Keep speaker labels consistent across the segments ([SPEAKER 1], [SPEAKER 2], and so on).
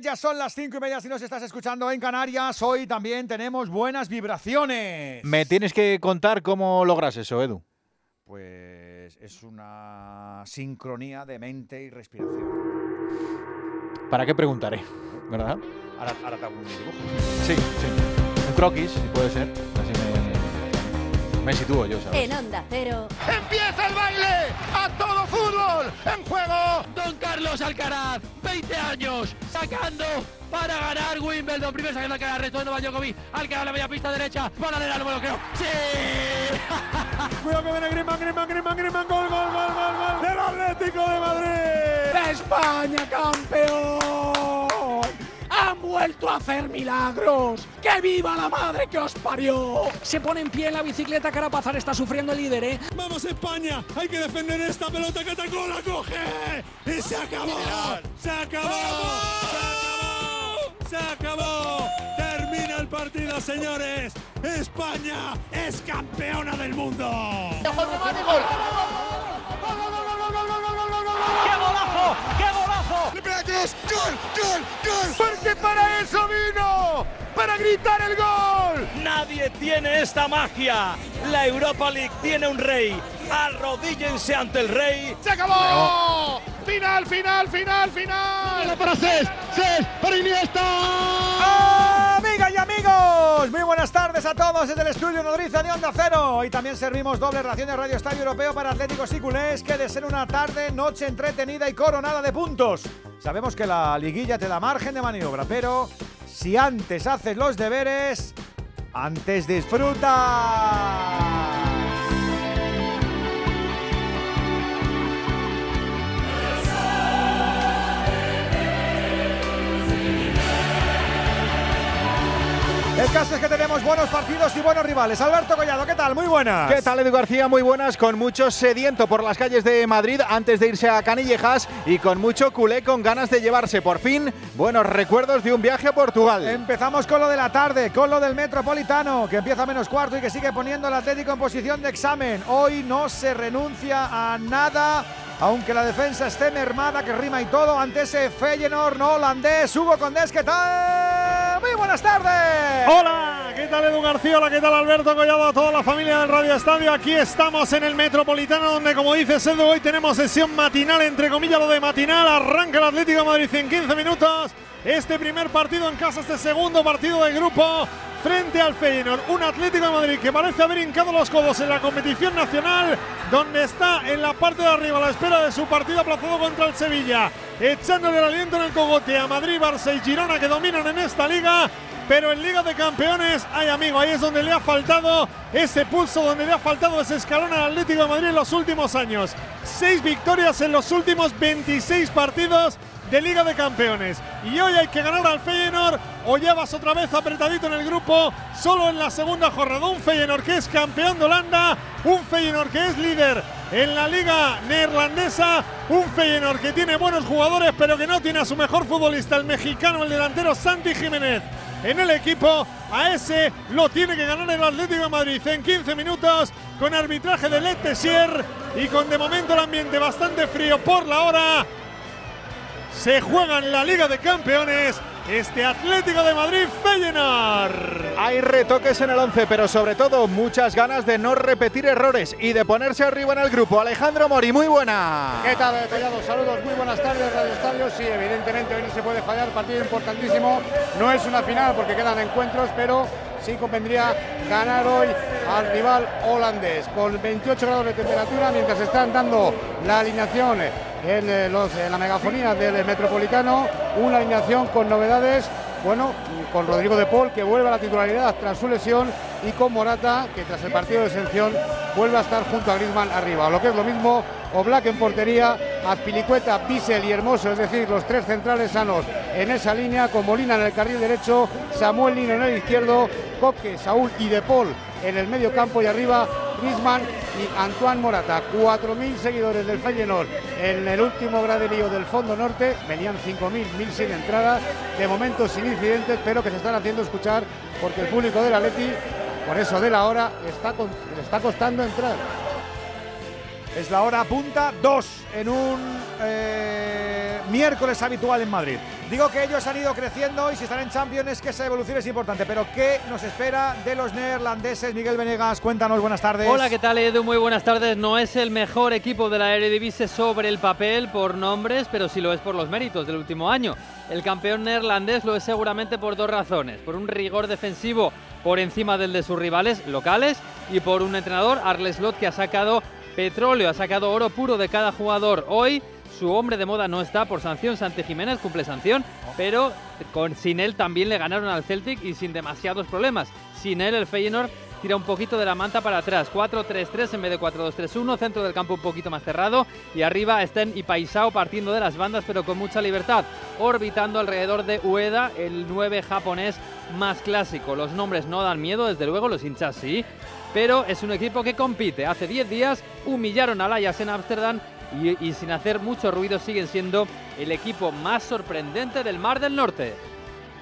[SPEAKER 1] Ya son las cinco y media si nos estás escuchando en Canarias. Hoy también tenemos buenas vibraciones.
[SPEAKER 2] Me tienes que contar cómo logras eso, Edu.
[SPEAKER 1] Pues es una sincronía de mente y respiración.
[SPEAKER 2] ¿Para qué preguntaré? ¿Verdad?
[SPEAKER 1] Ahora, ahora te hago un dibujo.
[SPEAKER 2] Sí, sí. Un croquis, si puede ser. Así me, me sitúo yo, ¿sabes?
[SPEAKER 3] En Onda Cero.
[SPEAKER 4] ¡Empieza el baile! ¡A todo ¡En juego! Don Carlos Alcaraz, 20 años, sacando para ganar Wimbledon. Primero sacando al resto de Novak Djokovic. Alcaraz la media pista derecha. Para no me lo creo. ¡Sí!
[SPEAKER 1] Cuidado que viene Griezmann, Griezmann, Griezmann, Griezmann. Gol, gol, gol, gol, gol. Del Atlético de Madrid.
[SPEAKER 4] ¡España campeón! ¡Han vuelto a hacer milagros! ¡Que viva la madre que os parió!
[SPEAKER 5] Se pone en pie en la bicicleta, Carapazar está sufriendo el líder, ¿eh?
[SPEAKER 6] ¡Vamos España! ¡Hay que defender esta pelota que atacó! ¡La coge! ¡Y se acabó! ¡Se acabó! ¡Se acabó! ¡Se acabó! ¡Termina el partido, señores! ¡España es campeona del mundo!
[SPEAKER 4] ¡Qué golazo! ¡Qué golazo!
[SPEAKER 6] ¡Le pega Kroos! ¡Gol! ¡Gol! ¡Gol!
[SPEAKER 4] Porque para eso vino, para gritar el gol. Nadie tiene esta magia. La Europa League tiene un rey. Arrodíllense ante el rey.
[SPEAKER 6] ¡Se acabó! ¡Final, final, final, final!
[SPEAKER 4] para Cés, Cés, para Iniesta.
[SPEAKER 1] Amigos, muy buenas tardes a todos desde el estudio Nodriza de Onda Cero. Y también servimos doble ración de Radio Estadio Europeo para Atléticos y Culés, que de ser una tarde, noche entretenida y coronada de puntos. Sabemos que la liguilla te da margen de maniobra, pero si antes haces los deberes, antes disfruta. El caso es que tenemos buenos partidos y buenos rivales. Alberto Collado, ¿qué tal? Muy buenas.
[SPEAKER 2] ¿Qué tal, Edu García? Muy buenas, con mucho sediento por las calles de Madrid antes de irse a Canillejas y con mucho culé con ganas de llevarse por fin buenos recuerdos de un viaje a Portugal.
[SPEAKER 1] Empezamos con lo de la tarde, con lo del Metropolitano, que empieza a menos cuarto y que sigue poniendo al Atlético en posición de examen. Hoy no se renuncia a nada, aunque la defensa esté mermada, que rima y todo, ante ese Feyenoord no holandés. Hugo Condés, ¿qué tal? Muy buenas tardes.
[SPEAKER 6] Hola, ¿qué tal Edu García? Hola, ¿qué tal Alberto Collado? A toda la familia del Radio Estadio. Aquí estamos en el Metropolitano, donde, como dice Edu, hoy tenemos sesión matinal, entre comillas lo de matinal. Arranca el Atlético de Madrid en 15 minutos. Este primer partido en casa, este segundo partido del grupo frente al Feyenoord. Un Atlético de Madrid que parece haber hincado los codos en la competición nacional, donde está en la parte de arriba a la espera de su partido aplazado contra el Sevilla, echándole el aliento en el cogote a Madrid, Barça y Girona que dominan en esta liga. Pero en Liga de Campeones, ay amigo, ahí es donde le ha faltado ese pulso, donde le ha faltado ese escalón al Atlético de Madrid en los últimos años. Seis victorias en los últimos 26 partidos de Liga de Campeones. Y hoy hay que ganar al Feyenoord o ya vas otra vez apretadito en el grupo, solo en la segunda jornada. Un Feyenoord que es campeón de Holanda, un Feyenoord que es líder en la liga neerlandesa, un Feyenoord que tiene buenos jugadores pero que no tiene a su mejor futbolista, el mexicano, el delantero Santi Jiménez. En el equipo, a ese lo tiene que ganar el Atlético de Madrid en 15 minutos con arbitraje de Letesier y con de momento el ambiente bastante frío por la hora se juega en la Liga de Campeones este Atlético de Madrid Feyenoord.
[SPEAKER 2] Hay retoques en el 11, pero sobre todo muchas ganas de no repetir errores y de ponerse arriba en el grupo. Alejandro Mori, muy buena.
[SPEAKER 7] ¿Qué tal, Collado? Saludos, muy buenas tardes, Radio Estadio. Sí, evidentemente hoy no se puede fallar, partido importantísimo. No es una final porque quedan encuentros, pero sí convendría ganar hoy al rival holandés. Con 28 grados de temperatura mientras están dando la alineación en, eh, los, en la megafonía del Metropolitano, una alineación con novedades, bueno, con Rodrigo de Paul que vuelve a la titularidad tras su lesión y con Morata que tras el partido de exención vuelve a estar junto a Griezmann arriba, lo que es lo mismo Oblak en portería, Azpilicueta, Bissell y Hermoso, es decir, los tres centrales sanos en esa línea, con Molina en el carril derecho, Samuel Lino en el izquierdo, Coque, Saúl y De Paul en el medio campo y arriba Griezmann y Antoine Morata. 4.000 seguidores del Feyenoord en el último graderío del Fondo Norte. Venían 5.000, 1.100 entradas. De momento sin incidentes, pero que se están haciendo escuchar porque el público del Atleti, por eso de la hora, le está costando entrar.
[SPEAKER 1] Es la hora punta 2 en un eh, miércoles habitual en Madrid. Digo que ellos han ido creciendo y si están en Champions que esa evolución es importante. Pero ¿qué nos espera de los neerlandeses? Miguel Venegas, cuéntanos, buenas tardes.
[SPEAKER 8] Hola, ¿qué tal Edu? Muy buenas tardes. No es el mejor equipo de la Eredivisie sobre el papel por nombres, pero sí lo es por los méritos del último año. El campeón neerlandés lo es seguramente por dos razones. Por un rigor defensivo por encima del de sus rivales locales y por un entrenador, Arles Slot, que ha sacado petróleo, ha sacado oro puro de cada jugador. Hoy su hombre de moda no está por sanción, Santi Jiménez cumple sanción, pero con, sin él también le ganaron al Celtic y sin demasiados problemas. Sin él el Feyenoord tira un poquito de la manta para atrás. 4-3-3 en vez de 4-2-3-1, centro del campo un poquito más cerrado y arriba Sten y Paisao partiendo de las bandas pero con mucha libertad, orbitando alrededor de Ueda, el 9 japonés más clásico. Los nombres no dan miedo, desde luego los hinchas sí, pero es un equipo que compite. Hace 10 días humillaron al Ajax en Ámsterdam y, y sin hacer mucho ruido siguen siendo el equipo más sorprendente del Mar del Norte.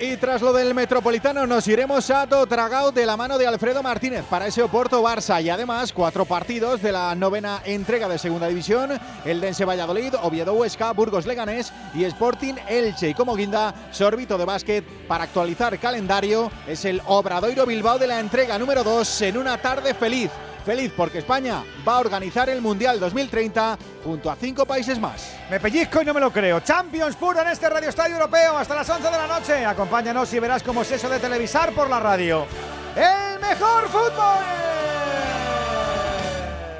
[SPEAKER 2] Y tras lo del Metropolitano nos iremos a Dotragao de la mano de Alfredo Martínez para ese Oporto Barça y además cuatro partidos de la novena entrega de Segunda División, el Dense Valladolid, Oviedo Huesca, Burgos Leganés y Sporting Elche. Y como guinda, sorbito de básquet para actualizar calendario es el Obradoiro Bilbao de la entrega número 2 en una tarde feliz. Feliz porque España va a organizar el Mundial 2030 junto a cinco países más.
[SPEAKER 1] Me pellizco y no me lo creo. Champions puro en este Radio Estadio Europeo hasta las 11 de la noche. Acompáñanos y verás cómo es eso de televisar por la radio. ¡El mejor fútbol!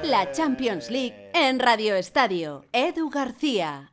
[SPEAKER 3] La Champions League en Radio Estadio. Edu García.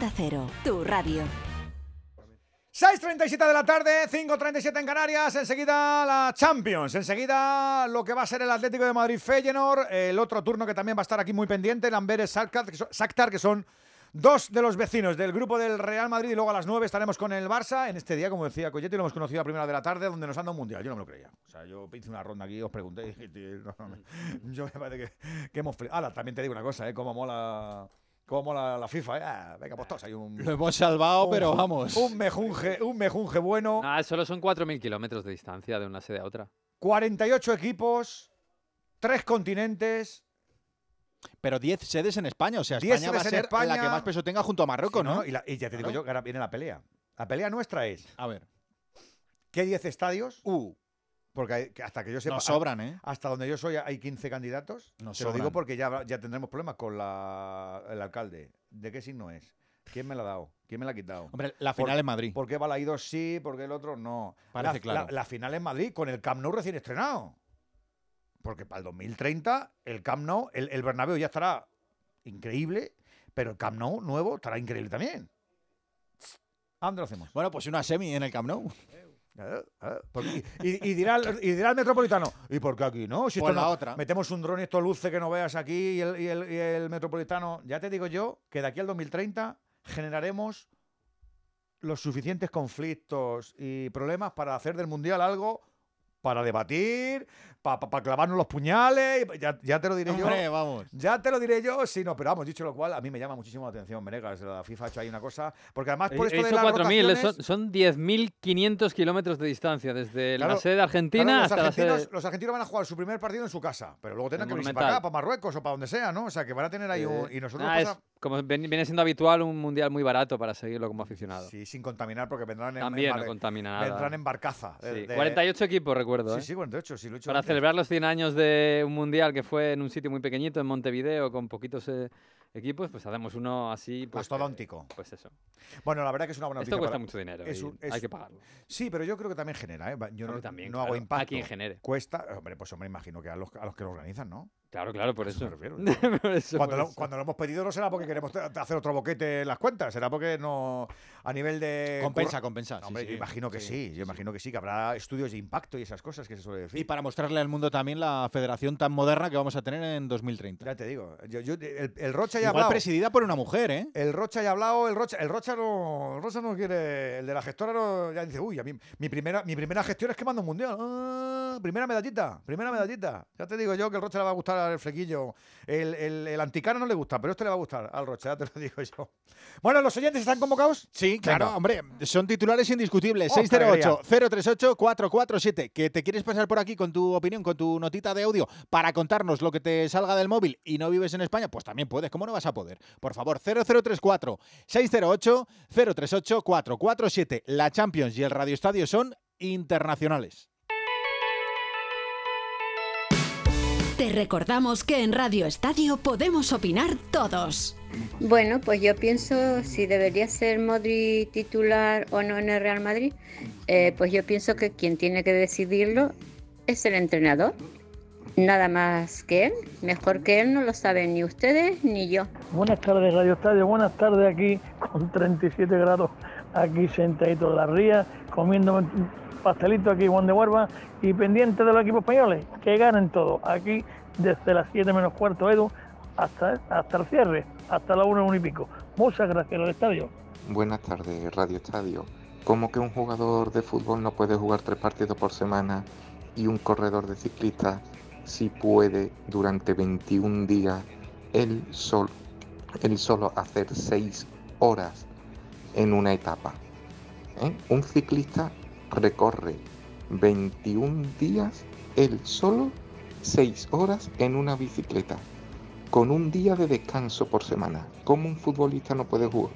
[SPEAKER 3] Cero, tu radio.
[SPEAKER 1] 6.37 de la tarde, 5.37 en Canarias, enseguida la Champions, enseguida lo que va a ser el Atlético de Madrid Feyenoord, el otro turno que también va a estar aquí muy pendiente, el Amberes que son dos de los vecinos del grupo del Real Madrid y luego a las 9 estaremos con el Barça. En este día, como decía Coyetti, lo hemos conocido a primera de la tarde, donde nos anda un mundial. Yo no me lo creía. O sea, yo hice una ronda aquí, os pregunté yo me parece que, que hemos... Ahora, también te digo una cosa, ¿eh? Cómo mola... Cómo mola la FIFA, ¿eh? Ah, venga, pues todos hay un...
[SPEAKER 2] Lo hemos salvado,
[SPEAKER 1] un-
[SPEAKER 2] pero vamos.
[SPEAKER 1] Un mejunje, un mejunje bueno.
[SPEAKER 8] Ah, solo son 4.000 kilómetros de distancia de una sede a otra.
[SPEAKER 1] 48 equipos, tres continentes.
[SPEAKER 2] Pero 10 sedes en España, o sea,
[SPEAKER 1] 10
[SPEAKER 2] España va a ser la
[SPEAKER 1] España.
[SPEAKER 2] que más peso tenga junto a Marruecos,
[SPEAKER 1] Sí,
[SPEAKER 2] ¿no?
[SPEAKER 1] Y, la- y ya te digo
[SPEAKER 2] Claro.
[SPEAKER 1] yo que ahora viene la pelea. La pelea nuestra es,
[SPEAKER 2] A ver.
[SPEAKER 1] ¿qué 10 estadios?
[SPEAKER 2] Uh,
[SPEAKER 1] Porque hasta que yo sepa...
[SPEAKER 2] nos sobran, ¿eh?
[SPEAKER 1] Hasta donde yo soy hay 15 candidatos.
[SPEAKER 2] Nos
[SPEAKER 1] Te lo digo
[SPEAKER 2] sobran.
[SPEAKER 1] porque ya, ya tendremos problemas con la- el alcalde. ¿De qué signo es? ¿Quién me la ha dado? ¿Quién me la ha quitado?
[SPEAKER 2] Hombre, la
[SPEAKER 1] Por-
[SPEAKER 2] final en Madrid.
[SPEAKER 1] ¿Por qué Balaídos sí? ¿Por qué el otro no?
[SPEAKER 2] Parece
[SPEAKER 1] la,
[SPEAKER 2] claro.
[SPEAKER 1] La, la final en Madrid con el Camp Nou recién estrenado. Porque para el 2030 el Camp Nou, el, el Bernabéu ya estará increíble, pero el Camp Nou nuevo estará increíble también. ¿A dónde lo hacemos?
[SPEAKER 2] Bueno, pues una semi en el Camp Nou.
[SPEAKER 1] Eh, eh, porque- y, y dirá, el- y dirá el metropolitano, ¿y por qué aquí no? Si
[SPEAKER 2] Pues
[SPEAKER 1] esto
[SPEAKER 2] la
[SPEAKER 1] no-
[SPEAKER 2] otra.
[SPEAKER 1] Metemos un dron y esto luce que no veas aquí y el, y el- y el metropolitano. Ya te digo yo que de aquí al 2030 generaremos los suficientes conflictos y problemas para hacer del mundial algo para debatir, para clavarnos los puñales. y Ya, ya te lo diré yo.
[SPEAKER 2] Vamos.
[SPEAKER 1] Ya te lo diré yo, sí, no, pero vamos, dicho lo cual, a mí me llama muchísimo la atención, Venegas. La FIFA ha hecho ahí una cosa. Porque además, por
[SPEAKER 8] He
[SPEAKER 1] esto de las
[SPEAKER 8] 4.000,
[SPEAKER 1] rotaciones-
[SPEAKER 8] son, son 10.500 kilómetros de distancia desde
[SPEAKER 1] Claro,
[SPEAKER 8] la sede de
[SPEAKER 1] Claro,
[SPEAKER 8] Argentina
[SPEAKER 1] los,
[SPEAKER 8] hasta la
[SPEAKER 1] argentinos,
[SPEAKER 8] sede...
[SPEAKER 1] los argentinos van a jugar su primer partido en su casa, pero luego tendrán que
[SPEAKER 8] Monumental.
[SPEAKER 1] para acá, para Marruecos o para donde sea, ¿no? O sea, que van a tener ahí un... Y nosotros
[SPEAKER 8] Ah,
[SPEAKER 1] pasa-
[SPEAKER 8] es como viene siendo habitual un mundial muy barato para seguirlo como aficionado.
[SPEAKER 1] Sí, sin contaminar, porque vendrán en...
[SPEAKER 8] También
[SPEAKER 1] en
[SPEAKER 8] no
[SPEAKER 1] Vendrán en barcaza. de-
[SPEAKER 8] Sí,
[SPEAKER 1] de-
[SPEAKER 8] 48 equipos, recuerdo.
[SPEAKER 1] Sí,
[SPEAKER 8] ¿eh?
[SPEAKER 1] sí, 48, sí lo he hecho
[SPEAKER 8] Para. Celebrar los 100 años de un mundial que fue en un sitio muy pequeñito, en Montevideo, con poquitos eh, equipos, pues hacemos uno así. Pues,
[SPEAKER 1] Mastodóntico.
[SPEAKER 8] eh, Pues eso.
[SPEAKER 1] Bueno, la verdad que es una buena
[SPEAKER 8] Esto cuesta
[SPEAKER 1] para-
[SPEAKER 8] mucho dinero
[SPEAKER 1] es
[SPEAKER 8] y
[SPEAKER 1] un- es-
[SPEAKER 8] hay que pagarlo.
[SPEAKER 1] Sí, pero yo creo que también genera, ¿eh? Yo no,
[SPEAKER 8] también,
[SPEAKER 1] no hago
[SPEAKER 8] claro, a
[SPEAKER 1] impacto.
[SPEAKER 8] quien genere.
[SPEAKER 1] Cuesta... Hombre, pues hombre, imagino que a los, a los que lo organizan, ¿no?
[SPEAKER 8] Claro, claro, por eso.
[SPEAKER 1] me refiero.
[SPEAKER 8] Por eso,
[SPEAKER 1] Cuando
[SPEAKER 8] por
[SPEAKER 1] lo,
[SPEAKER 8] eso.
[SPEAKER 1] cuando lo hemos pedido no será porque queremos hacer otro boquete en las cuentas, será porque no a nivel de
[SPEAKER 2] Compensa,
[SPEAKER 1] curra-
[SPEAKER 2] compensa.
[SPEAKER 1] No, hombre,
[SPEAKER 2] sí.
[SPEAKER 1] yo imagino que sí. yo imagino que sí, que habrá estudios de impacto y esas cosas que se suele decir.
[SPEAKER 2] Y para mostrarle al mundo también la federación tan moderna que vamos a tener en 2030.
[SPEAKER 1] ya te digo, yo, yo- el, el Rocha ya ha hablado.
[SPEAKER 2] presidida por una mujer, ¿eh?
[SPEAKER 1] El Rocha ya ha hablado, el Rocha, el Rocha no, el Rocha no quiere, el de la gestora no, ya dice, uy, a mí, mi primera, mi primera gestión es que mando un mundial, Ah, primera medallita, primera medallita. Ya te digo yo que el Rocha le va a gustar el flequillo, el, el, el anticano no le gusta, pero este le va a gustar al Rocha, te lo digo yo. Bueno, los oyentes están convocados.
[SPEAKER 2] Sí, claro,
[SPEAKER 1] Venga.
[SPEAKER 2] hombre, son titulares indiscutibles.
[SPEAKER 1] Oh, qué
[SPEAKER 2] 608-038-447. Que te quieres pasar por aquí con tu opinión, con tu notita de audio para contarnos lo que te salga del móvil y no vives en España, pues también puedes. ¿Cómo no vas a poder? Por favor, 0034-608-038-447. La Champions y el Radio Estadio son internacionales.
[SPEAKER 3] Te recordamos que en Radio Estadio podemos opinar todos.
[SPEAKER 9] Bueno, pues yo pienso si debería ser Modri titular o no en el Real Madrid, eh, pues yo pienso que quien tiene que decidirlo es el entrenador. Nada más que él. Mejor que él no lo saben ni ustedes ni yo.
[SPEAKER 10] Buenas tardes, Radio Estadio. Buenas tardes aquí con 37 grados, aquí sentadito en la ría, comiendo pastelito aquí Juan de Huerva y pendiente de los equipos españoles, que ganen todo. Aquí desde las 7 menos cuarto, Edu, hasta, hasta el cierre, hasta la 1, 1 y pico. Muchas gracias, Radio Estadio.
[SPEAKER 11] Buenas tardes, Radio Estadio. ¿Cómo que un jugador de fútbol no puede jugar tres partidos por semana y un corredor de ciclistas sí puede durante 21 días él, sol, él solo hacer 6 horas en una etapa? ¿Eh? Un ciclista recorre 21 días él solo 6 horas en una bicicleta con un día de descanso por semana. ¿Cómo un futbolista no puede jugar?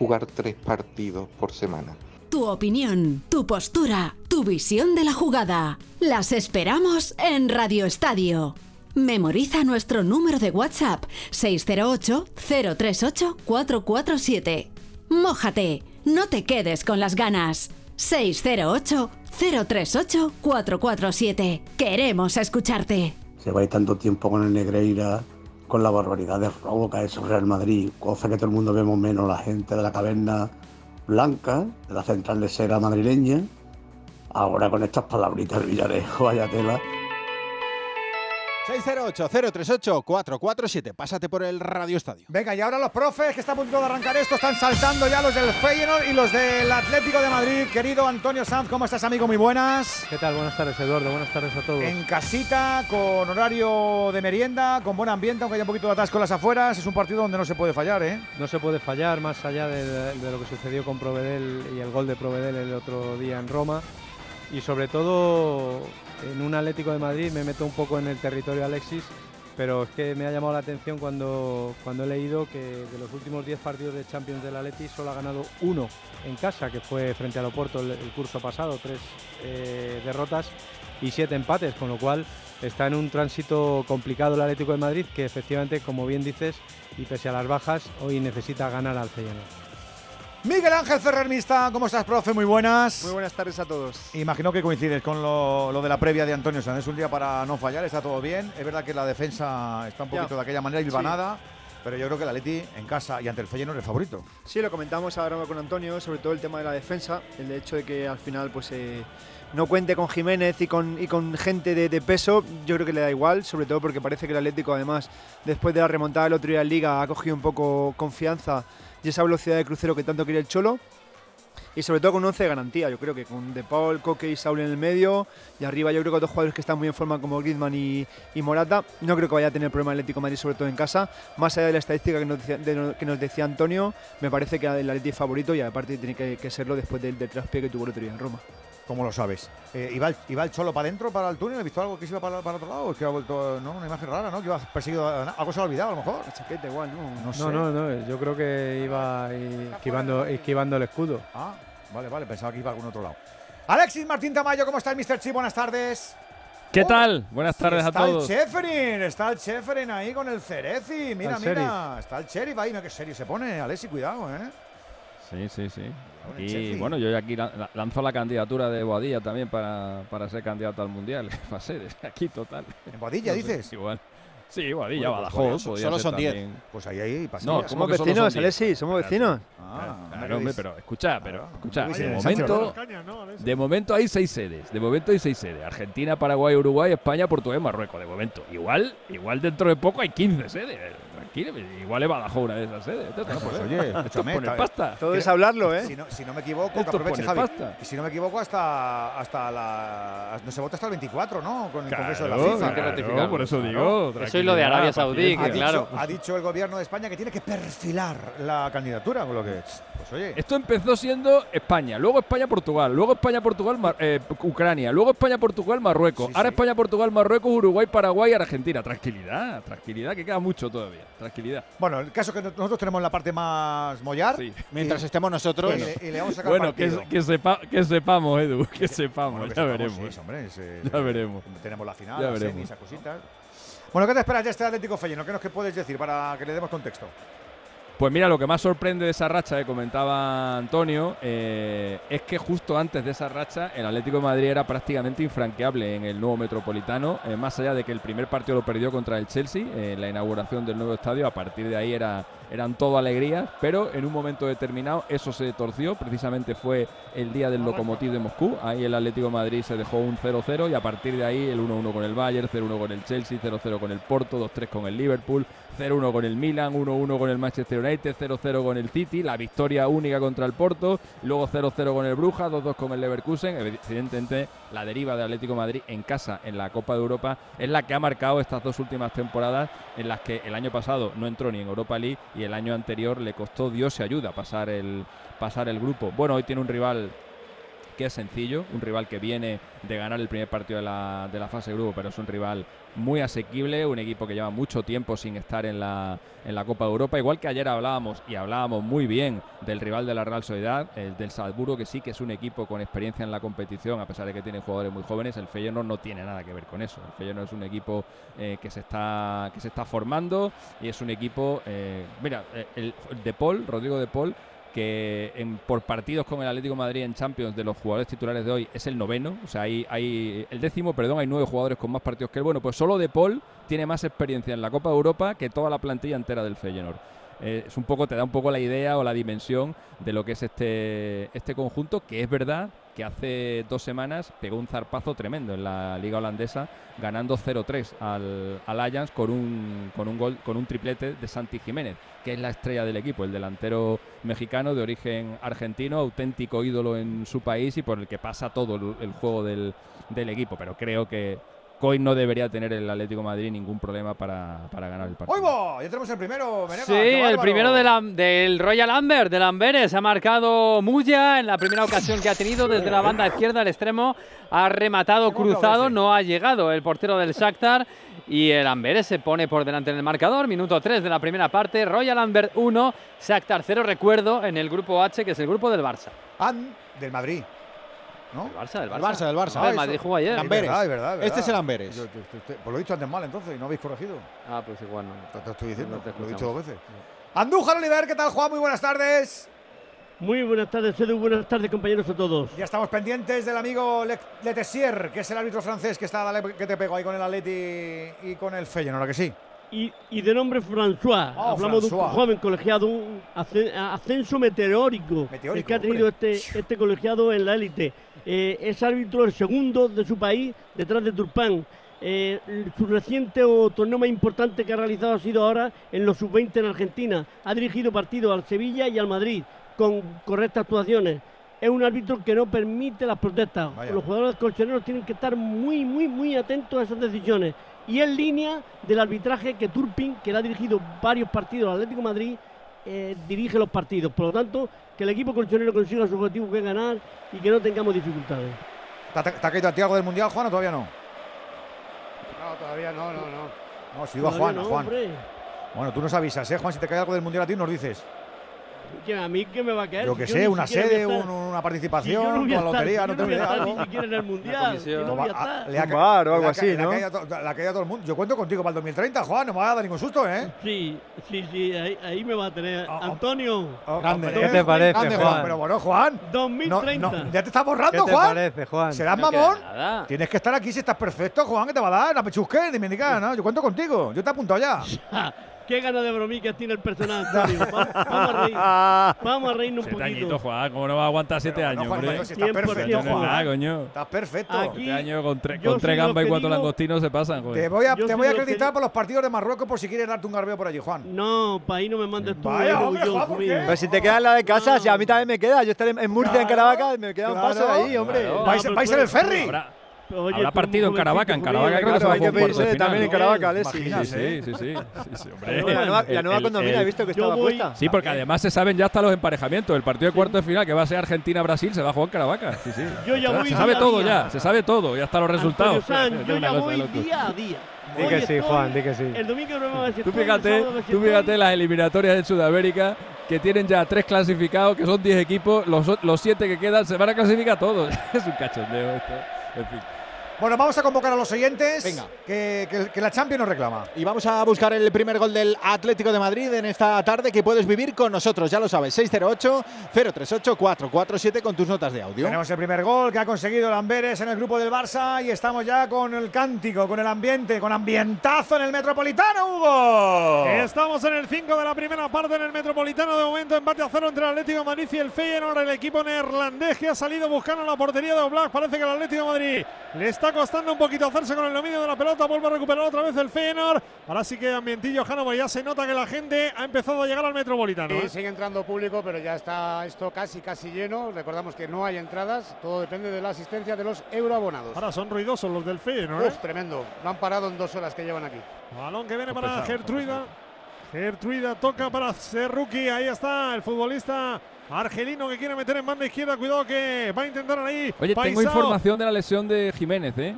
[SPEAKER 11] jugar tres partidos por semana.
[SPEAKER 3] Tu opinión, tu postura, tu visión de la jugada. Las esperamos en Radio Estadio. Memoriza nuestro número de WhatsApp 608-038-447. Mójate, no te quedes con las ganas. 608-038-447. Queremos escucharte.
[SPEAKER 12] Lleváis tanto tiempo con el Negreira, con la barbaridad de robo que ha hecho Real Madrid, cosa que todo el mundo vemos menos la gente de la caverna blanca, de la central de cera madrileña. Ahora con estas palabritas del Villarejo, vaya tela.
[SPEAKER 2] 608-038-447. Pásate por el Radio Estadio.
[SPEAKER 1] Venga, y ahora los profes que están a punto de arrancar esto, están saltando ya los del Feyenoord y los del Atlético de Madrid. Querido Antonio Sanz, ¿cómo estás, amigo? Muy buenas.
[SPEAKER 13] ¿Qué tal? Buenas tardes, Eduardo. Buenas tardes a todos.
[SPEAKER 1] En casita, con horario de merienda, con buen ambiente, aunque haya un poquito de atasco en las afueras. Es un partido donde no se puede fallar, ¿eh?
[SPEAKER 13] No se puede fallar más allá de, de lo que sucedió con Provedel y el gol de Provedel el otro día en Roma. Y sobre todo en un Atlético de Madrid me meto un poco en el territorio Alexis, pero es que me ha llamado la atención cuando, cuando he leído que de los últimos 10 partidos de Champions del Atleti solo ha ganado uno en casa, que fue frente al Oporto el, curso pasado, tres eh, derrotas y siete empates, con lo cual está en un tránsito complicado el Atlético de Madrid, que efectivamente, como bien dices, y pese a las bajas, hoy necesita ganar al Feyenoord.
[SPEAKER 1] Miguel Ángel Ferrer Mista, ¿cómo estás, profe? Muy buenas.
[SPEAKER 14] Muy buenas tardes a todos.
[SPEAKER 1] Imagino que coincides con lo, lo de la previa de Antonio Sanz. Es un día para no fallar, está todo bien. Es verdad que la defensa está un
[SPEAKER 14] Ya.
[SPEAKER 1] poquito de aquella manera
[SPEAKER 14] Sí.
[SPEAKER 1] hilvanada, pero yo creo que el Atleti en casa y ante el Feyenoord es el favorito.
[SPEAKER 14] Sí, lo comentamos ahora con Antonio, sobre todo el tema de la defensa, el hecho de que al final pues eh, no cuente con Jiménez y con, y con gente de, de peso, yo creo que le da igual, sobre todo porque parece que el Atlético además, después de la remontada del otro día en Liga, ha cogido un poco confianza y esa velocidad de crucero que tanto quiere el Cholo. Y sobre todo con un 11 de garantía, yo creo que con De Paul, Coque y Saúl en el medio, y arriba yo creo que dos jugadores que están muy en forma como Griezmann y, Morata, no creo que vaya a tener problema el Atlético Madrid, sobre todo en casa. Más allá de la estadística que nos que nos decía Antonio, me parece que el Atlético es favorito y aparte tiene que, que serlo después del, del traspié que tuvo el otro día en Roma.
[SPEAKER 1] ¿Cómo lo sabes? Eh, ¿iba, el, iba el Cholo para adentro, para el túnel? ¿He visto algo que se iba para, para otro lado? Es que ha vuelto, ¿no? Una imagen rara, ¿no? Que iba perseguido. a- Algo se ha olvidado, a lo mejor.
[SPEAKER 14] La chaqueta igual, ¿no?
[SPEAKER 1] No sé.
[SPEAKER 13] No, no, no, yo creo que iba esquivando, esquivando el escudo.
[SPEAKER 1] Ah, vale, vale, pensaba que iba a algún otro lado. Alexis Martín Tamayo, ¿cómo está el Mr. Chi? Buenas tardes.
[SPEAKER 15] ¿Qué
[SPEAKER 1] Oh,
[SPEAKER 15] tal? Buenas tardes a
[SPEAKER 1] está
[SPEAKER 15] todos.
[SPEAKER 1] el Cheferin, está el Cheferin ahí con el Cerezi. Mira,
[SPEAKER 15] el
[SPEAKER 1] mira, está el Sheriff ahí. Mira qué serio se pone, Alexis, cuidado, ¿eh?
[SPEAKER 15] Sí, sí, sí. Y bueno, yo aquí la- la- lanzo la candidatura de Boadilla también para, para ser candidato al Mundial. Va a ser aquí total.
[SPEAKER 1] ¿En Boadilla,
[SPEAKER 15] No sé,
[SPEAKER 1] dices?
[SPEAKER 15] Igual. Sí, Boadilla,
[SPEAKER 1] Bueno, pues
[SPEAKER 15] Badajoz.
[SPEAKER 1] solo
[SPEAKER 2] son diez.
[SPEAKER 15] también.
[SPEAKER 1] Pues ahí hay
[SPEAKER 15] No,
[SPEAKER 1] pasillas.
[SPEAKER 15] ¿cómo
[SPEAKER 14] Somos vecinos? Alexis, somos vecinos.
[SPEAKER 1] Ah,
[SPEAKER 15] Claro, hombre, pero escucha, pero escucha,
[SPEAKER 1] Oye,
[SPEAKER 15] de momento, de momento hay seis sedes, de momento hay seis sedes, Argentina, Paraguay, Uruguay, España, Portugal, Marruecos, de momento. Igual, igual dentro de poco hay 15 sedes, tranquilo, igual he Badajoz una de esas sedes. No
[SPEAKER 1] pues oye,
[SPEAKER 15] es
[SPEAKER 1] escúchame,
[SPEAKER 15] pasta.
[SPEAKER 14] Todo es hablarlo, ¿eh?
[SPEAKER 1] Si no, si no me equivoco, que
[SPEAKER 15] Esto es
[SPEAKER 1] aproveche,
[SPEAKER 15] poner
[SPEAKER 1] Javi.
[SPEAKER 15] pasta.
[SPEAKER 1] Si no me equivoco, hasta, hasta la. No se vota hasta el 24, ¿no? Con el Congreso de la
[SPEAKER 15] Claro,
[SPEAKER 1] FIFA.
[SPEAKER 15] claro, por eso digo.
[SPEAKER 8] Eso y lo de Arabia Saudí, que claro.
[SPEAKER 1] dicho, ha dicho el gobierno de España que tiene que perfilar la candidatura, con lo que. Pues oye.
[SPEAKER 15] Esto empezó siendo España, luego España-Portugal, luego España-Portugal, Mar- eh, Ucrania, luego España-Portugal, Marruecos,
[SPEAKER 1] Sí,
[SPEAKER 15] ahora
[SPEAKER 1] sí.
[SPEAKER 15] España-Portugal, Marruecos, Uruguay, Paraguay, Argentina. Tranquilidad, tranquilidad, que queda mucho todavía. Tranquilidad.
[SPEAKER 1] Bueno, el caso es que nosotros tenemos la parte más mollar.
[SPEAKER 15] Sí.
[SPEAKER 2] Mientras
[SPEAKER 1] y-
[SPEAKER 2] estemos nosotros.
[SPEAKER 1] y le, y le vamos a sacar
[SPEAKER 15] Bueno, que, sepa- que sepamos, Edu, que sepamos,
[SPEAKER 1] Bueno, que
[SPEAKER 15] ya
[SPEAKER 1] sepamos,
[SPEAKER 15] veremos.
[SPEAKER 1] sí, hombre, ese-
[SPEAKER 15] Ya veremos.
[SPEAKER 1] Tenemos la final,
[SPEAKER 15] Ya
[SPEAKER 1] la
[SPEAKER 15] veremos.
[SPEAKER 1] semi, esas cositas. Bueno, ¿qué te esperas de este Atlético Feyenoord? ¿Qué nos que puedes decir para que le demos contexto?
[SPEAKER 15] Pues mira, lo que más sorprende de esa racha que comentaba Antonio eh, es que justo antes de esa racha el Atlético de Madrid era prácticamente infranqueable en el nuevo Metropolitano, eh, más allá de que el primer partido lo perdió contra el Chelsea eh, en la inauguración del nuevo estadio, a partir de ahí era, eran todo alegrías, pero en un momento determinado eso se torció, precisamente fue el día del Lokomotiv de Moscú, ahí el Atlético Madrid se dejó un 0-0 y a partir de ahí el 1-1 con el Bayern, 0-1 con el Chelsea, 0-0 con el Porto, 2-3 con el Liverpool, 0-1 con el Milan, 1-1 con el Manchester United, 0-0 con el City, la victoria única contra el Porto, luego 0-0 con el Brujas, 2-2 con el Leverkusen. Evidentemente, la deriva de Atlético Madrid en casa en la Copa de Europa es la que ha marcado estas dos últimas temporadas en las que el año pasado no entró ni en Europa League y el año anterior le costó Dios se ayuda pasar el, pasar el grupo. Bueno, hoy tiene un rival que es sencillo, un rival que viene de ganar el primer partido de la, de la fase grupo, pero es un rival muy asequible, un equipo que lleva mucho tiempo sin estar en la, en la Copa de Europa, igual que ayer hablábamos y hablábamos muy bien del rival de la Real Sociedad, el del Salzburgo, que sí que es un equipo con experiencia en la competición, a pesar de que tiene jugadores muy jóvenes, el Feyenoord no tiene nada que ver con eso, el Feyenoord es un equipo eh, que, se está, que se está formando y es un equipo, eh, mira, eh, el de Paul, Rodrigo de Paul, que en- por partidos con el Atlético Madrid en Champions de los jugadores titulares de hoy es el noveno, o sea, hay, hay el décimo, perdón, hay nueve jugadores con más partidos que él. Bueno, pues solo De Paul tiene más experiencia en la Copa de Europa que toda la plantilla entera del Feyenoord. Eh, es un poco, te da un poco la idea o la dimensión de lo que es este, este conjunto, que es verdad que hace dos semanas pegó un zarpazo tremendo en la liga holandesa, ganando 0-3 al, al Ajax con un, con un gol, con un triplete de Santi Jiménez, que es la estrella del equipo, el delantero mexicano de origen argentino, auténtico ídolo en su país y por el que pasa todo el, el juego del, del equipo. Pero creo que hoy no debería tener el Atlético de Madrid ningún problema para, para ganar el partido.
[SPEAKER 1] ¡Hoy va! Ya tenemos el primero,
[SPEAKER 8] Sí, el primero de la- del Royal Amber, del Amberes. Ha marcado Muya en la primera ocasión que ha tenido desde la banda izquierda. El extremo ha rematado cruzado, no ha llegado el portero del Shakhtar. Y el Amberes se pone por delante en el marcador. Minuto 3 de la primera parte. Royal Amber 1, Shakhtar 0. Recuerdo en el grupo H, que es el grupo del Barça.
[SPEAKER 1] An del Madrid. ¿No?
[SPEAKER 8] El Barça, del
[SPEAKER 2] El
[SPEAKER 8] Barça.
[SPEAKER 2] Barça, del Barça.
[SPEAKER 8] Ah, el Madrid jugó ayer.
[SPEAKER 1] Es verdad, es verdad, es
[SPEAKER 2] Este es el. Amberes.
[SPEAKER 1] Yo- pues lo he dicho antes mal entonces y no habéis corregido.
[SPEAKER 8] Ah, pues igual no.
[SPEAKER 1] Te, te estoy diciendo,
[SPEAKER 8] No te
[SPEAKER 1] lo he dicho dos veces. Andújar Oliver, ¿qué tal Juan? Muy buenas tardes.
[SPEAKER 16] Muy buenas tardes, Edu. Buenas tardes, compañeros a todos.
[SPEAKER 1] Ya estamos pendientes del amigo Le Letessier, que es el árbitro francés que está dale, que te pegó ahí con el Atleti y con el Feyenoord, ¿a que sí?
[SPEAKER 16] Y, y de nombre François.
[SPEAKER 1] Oh,
[SPEAKER 16] Hablamos de
[SPEAKER 1] François.
[SPEAKER 16] un joven colegiado, un ascen- ascenso meteórico,
[SPEAKER 1] Meteórico,
[SPEAKER 16] el que ha tenido este, este colegiado en la élite. Eh, es árbitro el segundo de su país, detrás de Turpán. Eh, su reciente o torneo más importante que ha realizado ha sido ahora en los sub-20 en Argentina. Ha dirigido partidos al Sevilla y al Madrid con correctas actuaciones. Es un árbitro que no permite las protestas.
[SPEAKER 1] Vaya.
[SPEAKER 16] Los jugadores colchoneros tienen que estar muy, muy, muy atentos a esas decisiones. Y en línea del arbitraje que Turpin, que le ha dirigido varios partidos al Atlético de Madrid, eh, dirige los partidos. Por lo tanto, que el equipo colchonero consiga su objetivo que es ganar y que no tengamos dificultades.
[SPEAKER 1] ¿Te, ha- te ha caído a ti algo del Mundial, Juan, o todavía no?
[SPEAKER 7] No, todavía no, no, no.
[SPEAKER 1] No, si digo a Juan, a
[SPEAKER 16] no,
[SPEAKER 1] Juan.
[SPEAKER 16] hombre.
[SPEAKER 1] Bueno, tú nos avisas, ¿eh, Juan? Si te cae algo del Mundial a ti, nos dices.
[SPEAKER 16] Que a mí qué me va a caer.
[SPEAKER 1] Yo que
[SPEAKER 16] ni
[SPEAKER 1] sé, una sede, un- una participación,
[SPEAKER 16] yo no
[SPEAKER 1] una
[SPEAKER 16] estar-
[SPEAKER 1] lotería, no
[SPEAKER 16] yo
[SPEAKER 1] tengo
[SPEAKER 16] voy a
[SPEAKER 1] idea.
[SPEAKER 16] Ni siquiera en el mundial. no.
[SPEAKER 1] Le ha
[SPEAKER 14] Un
[SPEAKER 1] ca-
[SPEAKER 14] bar o
[SPEAKER 1] le
[SPEAKER 14] algo así, ¿no?
[SPEAKER 1] caído Le ha caído a todo el mundo. Yo cuento contigo para el 2030, Juan, no me va a dar ningún susto, ¿eh?
[SPEAKER 16] Sí, sí, sí, ahí, ahí me va a tener. Antonio.
[SPEAKER 1] Grande,
[SPEAKER 6] ¿Qué te parece,
[SPEAKER 1] Grande,
[SPEAKER 6] Juan?
[SPEAKER 1] Pero bueno, Juan.
[SPEAKER 16] 2030.
[SPEAKER 1] no, no, ya te estás borrando,
[SPEAKER 6] ¿Qué te
[SPEAKER 1] Juan.
[SPEAKER 6] parece, Juan?
[SPEAKER 1] ¿Serás
[SPEAKER 8] No
[SPEAKER 1] mamón? Tienes que estar aquí si estás perfecto, Juan, que te va a dar. No me digas, ¿no? Yo cuento contigo. Yo te he apuntado ya.
[SPEAKER 16] Qué gana de bromicas tiene el personal, Antonio. Va- Vamos a reír. Vamos a reírnos un poquito.
[SPEAKER 15] Juan. ¿Cómo no va a aguantar siete
[SPEAKER 1] Pero
[SPEAKER 15] años,
[SPEAKER 1] no,
[SPEAKER 15] hombre?
[SPEAKER 1] Si estás
[SPEAKER 16] 100%
[SPEAKER 1] perfecto,
[SPEAKER 15] No nada,
[SPEAKER 1] Juan.
[SPEAKER 15] coño.
[SPEAKER 1] Estás perfecto.
[SPEAKER 16] Aquí-
[SPEAKER 15] Este año con, tre-
[SPEAKER 16] Yo
[SPEAKER 15] con tres gambas y cuatro
[SPEAKER 16] digo-
[SPEAKER 15] langostinos se pasan,
[SPEAKER 1] Te
[SPEAKER 15] joder.
[SPEAKER 1] voy a, te voy a
[SPEAKER 16] lo que
[SPEAKER 1] acreditar por los partidos de Marruecos por si quieres darte un garbeo por allí, Juan.
[SPEAKER 16] No, para ahí no me mandes tú.
[SPEAKER 1] Vaya,
[SPEAKER 16] eh,
[SPEAKER 1] hombre,
[SPEAKER 16] Dios
[SPEAKER 1] Juan, ¿por
[SPEAKER 16] mío.
[SPEAKER 1] qué?
[SPEAKER 14] Pero si te queda en la de casa, si a mí también me queda. Yo estaré en Murcia, en Caravaca, me queda un paso ahí, hombre.
[SPEAKER 15] claro.
[SPEAKER 1] ¿Vais, en el ferry?
[SPEAKER 16] Oye,
[SPEAKER 15] habrá partido en Caravaca. En Caravaca creo que se va a jugar un
[SPEAKER 14] pedir
[SPEAKER 15] cuarto de
[SPEAKER 14] sede
[SPEAKER 15] final.
[SPEAKER 14] también en. Caravaca, Alexis.
[SPEAKER 15] Sí, sí, sí, sí, sí, sí, hombre.
[SPEAKER 14] La nueva, condomina, he visto que estaba
[SPEAKER 16] voy-
[SPEAKER 14] puesta.
[SPEAKER 15] Sí, porque además se saben ya hasta los emparejamientos. El partido de cuarto de final, que va a ser Argentina-Brasil, se va a jugar en Caravaca. Sí, sí.
[SPEAKER 16] Yo ya voy
[SPEAKER 15] se sabe todo
[SPEAKER 16] día.
[SPEAKER 15] ya, se sabe todo, ya hasta los resultados.
[SPEAKER 16] Yo ya voy día a día.
[SPEAKER 6] Di que sí, Juan, di que sí.
[SPEAKER 16] El domingo no me va a decir
[SPEAKER 15] Tú fíjate, tú fíjate las eliminatorias en Sudamérica que tienen ya tres clasificados, que son 10 equipos, los, los siete que quedan se van a clasificar todos. es un cachondeo esto. En fin.
[SPEAKER 1] Bueno, vamos a convocar a los oyentes.
[SPEAKER 2] Venga.
[SPEAKER 1] Que, que- que la Champions nos reclama.
[SPEAKER 2] Y vamos a buscar el primer gol del Atlético de Madrid en esta tarde que puedes vivir con nosotros, ya lo sabes, 608-038-447 con tus notas de audio.
[SPEAKER 1] Tenemos el primer gol que ha conseguido el Amberes en el grupo del Barça y estamos ya con el cántico, con el ambiente, con ambientazo en el Metropolitano, Hugo.
[SPEAKER 6] Estamos en el 5 de la primera parte en el Metropolitano. De momento, empate a cero entre el Atlético de Madrid y el Feyenoord. El equipo neerlandés que ha salido buscando la portería de Oblak. Parece que el Atlético de Madrid le está costando un poquito hacerse con el dominio de la pelota. Vuelve a recuperar otra vez el Feyenoord. Ahora sí que ambientillo Hannover. Ya se nota que la gente ha empezado a llegar al Metropolitano.
[SPEAKER 7] Sí,
[SPEAKER 6] ¿eh?
[SPEAKER 7] sigue entrando público, pero ya está esto casi casi lleno. Recordamos que no hay entradas, todo depende de la asistencia de los euroabonados.
[SPEAKER 6] Ahora son ruidosos los del Feyenoord. ¿eh?
[SPEAKER 7] Tremendo. Lo han parado en dos horas que llevan aquí.
[SPEAKER 6] Balón que viene para Gertruida. Gertruida toca para Serruki. Ahí está el futbolista argelino que quiere meter en banda izquierda. Cuidado que va a intentar ahí.
[SPEAKER 15] Oye, tengo información de la lesión de Jiménez, ¿eh?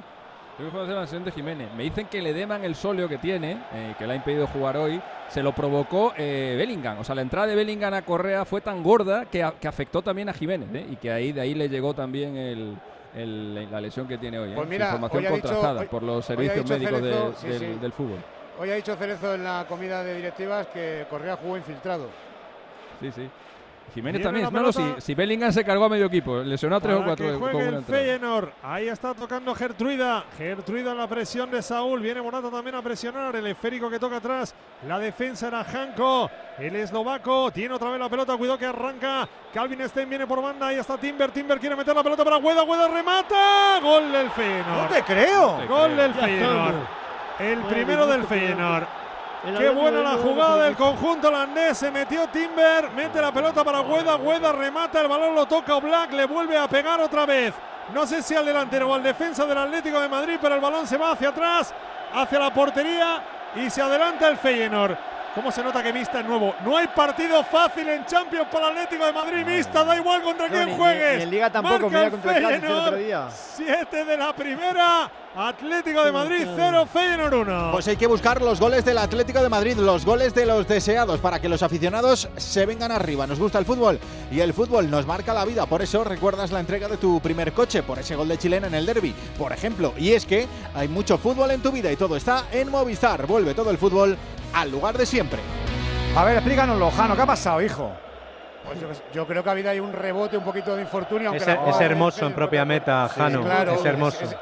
[SPEAKER 15] Tengo información de la lesión de Jiménez. Me dicen que el edema en el sóleo que tiene, eh, que le ha impedido jugar hoy, se lo provocó eh, Bellingham. O sea, la entrada de Bellingham a Correa fue tan gorda que, a- que afectó también a Jiménez, ¿eh? Y que ahí de ahí le llegó también el, el- la lesión que tiene hoy. ¿eh?
[SPEAKER 7] Pues mira,
[SPEAKER 15] información
[SPEAKER 7] hoy dicho-
[SPEAKER 15] contrastada
[SPEAKER 7] hoy-
[SPEAKER 15] por los servicios médicos de-
[SPEAKER 7] Cerezo- sí,
[SPEAKER 15] del,
[SPEAKER 7] sí.
[SPEAKER 15] del fútbol.
[SPEAKER 7] Hoy ha dicho Cerezo en la comida de directivas que Correa jugó infiltrado.
[SPEAKER 15] Sí, sí. Jiménez también. No, no, si, si Bellingham se cargó a medio equipo, lesionó a tres o cuatro
[SPEAKER 6] que juegue el. Feyenoord. Ahí está tocando Gertruida. Gertruida en la presión de Saúl. Viene Morata también a presionar. El esférico que toca atrás. La defensa era Janko. El eslovaco tiene otra vez la pelota. Cuidado que arranca. Calvin Stein viene por banda. Ahí está Timber. Timber quiere meter la pelota para Hueda. Hueda remata. Gol del Feyenoord.
[SPEAKER 1] No te creo.
[SPEAKER 15] te
[SPEAKER 6] Gol
[SPEAKER 15] creo.
[SPEAKER 6] del Feyenoord. El primero del Feyenoord. Qué buena la jugada del conjunto holandés. Se metió Timber, mete la pelota para Hueda. Hueda remata, el balón lo toca Black, le vuelve a pegar otra vez. No sé si al delantero o al defensa del Atlético de Madrid, pero el balón se va hacia atrás, hacia la portería y se adelanta el Feyenoord. ¿Cómo se nota que Mista es nuevo? No hay partido fácil en Champions para el Atlético de Madrid. Mista, da igual contra
[SPEAKER 14] No,
[SPEAKER 6] quién
[SPEAKER 14] ni-
[SPEAKER 6] juegues.
[SPEAKER 14] ni en Liga tampoco,
[SPEAKER 6] Marca
[SPEAKER 14] mira
[SPEAKER 6] el
[SPEAKER 14] contra el Cádiz el otro
[SPEAKER 6] Feyenoord.
[SPEAKER 14] día.
[SPEAKER 6] Siete de la primera. Atlético de Madrid 0, Feyenoord 1.
[SPEAKER 2] Pues hay que buscar los goles del Atlético de Madrid, los goles de los deseados, para que los aficionados se vengan arriba. Nos gusta el fútbol y el fútbol nos marca la vida. Por eso recuerdas la entrega de tu primer coche, por ese gol de chilena en el derby, por ejemplo. Y es que hay mucho fútbol en tu vida y todo está en Movistar. Vuelve todo el fútbol al lugar de siempre.
[SPEAKER 1] A ver, explícanoslo, Jano, ¿qué ha pasado, hijo?
[SPEAKER 7] Pues yo, yo creo que ha habido ahí un rebote, un poquito de infortunio. aunque
[SPEAKER 6] Es,
[SPEAKER 7] la
[SPEAKER 6] hermoso en propia meta,
[SPEAKER 7] Sí,
[SPEAKER 6] Jano.
[SPEAKER 7] claro,
[SPEAKER 6] es hermoso.
[SPEAKER 7] es-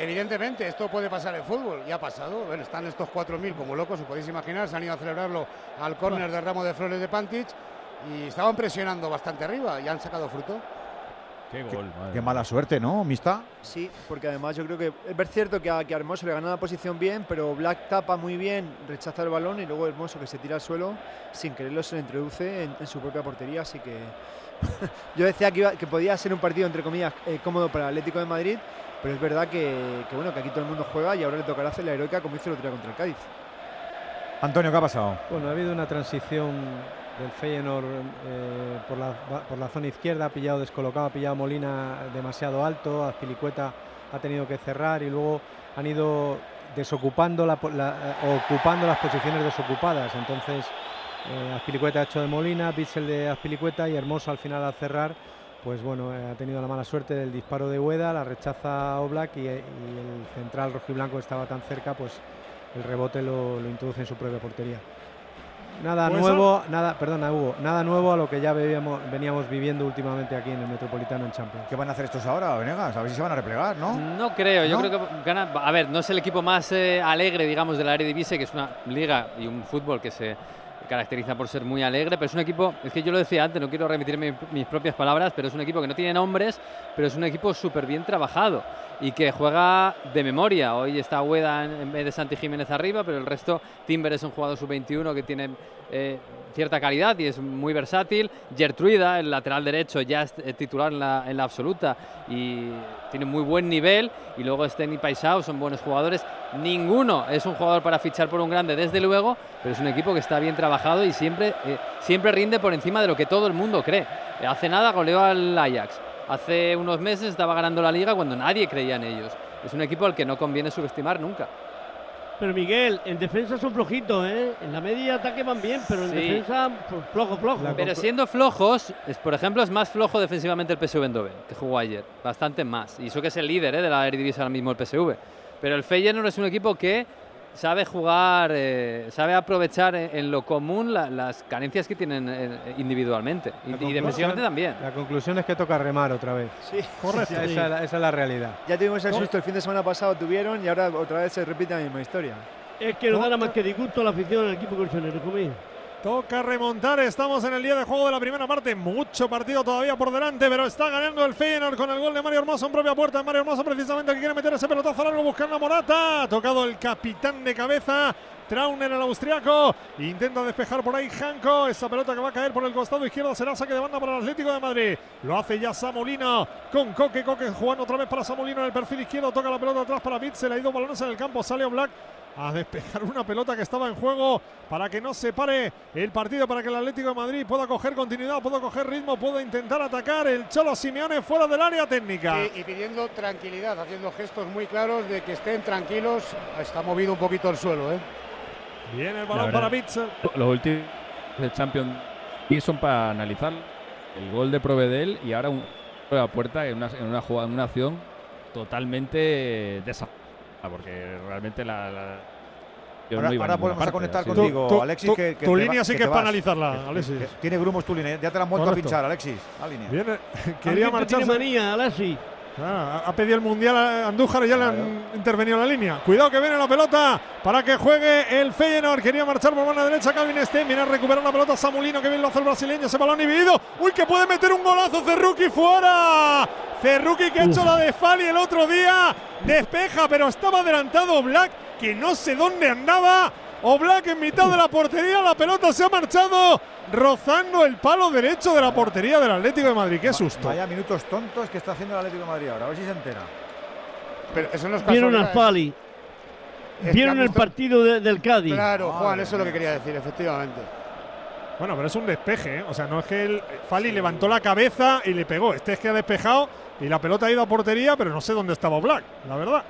[SPEAKER 7] Evidentemente, esto puede pasar en fútbol, ya ha pasado. Bueno, están estos 4.000 como locos, os podéis imaginar, se han ido a celebrarlo al córner de ramo de flores de Pantic y estaban presionando bastante arriba y han sacado fruto.
[SPEAKER 15] Qué gol, madre
[SPEAKER 1] Qué mala suerte, ¿no, Mista?
[SPEAKER 14] Sí, porque además yo creo que es cierto que a, que a Hermoso le gana la posición bien, pero Black tapa muy bien, rechaza el balón y luego Hermoso que se tira al suelo sin quererlo se lo introduce en, en su propia portería, así que yo decía que, iba- que podía ser un partido entre comillas eh, cómodo para el Atlético de Madrid, pero es verdad que, que, bueno que aquí todo el mundo juega y ahora le tocará hacer la heroica como hizo el otro día contra el Cádiz.
[SPEAKER 1] Antonio, ¿qué ha pasado?
[SPEAKER 13] Bueno, ha habido una transición del Feyenoord eh, por, la, por la zona izquierda, ha pillado descolocado, ha pillado a Molina demasiado alto, Azpilicueta ha tenido que cerrar y luego han ido desocupando, la, eh, ocupando las posiciones desocupadas. Entonces Eh, Aspilicueta ha hecho de Molina, Pixel de Aspilicueta y Hermoso al final al cerrar, pues bueno, eh, ha tenido la mala suerte del disparo de Hueda, la rechaza Oblak y, y el central rojiblanco estaba tan cerca, pues el rebote lo, lo introduce en su propia portería. Nada
[SPEAKER 1] Pues
[SPEAKER 13] nuevo, nada, perdona Hugo, nada nuevo a lo que ya veníamos viviendo últimamente aquí en el Metropolitano en Champions.
[SPEAKER 1] ¿Qué van a hacer estos ahora, Venegas? A ver si se van a replegar, ¿no?
[SPEAKER 8] No creo, yo creo que gana. A ver, no es el equipo más eh, alegre, digamos, de la Eredivisie, que es una liga y un fútbol que se caracteriza por ser muy alegre, pero es un equipo, es que yo lo decía antes, no quiero remitir mi- mis propias palabras, pero es un equipo que no tiene nombres, pero es un equipo súper bien trabajado y que juega de memoria. Hoy está Hueda en, en vez de Santi Jiménez arriba, pero el resto, Timber es un jugador sub-21 que tiene eh, cierta calidad y es muy versátil. Gertruida, el lateral derecho, ya es eh, titular en la, absoluta y tiene muy buen nivel. Y luego Steny Paisao, son buenos jugadores. Ninguno es un jugador para fichar por un grande, desde luego, pero es un equipo que está bien trabajado y siempre, eh, siempre rinde por encima de lo que todo el mundo cree. Hace nada goleó al Ajax. Hace unos meses estaba ganando la liga cuando nadie creía en ellos. Es un equipo al que no conviene subestimar nunca.
[SPEAKER 16] Pero Miguel, en defensa son flojitos, ¿eh? En la media ataque van bien, pero en
[SPEAKER 8] Sí.
[SPEAKER 16] defensa pues, flojo, flojo.
[SPEAKER 8] Pero siendo flojos, es, por ejemplo, es más flojo defensivamente el PSV Eindhoven, que jugó ayer. Bastante más. Y eso que es el líder ¿eh? de la Eredivisie ahora mismo, el PSV. Pero el Feyenoord es un equipo que sabe jugar, eh, sabe aprovechar en, en lo común la- las carencias que tienen eh, individualmente. Y, y defensivamente también.
[SPEAKER 13] La conclusión es que toca remar otra vez.
[SPEAKER 14] Sí,
[SPEAKER 13] Correcto. Esa, es la- esa es la realidad.
[SPEAKER 14] Ya tuvimos el susto el fin de semana pasado, tuvieron y ahora otra vez se repite la misma historia.
[SPEAKER 16] Es que no da nada más que disgusto a la afición del equipo colchonero, conmigo.
[SPEAKER 6] Toca remontar, estamos en el día de juego de la primera parte, mucho partido todavía por delante, pero está ganando el Feyenoord con el gol de Mario Hermoso en propia puerta, Mario Hermoso precisamente que quiere meter ese pelotazo largo buscando a Morata, ha tocado el capitán de cabeza, Trauner el austriaco, intenta despejar por ahí Janko, esa pelota que va a caer por el costado izquierdo será saque de banda para el Atlético de Madrid, lo hace ya Samolino con Coque, Coque jugando otra vez para Samolino en el perfil izquierdo, toca la pelota atrás para Bitzel, ha ido balones en el campo, sale Black a despejar una pelota que estaba en juego para que no se pare el partido, para que el Atlético de Madrid pueda coger continuidad, pueda coger ritmo, pueda intentar atacar el Cholo Simeone fuera del área técnica.
[SPEAKER 7] Y, y pidiendo tranquilidad, haciendo gestos muy claros de que estén tranquilos. Está movido un poquito el suelo, ¿eh?
[SPEAKER 6] Viene el balón
[SPEAKER 15] verdad,
[SPEAKER 6] para Bitzel.
[SPEAKER 15] Los últimos del Champions y son para analizar el gol de Provedel y ahora un a puerta en una, en una jugada, en una acción totalmente desa porque realmente la, la- yo
[SPEAKER 1] Ahora,
[SPEAKER 15] no iba a
[SPEAKER 1] ahora
[SPEAKER 15] parte,
[SPEAKER 1] conectar
[SPEAKER 15] así.
[SPEAKER 1] contigo, Alexis.
[SPEAKER 6] tu-
[SPEAKER 1] que, que
[SPEAKER 6] tu línea
[SPEAKER 1] va-
[SPEAKER 6] sí que
[SPEAKER 1] te
[SPEAKER 6] es para analizarla,
[SPEAKER 1] Que-
[SPEAKER 6] Alexis.
[SPEAKER 1] que Tiene grumos tu línea. Ya te la han vuelto
[SPEAKER 6] Correcto.
[SPEAKER 1] a pinchar, Alexis. La línea.
[SPEAKER 6] Viene, quería
[SPEAKER 16] te tiene
[SPEAKER 6] marcharse.
[SPEAKER 16] manía, Alexis.
[SPEAKER 6] Ah, ha pedido el mundial a Andújar y ya le han intervenido en la línea. Cuidado que viene la pelota para que juegue el Feyenoord. Quería marchar por mano derecha Calvin Stein. Viene a recuperar la pelota Samulino. Que bien lo hace el brasileño. Ese balón dividido. Uy, que puede meter un golazo. Cerruki fuera. Cerruki que ha hecho la de Fali el otro día. Despeja, pero estaba adelantado Black, que no sé dónde andaba. O Black en mitad de la portería. La pelota se ha marchado rozando el palo derecho de la portería del Atlético de Madrid. Qué susto.
[SPEAKER 1] Vaya minutos tontos que está haciendo el Atlético de Madrid ahora. A ver si se entera.
[SPEAKER 7] Pero eso no es
[SPEAKER 16] Vieron al Fali.
[SPEAKER 7] Es
[SPEAKER 16] Vieron el partido de- del Cádiz.
[SPEAKER 7] Claro, Juan, eso es lo que quería decir, efectivamente.
[SPEAKER 6] Bueno, pero es un despeje, ¿eh? O sea, no es que el Fali levantó la cabeza y le pegó. Este es que ha despejado y la pelota ha ido a portería, pero no sé dónde estaba Black, la verdad.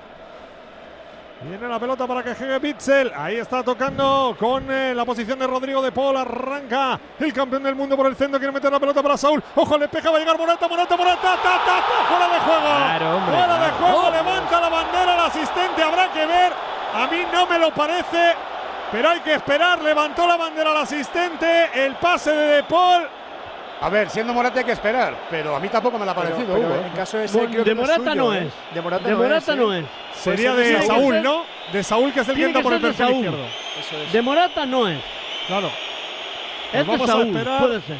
[SPEAKER 6] Viene la pelota para que juegue Bitzel. Ahí está tocando con eh, la posición de Rodrigo de Paul. Arranca el campeón del mundo por el centro. Quiere meter la pelota para Saúl. Ojo, le despeja. Va a llegar Morata, Morata, Morata. Ta, ta, ta, fuera de juego.
[SPEAKER 15] Claro, hombre,
[SPEAKER 6] fuera de juego. Levanta la bandera el asistente. Habrá que ver. A mí no me lo parece. Pero hay que esperar. Levantó la bandera el asistente. El pase de De Paul.
[SPEAKER 7] A ver, siendo Morata hay que esperar, pero a mí tampoco me lo ha parecido,
[SPEAKER 14] pero
[SPEAKER 7] Hugo, ¿eh?
[SPEAKER 14] en caso de ese,
[SPEAKER 16] Mo-
[SPEAKER 14] creo
[SPEAKER 16] de
[SPEAKER 14] que no es
[SPEAKER 16] Morata
[SPEAKER 14] suyo,
[SPEAKER 16] no
[SPEAKER 14] ¿eh?
[SPEAKER 16] es.
[SPEAKER 14] De Morata
[SPEAKER 16] De
[SPEAKER 14] no es,
[SPEAKER 16] no
[SPEAKER 14] ¿eh?
[SPEAKER 16] es.
[SPEAKER 6] Sería
[SPEAKER 14] Pues
[SPEAKER 6] de
[SPEAKER 14] tiene
[SPEAKER 6] Saúl, ¿no? De Saúl, que es el que
[SPEAKER 16] Tiene que
[SPEAKER 6] por el
[SPEAKER 16] de
[SPEAKER 6] perfil
[SPEAKER 16] Saúl.
[SPEAKER 6] izquierdo.
[SPEAKER 14] Eso es.
[SPEAKER 16] De Morata no es.
[SPEAKER 6] Claro.
[SPEAKER 16] Es de
[SPEAKER 6] vamos a
[SPEAKER 16] Saúl,
[SPEAKER 6] esperar.
[SPEAKER 16] puede ser.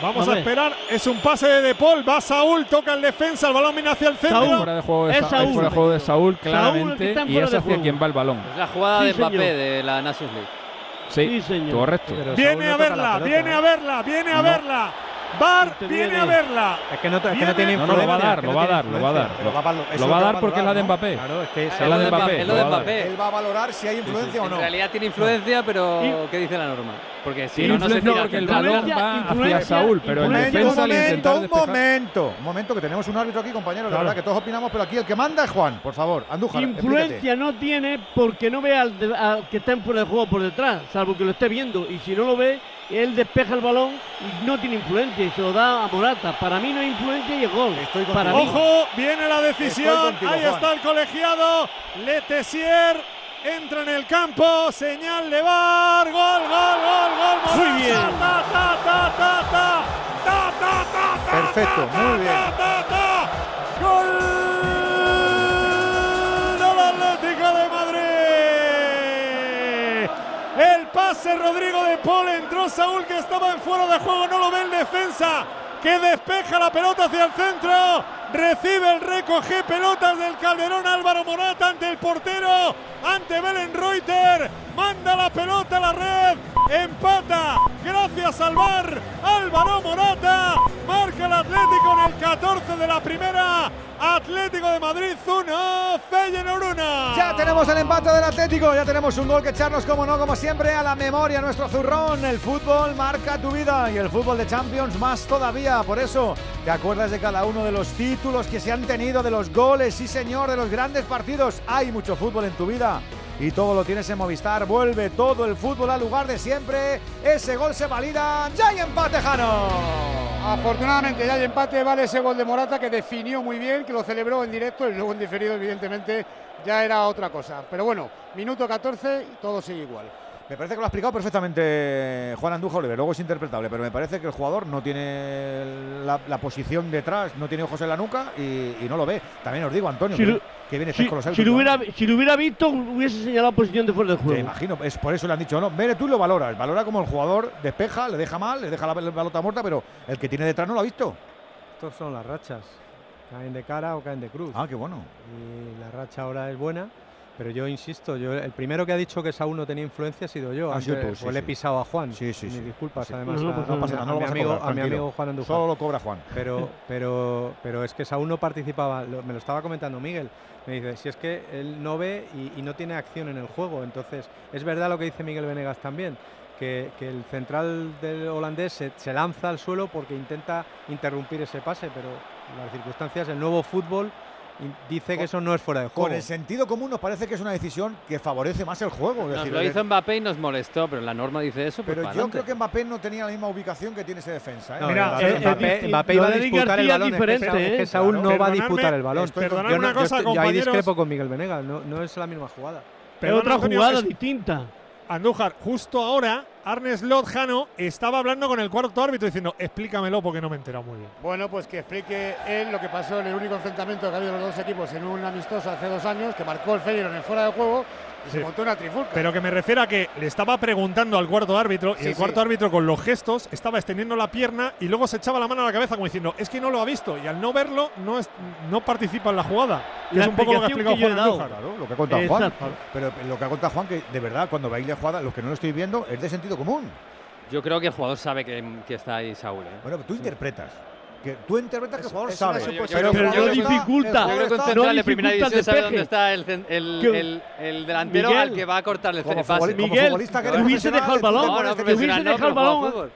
[SPEAKER 6] Vamos
[SPEAKER 16] A
[SPEAKER 6] a, esperar. Es un pase de De Paul. Va Saúl, toca el defensa. El balón viene hacia el centro.
[SPEAKER 16] Saúl.
[SPEAKER 15] fuera de juego de,
[SPEAKER 16] Es
[SPEAKER 15] Sa-
[SPEAKER 16] Saúl.
[SPEAKER 15] fuera de juego de Saúl
[SPEAKER 16] Saúl
[SPEAKER 15] claramente y es
[SPEAKER 16] de
[SPEAKER 15] hacia quien va el balón.
[SPEAKER 8] Es la jugada
[SPEAKER 16] Sí,
[SPEAKER 8] de Mbappé
[SPEAKER 16] señor.
[SPEAKER 8] de la Nations League.
[SPEAKER 15] Sí,
[SPEAKER 16] Sí, señor.
[SPEAKER 15] correcto.
[SPEAKER 6] Viene
[SPEAKER 13] no
[SPEAKER 6] a verla, viene
[SPEAKER 13] ¿eh?
[SPEAKER 6] a verla, viene a
[SPEAKER 15] No.
[SPEAKER 6] verla. Bar viene a verla.
[SPEAKER 13] Es que no, es que no
[SPEAKER 6] Viene-
[SPEAKER 13] tiene
[SPEAKER 15] no, lo va a
[SPEAKER 13] influencia,
[SPEAKER 15] dar, lo va a dar, lo va a dar.
[SPEAKER 13] influencia.
[SPEAKER 15] Lo,
[SPEAKER 1] va a
[SPEAKER 15] dar
[SPEAKER 1] que
[SPEAKER 15] porque es la de Mbappé.
[SPEAKER 13] Claro, es que
[SPEAKER 8] Es
[SPEAKER 15] la
[SPEAKER 8] de Mbappé, es lo de. Mbappé.
[SPEAKER 1] Él va a valorar si hay influencia o
[SPEAKER 8] En
[SPEAKER 1] no.
[SPEAKER 8] realidad tiene influencia, pero ¿qué dice la norma? Porque si no, no se
[SPEAKER 15] influencia
[SPEAKER 8] tira
[SPEAKER 15] porque el balón
[SPEAKER 16] Influencia,
[SPEAKER 15] va hacia
[SPEAKER 16] influencia,
[SPEAKER 15] Saúl, pero en
[SPEAKER 16] influencia.
[SPEAKER 15] defensa intentar
[SPEAKER 1] momento, un momento, un momento, que tenemos un árbitro aquí, compañero, de
[SPEAKER 6] Claro.
[SPEAKER 1] verdad que todos opinamos, pero aquí el que manda es Juan, por favor, Andújar.
[SPEAKER 16] Influencia no tiene porque no ve al que está en fuera de juego por detrás, salvo que lo esté viendo. Y si no lo ve, él despeja el balón y no tiene influencia y se lo da a Morata. Para mí no hay influencia y es gol.
[SPEAKER 1] Estoy contigo.
[SPEAKER 16] Para mí.
[SPEAKER 6] Ojo, viene la decisión.
[SPEAKER 1] Contigo,
[SPEAKER 6] Ahí
[SPEAKER 1] Juan.
[SPEAKER 6] está el colegiado. Letesier entra en el campo. Señal de bar. Gol, gol, gol, gol.
[SPEAKER 16] Muy
[SPEAKER 6] Morata,
[SPEAKER 16] bien.
[SPEAKER 6] Ta, ta, ta, ta, ta. Ta, ta, ta, ta,
[SPEAKER 1] Perfecto,
[SPEAKER 6] ta,
[SPEAKER 1] muy
[SPEAKER 6] ta,
[SPEAKER 1] bien.
[SPEAKER 6] ta, ta, ta. Gol pase Rodrigo de Paul entró Saúl que estaba en fuera de juego, no lo ve el defensa que despeja la pelota hacia el centro. Recibe el recoge pelotas del Calderón Álvaro Morata ante el portero, ante Belen Reuter. Manda la pelota a la red, empata. Gracias al VAR, Álvaro Morata. Marca el Atlético en el 14 de la primera. Atlético de Madrid 1, Feyenoord 1.
[SPEAKER 1] Ya tenemos el empate del Atlético, ya tenemos un gol que echarnos, como no, como siempre, a la memoria, nuestro zurrón. El fútbol marca tu vida y el fútbol de Champions más todavía. Por eso, te acuerdas de cada uno de los títulos que se han tenido, de los goles, sí señor, de los grandes partidos. Hay mucho fútbol en tu vida. Y todo lo tienes en Movistar. Vuelve todo el fútbol al lugar de siempre. Ese gol se valida. ¡Ya hay empate, Jano!
[SPEAKER 7] Afortunadamente ya hay empate, vale ese gol de Morata que definió muy bien, que lo celebró en directo y luego en diferido evidentemente ya era otra cosa. Pero bueno, minuto 14 y todo sigue igual.
[SPEAKER 1] Me parece que lo ha explicado perfectamente Juan Andújar Oliver, luego es interpretable, pero me parece que el jugador no tiene la, la posición detrás, no tiene ojos en la nuca y, y no lo ve. También os digo, Antonio,
[SPEAKER 16] Si
[SPEAKER 1] que,
[SPEAKER 16] lo-
[SPEAKER 1] que bien
[SPEAKER 16] Si,
[SPEAKER 1] con los
[SPEAKER 16] si lo hubiera, si lo hubiera visto, hubiese señalado posición de fuera del
[SPEAKER 1] Te
[SPEAKER 16] juego.
[SPEAKER 1] imagino, es por eso le han dicho, no, Mire, tú lo valoras, valora como el jugador despeja, le deja mal, le deja la, la pelota muerta, pero el que tiene detrás no lo ha visto.
[SPEAKER 13] Estos son las rachas. Caen de cara o caen de cruz.
[SPEAKER 1] Ah, qué bueno.
[SPEAKER 13] Y la racha ahora es buena. Pero yo insisto, yo el primero que ha dicho que Saúl no tenía influencia ha sido yo.
[SPEAKER 1] Ha sido
[SPEAKER 13] Antes,
[SPEAKER 1] tú, sí,
[SPEAKER 13] pues le he
[SPEAKER 1] sí.
[SPEAKER 13] pisado a Juan.
[SPEAKER 1] Sí, sí,
[SPEAKER 13] Mis
[SPEAKER 1] sí.
[SPEAKER 13] disculpas,
[SPEAKER 1] Sí.
[SPEAKER 13] además.
[SPEAKER 16] No, no
[SPEAKER 13] a,
[SPEAKER 16] pasa
[SPEAKER 1] No pasa
[SPEAKER 13] a
[SPEAKER 1] nada, lo
[SPEAKER 13] mi
[SPEAKER 1] a
[SPEAKER 13] amigo,
[SPEAKER 1] cobrar,
[SPEAKER 13] a mi amigo Juan Andújar.
[SPEAKER 1] Solo lo cobra Juan.
[SPEAKER 13] Pero, pero, pero es que Saúl no participaba, lo- me lo estaba comentando Miguel. Me dice, si es que él no ve y, y no tiene acción en el juego. Entonces, es verdad lo que dice Miguel Venegas también, que, que el central del holandés se, se lanza al suelo porque intenta interrumpir ese pase, pero las circunstancias, el nuevo fútbol dice que eso no es fuera de juego.
[SPEAKER 1] Con el sentido común nos parece que es una decisión que favorece más el juego. es
[SPEAKER 8] Nos
[SPEAKER 1] decir,
[SPEAKER 8] lo hizo Mbappé y nos molestó, pero la norma dice eso. Pues
[SPEAKER 1] pero yo
[SPEAKER 8] adelante.
[SPEAKER 1] creo que Mbappé no tenía la misma ubicación que tiene ese defensa. ¿eh?
[SPEAKER 13] No,
[SPEAKER 6] Mira,
[SPEAKER 13] Mbappé,
[SPEAKER 6] eh,
[SPEAKER 13] Mbappé-
[SPEAKER 16] eh,
[SPEAKER 13] Mbappé iba a disputar el balón. es que
[SPEAKER 16] diferente,
[SPEAKER 13] es que
[SPEAKER 16] ¿eh?
[SPEAKER 13] Saúl
[SPEAKER 1] Claro.
[SPEAKER 13] no va a disputar el balón.
[SPEAKER 6] perdonadme
[SPEAKER 13] no-
[SPEAKER 6] una
[SPEAKER 13] yo
[SPEAKER 6] cosa,
[SPEAKER 13] estoy- yo ahí discrepo con Miguel Venegas. No, no es la misma jugada.
[SPEAKER 6] Perdón,
[SPEAKER 16] otra
[SPEAKER 6] Antonio,
[SPEAKER 16] jugada
[SPEAKER 6] es-
[SPEAKER 16] distinta.
[SPEAKER 6] Andújar, justo ahora, Arnes Lodjano estaba hablando con el cuarto árbitro diciendo, explícamelo porque no me he enterado muy bien.
[SPEAKER 7] Bueno, pues que explique él lo que pasó en el único enfrentamiento que ha habido los dos equipos en un amistoso hace dos años, que marcó el Feyenoord en fuera de juego y se montó una trifulca.
[SPEAKER 6] Pero que me refiero a que le estaba preguntando al cuarto árbitro y
[SPEAKER 7] Sí,
[SPEAKER 6] el cuarto
[SPEAKER 7] sí.
[SPEAKER 6] árbitro con los gestos estaba extendiendo la pierna y luego se echaba la mano a la cabeza como diciendo, es que no lo ha visto y al no verlo no, es, no participa en la jugada. Que
[SPEAKER 16] La
[SPEAKER 6] es un poco lo que ha explicado
[SPEAKER 16] que
[SPEAKER 6] Juan. Andújar.
[SPEAKER 1] Claro, lo que ha contado Juan. Pero lo que ha contado Juan, que de verdad, cuando veis la jugada, los que no lo estoy viendo, es de sentido común.
[SPEAKER 8] Yo creo que el jugador sabe que, que está ahí Saúl. ¿eh?
[SPEAKER 1] Bueno, tú interpretas. Que tú interpretas que el jugador sabe.
[SPEAKER 7] suposición.
[SPEAKER 1] el
[SPEAKER 16] Pero no
[SPEAKER 1] jugador está-
[SPEAKER 16] dificulta.
[SPEAKER 1] el
[SPEAKER 8] Yo creo que un central
[SPEAKER 16] no
[SPEAKER 8] de primera división sabe dónde está el, el, el- el delantero
[SPEAKER 16] Miguel,
[SPEAKER 8] al que va a cortar el pase.
[SPEAKER 16] Miguel, hubiese dejado el balón,
[SPEAKER 8] No, no,
[SPEAKER 16] hubiese
[SPEAKER 8] no,
[SPEAKER 16] dejado el
[SPEAKER 8] pero
[SPEAKER 16] balón.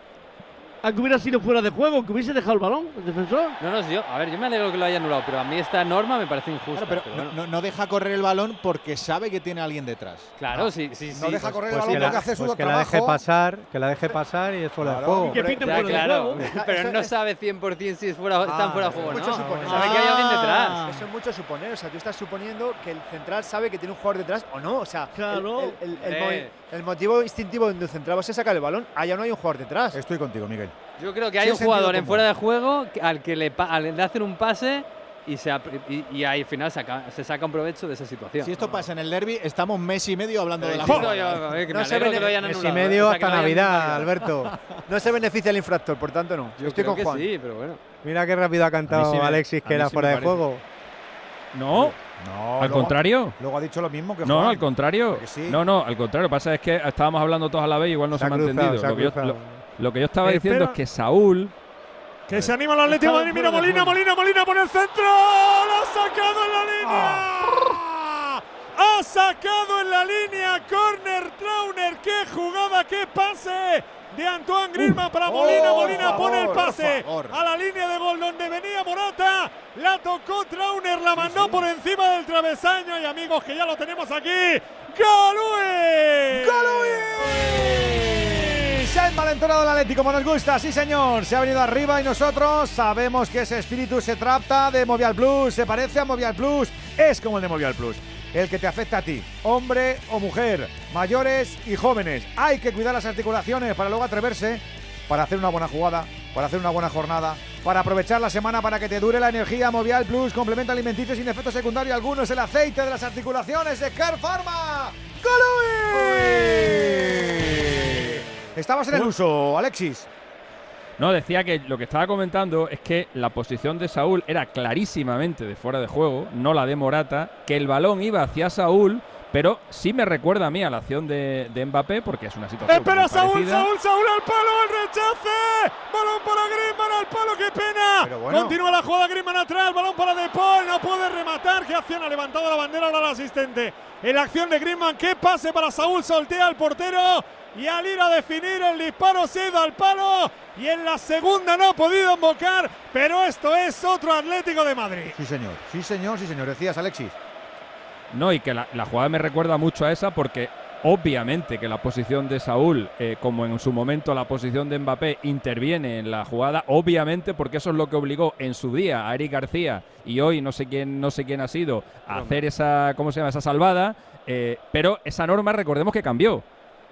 [SPEAKER 8] Fútbol.
[SPEAKER 16] A que hubiera sido fuera de juego, que hubiese dejado el balón, el defensor.
[SPEAKER 8] No, no, sí, yo, a ver, yo me alegro que lo haya anulado, pero a mí esta norma me parece injusta.
[SPEAKER 2] Claro, pero
[SPEAKER 8] pero
[SPEAKER 2] no,
[SPEAKER 8] bueno.
[SPEAKER 2] no- no deja correr el balón porque sabe que tiene a alguien detrás.
[SPEAKER 8] Claro, sí, sí,
[SPEAKER 1] No
[SPEAKER 8] sí.
[SPEAKER 1] deja
[SPEAKER 8] pues-
[SPEAKER 1] correr el
[SPEAKER 13] Pues
[SPEAKER 1] balón
[SPEAKER 13] que la,
[SPEAKER 1] porque hace su
[SPEAKER 13] pues que la deje pasar, que la deje pasar y es fuera de juego.
[SPEAKER 16] Y que piten
[SPEAKER 8] Ya,
[SPEAKER 16] de
[SPEAKER 8] claro,
[SPEAKER 16] juego.
[SPEAKER 8] pero no sabe 100% si es fuera, están
[SPEAKER 7] Ah,
[SPEAKER 8] fuera de juego,
[SPEAKER 14] mucho
[SPEAKER 8] ¿no?
[SPEAKER 14] suponer.
[SPEAKER 8] Sabe que hay alguien detrás.
[SPEAKER 16] Ah.
[SPEAKER 14] Eso es mucho suponer. O sea, tú estás suponiendo que el central sabe que tiene un jugador detrás o no. O sea, el-
[SPEAKER 16] Claro.
[SPEAKER 14] el, el-. El motivo instintivo donde el central va a ser sacar el balón, allá no hay un jugador detrás.
[SPEAKER 1] Estoy contigo, Miguel.
[SPEAKER 8] Yo creo que
[SPEAKER 1] Sí,
[SPEAKER 8] hay un jugador en fuera de juego al que le, pa- al- le hacen un pase y, se, y, y ahí al final saca- se saca un provecho de esa situación.
[SPEAKER 2] Si esto pasa en el derby, estamos mes y medio hablando de la
[SPEAKER 8] yo, eh,
[SPEAKER 14] No
[SPEAKER 8] me
[SPEAKER 14] se
[SPEAKER 8] alegro
[SPEAKER 14] bene-
[SPEAKER 8] que lo hayan
[SPEAKER 13] Mes y
[SPEAKER 8] anulado,
[SPEAKER 13] medio
[SPEAKER 8] o sea, que
[SPEAKER 13] hasta Navidad. Alberto.
[SPEAKER 14] No se beneficia el infractor, por tanto no. Yo, estoy
[SPEAKER 8] creo
[SPEAKER 14] con
[SPEAKER 8] que
[SPEAKER 14] Juan.
[SPEAKER 8] sí, pero bueno.
[SPEAKER 13] Mira qué rápido ha cantado
[SPEAKER 15] sí me-
[SPEAKER 13] Alexis que era
[SPEAKER 15] sí
[SPEAKER 13] fuera de juego.
[SPEAKER 15] No,
[SPEAKER 1] No,
[SPEAKER 15] al
[SPEAKER 1] luego-
[SPEAKER 15] contrario.
[SPEAKER 1] Luego ha dicho lo mismo que
[SPEAKER 15] No,
[SPEAKER 1] Juan.
[SPEAKER 15] al contrario.
[SPEAKER 1] Sí.
[SPEAKER 15] No, no, al contrario. Lo que pasa es que estábamos hablando todos a la vez y igual no se, me ha entendido.
[SPEAKER 13] se
[SPEAKER 15] Lo que, yo, lo- lo que yo estaba
[SPEAKER 6] Eh,
[SPEAKER 15] diciendo
[SPEAKER 6] espera.
[SPEAKER 15] es que Saúl
[SPEAKER 6] Que se anima el Atlético de Madrid. Mira Molina, Molina, Molina por el centro. ¡Lo ha sacado en la línea! Ha sacado en la línea. Corner Trauner. ¡Qué jugada! ¡Qué pase! De Antoine Griezmann para Molina. Molina pone el
[SPEAKER 2] favor,
[SPEAKER 6] pase
[SPEAKER 2] favor.
[SPEAKER 6] a la línea de gol donde venía Morata. La tocó Trauner, la mandó por encima del travesaño. Y amigos, que ya lo tenemos aquí. ¡Galui!
[SPEAKER 1] Se ha envalentonado el Atlético, como nos gusta, sí señor. Se ha venido arriba y nosotros sabemos que ese espíritu se trata de Movial Plus, se parece a Movial Plus, es como el de Movial Plus. El que te afecta a ti, hombre o mujer, mayores y jóvenes. Hay que cuidar las articulaciones para luego atreverse, para hacer una buena jugada, para hacer una buena jornada, para aprovechar la semana para que te dure la energía. Movial Plus, complemento alimenticio sin efecto secundario alguno, es el aceite de las articulaciones de Car Pharma. ¡Golui! Estabas en el uso, Alexis.
[SPEAKER 15] No, decía que lo que estaba comentando es que la posición de Saúl era clarísimamente de fuera de juego, no la de Morata, que el balón iba hacia Saúl, pero sí me recuerda a mí a la acción de, de Mbappé, porque es una situación
[SPEAKER 6] Espera
[SPEAKER 15] muy
[SPEAKER 6] Saúl,
[SPEAKER 15] parecida.
[SPEAKER 6] Saúl, Saúl al palo, el rechace. Balón para Griezmann al palo, qué pena.
[SPEAKER 15] bueno.
[SPEAKER 6] Continúa la jugada Griezmann atrás, balón para De Paul, no puede rematar. ¿Qué acción ha levantado la bandera ahora el asistente? En la acción de Griezmann, qué pase para Saúl, soltea al portero. Y al ir a definir el disparo se ha ido al palo. Y en la segunda no ha podido embocar. Pero esto es otro Atlético de Madrid.
[SPEAKER 1] Sí, señor. Sí, señor, sí, señor. Decías, Alexis.
[SPEAKER 15] No, y que la, la jugada me recuerda mucho a esa porque obviamente que la posición de Saúl, eh, como en su momento la posición de Mbappé, interviene en la jugada, obviamente porque eso es lo que obligó en su día a Eric García y hoy no sé quién, no sé quién ha sido, a hacer esa, ¿cómo se llama? esa salvada, eh, pero esa norma recordemos que cambió.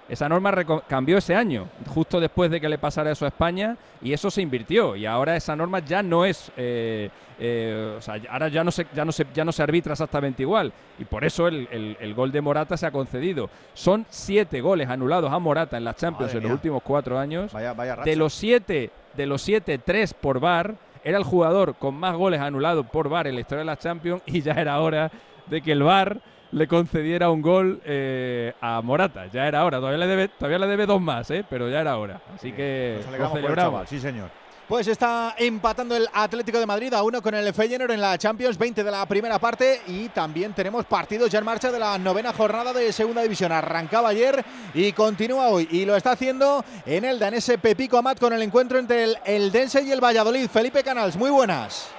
[SPEAKER 15] Esa norma cambió ese año, justo después de que le pasara eso a España, y eso se invirtió. Y ahora esa norma ya no es. eh, eh, o sea, ahora ya no, se, ya, no se, ya no se arbitra exactamente igual. Y por eso el, el- el gol de Morata se ha concedido. Son siete goles anulados a Morata en la Champions
[SPEAKER 1] Madre
[SPEAKER 15] en los últimos cuatro años.
[SPEAKER 1] Vaya, vaya racha.
[SPEAKER 15] de los siete, de los siete, tres por VAR. Era el jugador con más goles anulados por VAR en la historia de la Champions y ya era hora de que el VAR le concediera un gol eh, a Morata. Ya era hora. Todavía le debe, todavía le debe dos más, ¿eh? pero ya era hora. Así que lo
[SPEAKER 1] chaval, sí, señor.
[SPEAKER 2] Pues está empatando el Atlético de Madrid a uno con el Feyenoord en la Champions 20 de la primera parte y también tenemos partidos ya en marcha de la novena jornada de segunda división. Arrancaba ayer y continúa hoy y lo está haciendo en el danese Pepico Amat con el encuentro entre el Eldense y el Valladolid. Felipe Canals, muy buenas.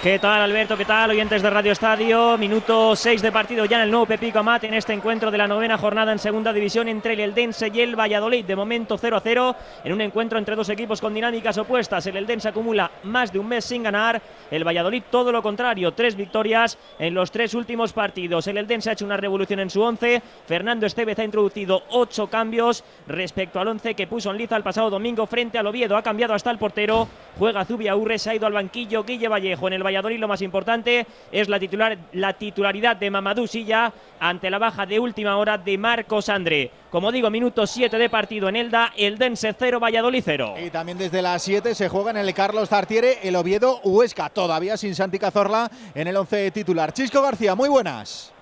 [SPEAKER 17] ¿Qué tal Alberto? ¿Qué tal oyentes de Radio Estadio? Minuto 6 de partido ya en el nuevo Pepico Amat en este encuentro de la novena jornada en segunda división entre el Eldense y el Valladolid. De momento 0 a 0 en un encuentro entre dos equipos con dinámicas opuestas. El Eldense acumula más de un mes sin ganar. El Valladolid todo lo contrario, tres victorias en los tres últimos partidos. El Eldense ha hecho una revolución en su once. Fernando Estevez ha introducido ocho cambios respecto al once que puso en liza el pasado domingo frente al Oviedo. Ha cambiado hasta el portero. Juega Zubia Urre, se ha ido al banquillo Guille Vallejo. En el Valladolid lo más importante es la, titular, la titularidad de Mamadou Silla ante la baja de última hora de Marcos André. Como digo, minuto 7 de partido en Elda, Eldense 0, Valladolid 0.
[SPEAKER 2] Y también desde las 7 se juega en el Carlos Tartiere, el Oviedo Huesca, todavía sin Santi Cazorla en el 11 titular. Chisco García, muy buenas.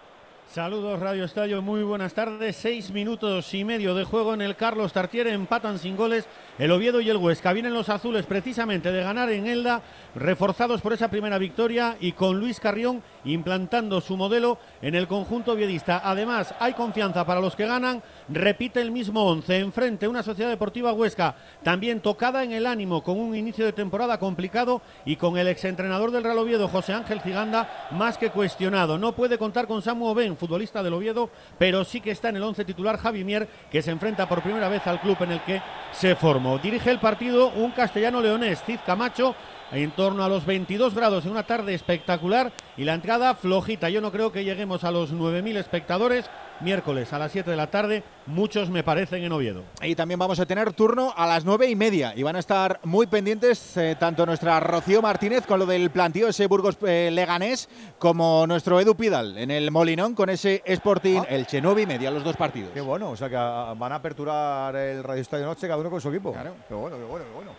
[SPEAKER 18] Saludos Radio Estadio, muy buenas tardes. Seis minutos y medio de juego en el Carlos Tartiere, empatan sin goles el Oviedo y el Huesca. Vienen los azules precisamente de ganar en Elda, reforzados por esa primera victoria y con Luis Carrión implantando su modelo en el conjunto oviedista. Además, hay confianza para los que ganan. Repite el mismo once enfrente una Sociedad Deportiva Huesca, también tocada en el ánimo con un inicio de temporada complicado y con el exentrenador del Real Oviedo, José Ángel Giganda, más que cuestionado. No puede contar con Samu Ben, futbolista del Oviedo, pero sí que está en el once titular Javi Mier, que se enfrenta por primera vez al club en el que se formó. Dirige el partido un castellano leonés, Cid Camacho, en torno a los 22 grados en una tarde espectacular y la entrada flojita. Yo no creo que lleguemos a los 9.000 espectadores. Miércoles a las 7 de la tarde, muchos me parecen en Oviedo.
[SPEAKER 2] Y también vamos a tener turno a las nueve y media y van a estar muy pendientes eh, tanto nuestra Rocío Martínez con lo del plantío ese Burgos eh, Leganés como nuestro Edu Pidal en el Molinón con ese Sporting el Che y media los dos partidos.
[SPEAKER 1] Qué bueno, o sea que ah, van a aperturar el Radio Estadio Noche cada uno con su equipo. Claro. Qué bueno, qué bueno, qué bueno.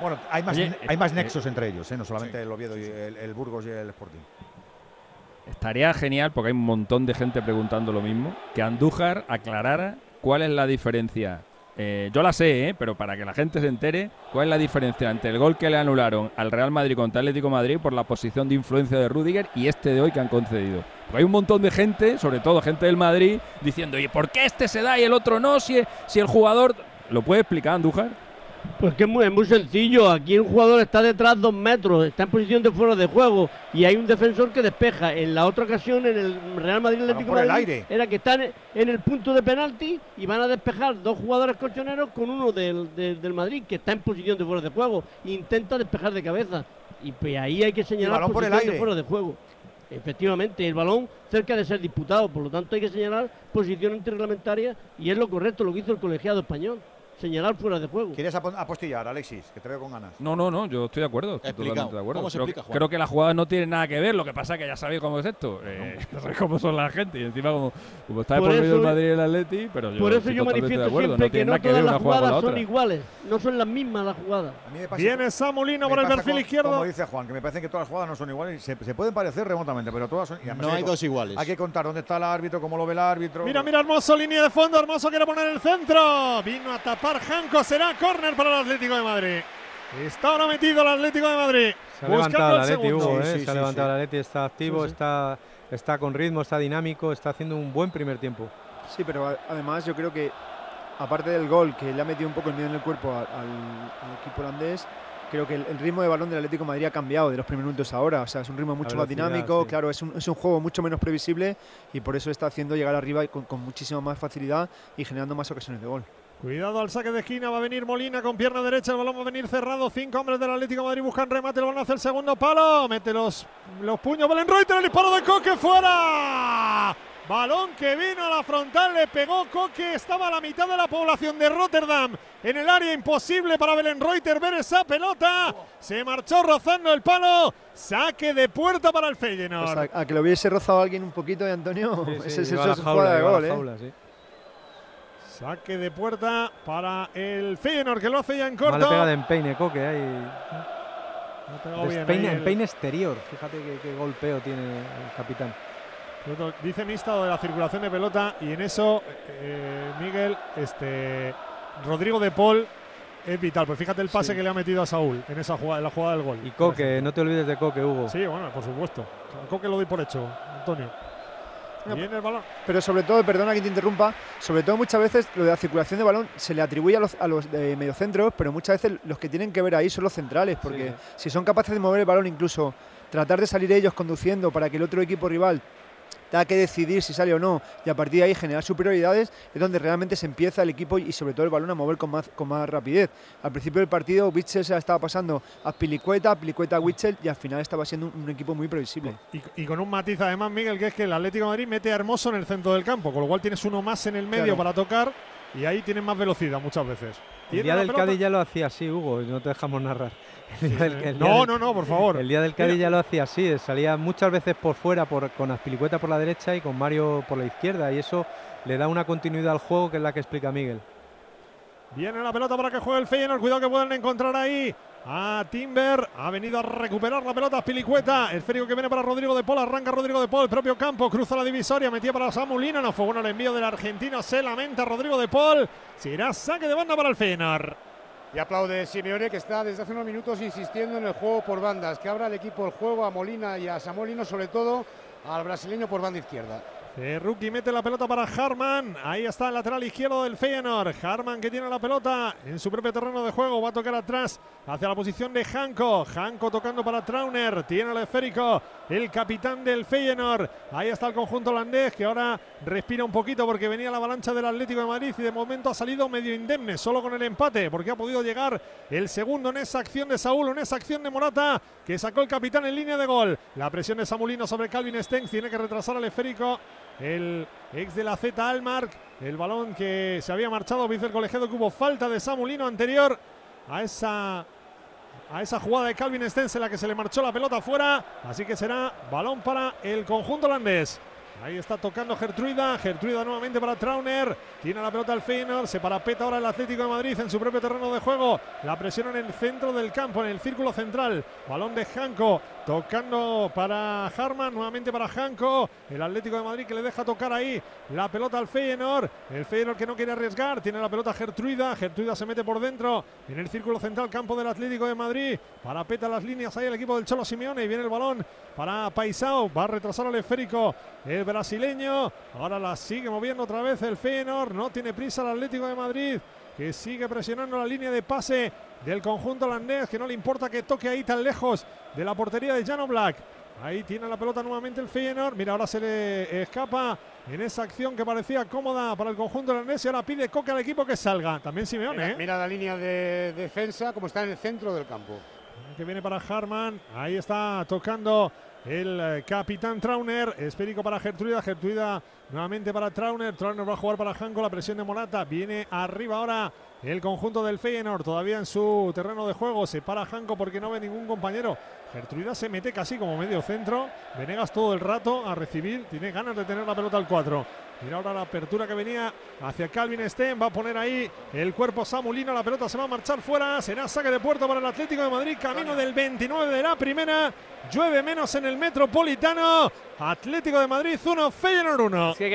[SPEAKER 1] Bueno, hay más,
[SPEAKER 15] Oye,
[SPEAKER 1] hay más
[SPEAKER 15] eh,
[SPEAKER 1] nexos entre ellos, ¿eh? no solamente el Oviedo y el, el Burgos y el Sporting.
[SPEAKER 15] Estaría genial, porque hay un montón de gente preguntando lo mismo, que Andújar aclarara cuál es la diferencia eh, yo la sé, ¿eh? pero para que la gente se entere, ¿cuál es la diferencia entre el gol que le anularon al Real Madrid contra Atlético Madrid por la posición de influencia de Rudiger y este de hoy que han concedido? Porque hay un montón de gente, sobre todo gente del Madrid, diciendo, ¿y por qué este se da y el otro no? Si, si el jugador... ¿Lo puede explicar, Andújar?
[SPEAKER 16] Pues que es muy, es muy sencillo. Aquí un jugador está detrás dos metros, está en posición de fuera de juego y hay un defensor que despeja. En la otra ocasión, en el Real Madrid Atlético
[SPEAKER 1] el
[SPEAKER 16] Madrid,
[SPEAKER 1] aire.
[SPEAKER 16] era que están en el punto de penalti y van a despejar dos jugadores colchoneros con uno del, del- del Madrid que está en posición de fuera de juego. Intenta despejar de cabeza. Y pues ahí hay que señalar
[SPEAKER 1] por el
[SPEAKER 16] posición de fuera de juego. Efectivamente, el balón cerca de ser disputado, por lo tanto hay que señalar posición antirreglamentaria y es lo correcto lo que hizo el colegiado español, señalar fuera de juego.
[SPEAKER 1] ¿Quieres apo- apostillar, Alexis? Que te veo con ganas.
[SPEAKER 15] No, no, no, yo estoy de acuerdo. Estoy totalmente de acuerdo.
[SPEAKER 1] ¿Cómo se
[SPEAKER 15] creo,
[SPEAKER 1] explica,
[SPEAKER 15] que-
[SPEAKER 1] Juan?
[SPEAKER 15] creo que las jugadas no tienen nada que ver, lo que pasa es que ya sabéis cómo es esto. Eh, ya sabéis cómo son la gente. Y encima, como, como está de
[SPEAKER 16] Por
[SPEAKER 15] por medio el Madrid y el Atleti, pero yo
[SPEAKER 16] Por eso
[SPEAKER 15] estoy
[SPEAKER 16] yo manifiesto siempre
[SPEAKER 15] no
[SPEAKER 16] que no
[SPEAKER 15] que
[SPEAKER 16] todas
[SPEAKER 15] una
[SPEAKER 16] las
[SPEAKER 15] la
[SPEAKER 16] jugadas son
[SPEAKER 15] otra.
[SPEAKER 16] iguales, no son las mismas las jugadas.
[SPEAKER 6] Viene Samulino
[SPEAKER 1] Me
[SPEAKER 6] por el perfil izquierdo.
[SPEAKER 1] Como dice Juan, que me parece que todas las jugadas no son iguales. Se, se pueden parecer remotamente, pero todas son.
[SPEAKER 2] No hay
[SPEAKER 1] que-
[SPEAKER 2] dos iguales.
[SPEAKER 1] Hay que contar dónde está el árbitro, cómo lo ve el árbitro.
[SPEAKER 6] Mira, mira, Hermoso, línea de fondo. Hermoso quiere poner el centro. Vino a tapar Janco. Será córner para el Atlético de Madrid. Está ahora metido el Atlético de Madrid.
[SPEAKER 13] Se ha levantado el Atleti. Hugo, ¿eh?
[SPEAKER 6] Sí, sí,
[SPEAKER 13] se ha
[SPEAKER 6] sí,
[SPEAKER 13] levantado
[SPEAKER 6] sí.
[SPEAKER 13] el Atleti, está activo,
[SPEAKER 14] Sí, sí.
[SPEAKER 13] Está, está con ritmo, está dinámico, está haciendo un buen primer tiempo.
[SPEAKER 14] Sí, pero a- además yo creo que, aparte del gol que le ha metido un poco el miedo en el cuerpo al, al- al equipo holandés, creo que el, el ritmo de balón del Atlético de Madrid ha cambiado de los primeros minutos a ahora. O sea, es un ritmo mucho más dinámico,
[SPEAKER 13] sí.
[SPEAKER 14] claro, es un, es un juego mucho menos previsible y por eso está haciendo llegar arriba con, con muchísima más facilidad y generando más ocasiones de gol.
[SPEAKER 6] Cuidado al saque de esquina, va a venir Molina con pierna derecha, el balón va a venir cerrado, cinco hombres del Atlético de Madrid buscan remate, el balón hacia el segundo palo, mete los, los puños, Belén Reuter, el disparo de Coque fuera. Balón que vino a la frontal, le pegó Coque, estaba a la mitad de la población de Rotterdam en el área, imposible para Belén Reuter ver esa pelota, se marchó rozando el palo, saque de puerta para el Feyenoord.
[SPEAKER 14] A que lo hubiese rozado alguien un poquito de Antonio,
[SPEAKER 13] Sí, sí,
[SPEAKER 14] ese es jugada de gol, ¿eh?
[SPEAKER 13] jaula, sí.
[SPEAKER 6] Saque de puerta para el Feyenoord que lo hace ya en corto.
[SPEAKER 13] pega de empeine, Coque. Ahí.
[SPEAKER 6] bien
[SPEAKER 13] Despeine-
[SPEAKER 6] ahí el-
[SPEAKER 13] exterior. Fíjate qué, golpeo tiene el capitán.
[SPEAKER 6] Dice Mista de la circulación de pelota y en eso, eh, Miguel, este Rodrigo de Paul es vital. Pues fíjate el pase
[SPEAKER 13] Sí.
[SPEAKER 6] que le ha metido a Saúl en esa jugada, en la jugada del gol.
[SPEAKER 13] Y Coque, no te olvides de Coque, Hugo.
[SPEAKER 6] Sí, bueno, por supuesto. Coque lo doy por hecho, Antonio.
[SPEAKER 14] No,
[SPEAKER 6] Viene el balón.
[SPEAKER 14] Pero sobre todo, perdona que te interrumpa, sobre todo muchas veces lo de la circulación de balón se le atribuye a los, a los de mediocentros, pero muchas veces los que tienen que ver ahí son los centrales, porque
[SPEAKER 13] Sí.
[SPEAKER 14] si son capaces de mover el balón, incluso tratar de salir ellos conduciendo para que el otro equipo rival tenga que decidir si sale o no y a partir de ahí generar superioridades, es donde realmente se empieza el equipo y sobre todo el balón a mover con más, con más rapidez. Al principio del partido, Witzel se la estaba pasando a Pilicueta, Pilicueta a Witzel y al final estaba siendo un, un equipo muy previsible.
[SPEAKER 6] Y, y con un matiz además, Miguel, que es que el Atlético de Madrid mete a Hermoso en el centro del campo, con lo cual tienes uno más en el medio
[SPEAKER 14] Claro.
[SPEAKER 6] para tocar y ahí tienes más velocidad muchas veces.
[SPEAKER 13] El día del. Cádiz ya lo hacía así, Hugo, y no te dejamos narrar. El día del- el día
[SPEAKER 6] No,
[SPEAKER 13] del-
[SPEAKER 6] no, no, por favor.
[SPEAKER 13] El día del Cádiz
[SPEAKER 6] Mira.
[SPEAKER 13] ya lo hacía así, eh, salía muchas veces por fuera por, con Aspilicueta por la derecha y con Mario por la izquierda, y eso le da una continuidad al juego que es la que explica Miguel.
[SPEAKER 6] Viene la pelota para que juegue el Feyenoord. Cuidado que pueden encontrar ahí a Timber. Ha venido a recuperar la pelota Pilicueta. Esférico que viene para Rodrigo de Paul. Arranca Rodrigo de Paul. Propio campo. Cruza la divisoria. Metía para Samulino. No fue bueno el envío del argentino. Se lamenta Rodrigo de Paul. Será saque de banda para el Feyenoord.
[SPEAKER 7] Y aplaude Simeone que está desde hace unos minutos insistiendo en el juego por bandas, que abra el equipo el juego a Molina y a Samolino, sobre todo al brasileño por banda izquierda.
[SPEAKER 6] Cerruki mete la pelota para Harman. Ahí está el lateral izquierdo del Feyenoord. Harman que tiene la pelota en su propio terreno de juego. Va a tocar atrás hacia la posición de Janko. Janko tocando para Trauner. Tiene el esférico el capitán del Feyenoord. Ahí está el conjunto holandés que ahora respira un poquito porque venía la avalancha del Atlético de Madrid y de momento ha salido medio indemne, solo con el empate, porque ha podido llegar el segundo en esa acción de Saúl, en esa acción de Morata que sacó el capitán en línea de gol. La presión de Samulino sobre Calvin Stengs tiene que retrasar al esférico el ex de la Z Almark, el balón que se había marchado, dice el colegiado que hubo falta de Samulino anterior a esa a esa jugada de Calvin Stengs en la que se le marchó la pelota afuera, así que será balón para el conjunto holandés. Ahí está tocando Gertruida, Gertruida nuevamente para Trauner, tiene la pelota el Feyenoord, se parapeta ahora el Atlético de Madrid en su propio terreno de juego, la presión en el centro del campo, en el círculo central, balón de Janko, Tocando para Harman, nuevamente para Janko. El Atlético de Madrid que le deja tocar ahí la pelota al Feyenoord. El Feyenoord que no quiere arriesgar. Tiene la pelota Gertruida. Gertruida se mete por dentro en el círculo central, campo del Atlético de Madrid. Para peta las líneas ahí el equipo del Cholo Simeone. Y viene el balón para Paisao. Va a retrasar al esférico el brasileño. Ahora la sigue moviendo otra vez el Feyenoord. No tiene prisa el Atlético de Madrid que sigue presionando la línea de pase del conjunto holandés, que no le importa que toque ahí tan lejos de la portería de Jano Black. Ahí tiene la pelota nuevamente el Feyenoord. Mira, ahora se le escapa en esa acción que parecía cómoda para el conjunto holandés y ahora pide Coque al equipo que salga. También Simeone.
[SPEAKER 7] Mira,
[SPEAKER 6] ¿eh?
[SPEAKER 7] mira la línea de defensa como está en el centro del campo.
[SPEAKER 6] Que viene para Harman. Ahí está tocando el eh, capitán Trauner. Esférico para Gertruida. Gertruida nuevamente para Trauner. Trauner va a jugar para Janko. La presión de Morata. Viene arriba ahora el conjunto del Feyenoord. Todavía en su terreno de juego. Se para Janko porque no ve ningún compañero. Gertruida se mete casi como medio centro. Venegas todo el rato a recibir. Tiene ganas de tener la pelota al 4. Mira ahora la apertura que venía hacia Calvin Sten. Va a poner ahí el cuerpo Samulino. La pelota se va a marchar fuera. Será saque de puerto para el Atlético de Madrid. Camino del 29 de la primera. Llueve menos en el Metropolitano. Atlético de Madrid 1, Feyenoord 1.
[SPEAKER 8] Es que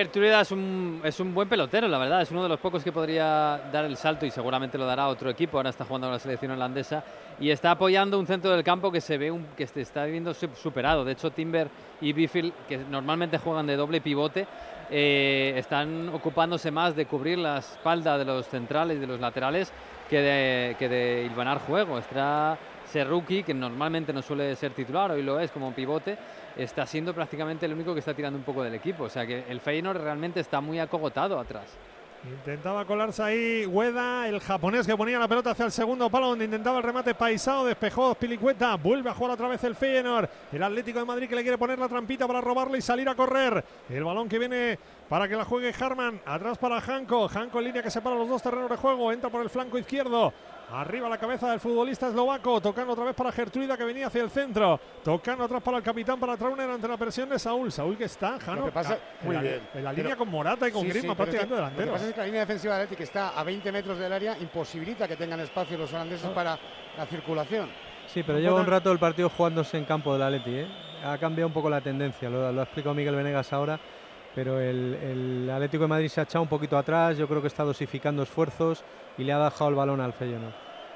[SPEAKER 8] es un, es un buen pelotero, la verdad. Es uno de los pocos que podría dar el salto y seguramente lo dará otro equipo. Ahora está jugando con la selección holandesa y está apoyando un centro del campo que se ve un, que se está viendo sup- superado. De hecho, Timber y Bifield, que normalmente juegan de doble pivote, eh, están ocupándose más de cubrir la espalda de los centrales y de los laterales que de, que de hilvanar juego. Está Serruki, que normalmente no suele ser titular, hoy lo es como pivote, está siendo prácticamente el único que está tirando un poco del equipo. O sea que el Feyenoord realmente está muy acogotado atrás.
[SPEAKER 6] Intentaba colarse ahí Hueda, el japonés que ponía la pelota hacia el segundo palo donde intentaba el remate paisado, despejó Pilicueta, vuelve a jugar otra vez el Feyenoord, el Atlético de Madrid que le quiere poner la trampita para robarle y salir a correr. El balón que viene para que la juegue Harman, atrás para Janko, Janko en línea que separa los dos terrenos de juego, entra por el flanco izquierdo. Arriba la cabeza del futbolista eslovaco, tocando otra vez para Gertruida que venía hacia el centro, tocando atrás para el capitán, para Trauner ante la presión de Saúl. Saúl que está, Jano,
[SPEAKER 7] Lo que pasa, muy
[SPEAKER 6] en la,
[SPEAKER 7] bien.
[SPEAKER 6] en la
[SPEAKER 7] Pero-
[SPEAKER 6] línea con Morata y con
[SPEAKER 7] Sí, sí,
[SPEAKER 6] Griezmann
[SPEAKER 7] es que-
[SPEAKER 6] prácticamente
[SPEAKER 7] Lo que
[SPEAKER 6] delantero.
[SPEAKER 7] pasa es que la línea defensiva del Athletic que está a 20 metros del área imposibilita que tengan espacio los holandeses para la circulación.
[SPEAKER 13] Sí, pero lleva un rato el partido jugándose en campo del Atleti. ¿eh? Ha cambiado un poco la tendencia, lo, lo ha explicado Miguel Venegas ahora, pero el, Atlético de Madrid se ha echado un poquito atrás, yo creo que está dosificando esfuerzos y le ha dejado el balón al Feyenoord.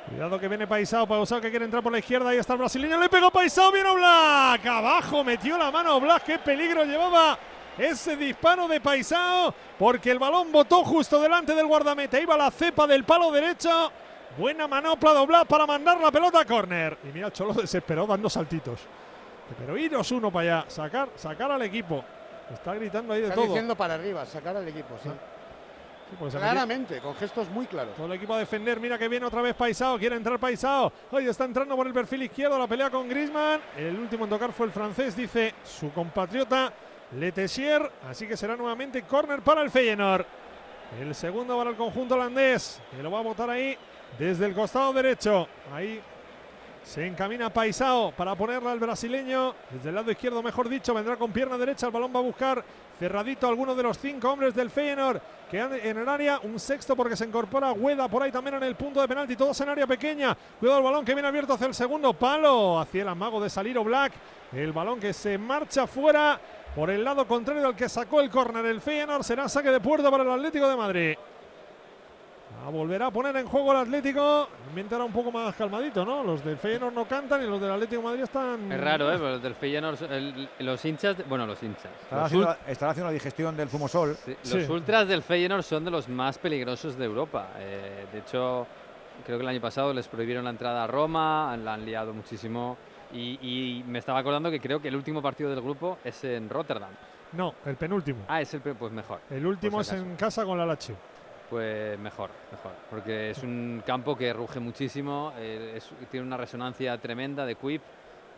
[SPEAKER 6] Cuidado que viene Paisao, Paisao que quiere entrar por la izquierda, ahí está el brasileño, le pegó Paisao, viene Black, abajo metió la mano Black, qué peligro llevaba ese disparo de Paisao, porque el balón botó justo delante del guardameta, iba la cepa del palo derecho, buena manopla de Black para mandar la pelota a córner. Y mira, Cholo desesperó dando saltitos. Pero iros uno para allá, sacar, sacar al equipo. Está gritando ahí de
[SPEAKER 7] Está
[SPEAKER 6] todo.
[SPEAKER 7] diciendo para arriba, sacar al equipo, sí.
[SPEAKER 6] Porque
[SPEAKER 7] Claramente, con gestos muy claros.
[SPEAKER 6] todo el equipo a defender. Mira que viene otra vez Paisao. Quiere entrar Paisao. Hoy está entrando por el perfil izquierdo. La pelea con Grisman. El último en tocar fue el francés, dice su compatriota Letessier. Así que será nuevamente córner para el Feyenoord. El segundo para el conjunto holandés. Que lo va a botar ahí desde el costado derecho. Ahí se encamina Paisao para ponerla al brasileño. Desde el lado izquierdo, mejor dicho, vendrá con pierna derecha. El balón va a buscar cerradito alguno de los cinco hombres del Feyenoord. Que en el área un sexto porque se incorpora Hueda por ahí también en el punto de penalti. Todos en área pequeña. Cuidado el balón que viene abierto hacia el segundo palo. Hacia el amago de salir Black. El balón que se marcha fuera por el lado contrario al que sacó el córner el Feyenoord. Será saque de puerta para el Atlético de Madrid. A volver a poner en juego el Atlético. Era un poco más calmadito, ¿no? Los del Feyenoord no cantan y los del Atlético de Madrid están.
[SPEAKER 8] Es raro, ¿eh? Pero los del Feyenoord, el- los hinchas, de- bueno, los hinchas. Los,
[SPEAKER 1] haciendo, la digestión del zumosol.
[SPEAKER 8] los ultras del Feyenoord son de los más peligrosos de Europa. Eh, de hecho, creo que el año pasado les prohibieron la entrada a Roma, la han liado muchísimo. Y, y me estaba acordando que creo que el último partido del grupo es en Rotterdam.
[SPEAKER 6] No, el penúltimo.
[SPEAKER 8] Ah, es el pe- pues mejor.
[SPEAKER 6] El último
[SPEAKER 8] si
[SPEAKER 6] es en casa con la Lazio.
[SPEAKER 8] Pues mejor, mejor. Porque es un campo que ruge muchísimo, eh, tiene una resonancia tremenda de Quip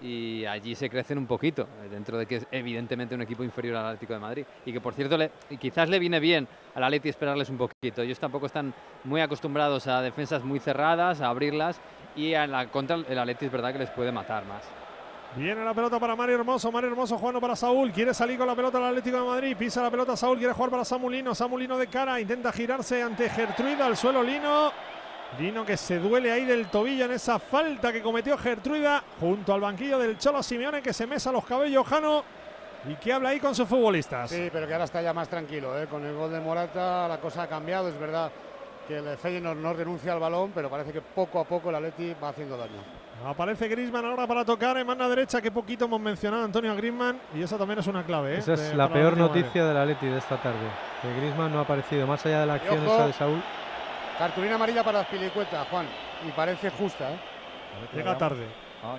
[SPEAKER 8] y allí se crecen un poquito, eh, dentro de que es evidentemente un equipo inferior al Atlético de Madrid. Y que por cierto, le- quizás le viene bien al Atleti esperarles un poquito. Ellos tampoco están muy acostumbrados a defensas muy cerradas, a abrirlas y a la contra el Atleti es verdad que les puede matar más.
[SPEAKER 6] Viene la pelota para Mario Hermoso. Mario Hermoso jugando para Saúl. Quiere salir con la pelota al Atlético de Madrid. Pisa la pelota Saúl. Quiere jugar para Samulino. Samulino de cara. Intenta girarse ante Gertruida. Al suelo Lino. Dino que se duele ahí del tobillo en esa falta que cometió Gertruida junto al banquillo del Cholo Simeone que se mesa los cabellos Jano y que habla ahí con sus futbolistas.
[SPEAKER 7] Sí, pero que ahora está ya más tranquilo. ¿eh? Con el gol de Morata la cosa ha cambiado. Es verdad que el Feyenoord no renuncia al balón, pero parece que poco a poco el Atleti va haciendo daño.
[SPEAKER 6] Aparece Grisman ahora para tocar en mano derecha, que poquito hemos mencionado a Antonio Grisman, y esa también es una clave. ¿eh?
[SPEAKER 13] Esa es la peor noticia del Atleti de esta tarde. Que Grisman no ha aparecido, más allá de la acción esa de Saúl.
[SPEAKER 7] Cartulina amarilla para Pilicueta, Juan, y parece justa. ¿eh?
[SPEAKER 6] Llega tarde.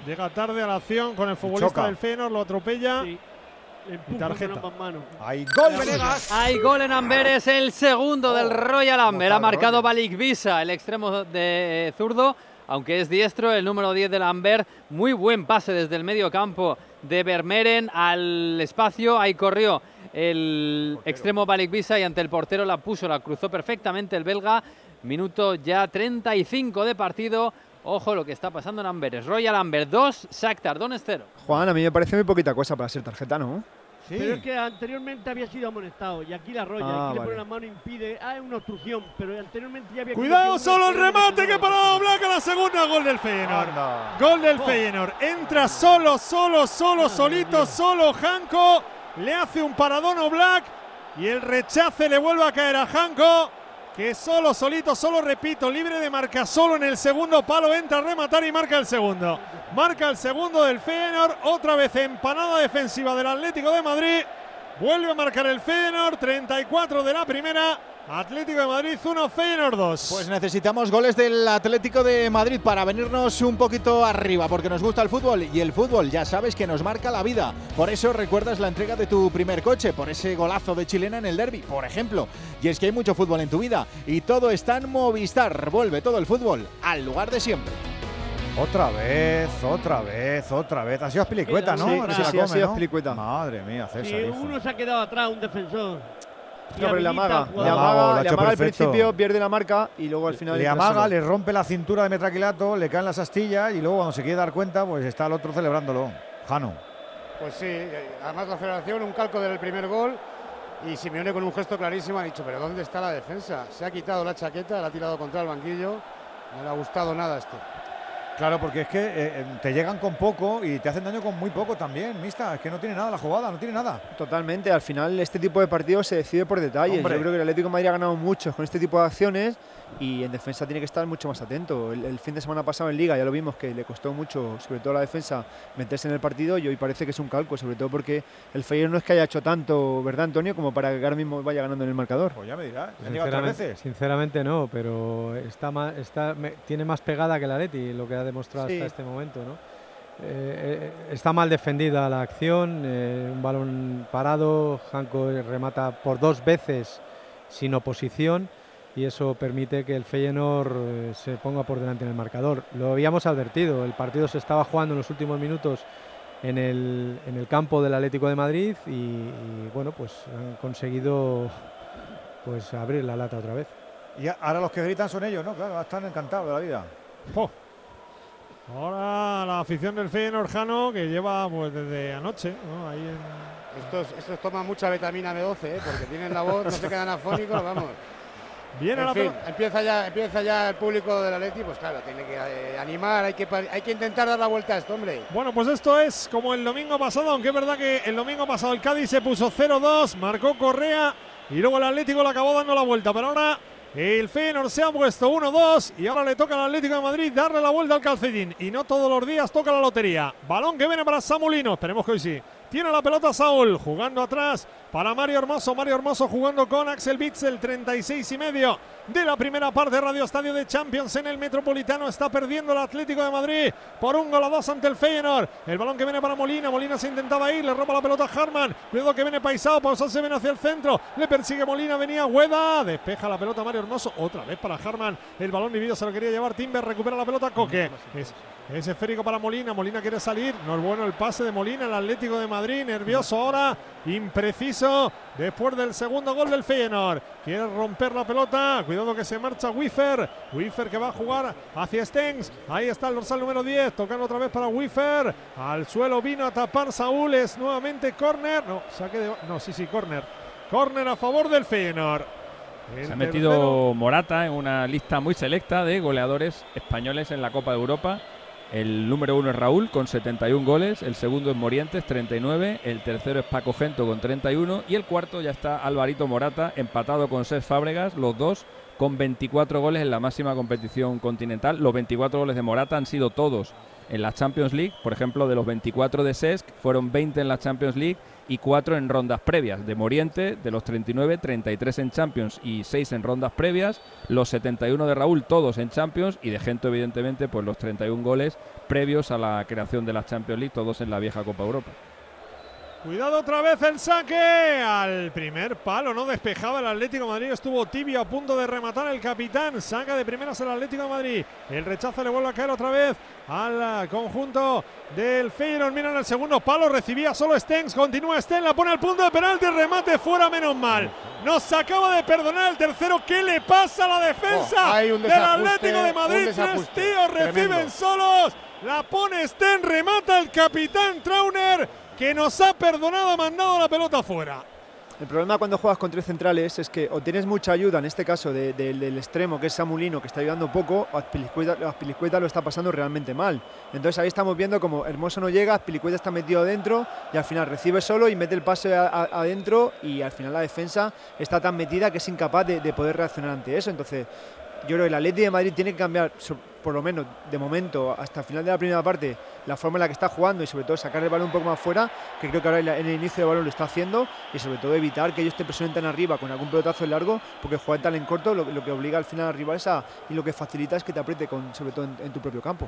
[SPEAKER 6] Llega tarde a la acción con el futbolista del Feyenoord, lo atropella.
[SPEAKER 16] Y
[SPEAKER 6] tarjeta.
[SPEAKER 1] Hay gol, Venegas.
[SPEAKER 8] Hay gol en Amberes, el segundo del Royal Amber. Ha marcado Balik Visa, el extremo de zurdo, aunque es diestro, el número 10 del Amber. Muy buen pase desde el medio campo de Vermeeren al espacio. Ahí corrió el extremo Balik Visa y ante el portero la puso, la cruzó perfectamente el belga. Minuto ya 35 de partido. Ojo lo que está pasando en Amberes. Royal Amber 2, Shakhtar Donetsk 0.
[SPEAKER 14] Juan, a mí me parece muy poquita cosa para ser tarjeta, ¿no?
[SPEAKER 16] Pero es que anteriormente había sido amonestado y aquí la roya,
[SPEAKER 14] Ah,
[SPEAKER 16] aquí le pone la mano impide. Ah, es una obstrucción, pero anteriormente ya había
[SPEAKER 6] Cuidado, solo el remate que para Blanca la segunda, gol del Feyenoord. Gol del Feyenoord. Entra solo, solo, solo, solito, solo Janko. Le hace un paradón a Black y el rechace le vuelve a caer a Janko. Que solo, solito, solo, repito, libre de marca, solo en el segundo palo, entra a rematar y marca el segundo. Marca el segundo del Feyenoord, otra vez empanada defensiva del Atlético de Madrid. Vuelve a marcar el Feyenoord, 34 de la primera. Atlético de Madrid 1, Feyenoord 2.
[SPEAKER 2] Pues necesitamos goles del Atlético de Madrid para venirnos un poquito arriba, porque nos gusta el fútbol y el fútbol ya sabes que nos marca la vida. Por eso recuerdas la entrega de tu primer coche, por ese golazo de chilena en el derby, por ejemplo. Y es que hay mucho fútbol en tu vida y todo está en Movistar. Vuelve todo el fútbol al lugar de siempre.
[SPEAKER 1] Otra vez, otra vez, otra vez. Ha sido Aspilicueta, ¿no?
[SPEAKER 14] Sí, sí, sí, ha
[SPEAKER 1] come,
[SPEAKER 14] sido
[SPEAKER 1] ¿no? Madre mía, César.
[SPEAKER 16] Sí,
[SPEAKER 1] hijo.
[SPEAKER 16] uno se ha quedado atrás, un defensor.
[SPEAKER 14] No, pero le amaga,
[SPEAKER 16] al
[SPEAKER 14] le
[SPEAKER 1] amaga,
[SPEAKER 14] le amaga principio, pierde la marca y luego al final.
[SPEAKER 1] Le amaga, le rompe la cintura de metraquilato, le caen las astillas y luego cuando se quiere dar cuenta, pues está el otro celebrándolo. Jano.
[SPEAKER 7] Pues sí, eh, además la celebración, un calco del primer gol. Y Simeone con un gesto clarísimo ha dicho, pero ¿dónde está la defensa? Se ha quitado la chaqueta, la ha tirado contra el banquillo. No le ha gustado nada esto.
[SPEAKER 1] Claro, porque es que eh, eh, te llegan con poco y te hacen daño con muy poco también, Mista. Es que no tiene nada la jugada, no tiene nada.
[SPEAKER 14] Totalmente, al final este tipo de partidos se decide por detalles.
[SPEAKER 1] Hombre.
[SPEAKER 14] Yo creo que el Atlético de Madrid ha ganado mucho con este tipo de acciones y en defensa tiene que estar mucho más atento. El, el fin de semana pasado en Liga ya lo vimos que le costó mucho, sobre todo a la defensa, meterse en el partido y hoy parece que es un calco, sobre todo porque el Feyenoord no es que haya hecho tanto, ¿verdad Antonio? Como para que ahora mismo vaya ganando en el marcador.
[SPEAKER 1] Pues ya me dirás.
[SPEAKER 13] Sinceramente, sinceramente no, pero está más, está, me- tiene más pegada que la Leti, lo que ha demostrado
[SPEAKER 14] Sí.
[SPEAKER 13] hasta este momento. ¿no? Eh, eh, está mal defendida la acción, eh, un balón parado, Janko remata por dos veces sin oposición y eso permite que el Feyenoord se ponga por delante en el marcador. Lo habíamos advertido, el partido se estaba jugando en los últimos minutos en el, en el campo del Atlético de Madrid y, y, bueno, pues han conseguido pues abrir la lata otra vez.
[SPEAKER 1] Y ahora los que gritan son ellos, ¿no? Claro, están encantados de la vida.
[SPEAKER 6] Ahora la afición del Feyenoord Jano que lleva pues desde anoche, ¿no? Ahí en-
[SPEAKER 7] Estos, estos toman mucha vitamina B12, ¿eh? porque tienen la voz, no se quedan afónicos, vamos.
[SPEAKER 6] Viene
[SPEAKER 7] en
[SPEAKER 6] la
[SPEAKER 7] fin, empieza ya, empieza ya el público del Atleti, pues claro, tiene que eh, animar, hay que, hay que intentar dar la vuelta a esto, hombre.
[SPEAKER 6] Bueno, pues esto es como el domingo pasado, aunque es verdad que el domingo pasado el Cádiz se puso 0-2, marcó Correa y luego el Atlético le acabó dando la vuelta, pero ahora el Feyenoord se ha puesto 1-2 y ahora le toca al Atlético de Madrid darle la vuelta al calcetín y no todos los días toca la lotería. Balón que viene para Samulino, esperemos que hoy sí. Tiene la pelota Saúl, jugando atrás para Mario Hermoso. Mario Hermoso jugando con Axel Bitzel, 36 y medio de la primera parte. Radio Estadio de Champions en el Metropolitano. Está perdiendo el Atlético de Madrid por un gol a dos ante el Feyenoord. El balón que viene para Molina. Molina se intentaba ir, le roba la pelota a Harman. Cuidado que viene Paisao. Pausao se viene hacia el centro. Le persigue Molina, venía Hueda. Despeja la pelota Mario Hermoso. Otra vez para Harman. El balón dividido se lo quería llevar Timber. Recupera la pelota Coque. Es, es esférico para Molina. Molina quiere salir. No es bueno el pase de Molina. El Atlético de Madrid. Nervioso ahora. Impreciso. Después del segundo gol del Feyenoord. Quiere romper la pelota. Cuidado que se marcha Wiffer. Wiffer que va a jugar hacia Stengs. Ahí está el dorsal número 10. Tocando otra vez para Wiffer. Al suelo vino a tapar Saúl. Es nuevamente córner. No, saque de. No, sí, sí, córner. Córner a favor del Feyenoord. El
[SPEAKER 15] Se ha
[SPEAKER 6] tercero-
[SPEAKER 15] metido Morata en una lista muy selecta de goleadores españoles en la Copa de Europa. El número uno es Raúl con 71 goles, el segundo es Morientes 39, el tercero es Paco Gento con 31 y el cuarto ya está Alvarito Morata empatado con Cés Fábregas, los dos con 24 goles en la máxima competición continental. Los 24 goles de Morata han sido todos en la Champions League, por ejemplo, de los 24 de Cesc fueron 20 en la Champions League y 4 en rondas previas. De Moriente, de los 39, 33 en Champions y 6 en rondas previas. Los 71 de Raúl, todos en Champions y de Gento, evidentemente, pues los 31 goles previos a la creación de la Champions League, todos en la vieja Copa Europa.
[SPEAKER 6] Cuidado otra vez el saque. Al primer palo, no despejaba el Atlético de Madrid, estuvo tibio a punto de rematar el capitán, saca de primeras el Atlético de Madrid, el rechazo le vuelve a caer otra vez al conjunto del Feyenoord, miran el segundo palo, recibía solo Stengs, continúa Stengs, la pone al punto de penalti, remate fuera, menos mal, nos acaba de perdonar el tercero, ¿qué le pasa a la defensa
[SPEAKER 7] Oh, hay un
[SPEAKER 6] del Atlético de Madrid? Tres tíos reciben
[SPEAKER 7] tremendo.
[SPEAKER 6] solos, la pone Sten, remata el capitán Trauner que nos ha perdonado, ha mandado la pelota fuera.
[SPEAKER 14] El problema cuando juegas con tres centrales es que o tienes mucha ayuda, en este caso de- de- del extremo, que es Samulino, que está ayudando poco, o Azpilicueta, Azpilicueta lo está pasando realmente mal. Entonces ahí estamos viendo como Hermoso no llega, Azpilicueta está metido adentro y al final recibe solo y mete el pase adentro y al final la defensa está tan metida que es incapaz de, de poder reaccionar ante eso. Entonces yo creo que el Atleti de Madrid tiene que cambiar, por lo menos de momento, hasta el final de la primera parte, la forma en la que está jugando y sobre todo sacar el balón un poco más fuera, que creo que ahora en el inicio del balón lo está haciendo, y sobre todo evitar que ellos te presionen tan arriba con algún pelotazo largo, porque jugar tan en corto lo, que obliga al final al rival a, y lo que facilita es que te apriete, con, sobre todo en tu propio campo.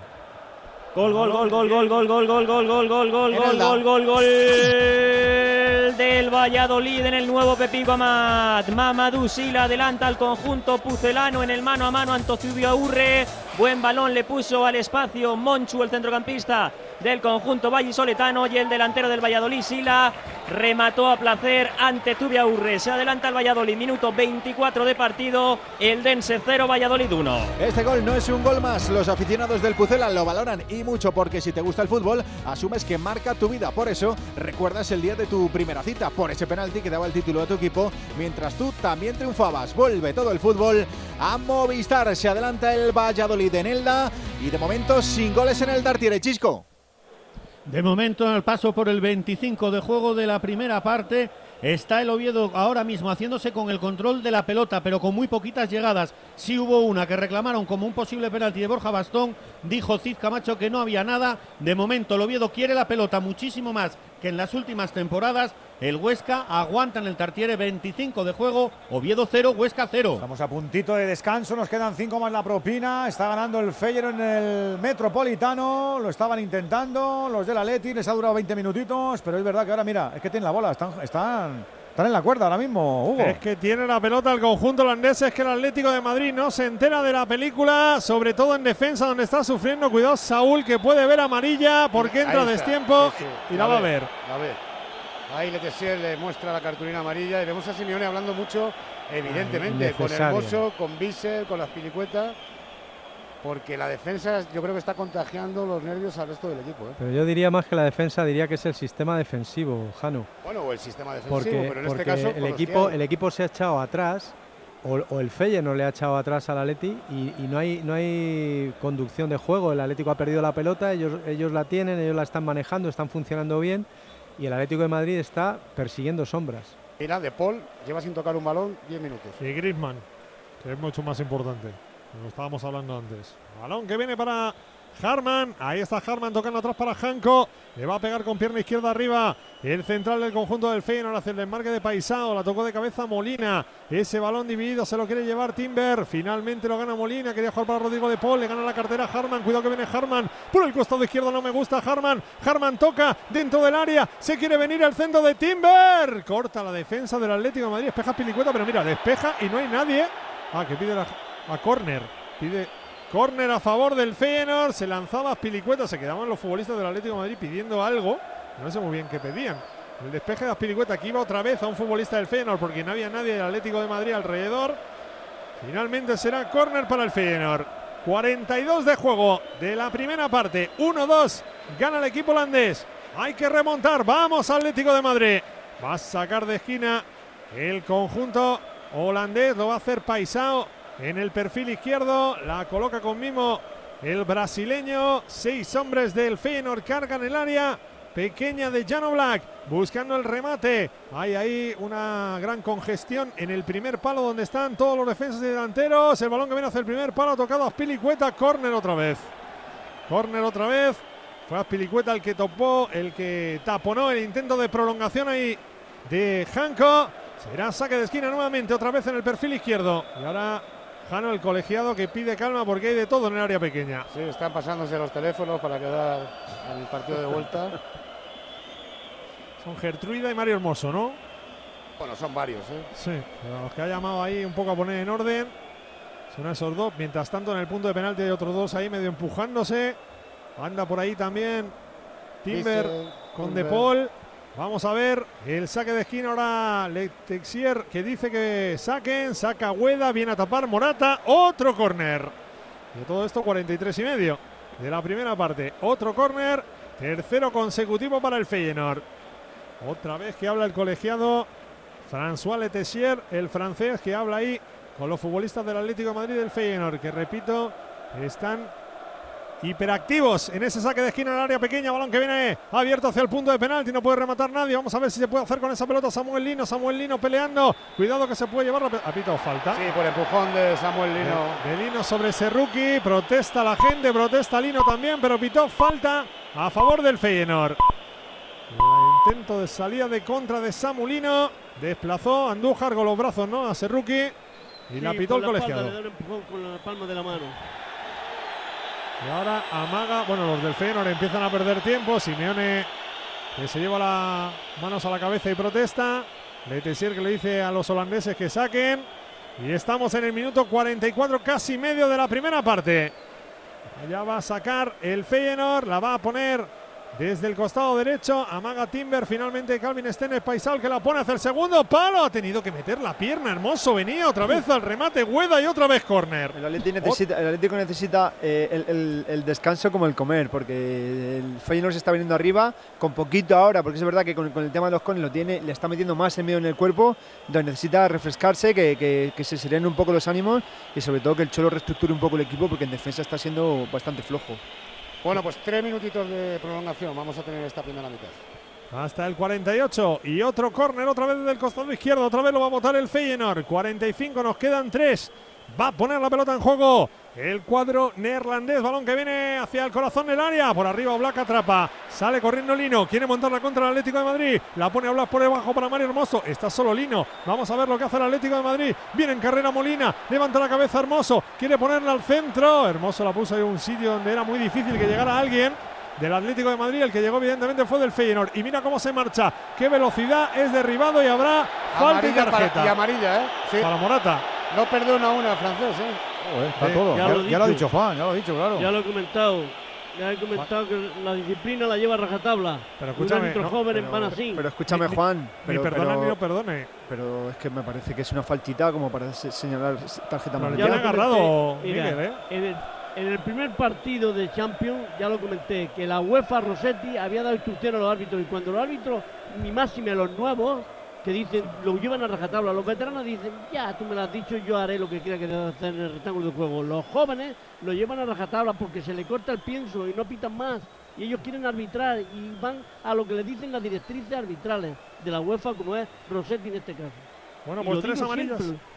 [SPEAKER 17] Gol, gol, gol, gol, gol, gol, gol, gol, gol, gol, gol, gol, gol, gol, gol, gol del Valladolid en el nuevo Pepico Amat. Mamadou Sila adelanta al conjunto pucelano en el mano a mano Antocubio Urre. Buen balón le puso al espacio Monchu, el centrocampista del conjunto vallisoletano y el delantero del Valladolid Sila remató a placer ante Tubia Urre. Se adelanta el Valladolid, minuto 24 de partido, el Dense 0, Valladolid 1.
[SPEAKER 2] Este gol no es un gol más. Los aficionados del Pucela lo valoran y mucho porque si te gusta el fútbol, asumes que marca tu vida. Por eso, recuerdas el día de tu primera cita por ese penalti que daba el título a tu equipo, mientras tú también triunfabas. Vuelve todo el fútbol a Movistar. Se adelanta el Valladolid en Elda y de momento sin goles en el Dartiere Chisco.
[SPEAKER 18] De momento, en el paso por el 25 de juego de la primera parte, está el Oviedo ahora mismo haciéndose con el control de la pelota, pero con muy poquitas llegadas. Sí hubo una que reclamaron como un posible penalti de Borja Bastón. Dijo Cid Camacho que no había nada. De momento, el Oviedo quiere la pelota muchísimo más que en las últimas temporadas. El Huesca aguanta en el Tartiere 25 de juego, Oviedo 0, Huesca 0.
[SPEAKER 1] Estamos a puntito de descanso, nos quedan cinco más la propina. Está ganando el Feyenoord en el Metropolitano, lo estaban intentando los del Atleti, les ha durado 20 minutitos, pero es verdad que ahora mira, es que tienen la bola, están, están en la cuerda ahora mismo, Hugo.
[SPEAKER 6] Es que tiene la pelota el conjunto holandés, es que el Atlético de Madrid no se entera de la película, sobre todo en defensa donde está sufriendo. Cuidado Saúl que puede ver amarilla porque entra a destiempo
[SPEAKER 7] sí, sí.
[SPEAKER 6] y la va a ver.
[SPEAKER 7] La ve. Ahí Letessier le muestra la cartulina amarilla y vemos a Simeone hablando mucho, evidentemente, con
[SPEAKER 13] innecesario.
[SPEAKER 7] Hermoso, con Bissell, con las pilicuetas, porque la defensa yo creo que está contagiando los nervios al resto del equipo. ¿eh?
[SPEAKER 13] Pero yo diría más que la defensa, diría que es el sistema defensivo, Jano.
[SPEAKER 7] Bueno, o el sistema defensivo,
[SPEAKER 13] Porque,
[SPEAKER 7] pero en
[SPEAKER 13] porque
[SPEAKER 7] este caso
[SPEAKER 13] el, equipo, el equipo se ha echado atrás, o, o el Feyenoord le ha echado atrás al Atleti y, y no, hay, no hay conducción de juego. El Atlético ha perdido la pelota, ellos, ellos la tienen, ellos la están manejando, están funcionando bien y el Atlético de Madrid está persiguiendo sombras.
[SPEAKER 7] Mira, De Paul lleva sin tocar un balón 10 minutos.
[SPEAKER 6] Y Griezmann, que es mucho más importante. Lo estábamos hablando antes. Balón que viene para Harman. Ahí está Harman tocando atrás para Janko. Le va a pegar con pierna izquierda arriba. El central del conjunto del Feyenoord hace el desmarque de Paisao. La tocó de cabeza Molina. Ese balón dividido se lo quiere llevar Timber. Finalmente lo gana Molina. Quería jugar para Rodrigo de Paul. Le gana la cartera Harman. Cuidado que viene Harman. Por el costado izquierdo no me gusta Harman. Harman toca dentro del área. Se quiere venir al centro de Timber. Corta la defensa del Atlético de Madrid. Despeja Pilicueta. Pero mira, despeja y no hay nadie. Ah, que pide la- a córner. Pide córner a favor del Feyenoord. Se lanzaba Pilicueta. Se quedaban los futbolistas del Atlético de Madrid pidiendo algo. No sé muy bien qué pedían. El despeje de Aspiricueta que iba otra vez a un futbolista del Feyenoord porque no había nadie del Atlético de Madrid alrededor. Finalmente será córner para el Feyenoord. 42 de juego de la primera parte. 1-2. Gana el equipo holandés. Hay que remontar. Vamos Atlético de Madrid. Va a sacar de esquina el conjunto holandés, lo va a hacer Paisao en el perfil izquierdo, la coloca con mimo el brasileño, seis hombres del Feyenoord cargan el área pequeña de Jano Black, buscando el remate. Hay ahí una gran congestión en el primer palo donde están todos los defensas y delanteros. El balón que viene hacia el primer palo, tocado a Spilicueta, córner otra vez. Córner otra vez. Fue Spilicueta el que topó, el que taponó el intento de prolongación ahí de Janko. Será saque de esquina nuevamente, otra vez en el perfil izquierdo. Y ahora Jano, el colegiado, que pide calma porque hay de todo en el área pequeña.
[SPEAKER 7] Sí, están pasándose los teléfonos para quedar en el partido de vuelta.
[SPEAKER 6] Son Gertruida y Mario Hermoso, ¿no?
[SPEAKER 7] Bueno, son varios, ¿eh?
[SPEAKER 6] Sí, los que ha llamado ahí un poco a poner en orden. Son esos dos. Mientras tanto, en el punto de penalti hay otros dos ahí medio empujándose. Anda por ahí también Timber con
[SPEAKER 7] Timber.
[SPEAKER 6] De Paul. Vamos a ver el saque de esquina ahora Letexier que dice que saquen, saca Hueda, viene a tapar Morata, otro córner. De todo esto 43 y medio de la primera parte. Otro córner, tercero consecutivo para el Feyenoord. Otra vez que habla el colegiado François Letexier, el francés que habla ahí con los futbolistas del Atlético Madrid del Feyenoord, que repito, están hiperactivos en ese saque de esquina en el área pequeña, balón que viene abierto hacia el punto de penalti, no puede rematar nadie, vamos a ver si se puede hacer con esa pelota Samuel Lino, Samuel Lino peleando, cuidado que se puede llevar la ha pitado falta.
[SPEAKER 7] Sí, por empujón de Samuel Lino.
[SPEAKER 6] De, de Lino sobre Serruki, protesta la gente, protesta Lino también, pero pitó falta a favor del Feyenoord. El intento de salida de contra de Samulino, desplazó Andújar con los brazos, ¿no? A Serruki y la pitó el
[SPEAKER 16] con la
[SPEAKER 6] colegiado.
[SPEAKER 16] espalda, le da un empujón con la palma de la mano.
[SPEAKER 6] Y ahora amaga, bueno, los del Feyenoord empiezan a perder tiempo. Simeone que se lleva las manos a la cabeza y protesta. Letesier que le dice a los holandeses que saquen. Y estamos en el minuto 44, casi medio de la primera parte. Allá va a sacar el Feyenoord, la va a poner desde el costado derecho. Amaga Timber, finalmente Calvin Stenes Paisal que la pone hacia el segundo palo. Ha tenido que meter la pierna, hermoso. Venía otra vez al remate, Hueda y otra vez córner.
[SPEAKER 14] El Atlético necesita, el eh, el, el- el descanso como el comer, porque el Feyenoord se está viniendo arriba con poquito ahora, porque es verdad que con, el tema de los cones lo tiene, le está metiendo más en medio en el cuerpo, donde necesita refrescarse, que se serenen un poco los ánimos y sobre todo que el Cholo reestructure un poco el equipo, porque en defensa está siendo bastante flojo.
[SPEAKER 7] Bueno, pues tres minutitos de prolongación vamos a tener esta primera mitad.
[SPEAKER 6] Hasta el 48 y otro córner otra vez del costado izquierdo, otra vez lo va a botar el Feyenoord. 45 nos quedan 3. Va a poner la pelota en juego el cuadro neerlandés, balón que viene hacia el corazón del área, por arriba Black atrapa, sale corriendo Lino, quiere montarla contra el Atlético de Madrid, la pone a Black por debajo para Mario Hermoso, está solo Lino, vamos a ver lo que hace el Atlético de Madrid, viene en carrera Molina, levanta la cabeza Hermoso, quiere ponerla al centro, Hermoso la puso en un sitio donde era muy difícil que llegara alguien, del Atlético de Madrid. El que llegó, evidentemente, fue del Feyenoord. Y mira cómo se marcha. Qué velocidad. Es derribado y habrá falta y
[SPEAKER 7] Amarilla para-
[SPEAKER 6] tarjeta.
[SPEAKER 7] y amarilla, ¿eh? Sí.
[SPEAKER 6] Para Morata.
[SPEAKER 7] No perdona una el francés, ¿eh?
[SPEAKER 1] está todo. Ya, ya lo ha dicho Juan, ya lo ha dicho, claro.
[SPEAKER 16] Ya lo he comentado. Ya he comentado que la disciplina la lleva a rajatabla.
[SPEAKER 6] Pero
[SPEAKER 16] Un
[SPEAKER 6] escúchame, no,
[SPEAKER 16] joven
[SPEAKER 14] pero-
[SPEAKER 16] en Panasín.
[SPEAKER 14] Pero escúchame, Juan.
[SPEAKER 6] Ni
[SPEAKER 14] Pero,
[SPEAKER 6] perdona
[SPEAKER 14] pero-
[SPEAKER 6] ni no perdone.
[SPEAKER 14] pero es que me parece que es una faltita como para se- señalar tarjeta amarilla.
[SPEAKER 6] ya le ha agarrado Miguel, ¿eh?
[SPEAKER 16] En, el, el primer partido de Champions, ya lo comenté, que la UEFA Rossetti había dado instrucción a los árbitros y cuando los árbitros, ni máxime los nuevos, que dicen, lo llevan a rajatabla, los veteranos dicen, ya, tú me lo has dicho, yo haré lo que quiera que deba hacer en el rectángulo de juego. Los jóvenes lo llevan a rajatabla porque se le corta el pienso y no pitan más. Y ellos quieren arbitrar y van a lo que le dicen las directrices arbitrales de la UEFA, como es Rossetti en este caso.
[SPEAKER 6] Bueno, pues tres amarillas.
[SPEAKER 16] siempre.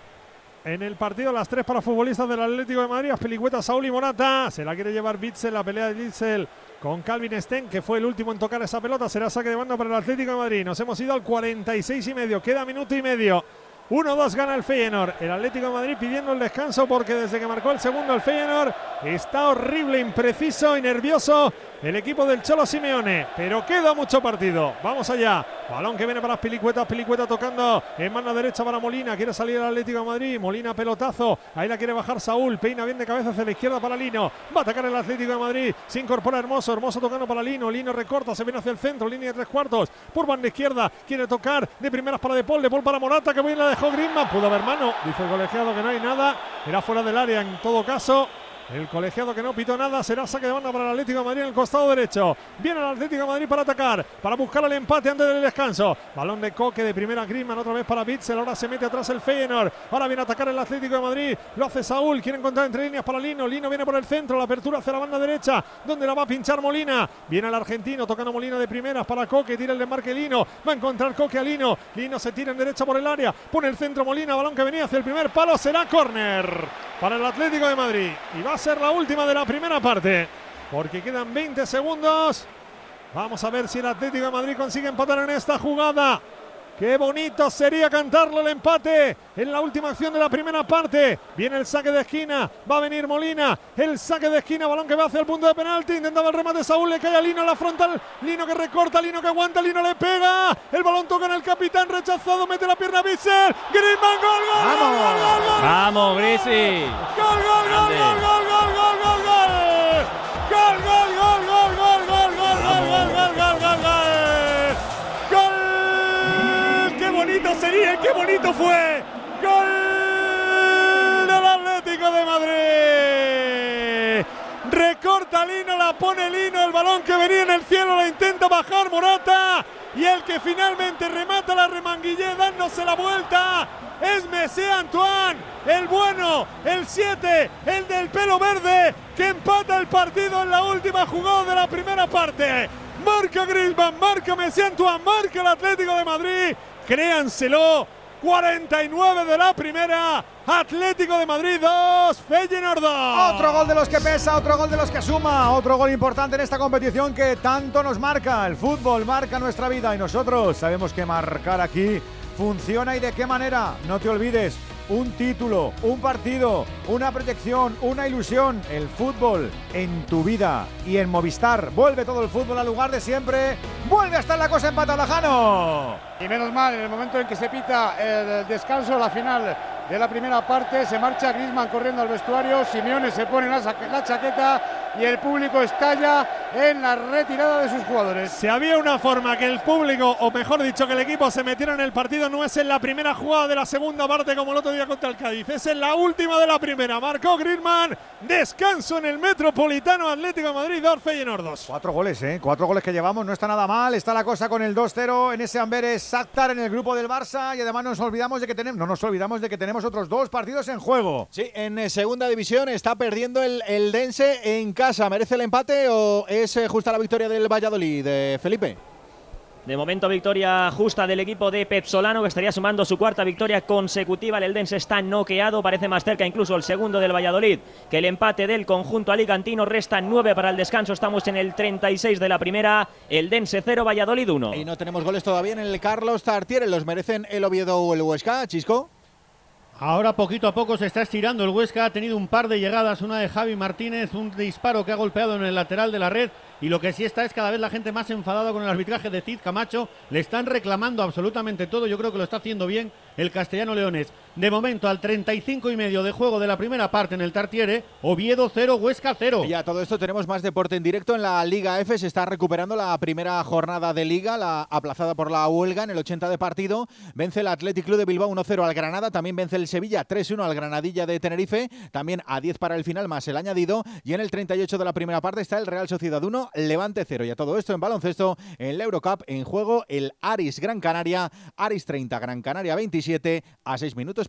[SPEAKER 6] En el partido, las tres para futbolistas del Atlético de Madrid, Pelicueta, Saúl y Morata. Se la quiere llevar Bitzel, la pelea de Bitzel con Calvin Sten, que fue el último en tocar esa pelota. Será saque de banda para el Atlético de Madrid. Nos hemos ido al 46 y medio. Queda minuto y medio. 1-2 gana el Feyenoord. El Atlético de Madrid pidiendo el descanso porque desde que marcó el segundo el Feyenoord está horrible, impreciso y nervioso el equipo del Cholo Simeone. Pero queda mucho partido. Vamos allá. Balón que viene para Pilicueta. Pilicueta tocando en mano derecha para Molina. Quiere salir el Atlético de Madrid. Molina pelotazo. Ahí la quiere bajar Saúl. Peina bien de cabeza hacia la izquierda para Lino. Va a atacar el Atlético de Madrid. Se incorpora Hermoso. Hermoso tocando para Lino. Lino recorta. Se viene hacia el centro. Línea de tres cuartos. Por banda izquierda. Quiere tocar de primeras para De Paul. De Paul para Morata. Que bien la dejó Griezmann. Pudo haber mano. Dice el colegiado que no hay nada. Era fuera del área en todo caso. El colegiado que no pitó nada será saque de banda para el Atlético de Madrid en el costado derecho. Viene el Atlético de Madrid para atacar, para buscar el empate antes del descanso. Balón de Coque de primera Griezmann, otra vez para Bitzel. Ahora se mete atrás el Feyenoord. Ahora viene a atacar el Atlético de Madrid. Lo hace Saúl. Quiere encontrar entre líneas para Lino. Lino viene por el centro. La apertura hacia la banda derecha, donde la va a pinchar Molina. Viene el argentino tocando Molina de primeras para Coque. Tira el desmarque Lino. Va a encontrar Coque a Lino. Lino se tira en derecha por el área. Pone el centro Molina. Balón que venía hacia el primer palo. Será córner para el Atlético de Madrid. Y va ser la última de la primera parte. Porque quedan 20 segundos. Vamos a ver si el Atlético de Madrid consigue empatar en esta jugada. Qué bonito sería cantarlo el empate en la última acción de la primera parte. Viene el saque de esquina, va a venir Molina. El saque de esquina, balón que va hacia el punto de penalti. Intentaba el remate Saúl, le cae a Lino en la frontal. Lino que recorta, Lino que aguanta, Lino le pega. El balón toca en el capitán, rechazado, mete la pierna a Bissell. Griezmann, gol, gol,
[SPEAKER 17] Vamos,
[SPEAKER 6] gol, gol, gol, gol.
[SPEAKER 17] vamos, Grisi.
[SPEAKER 6] Gol, gol, gol, gol, gol, gol, gol, gol, gol. Gol, gol, gol, gol, gol, gol, gol, gol, gol, gol, gol, gol, bonito sería, qué bonito fue. Gol del Atlético de Madrid. Recorta Lino, la pone Lino, el balón que venía en el cielo la intenta bajar Morata. Y el que finalmente remata la remanguillé dándose la vuelta es Messi Antoine, el bueno, el 7, el del pelo verde, que empata el partido en la última jugada de la primera parte. Marca Griezmann, marca Messi Antoine, marca el Atlético de Madrid. Créanselo, 49 de la primera. Atlético de Madrid 2, Feyenoord 2.
[SPEAKER 1] Otro gol de los que pesa, otro gol de los que suma, otro gol importante en esta competición que tanto nos marca. El fútbol marca nuestra vida y nosotros sabemos que marcar aquí funciona y de qué manera. No te olvides, un título, un partido, una proyección, una ilusión. El fútbol en tu vida y en Movistar. Vuelve todo el fútbol al lugar de siempre. Vuelve a estar la cosa empatada, Jano.
[SPEAKER 7] Y menos mal, en el momento en que se pita el descanso, la final de la primera parte, se marcha Griezmann corriendo al vestuario, Simeone se pone la, la chaqueta y el público estalla en la retirada de sus jugadores.
[SPEAKER 6] Si había una forma que el público, o mejor dicho, que el equipo se metiera en el partido, no es en la primera jugada de la segunda parte como el otro día contra el Cádiz, es en la última de la primera. Marcó Griezmann, descanso en el Metropolitano Atlético de Madrid, 2 Feyenoord 2.
[SPEAKER 1] Cuatro goles, ¿eh? Cuatro goles que llevamos, no está nada mal. Está la cosa con el 2-0 en ese Amberes Shakhtar en el grupo del Barça y además nos olvidamos de que tenemos, no nos olvidamos de que tenemos otros dos partidos en juego.
[SPEAKER 2] Sí, en eh, segunda división está perdiendo el, el Dense en casa. ¿Merece el empate o es eh, justa la victoria del Valladolid, eh, Felipe?
[SPEAKER 17] De momento victoria justa del equipo de Pep Solano que estaría sumando su cuarta victoria consecutiva. El Eldense está noqueado, parece más cerca incluso el segundo del Valladolid que el empate del conjunto alicantino. Restan nueve para el descanso, estamos en el 36 de la primera. El Dense 0, Valladolid 1.
[SPEAKER 2] Y no tenemos goles todavía en el Carlos Tartiere. ¿Los merecen el Oviedo o el Huesca, Chisco?
[SPEAKER 18] Ahora poquito a poco se está estirando el Huesca, ha tenido un par de llegadas, una de Javi Martínez, un disparo que ha golpeado en el lateral de la red y lo que sí está es cada vez la gente más enfadada con el arbitraje de Cid Camacho, le están reclamando absolutamente todo, yo creo que lo está haciendo bien el castellano leones. De momento al 35 y medio de juego de la primera parte en el Tartiere, Oviedo 0, Huesca 0.
[SPEAKER 2] Y a todo esto tenemos más deporte en directo en la Liga F, se está recuperando la primera jornada de Liga, la aplazada por la huelga en el 80 de partido, vence el Athletic Club de Bilbao 1-0 al Granada, también vence el Sevilla 3-1 al Granadilla de Tenerife, también a 10 para el final más el añadido. Y en el 38 de la primera parte está el Real Sociedad 1, Levante 0 y a todo esto en baloncesto en la Eurocup en juego el Aris Gran Canaria, Aris 30 Gran Canaria 27 a 6 minutos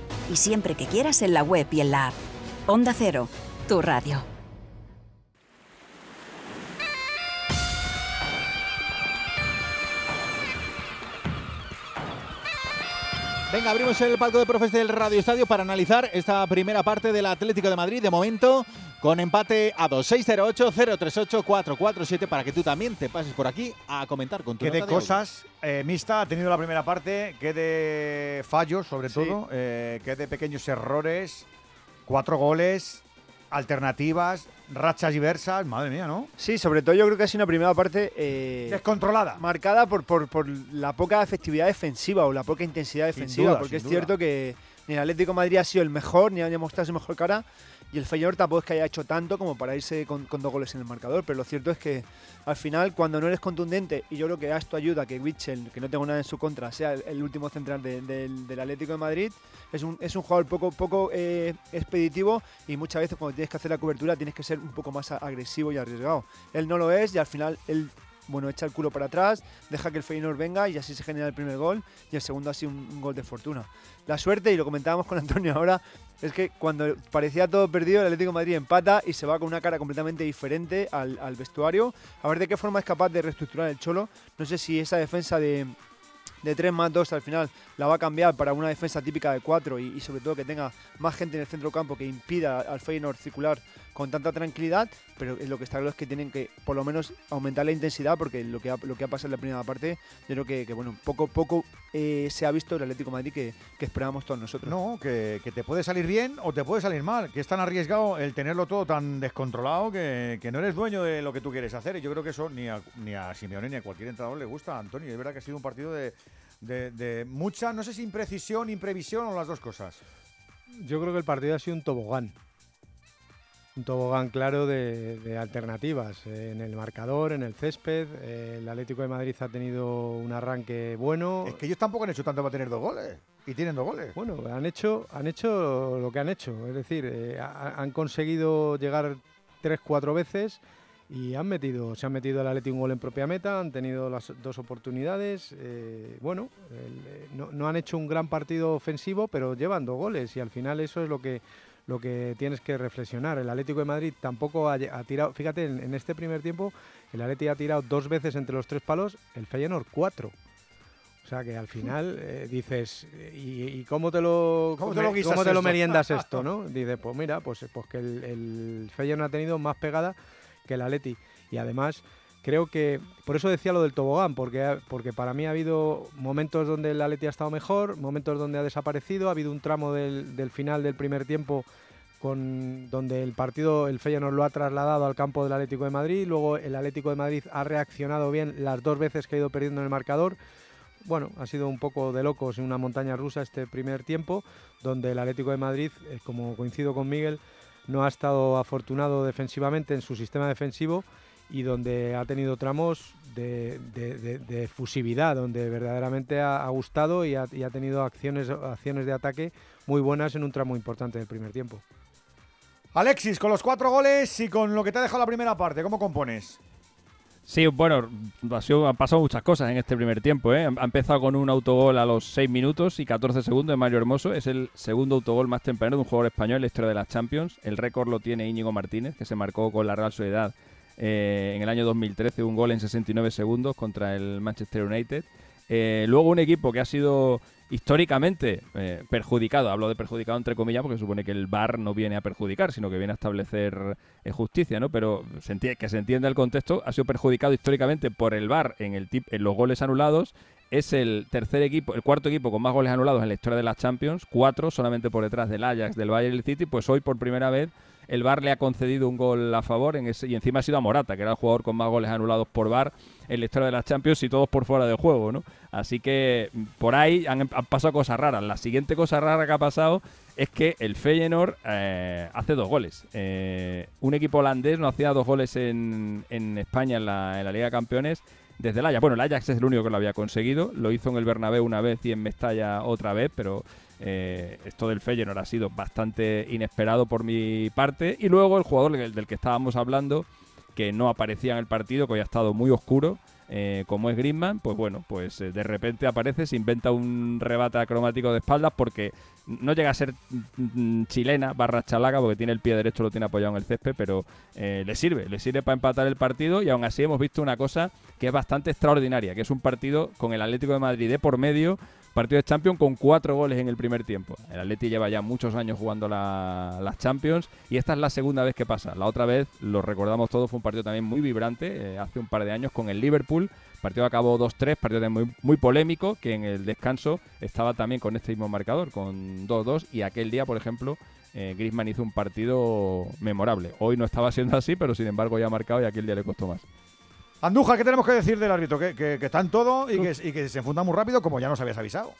[SPEAKER 3] y siempre que quieras en la web y en la app. Onda Cero, tu radio.
[SPEAKER 2] Venga, abrimos el palco de profes del Radio Estadio para analizar esta primera parte del Atlético de Madrid. De momento, con empate a 2. 608-038-447 para que tú también te pases por aquí a comentar con tu
[SPEAKER 1] Qué de cosas eh, mixta ha tenido la primera parte, qué de fallos sobre
[SPEAKER 2] Sí.
[SPEAKER 1] todo, eh, qué de pequeños errores, cuatro goles, alternativas, rachas diversas, madre mía, ¿no?
[SPEAKER 14] Sí, sobre todo yo creo que ha sido una primera parte... Eh,
[SPEAKER 1] Descontrolada.
[SPEAKER 14] Marcada por, por, por, la poca efectividad defensiva o la poca intensidad defensiva,
[SPEAKER 1] duda,
[SPEAKER 14] porque es cierto que ni el Atlético de Madrid ha sido el mejor, ni ha demostrado su mejor cara, y el Feyenoord tampoco es que haya hecho tanto como para irse con, dos goles en el marcador, pero lo cierto es que al final cuando no eres contundente, y yo creo que a esto ayuda que Witzel, que no tengo nada en su contra, sea el, último central de, de, del Atlético de Madrid, es un, es un jugador poco, poco eh, expeditivo y muchas veces cuando tienes que hacer la cobertura tienes que ser un poco más agresivo y arriesgado. Él no lo es y al final él bueno, echa el culo para atrás, deja que el Feyenoord venga y así se genera el primer gol y el segundo ha sido un, un, gol de fortuna. La suerte, y lo comentábamos con Antonio ahora, es que cuando parecía todo perdido, el Atlético Madrid empata y se va con una cara completamente diferente al, al vestuario. A ver de qué forma es capaz de reestructurar el Cholo. No sé si esa defensa de, de 3 más 2 al final la va a cambiar para una defensa típica de 4 y, y, sobre todo que tenga más gente en el centro campo que impida al Feyenoord circular con tanta tranquilidad, pero lo que está claro es que tienen que por lo menos aumentar la intensidad porque lo que ha, lo que ha pasado en la primera parte, yo creo que, que bueno, poco poco eh, se ha visto el Atlético de Madrid que, que esperábamos todos nosotros.
[SPEAKER 1] No, que, que, te puede salir bien o te puede salir mal, que es tan arriesgado el tenerlo todo tan descontrolado que, que no eres dueño de lo que tú quieres hacer y yo creo que eso ni a, ni a Simeone ni a cualquier entrenador le gusta, Antonio, es verdad que ha sido un partido de, de, de mucha, no sé si imprecisión, imprevisión o las dos cosas.
[SPEAKER 13] Yo creo que el partido ha sido un tobogán un tobogán claro de, de alternativas eh, en el marcador, en el césped. Eh, el Atlético de Madrid ha tenido un arranque bueno.
[SPEAKER 1] Es que ellos tampoco han hecho tanto para tener dos goles. Y tienen dos goles.
[SPEAKER 13] Bueno, han hecho, han hecho lo que han hecho. Es decir, eh, han conseguido llegar tres, cuatro veces y han metido, se han metido el Atlético un gol en propia meta, han tenido las dos oportunidades. Eh, bueno, el, no, no han hecho un gran partido ofensivo, pero llevan dos goles y al final eso es lo que lo que tienes que reflexionar. El Atlético de Madrid tampoco ha, ha tirado, fíjate, en, en, este primer tiempo el Atlético ha tirado dos veces entre los tres palos, el Feyenoord cuatro. O sea que al final eh, dices, ¿y, ¿y, cómo te lo,
[SPEAKER 1] ¿Cómo te lo,
[SPEAKER 13] cómo te lo meriendas esto? ¿no? Dice, pues mira, pues, pues que el, el Feyenoord ha tenido más pegada que el Atleti. Y además creo que por eso decía lo del tobogán, porque, porque para mí ha habido momentos donde el Atleti ha estado mejor, momentos donde ha desaparecido, ha habido un tramo del, del final del primer tiempo con donde el partido el Feyenoord lo ha trasladado al campo del Atlético de Madrid, luego el Atlético de Madrid ha reaccionado bien las dos veces que ha ido perdiendo en el marcador. Bueno, ha sido un poco de locos en una montaña rusa este primer tiempo, donde el Atlético de Madrid, eh, como coincido con Miguel, no ha estado afortunado defensivamente en su sistema defensivo y donde ha tenido tramos de, de, de, de fusividad, donde verdaderamente ha, ha gustado y ha, y ha, tenido acciones, acciones de ataque muy buenas en un tramo importante del primer tiempo.
[SPEAKER 1] Alexis, con los cuatro goles y con lo que te ha dejado la primera parte, ¿cómo compones?
[SPEAKER 15] Sí, bueno, ha sido, han pasado muchas cosas en este primer tiempo. ¿eh? Ha empezado con un autogol a los 6 minutos y 14 segundos de Mario Hermoso. Es el segundo autogol más temprano de un jugador español en la historia de las Champions. El récord lo tiene Íñigo Martínez, que se marcó con la Real Sociedad eh, en el año 2013, un gol en 69 segundos contra el Manchester United. Eh, luego un equipo que ha sido históricamente eh, perjudicado, hablo de perjudicado entre comillas porque supone que el VAR no viene a perjudicar, sino que viene a establecer justicia, ¿no? Pero se que se entienda el contexto, ha sido perjudicado históricamente por el VAR en, el tip, en los goles anulados. Es el tercer equipo, el cuarto equipo con más goles anulados en la historia de las Champions, cuatro solamente por detrás del Ajax, del Bayern City, pues hoy por primera vez el VAR le ha concedido un gol a favor en ese, y encima ha sido a Morata, que era el jugador con más goles anulados por VAR en la historia de las Champions y todos por fuera del juego, ¿no? Así que por ahí han, han pasado cosas raras. La siguiente cosa rara que ha pasado es que el Feyenoord eh, hace dos goles. Eh, un equipo holandés no hacía dos goles en, en España en la, en la, Liga de Campeones desde el Ajax. Bueno, el Ajax es el único que lo había conseguido. Lo hizo en el Bernabéu una vez y en Mestalla otra vez, pero eh, esto del Feyenoord ha sido bastante inesperado por mi parte. Y luego el jugador del, que estábamos hablando, que no aparecía en el partido, que hoy ha estado muy oscuro, eh, como es Griezmann, pues bueno, pues eh, de repente aparece, se inventa un rebate acromático de espaldas porque no llega a ser mm, chilena barra chalaca porque tiene el pie derecho, lo tiene apoyado en el césped, pero eh, le sirve, le sirve para empatar el partido y aún así hemos visto una cosa que es bastante extraordinaria, que es un partido con el Atlético de Madrid de por medio, partido de Champions con cuatro goles en el primer tiempo. El Atleti lleva ya muchos años jugando la, las Champions y esta es la segunda vez que pasa. La otra vez, lo recordamos todos, fue un partido también muy vibrante, eh, hace un par de años con el Liverpool. Partido acabó 2-3, partido muy, muy polémico, que en el descanso estaba también con este mismo marcador, con 2-2, y aquel día, por ejemplo, eh, Griezmann hizo un partido memorable. Hoy no estaba siendo así, pero sin embargo ya ha marcado y aquí el día le costó más.
[SPEAKER 1] Andújar, ¿qué tenemos que decir del árbitro? Que, que, que está en todo y que, y que se enfunda muy rápido, como ya nos habías avisado.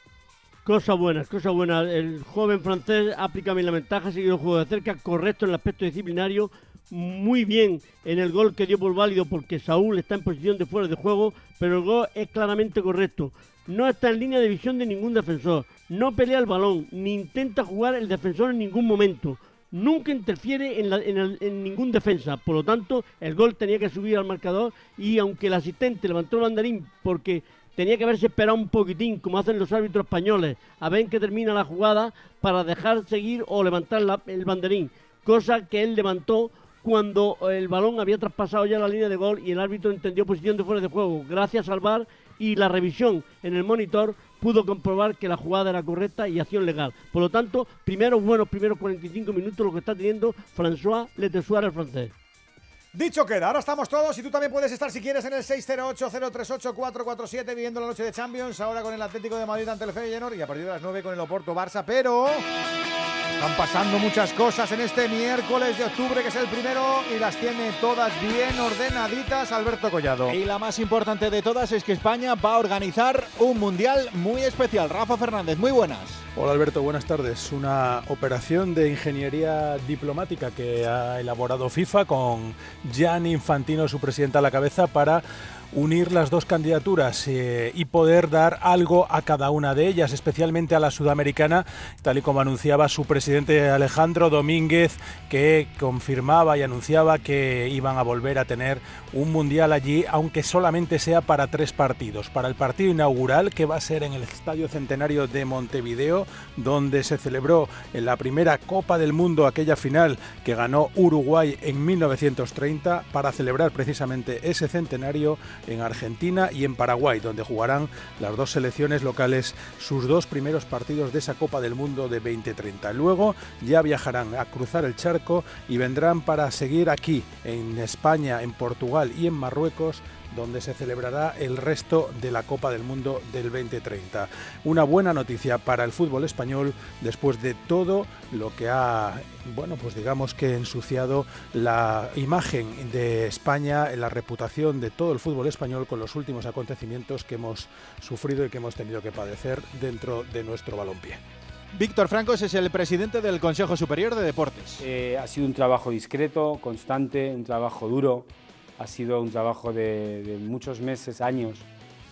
[SPEAKER 16] Cosas buenas, cosas buenas. El joven francés aplica bien la ventaja, seguido el juego de cerca, correcto en el aspecto disciplinario, muy bien en el gol que dio por válido porque Saúl está en posición de fuera de juego, pero el gol es claramente correcto. No está en línea de visión de ningún defensor, no pelea el balón, ni intenta jugar el defensor en ningún momento. Nunca interfiere en, la- ningún defensa, por lo tanto el gol tenía que subir al marcador y aunque el asistente levantó el banderín porque tenía que haberse esperado un poquitín, como hacen los árbitros españoles, a ver en qué termina la jugada para dejar seguir o levantar el banderín, cosa que él levantó cuando el balón había traspasado ya la línea de gol y el árbitro entendió posición de fuera de juego. Gracias al VAR y la revisión en el monitor pudo comprobar que la jugada era correcta y acción legal. Por lo tanto, primeros buenos primeros 45 minutos lo que está teniendo François Letesuar, el francés.
[SPEAKER 1] Dicho queda, ahora estamos todos y tú también puedes estar si quieres en el 608-038-447 viviendo la noche de Champions, ahora con el Atlético de Madrid ante el Feyenoord y a partir de las 9 con el Oporto Barça, pero están pasando muchas cosas en este miércoles de octubre que es el primero y las tiene todas bien ordenaditas Alberto Collado.
[SPEAKER 2] Y la más importante de todas es que España va a organizar un mundial muy especial. Rafa Fernández, muy buenas.
[SPEAKER 19] Hola Alberto, buenas tardes. Una operación de ingeniería diplomática que ha elaborado FIFA con Gianni Infantino, su presidente, a la cabeza para unir las dos candidaturas eh, y poder dar algo a cada una de ellas, especialmente a la sudamericana, tal y como anunciaba su presidente Alejandro Domínguez, que confirmaba y anunciaba que iban a volver a tener un mundial allí, aunque solamente sea para tres partidos. Para el partido inaugural, que va a ser en el Estadio Centenario de Montevideo, donde se celebró en la primera Copa del Mundo, aquella final que ganó Uruguay en 1930, para celebrar precisamente ese centenario en Argentina y en Paraguay, donde jugarán las dos selecciones locales sus dos primeros partidos de esa Copa del Mundo de 2030. Luego ya viajarán a cruzar el charco y vendrán para seguir aquí en España, en Portugal y en Marruecos donde se celebrará el resto de la Copa del Mundo del 2030. Una buena noticia para el fútbol español después de todo lo que ha, bueno, pues digamos que ensuciado la imagen de España, la reputación de todo el fútbol español con los últimos acontecimientos que hemos sufrido y que hemos tenido que padecer dentro de nuestro balompié.
[SPEAKER 2] Víctor Francos es el presidente del Consejo Superior de Deportes.
[SPEAKER 20] Eh, ha sido un trabajo discreto, constante, un trabajo duro. Ha sido un trabajo de, de muchos meses, años,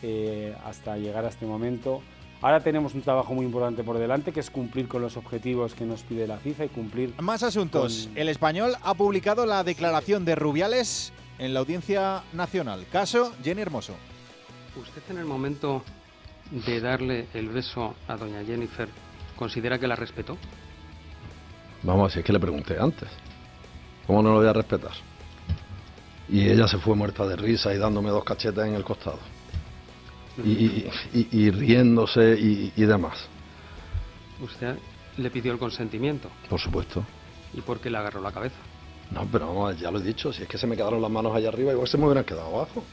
[SPEAKER 20] eh, hasta llegar a este momento. Ahora tenemos un trabajo muy importante por delante, que es cumplir con los objetivos que nos pide la FIFA y cumplir...
[SPEAKER 2] Más asuntos. El español ha publicado la declaración de Rubiales en la audiencia nacional. Caso Jenny Hermoso.
[SPEAKER 21] ¿Usted en el momento de darle el beso a doña Jennifer considera que la respetó?
[SPEAKER 22] Vamos, si es que le pregunté antes. ¿Cómo no lo voy a respetar? Y ella se fue muerta de risa y dándome dos cachetas en el costado. Y, y- y- y riéndose y, y demás,
[SPEAKER 21] Usted le pidió el consentimiento.
[SPEAKER 22] por supuesto.
[SPEAKER 21] ¿Y por qué le agarró la cabeza?
[SPEAKER 22] No, pero vamos, ya lo he dicho, si es que se me quedaron las manos allá arriba, igual se me hubieran quedado abajo.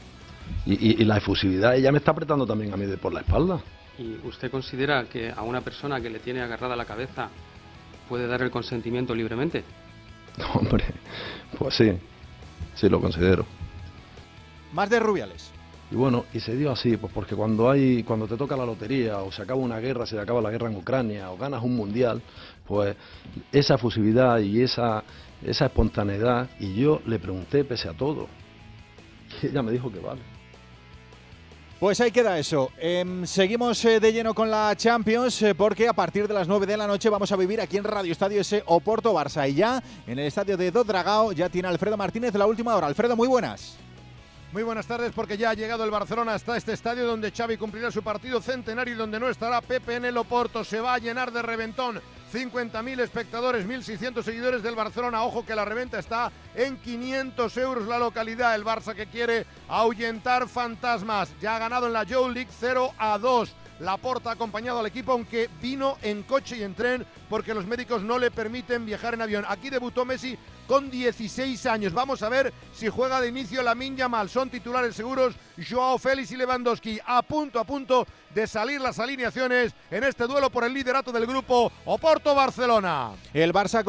[SPEAKER 22] Y, y- y la efusividad, ella me está apretando también a mí de por la espalda.
[SPEAKER 21] ¿Y usted considera que a una persona que le tiene agarrada la cabeza puede dar el consentimiento libremente?
[SPEAKER 22] Hombre, pues sí, sí lo considero.
[SPEAKER 2] Más de Rubiales.
[SPEAKER 22] Y bueno, y se dio así, pues porque cuando hay, cuando te toca la lotería, o se acaba una guerra, se acaba la guerra en Ucrania, o ganas un mundial, pues esa efusividad y esa, esa espontaneidad, y yo le pregunté pese a todo. Y ella me dijo que vale.
[SPEAKER 2] Pues ahí queda eso. Em, seguimos eh, de lleno con la Champions eh, porque a partir de las 9 de la noche vamos a vivir aquí en Radio Estadio ese Oporto Barça y ya en el estadio de Dodragao ya tiene Alfredo Martínez la última hora. Alfredo, muy buenas.
[SPEAKER 23] Muy buenas tardes porque ya ha llegado el Barcelona hasta este estadio donde Xavi cumplirá su partido centenario y donde no estará Pepe en el Oporto. Se va a llenar de reventón. 50.000 espectadores, 1.600 seguidores del Barcelona. Ojo que la reventa está en 500 euros la localidad. El Barça que quiere ahuyentar fantasmas. Ya ha ganado en la Joe League 0 a 2. Laporta ha acompañado al equipo, aunque vino en coche y en tren porque los médicos no le permiten viajar en avión. Aquí debutó Messi con 16 años. Vamos a ver si juega de inicio la Yamal. Son titulares seguros Joao Félix y Lewandowski. A punto, a punto de salir las alineaciones en este duelo por el liderato del grupo Oporto-Barcelona.
[SPEAKER 2] El Barça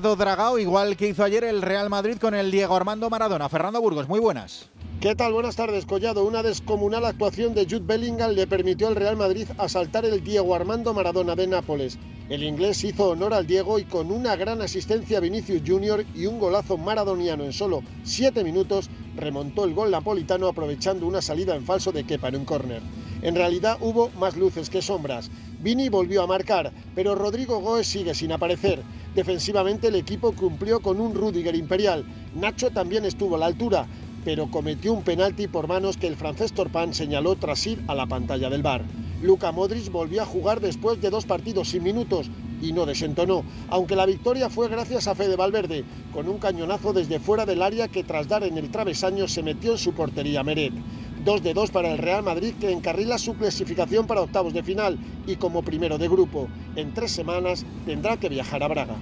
[SPEAKER 2] do Dragao, igual que hizo ayer el Real Madrid con el Diego Armando Maradona. Fernando Burgos, muy buenas.
[SPEAKER 24] ¿Qué tal? Buenas tardes, Collado. Una descomunal actuación de Jude Bellingham le permitió al Real Madrid asaltar el Diego Armando Maradona de Nápoles. El inglés hizo honor al Diego y con una gran asistencia a Vinicius Jr. y un golazo maradoniano en solo 7 minutos remontó el gol napolitano aprovechando una salida en falso de Kepa en un córner. En realidad hubo más luces que sombras. Vini volvió a marcar, pero Rodrigo Goes sigue sin aparecer. Defensivamente el equipo cumplió con un Rudiger imperial. Nacho también estuvo a la altura, pero cometió un penalti por manos que el francés Torpan señaló tras ir a la pantalla del bar. Luka Modric volvió a jugar después de dos partidos sin minutos y no desentonó, aunque la victoria fue gracias a Fede Valverde, con un cañonazo desde fuera del área que tras dar en el travesaño se metió en su portería Meret. Dos de dos para el Real Madrid que encarrila su clasificación para octavos de final y como primero de grupo. En tres semanas tendrá que viajar a Braga.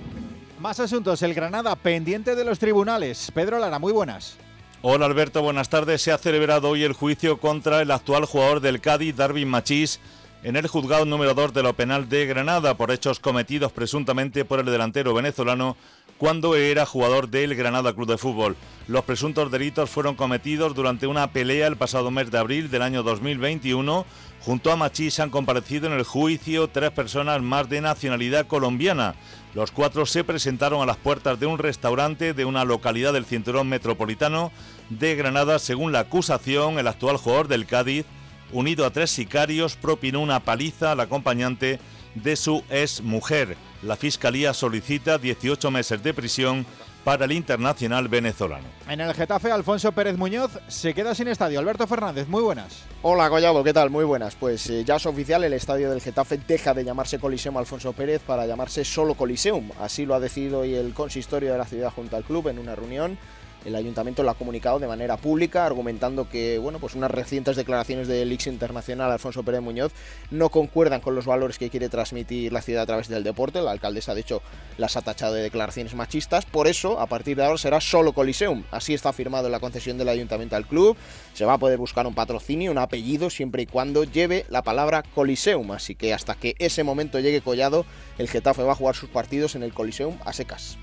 [SPEAKER 2] Más asuntos, el Granada pendiente de los tribunales. Pedro Lara, muy buenas.
[SPEAKER 25] Hola Alberto, buenas tardes. Se ha celebrado hoy el juicio contra el actual jugador del Cádiz, Darwin Machís, en el juzgado número 2 de lo penal de Granada por hechos cometidos presuntamente por el delantero venezolano cuando era jugador del Granada Club de Fútbol. Los presuntos delitos fueron cometidos durante una pelea el pasado mes de abril del año 2021. Junto a Machís han comparecido en el juicio tres personas más de nacionalidad colombiana. Los cuatro se presentaron a las puertas de un restaurante de una localidad del cinturón metropolitano de Granada. Según la acusación, el actual jugador del Cádiz, unido a tres sicarios, propinó una paliza al acompañante de su ex mujer. La fiscalía solicita 18 meses de prisión para el internacional venezolano.
[SPEAKER 2] En el Getafe, Alfonso Pérez Muñoz se queda sin estadio. Alberto Fernández, muy buenas.
[SPEAKER 26] Hola Collado, ¿qué tal? Muy buenas. Pues eh, ya es oficial, el estadio del Getafe deja de llamarse Coliseum Alfonso Pérez para llamarse solo Coliseum. Así lo ha decidido hoy el consistorio de la ciudad junto al club en una reunión el ayuntamiento lo ha comunicado de manera pública, argumentando que bueno, pues unas recientes declaraciones del Ix Internacional Alfonso Pérez Muñoz no concuerdan con los valores que quiere transmitir la ciudad a través del deporte. La alcaldesa, de hecho, las ha tachado de declaraciones machistas. Por eso, a partir de ahora será solo Coliseum. Así está firmado en la concesión del ayuntamiento al club. Se va a poder buscar un patrocinio, un apellido, siempre y cuando lleve la palabra Coliseum. Así que hasta que ese momento llegue Collado, el Getafe va a jugar sus partidos en el Coliseum a secas.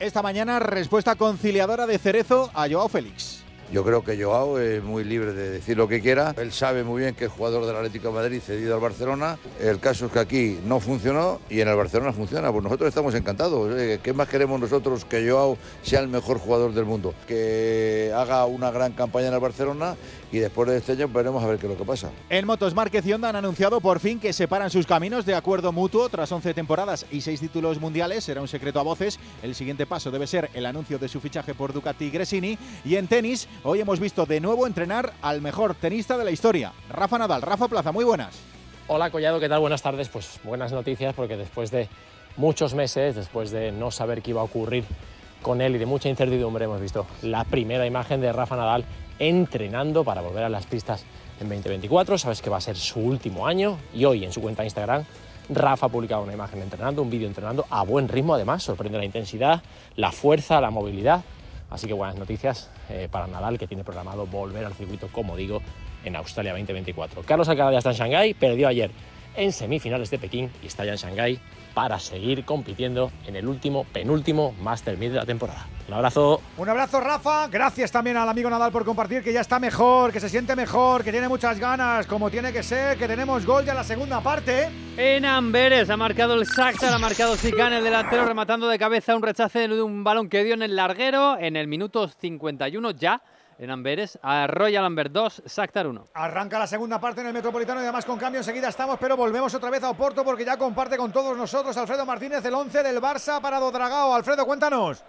[SPEAKER 2] Esta mañana respuesta conciliadora de Cerezo a Joao Félix.
[SPEAKER 27] Yo creo que Joao es muy libre de decir lo que quiera. Él sabe muy bien que es jugador del Atlético de Madrid cedido al Barcelona. El caso es que aquí no funcionó y en el Barcelona funciona. Pues nosotros estamos encantados. Eh, ¿Qué más queremos nosotros que Joao sea el mejor jugador del mundo? Que haga una gran campaña en el Barcelona y después de este año veremos a ver qué es lo que pasa.
[SPEAKER 2] En Motos Márquez y Honda han anunciado por fin que separan sus caminos de acuerdo mutuo tras 11 temporadas y 6 títulos mundiales. Será un secreto a voces. El siguiente paso debe ser el anuncio de su fichaje por Ducati Gresini. Y en tenis, hoy hemos visto de nuevo entrenar al mejor tenista de la historia, Rafa Nadal. Rafa Plaza, muy buenas.
[SPEAKER 28] Hola Collado, ¿qué tal? Buenas tardes. Pues buenas noticias porque después de muchos meses, después de no saber qué iba a ocurrir con él y de mucha incertidumbre, hemos visto la primera imagen de Rafa Nadal entrenando para volver a las pistas en 2024. Sabes que va a ser su último año y hoy en su cuenta de Instagram Rafa ha publicado una imagen entrenando, un vídeo entrenando a buen ritmo además, sorprende la intensidad, la fuerza, la movilidad. Así que buenas noticias eh, para Nadal que tiene programado volver al circuito, como digo, en Australia 2024. Carlos Alcaraz ya está en Shanghái, perdió ayer en semifinales de Pekín y está ya en Shanghái para seguir compitiendo en el último, penúltimo Master 1000 de la temporada. Un abrazo.
[SPEAKER 1] Un abrazo, Rafa. Gracias también al amigo Nadal por compartir que ya está mejor, que se siente mejor, que tiene muchas ganas, como tiene que ser, que tenemos gol ya en la segunda parte.
[SPEAKER 8] En Amberes ha marcado el Shakhtar, ha marcado Sican, el delantero, rematando de cabeza un rechace de un balón que dio en el larguero en el minuto 51 ya en Amberes. A Royal Amber 2, Shakhtar 1.
[SPEAKER 1] Arranca la segunda parte en el Metropolitano y además con cambio enseguida estamos, pero volvemos otra vez a Oporto porque ya comparte con todos nosotros Alfredo Martínez el 11 del Barça para Dodragao. Alfredo, cuéntanos.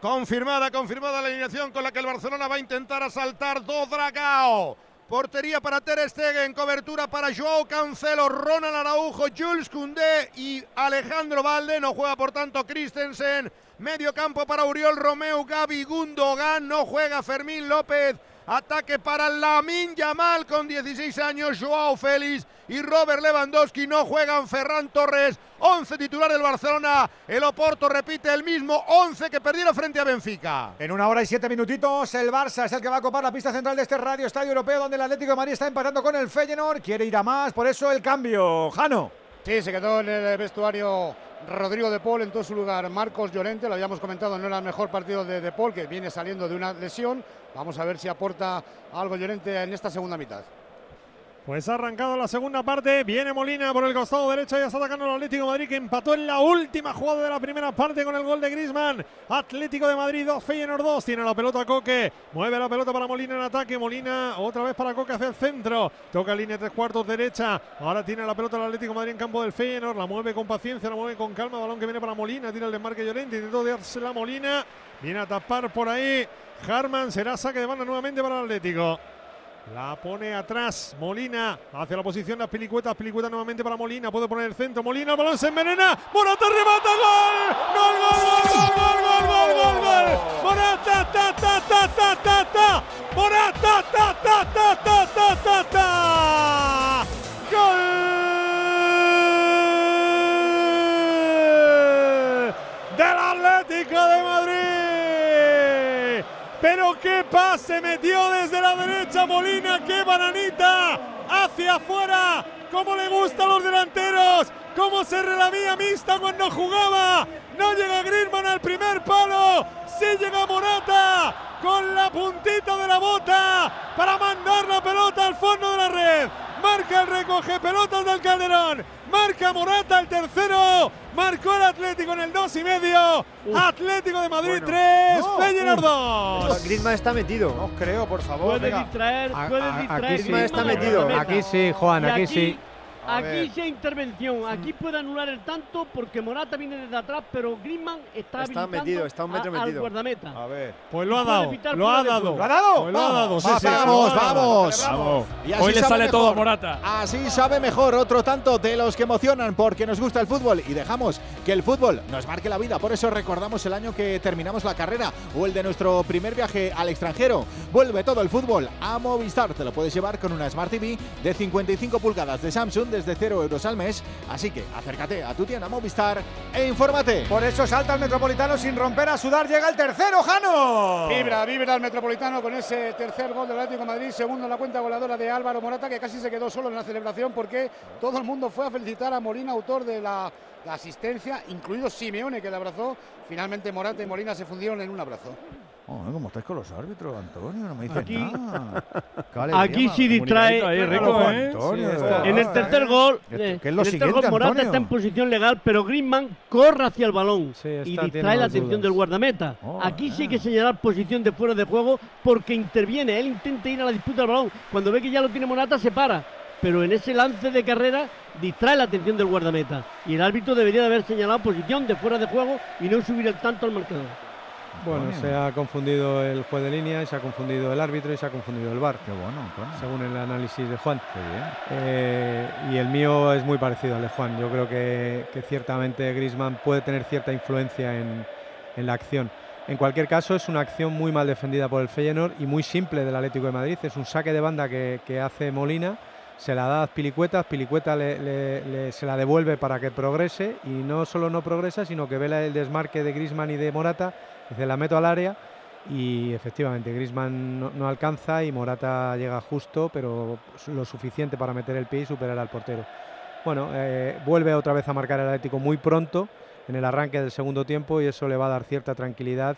[SPEAKER 23] Confirmada, confirmada la alineación con la que el Barcelona va a intentar asaltar Dodragao. Portería para Ter Stegen, cobertura para Joao Cancelo, Ronald Araujo, Jules Koundé y Alejandro Valde. No juega por tanto Christensen. Medio campo para Uriol Romeo, Gaby Gundogan. No juega Fermín López. Ataque para Lamin Yamal con 16 años, Joao Félix y Robert Lewandowski no juegan. Ferran Torres, 11 titular del Barcelona. El Oporto repite el mismo 11 que perdieron frente a Benfica.
[SPEAKER 1] En una hora y siete minutitos, el Barça es el que va a copar la pista central de este Radio Estadio Europeo, donde el Atlético de Madrid está empatando con el Feyenoord. Quiere ir a más, por eso el cambio. Jano.
[SPEAKER 29] Sí, se quedó en el vestuario Rodrigo de Paul, en todo su lugar Marcos Llorente, lo habíamos comentado, no era el mejor partido de De Paul, que viene saliendo de una lesión. Vamos a ver si aporta algo Llorente en esta segunda mitad.
[SPEAKER 6] Pues ha arrancado la segunda parte. Viene Molina por el costado derecho y está atacando el Atlético Madrid que empató en la última jugada de la primera parte con el gol de Grisman. Atlético de Madrid 2, Feyenoord 2. Tiene la pelota Coque. Mueve la pelota para Molina en ataque. Molina otra vez para Coque hacia el centro. Toca línea tres cuartos derecha. Ahora tiene la pelota el Atlético Madrid en campo del Feyenoord. La mueve con paciencia, la mueve con calma. Balón que viene para Molina. Tira el desmarque Llorente. Intentó la Molina. Viene a tapar por ahí. Harman será saque de banda nuevamente para el Atlético. La pone atrás Molina hacia la posición las pilicuetas. Pilicueta nuevamente para Molina. Puede poner el centro. Molina, el balón se envenena. Morata remata. Gol. Gol, gol, gol, gol, gol, gol, gol, Morata, ta, ta, ta, ta, ta, ta. Morata, ta, ta, ta, ta, ta, ta, ta. Gol. Del Atlético de Madrid. Pero qué pase metió desde la derecha Molina, qué bananita hacia afuera. Cómo le gusta a los delanteros, cómo se relamía mixta cuando jugaba. No llega Griezmann al primer palo, sí llega Morata con la puntita de la bota para mandar la pelota al fondo de la. Marca el recoge pelotas del Calderón. Marca Morata el tercero. Marcó el Atlético en el 2 y medio. Atlético de Madrid 3, Feyenoord 2.
[SPEAKER 14] Griezmann está metido.
[SPEAKER 1] No creo, por favor.
[SPEAKER 16] Puede distraer, puede distraer.
[SPEAKER 14] Griezmann está metido.
[SPEAKER 13] Aquí sí, Juan, aquí sí.
[SPEAKER 16] Aquí sí hay intervención, aquí puede anular el tanto porque Morata viene desde atrás, pero Griezmann está,
[SPEAKER 14] Está
[SPEAKER 16] habilitando
[SPEAKER 14] metido, está un metro
[SPEAKER 16] a- al
[SPEAKER 14] metido.
[SPEAKER 16] guardameta.
[SPEAKER 1] A ver.
[SPEAKER 6] Pues lo ha dado, lo ha dado.
[SPEAKER 1] ¿Lo ha dado?
[SPEAKER 6] Pues lo ha dado, sí,
[SPEAKER 2] Va,
[SPEAKER 6] sí.
[SPEAKER 2] vamos, vamos.
[SPEAKER 6] Vamos.
[SPEAKER 2] Y así
[SPEAKER 15] Hoy le sale todo
[SPEAKER 2] mejor.
[SPEAKER 15] Morata.
[SPEAKER 2] Así sabe mejor otro tanto de los que emocionan porque nos gusta el fútbol y dejamos que el fútbol nos marque la vida. Por eso recordamos el año que terminamos la carrera o el de nuestro primer viaje al extranjero. Vuelve todo el fútbol a Movistar. Te lo puedes llevar con una Smart TV de 55 pulgadas de Samsung desde 0 euros al mes. Así que acércate a tu tienda Movistar e infórmate.
[SPEAKER 1] Por eso salta el Metropolitano sin romper a sudar. Llega el tercero, Jano.
[SPEAKER 29] Vibra, vibra el Metropolitano con ese tercer gol del Atlético de Madrid, segundo en la cuenta voladora de Álvaro Morata, que casi se quedó solo en la celebración porque todo el mundo fue a felicitar a Molina, autor de la, la asistencia, incluido Simeone, que le abrazó. Finalmente Morata y Molina se fundieron en un abrazo.
[SPEAKER 1] Oh, ¿Cómo estáis con los árbitros, Antonio? No me dices
[SPEAKER 16] Aquí-
[SPEAKER 1] nada. Qué alegría,
[SPEAKER 16] Aquí sí distrae.
[SPEAKER 6] Ahí, rico, ¿eh?
[SPEAKER 1] Antonio,
[SPEAKER 6] Sí,
[SPEAKER 1] verdad,
[SPEAKER 16] En el tercer gol,
[SPEAKER 1] ¿Qué-
[SPEAKER 16] eh, en el tercer
[SPEAKER 1] siguiente,
[SPEAKER 16] gol Morata
[SPEAKER 1] Antonio?
[SPEAKER 16] está en posición legal, pero Griezmann corre hacia el balón
[SPEAKER 13] Sí, está,
[SPEAKER 16] y distrae la atención
[SPEAKER 13] dudas.
[SPEAKER 16] del guardameta.
[SPEAKER 1] Oh,
[SPEAKER 16] Aquí sí hay que señalar posición de fuera de juego porque interviene. Él intenta ir a la disputa del balón. Cuando ve que ya lo tiene Morata, se para. Pero en ese lance de carrera distrae la atención del guardameta. Y el árbitro debería de haber señalado posición de fuera de juego y no subir el tanto al marcador.
[SPEAKER 13] Bueno,
[SPEAKER 1] Antonio.
[SPEAKER 13] se ha confundido el juez de línea, se ha confundido el árbitro y se ha confundido el VAR,
[SPEAKER 1] Qué bueno, Antonio.
[SPEAKER 13] según el análisis de Juan.
[SPEAKER 1] Qué bien.
[SPEAKER 13] Eh, y el mío es muy parecido al de Juan. Yo creo que, que ciertamente Griezmann puede tener cierta influencia en, en la acción. En cualquier caso, es una acción muy mal defendida por el Feyenoord y muy simple del Atlético de Madrid. Es un saque de banda que, que hace Molina, se la da a Azpilicueta, Azpilicueta le, le- le- se la devuelve para que progrese y no solo no progresa, sino que ve la- el desmarque de Griezmann y de Morata, dice la meto al área y efectivamente Griezmann no, no alcanza y Morata llega justo, pero lo suficiente para meter el pie y superar al portero. Bueno, eh, vuelve otra vez a marcar el Atlético muy pronto en el arranque del segundo tiempo y eso le va a dar cierta tranquilidad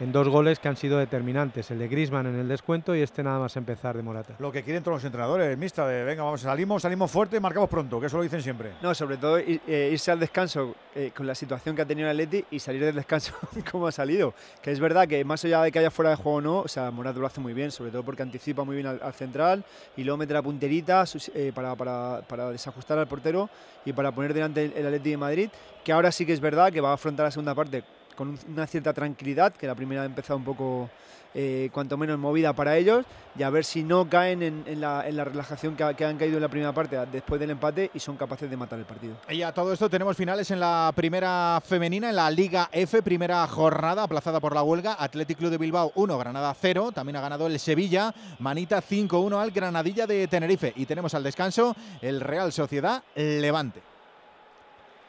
[SPEAKER 13] en dos goles que han sido determinantes, el de Griezmann en el descuento y este nada más empezar de Morata.
[SPEAKER 1] Lo que quieren todos los entrenadores, mista, de venga, vamos, salimos, salimos fuerte y marcamos pronto, que eso lo dicen siempre.
[SPEAKER 14] No, sobre todo eh, irse al descanso eh, con la situación que ha tenido el Atleti y salir del descanso como ha salido. Que es verdad que más allá de que haya fuera de juego o no, o sea, Morata lo hace muy bien, sobre todo porque anticipa muy bien al, al central y luego mete la punterita eh, para, para- para desajustar al portero y para poner delante el, el Atleti de Madrid, que ahora sí que es verdad que va a afrontar la segunda parte con un- una cierta tranquilidad, que la primera ha empezado un poco eh, cuanto menos movida para ellos, y a ver si no caen en, la, relajación que, ha- que han caído en la primera parte después del empate y son capaces de matar el partido.
[SPEAKER 2] Y a todo esto tenemos finales en la primera femenina, en la Liga F, primera jornada aplazada por la huelga. Athletic Club de Bilbao 1, Granada 0. También ha ganado el Sevilla, Manita 5-1 al Granadilla de Tenerife. Y tenemos al descanso el Real Sociedad Levante.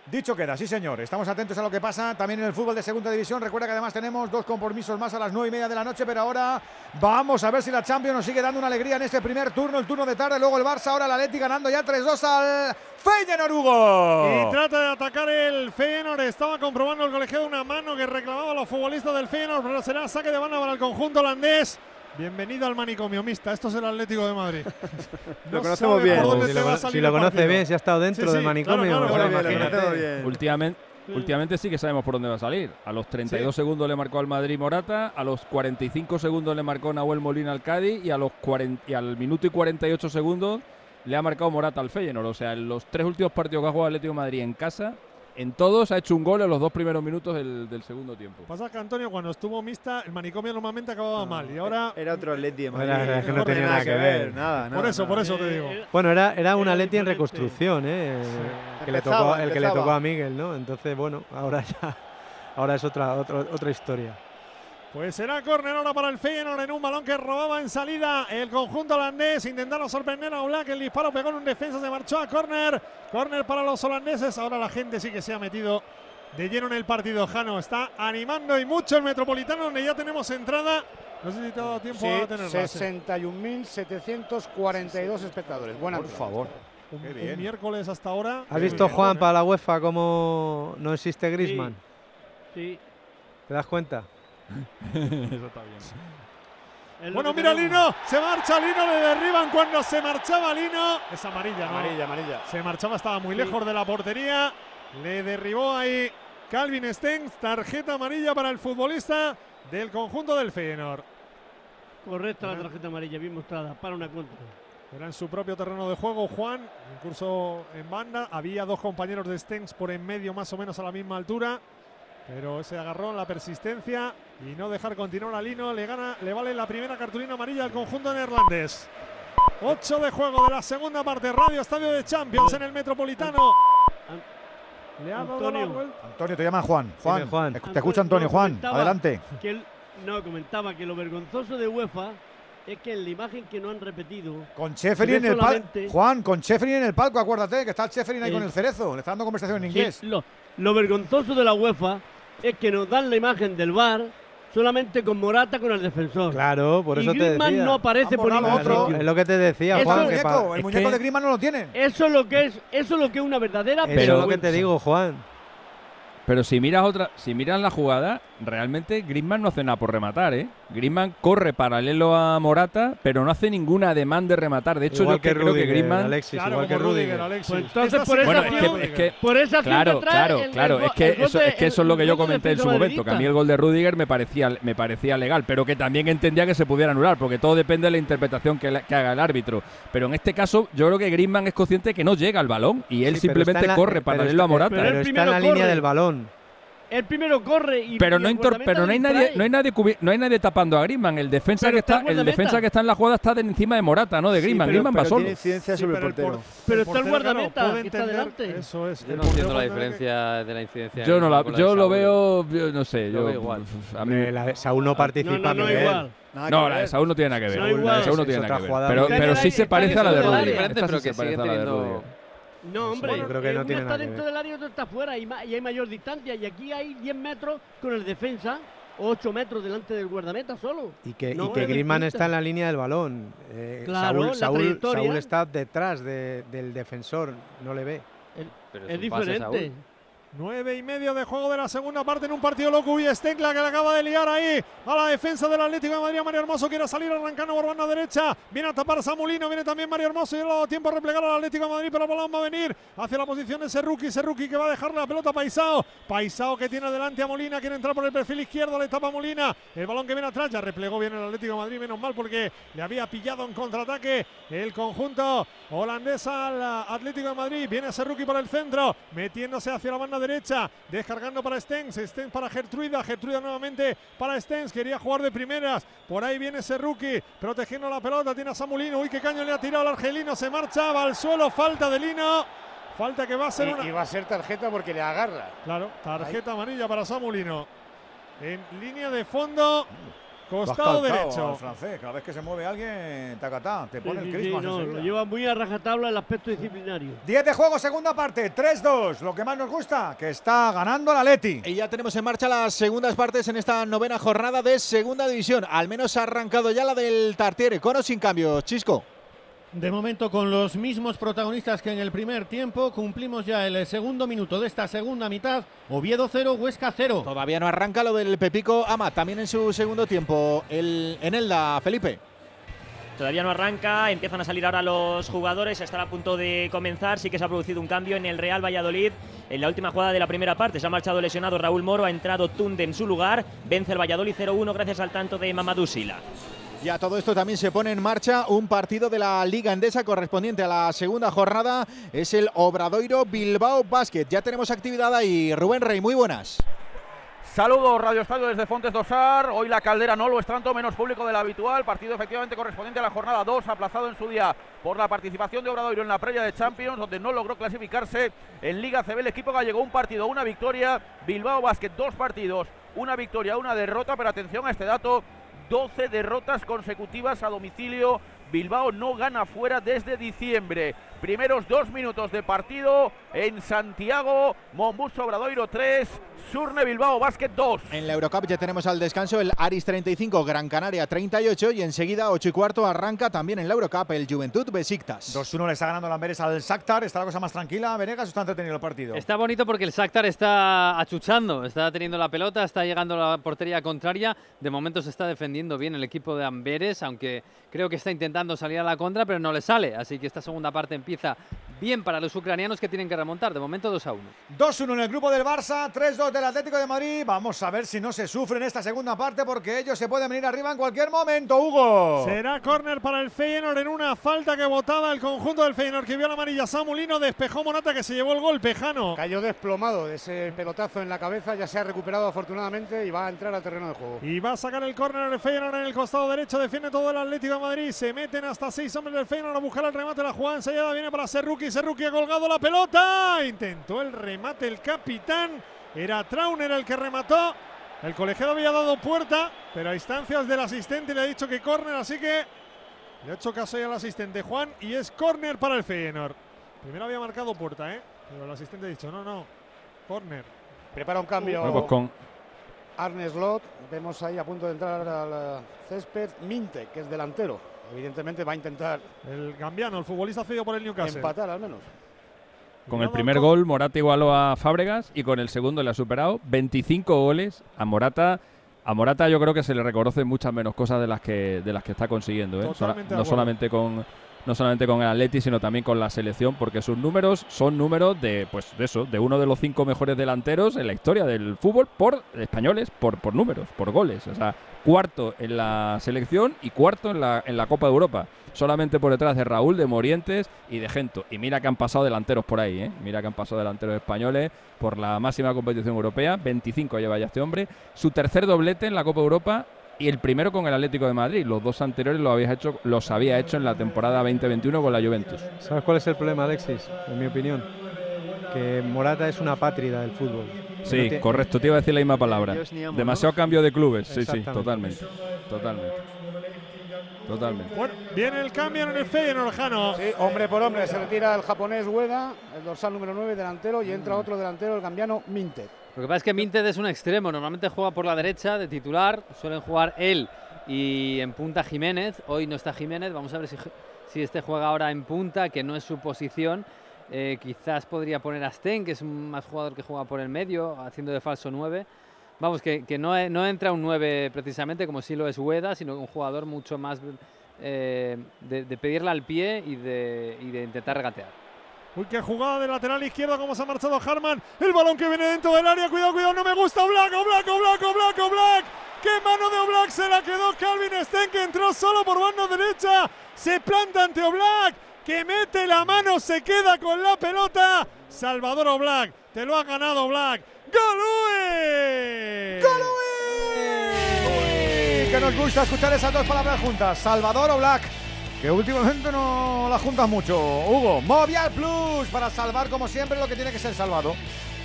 [SPEAKER 1] Dicho queda, sí señor. Estamos atentos a lo que pasa también en el fútbol de segunda división. Recuerda que además tenemos dos compromisos más a las nueve y media de la noche, pero ahora vamos a ver si la Champions nos sigue dando una alegría en este primer turno, el turno de tarde. Luego el Barça, ahora el Atleti ganando ya 3-2 al Feyenoord, Hugo.
[SPEAKER 6] Y trata de atacar el Feyenoord. Estaba comprobando el colegiado una mano que reclamaba los futbolistas del Feyenoord, pero será saque de banda para el conjunto holandés. Bienvenido al manicomio mixta. Esto es el Atlético de Madrid.
[SPEAKER 14] Lo
[SPEAKER 6] No
[SPEAKER 14] conocemos
[SPEAKER 6] sabe
[SPEAKER 14] bien.
[SPEAKER 13] Si lo, si lo conoce bien, si ha estado dentro
[SPEAKER 6] Sí, sí,
[SPEAKER 13] del manicomio.
[SPEAKER 6] claro, claro.
[SPEAKER 15] Últimamente, últimamente sí que sabemos por dónde va a salir. A los 32 segundos le marcó al Madrid Morata, a los 45 segundos le marcó Nahuel Molina al Cádiz y, a los 40 y al minuto y 48 segundos le ha marcado Morata al Feyenoord. O sea, en los tres últimos partidos que ha jugado Atlético de Madrid en casa, en todos ha hecho un gol en los dos primeros minutos del, del segundo tiempo.
[SPEAKER 6] Pasa que Antonio, cuando estuvo mixta, el manicomio normalmente acababa mal. Y ahora.
[SPEAKER 14] Era otro Atleti de Madrid.
[SPEAKER 13] Era- era que no
[SPEAKER 14] No
[SPEAKER 13] tenía nada que ver.
[SPEAKER 14] Nada,
[SPEAKER 6] Por
[SPEAKER 14] nada,
[SPEAKER 6] eso, por eso te digo.
[SPEAKER 13] Bueno, era, era un Atleti en reconstrucción, ¿eh? El que le tocó, el que le tocó a Miguel, ¿no? Entonces, bueno, ahora ya ahora es otra, otra, otra historia.
[SPEAKER 6] Pues será córner ahora para el Feyenoord en un balón que robaba en salida el conjunto holandés. Intentaron sorprender a Black. El disparo pegó en un defensa, se marchó a córner. Córner para los holandeses. Ahora la gente sí que se ha metido de lleno en el partido. Jano está animando y mucho el Metropolitano, donde ya tenemos entrada. No sé si te ha dado tiempo
[SPEAKER 29] Sí,
[SPEAKER 6] a tenerla. sí.
[SPEAKER 29] 61.742 espectadores. Buena
[SPEAKER 1] Por
[SPEAKER 29] entrada.
[SPEAKER 1] favor.
[SPEAKER 6] Un,
[SPEAKER 1] Qué
[SPEAKER 6] un
[SPEAKER 1] bien.
[SPEAKER 6] miércoles hasta ahora.
[SPEAKER 13] ¿Has visto, Juan, para la UEFA cómo no existe Griezmann?
[SPEAKER 16] Sí.
[SPEAKER 13] ¿Te das cuenta?
[SPEAKER 15] Eso está bien.
[SPEAKER 16] es
[SPEAKER 6] Bueno, mira. Lino, se marcha Lino, le derriban cuando se marchaba Lino. Es amarilla, ¿no?
[SPEAKER 29] Amarilla, amarilla.
[SPEAKER 6] Se marchaba, estaba muy lejos de la portería. Le derribó ahí Calvin Stengs. Tarjeta amarilla para el futbolista del conjunto del Feyenoord.
[SPEAKER 16] Correcta la tarjeta amarilla, bien mostrada, para una contra.
[SPEAKER 6] Era en su propio terreno de juego, Juan. Incluso en banda. Había dos compañeros de Stengs por en medio, más o menos a la misma altura. Pero se agarró en la persistencia y no dejar continuar a Lino. Le gana, le vale la primera cartulina amarilla al conjunto neerlandés. 8 de juego de la segunda parte. Radio Estadio de Champions en el Metropolitano. Le ha dado
[SPEAKER 16] Antonio.
[SPEAKER 1] te llaman Juan. Juan, te escucha Antonio.
[SPEAKER 16] no,
[SPEAKER 1] Juan,
[SPEAKER 16] comentaba
[SPEAKER 1] adelante.
[SPEAKER 16] Que él, no, comentaba que lo vergonzoso de UEFA es que en la imagen que no han repetido.
[SPEAKER 1] Con Cheferin en el palco. Juan, con Cheferin en el palco, acuérdate que está el Cheferin ahí
[SPEAKER 16] El-
[SPEAKER 1] con el cerezo. Le está dando conversación en inglés.
[SPEAKER 16] lo, lo vergonzoso de la UEFA es que nos dan la imagen del VAR solamente con Morata con el defensor.
[SPEAKER 13] Claro, por
[SPEAKER 16] y
[SPEAKER 13] eso te
[SPEAKER 16] Griezmann
[SPEAKER 13] decía.
[SPEAKER 16] no aparece por ningún
[SPEAKER 1] otro.
[SPEAKER 13] Es lo que te decía,
[SPEAKER 16] Eso-
[SPEAKER 13] Juan.
[SPEAKER 1] el muñeco,
[SPEAKER 13] pa-
[SPEAKER 1] el
[SPEAKER 13] es
[SPEAKER 1] muñeco
[SPEAKER 13] que-
[SPEAKER 1] de Griezmann no lo tiene.
[SPEAKER 16] Eso es lo que es, eso es lo que es una verdadera
[SPEAKER 13] Eso es lo que te digo, Juan.
[SPEAKER 15] Pero si miras otra, si miras la jugada, realmente Griezmann no hace nada por rematar, ¿eh? Griezmann corre paralelo a Morata, pero no hace ningún ademán de rematar. De hecho,
[SPEAKER 13] igual
[SPEAKER 15] yo
[SPEAKER 13] que
[SPEAKER 15] creo que Griezmann
[SPEAKER 13] Alexis,
[SPEAKER 6] Claro,
[SPEAKER 13] igual que
[SPEAKER 6] Rudiger. Alexis.
[SPEAKER 16] Pues entonces por esa
[SPEAKER 15] Bueno, es que, es que
[SPEAKER 16] Por esa acción
[SPEAKER 15] Claro, claro,
[SPEAKER 16] el-
[SPEAKER 15] claro.
[SPEAKER 16] el
[SPEAKER 15] Es que eso,
[SPEAKER 16] de-
[SPEAKER 15] es que eso es lo que yo comenté en su momento, que a mí el gol de Rudiger me parecía, me parecía legal, pero que también entendía que se pudiera anular, porque todo depende de la interpretación que, la- que haga el árbitro. Pero en este caso, yo creo que Griezmann es consciente que no llega al balón y él
[SPEAKER 13] Sí,
[SPEAKER 15] simplemente
[SPEAKER 13] la-
[SPEAKER 15] corre paralelo
[SPEAKER 13] está-
[SPEAKER 15] a Morata.
[SPEAKER 16] pero
[SPEAKER 13] está en la línea del balón.
[SPEAKER 16] Él primero corre y
[SPEAKER 15] pero no
[SPEAKER 16] el
[SPEAKER 15] inter-
[SPEAKER 16] guardameta
[SPEAKER 15] pero no hay nadie no hay nadie no hay nadie tapando a Griezmann el defensa
[SPEAKER 16] Pero
[SPEAKER 15] que
[SPEAKER 16] está
[SPEAKER 15] está
[SPEAKER 16] el
[SPEAKER 15] el defensa que está en la jugada está de encima de Morata no de
[SPEAKER 14] Sí,
[SPEAKER 15] Griezmann
[SPEAKER 14] pero-
[SPEAKER 15] Griezmann va
[SPEAKER 14] pero
[SPEAKER 15] solo
[SPEAKER 14] tiene incidencia
[SPEAKER 6] Sí,
[SPEAKER 14] sobre
[SPEAKER 6] pero
[SPEAKER 14] el portero.
[SPEAKER 6] por-
[SPEAKER 16] Pero
[SPEAKER 6] el
[SPEAKER 16] está el guardameta, que está delante.
[SPEAKER 6] Eso es.
[SPEAKER 8] Yo
[SPEAKER 6] el
[SPEAKER 8] no entiendo la
[SPEAKER 6] que-
[SPEAKER 8] diferencia de la incidencia.
[SPEAKER 15] yo no la, lo veo yo no sé
[SPEAKER 8] Lo
[SPEAKER 15] yo
[SPEAKER 8] veo igual.
[SPEAKER 15] a mí
[SPEAKER 13] la de Saúl no participa.
[SPEAKER 16] No, no, no, igual.
[SPEAKER 14] Nada
[SPEAKER 15] no la de. Saúl no tiene nada que ver
[SPEAKER 16] No,
[SPEAKER 15] la de
[SPEAKER 16] igual.
[SPEAKER 15] Saúl no
[SPEAKER 13] Es
[SPEAKER 15] tiene nada que ver pero, pero sí se
[SPEAKER 16] el
[SPEAKER 15] parece a la de
[SPEAKER 16] el
[SPEAKER 15] sí
[SPEAKER 8] pero que sigue teniendo-
[SPEAKER 15] Rudiger
[SPEAKER 16] No, hombre,
[SPEAKER 13] Yo creo que no
[SPEAKER 16] uno
[SPEAKER 13] tiene
[SPEAKER 16] está
[SPEAKER 13] nada
[SPEAKER 16] dentro del área y otro está fuera y, hay mayor distancia. Y aquí hay 10 metros con el defensa, 8 metros delante del guardameta solo.
[SPEAKER 13] Y que,
[SPEAKER 16] No
[SPEAKER 13] y que Griezmann está en la línea del balón. Eh,
[SPEAKER 16] Claro,
[SPEAKER 13] Saúl, Saúl, está detrás de- del defensor, no le ve.
[SPEAKER 8] Pero
[SPEAKER 16] Es diferente.
[SPEAKER 8] Saúl.
[SPEAKER 6] Nueve y medio de juego de la segunda parte en un partido loco. Y Stenkla que le acaba de liar ahí a la defensa del Atlético de Madrid. Mario Hermoso quiere salir arrancando por banda derecha. Viene a tapar Samulino. Viene también Mario Hermoso. Y no ha dado tiempo a replegar al Atlético de Madrid. Pero el balón va a venir hacia la posición de Serruki. Serruki que va a dejar la pelota a Paisao. Paisao que tiene delante a Molina. Quiere entrar por el perfil izquierdo. Le tapa Molina. El balón que viene atrás. Ya replegó bien el Atlético de Madrid. Menos mal porque le había pillado en contraataque el conjunto holandés al Atlético de Madrid. Viene Serruki por el centro. Metiéndose hacia la banda derecha, descargando para Stens, Stens para Gertruida, Gertruida nuevamente para Stens, quería jugar de primeras, por ahí viene ese rookie, protegiendo la pelota, tiene a Samulino, uy, qué caño le ha tirado al argelino, se marchaba al suelo, falta de Lino, falta que va a ser
[SPEAKER 29] Y,
[SPEAKER 6] una...
[SPEAKER 29] y va a ser tarjeta porque le agarra.
[SPEAKER 6] Claro, tarjeta amarilla para Samulino. En línea de fondo, costado derecho.
[SPEAKER 1] al francés, cada vez que se mueve alguien, tacatá, te
[SPEAKER 16] Sí,
[SPEAKER 1] pone
[SPEAKER 16] sí,
[SPEAKER 1] el
[SPEAKER 16] sí,
[SPEAKER 1] Christmas
[SPEAKER 16] no,
[SPEAKER 1] enseguida.
[SPEAKER 16] lo lleva muy a rajatabla el aspecto disciplinario.
[SPEAKER 1] 10 de juego, segunda parte, 3-2. Lo que más nos gusta, que está ganando la Leti.
[SPEAKER 2] Y ya tenemos en marcha las segundas partes en esta novena jornada de segunda división. Al menos ha arrancado ya la del Tartiere, con o sin cambio. Chisco.
[SPEAKER 18] De momento con los mismos protagonistas que en el primer tiempo, cumplimos ya el segundo minuto de esta segunda mitad. Oviedo 0, Huesca 0.
[SPEAKER 2] Todavía no arranca lo del Pepico Ama, también en su segundo tiempo. El, en Elda, Felipe.
[SPEAKER 30] Todavía no arranca, empiezan a salir ahora los jugadores, están a punto de comenzar, sí que se ha producido un cambio en el Real Valladolid en la última jugada de la primera parte, se ha marchado lesionado Raúl Moro, ha entrado Tunde en su lugar, vence el Valladolid 0-1 gracias al tanto de Mamadou Sila.
[SPEAKER 2] Y a todo esto también se pone en marcha un partido de la Liga Endesa correspondiente a la segunda jornada. Es el Obradoiro Bilbao Basket. Ya tenemos actividad ahí. Rubén Rey, muy buenas.
[SPEAKER 31] Saludos Radio Estadio desde Fontes Dosar. Hoy la caldera no lo es tanto, menos público del habitual. Partido efectivamente correspondiente a la jornada 2, aplazado en su día por la participación de Obradoiro en la previa de Champions, donde no logró clasificarse en Liga CB. El equipo gallego un partido, una victoria. Bilbao Basket dos partidos, una victoria, una derrota. Pero atención a este dato: 12 derrotas consecutivas a domicilio. Bilbao no gana fuera desde diciembre. Primeros dos minutos de partido en Santiago. Mombus Obradoiro 3, Surne Bilbao Basket 2.
[SPEAKER 2] En la Eurocup ya tenemos al descanso el Aris 35, Gran Canaria 38 y enseguida 8 y cuarto arranca también en la Eurocup el Juventud Besiktas.
[SPEAKER 1] 2-1 le está ganando Lamberes al Shakhtar. Está la cosa más tranquila. Venegas está entretenido el partido.
[SPEAKER 8] Está bonito porque el Shakhtar está achuchando, está teniendo la pelota, está llegando a la portería contraria. De momento se está defendiendo bien el equipo de Amberes, aunque creo que está intentando salir a la contra, pero no le sale. Así que esta segunda parte empieza bien para los ucranianos que tienen que remontar. De momento 2 a 1.
[SPEAKER 1] 2-1 en el grupo del Barça, 3-2 del Atlético de Madrid. Vamos a ver si no se sufre en esta segunda parte porque ellos se pueden venir arriba en cualquier momento, Hugo.
[SPEAKER 6] Será córner para el Feyenoord en una falta que botaba el conjunto del Feyenoord que vio la amarilla. Samulino despejó Morata que se llevó el gol. Pejano.
[SPEAKER 29] Cayó desplomado de ese pelotazo en la cabeza, ya se ha recuperado afortunadamente y va a entrar al terreno de juego.
[SPEAKER 6] Y va a sacar el córner el Feyenoord en el costado derecho. Defiende todo el Atlético de Madrid. Se meten hasta seis hombres del Feyenoord a buscar el remate. La jugada ensayada viene para Serruki. Serruki ha colgado la pelota. Intentó el remate el capitán. Era Trauner el que remató. El colegiado había dado puerta, pero a instancias del asistente le ha dicho que córner, así que le ha hecho caso ya al asistente Juan y es córner para el Feyenoord. Primero había marcado puerta, ¿eh? Pero el asistente ha dicho, no, no, córner.
[SPEAKER 29] Prepara un cambio.
[SPEAKER 15] Pues con,
[SPEAKER 29] Arne Slot, vemos ahí a punto de entrar al césped Minte, que es delantero. Evidentemente va a intentar
[SPEAKER 6] El gambiano, el futbolista cedido por el Newcastle.
[SPEAKER 29] empatar al menos.
[SPEAKER 15] Con el primer gol, Morata igualó a Fábregas y con el segundo le ha superado. 25 goles a Morata. A Morata yo creo que se le reconocen muchas menos cosas de las que, de las que está consiguiendo. ¿eh?
[SPEAKER 6] Totalmente
[SPEAKER 15] no, solamente con, no solamente con el Atleti, sino también con la selección, porque sus números son números de, pues, de eso, de uno de los cinco mejores delanteros en la historia del fútbol por españoles, por, por números, por goles. O sea, cuarto en la selección y cuarto en la, en la Copa de Europa. Solamente por detrás de Raúl, de Morientes y de Gento. Y mira que han pasado delanteros por ahí, ¿eh? Mira que han pasado delanteros españoles por la máxima competición europea. 25 lleva ya este hombre. Su tercer doblete en la Copa Europa y el primero con el Atlético de Madrid. Los dos anteriores los, habías hecho, los había hecho en la temporada 2021 con la Juventus.
[SPEAKER 13] ¿Sabes cuál es el problema, Alexis? En mi opinión. Que Morata es una pátrida del fútbol.
[SPEAKER 15] Sí,
[SPEAKER 13] No
[SPEAKER 15] correcto, te iba a decir la misma palabra.
[SPEAKER 13] Amo,
[SPEAKER 15] Demasiado
[SPEAKER 13] ¿no?
[SPEAKER 15] cambio de clubes, sí, sí, totalmente. Totalmente. Totalmente.
[SPEAKER 6] Bueno, viene el cambio en el Feyenoord, Jano.
[SPEAKER 29] Sí, hombre por hombre, se retira el japonés Ueda, el dorsal número 9 delantero, y entra otro delantero, el gambiano Minte.
[SPEAKER 8] Lo que pasa es que Minted es un extremo, normalmente juega por la derecha de titular, suelen jugar él y en punta Jiménez. Hoy no está Jiménez, vamos a ver si, este juega ahora en punta, que no es su posición. Eh, quizás podría poner a Sten, que es un más jugador que juega por el medio, haciendo de falso 9. Vamos, que, no, no entra un 9 precisamente como si lo es Ueda, sino un jugador mucho más eh, de, de pedirle al pie y de, y de intentar regatear.
[SPEAKER 6] Uy, qué jugada de lateral izquierdo, cómo se ha marchado Harman. El balón que viene dentro del área, cuidado, cuidado, no me gusta Oblak, Oblak, Oblak, Oblak, Oblak. ¡Qué mano de Oblak! Se la quedó Calvin Sten, que entró solo por banda derecha. Se planta ante Oblak. que mete la mano, se queda con la pelota. Salvador Oblak, te lo ha ganado Oblak. ¡Galúe!
[SPEAKER 1] Que nos gusta escuchar esas dos palabras juntas. Salvador o Black. Que últimamente no las juntas mucho. Hugo, Movial Plus para salvar como siempre lo que tiene que ser salvado.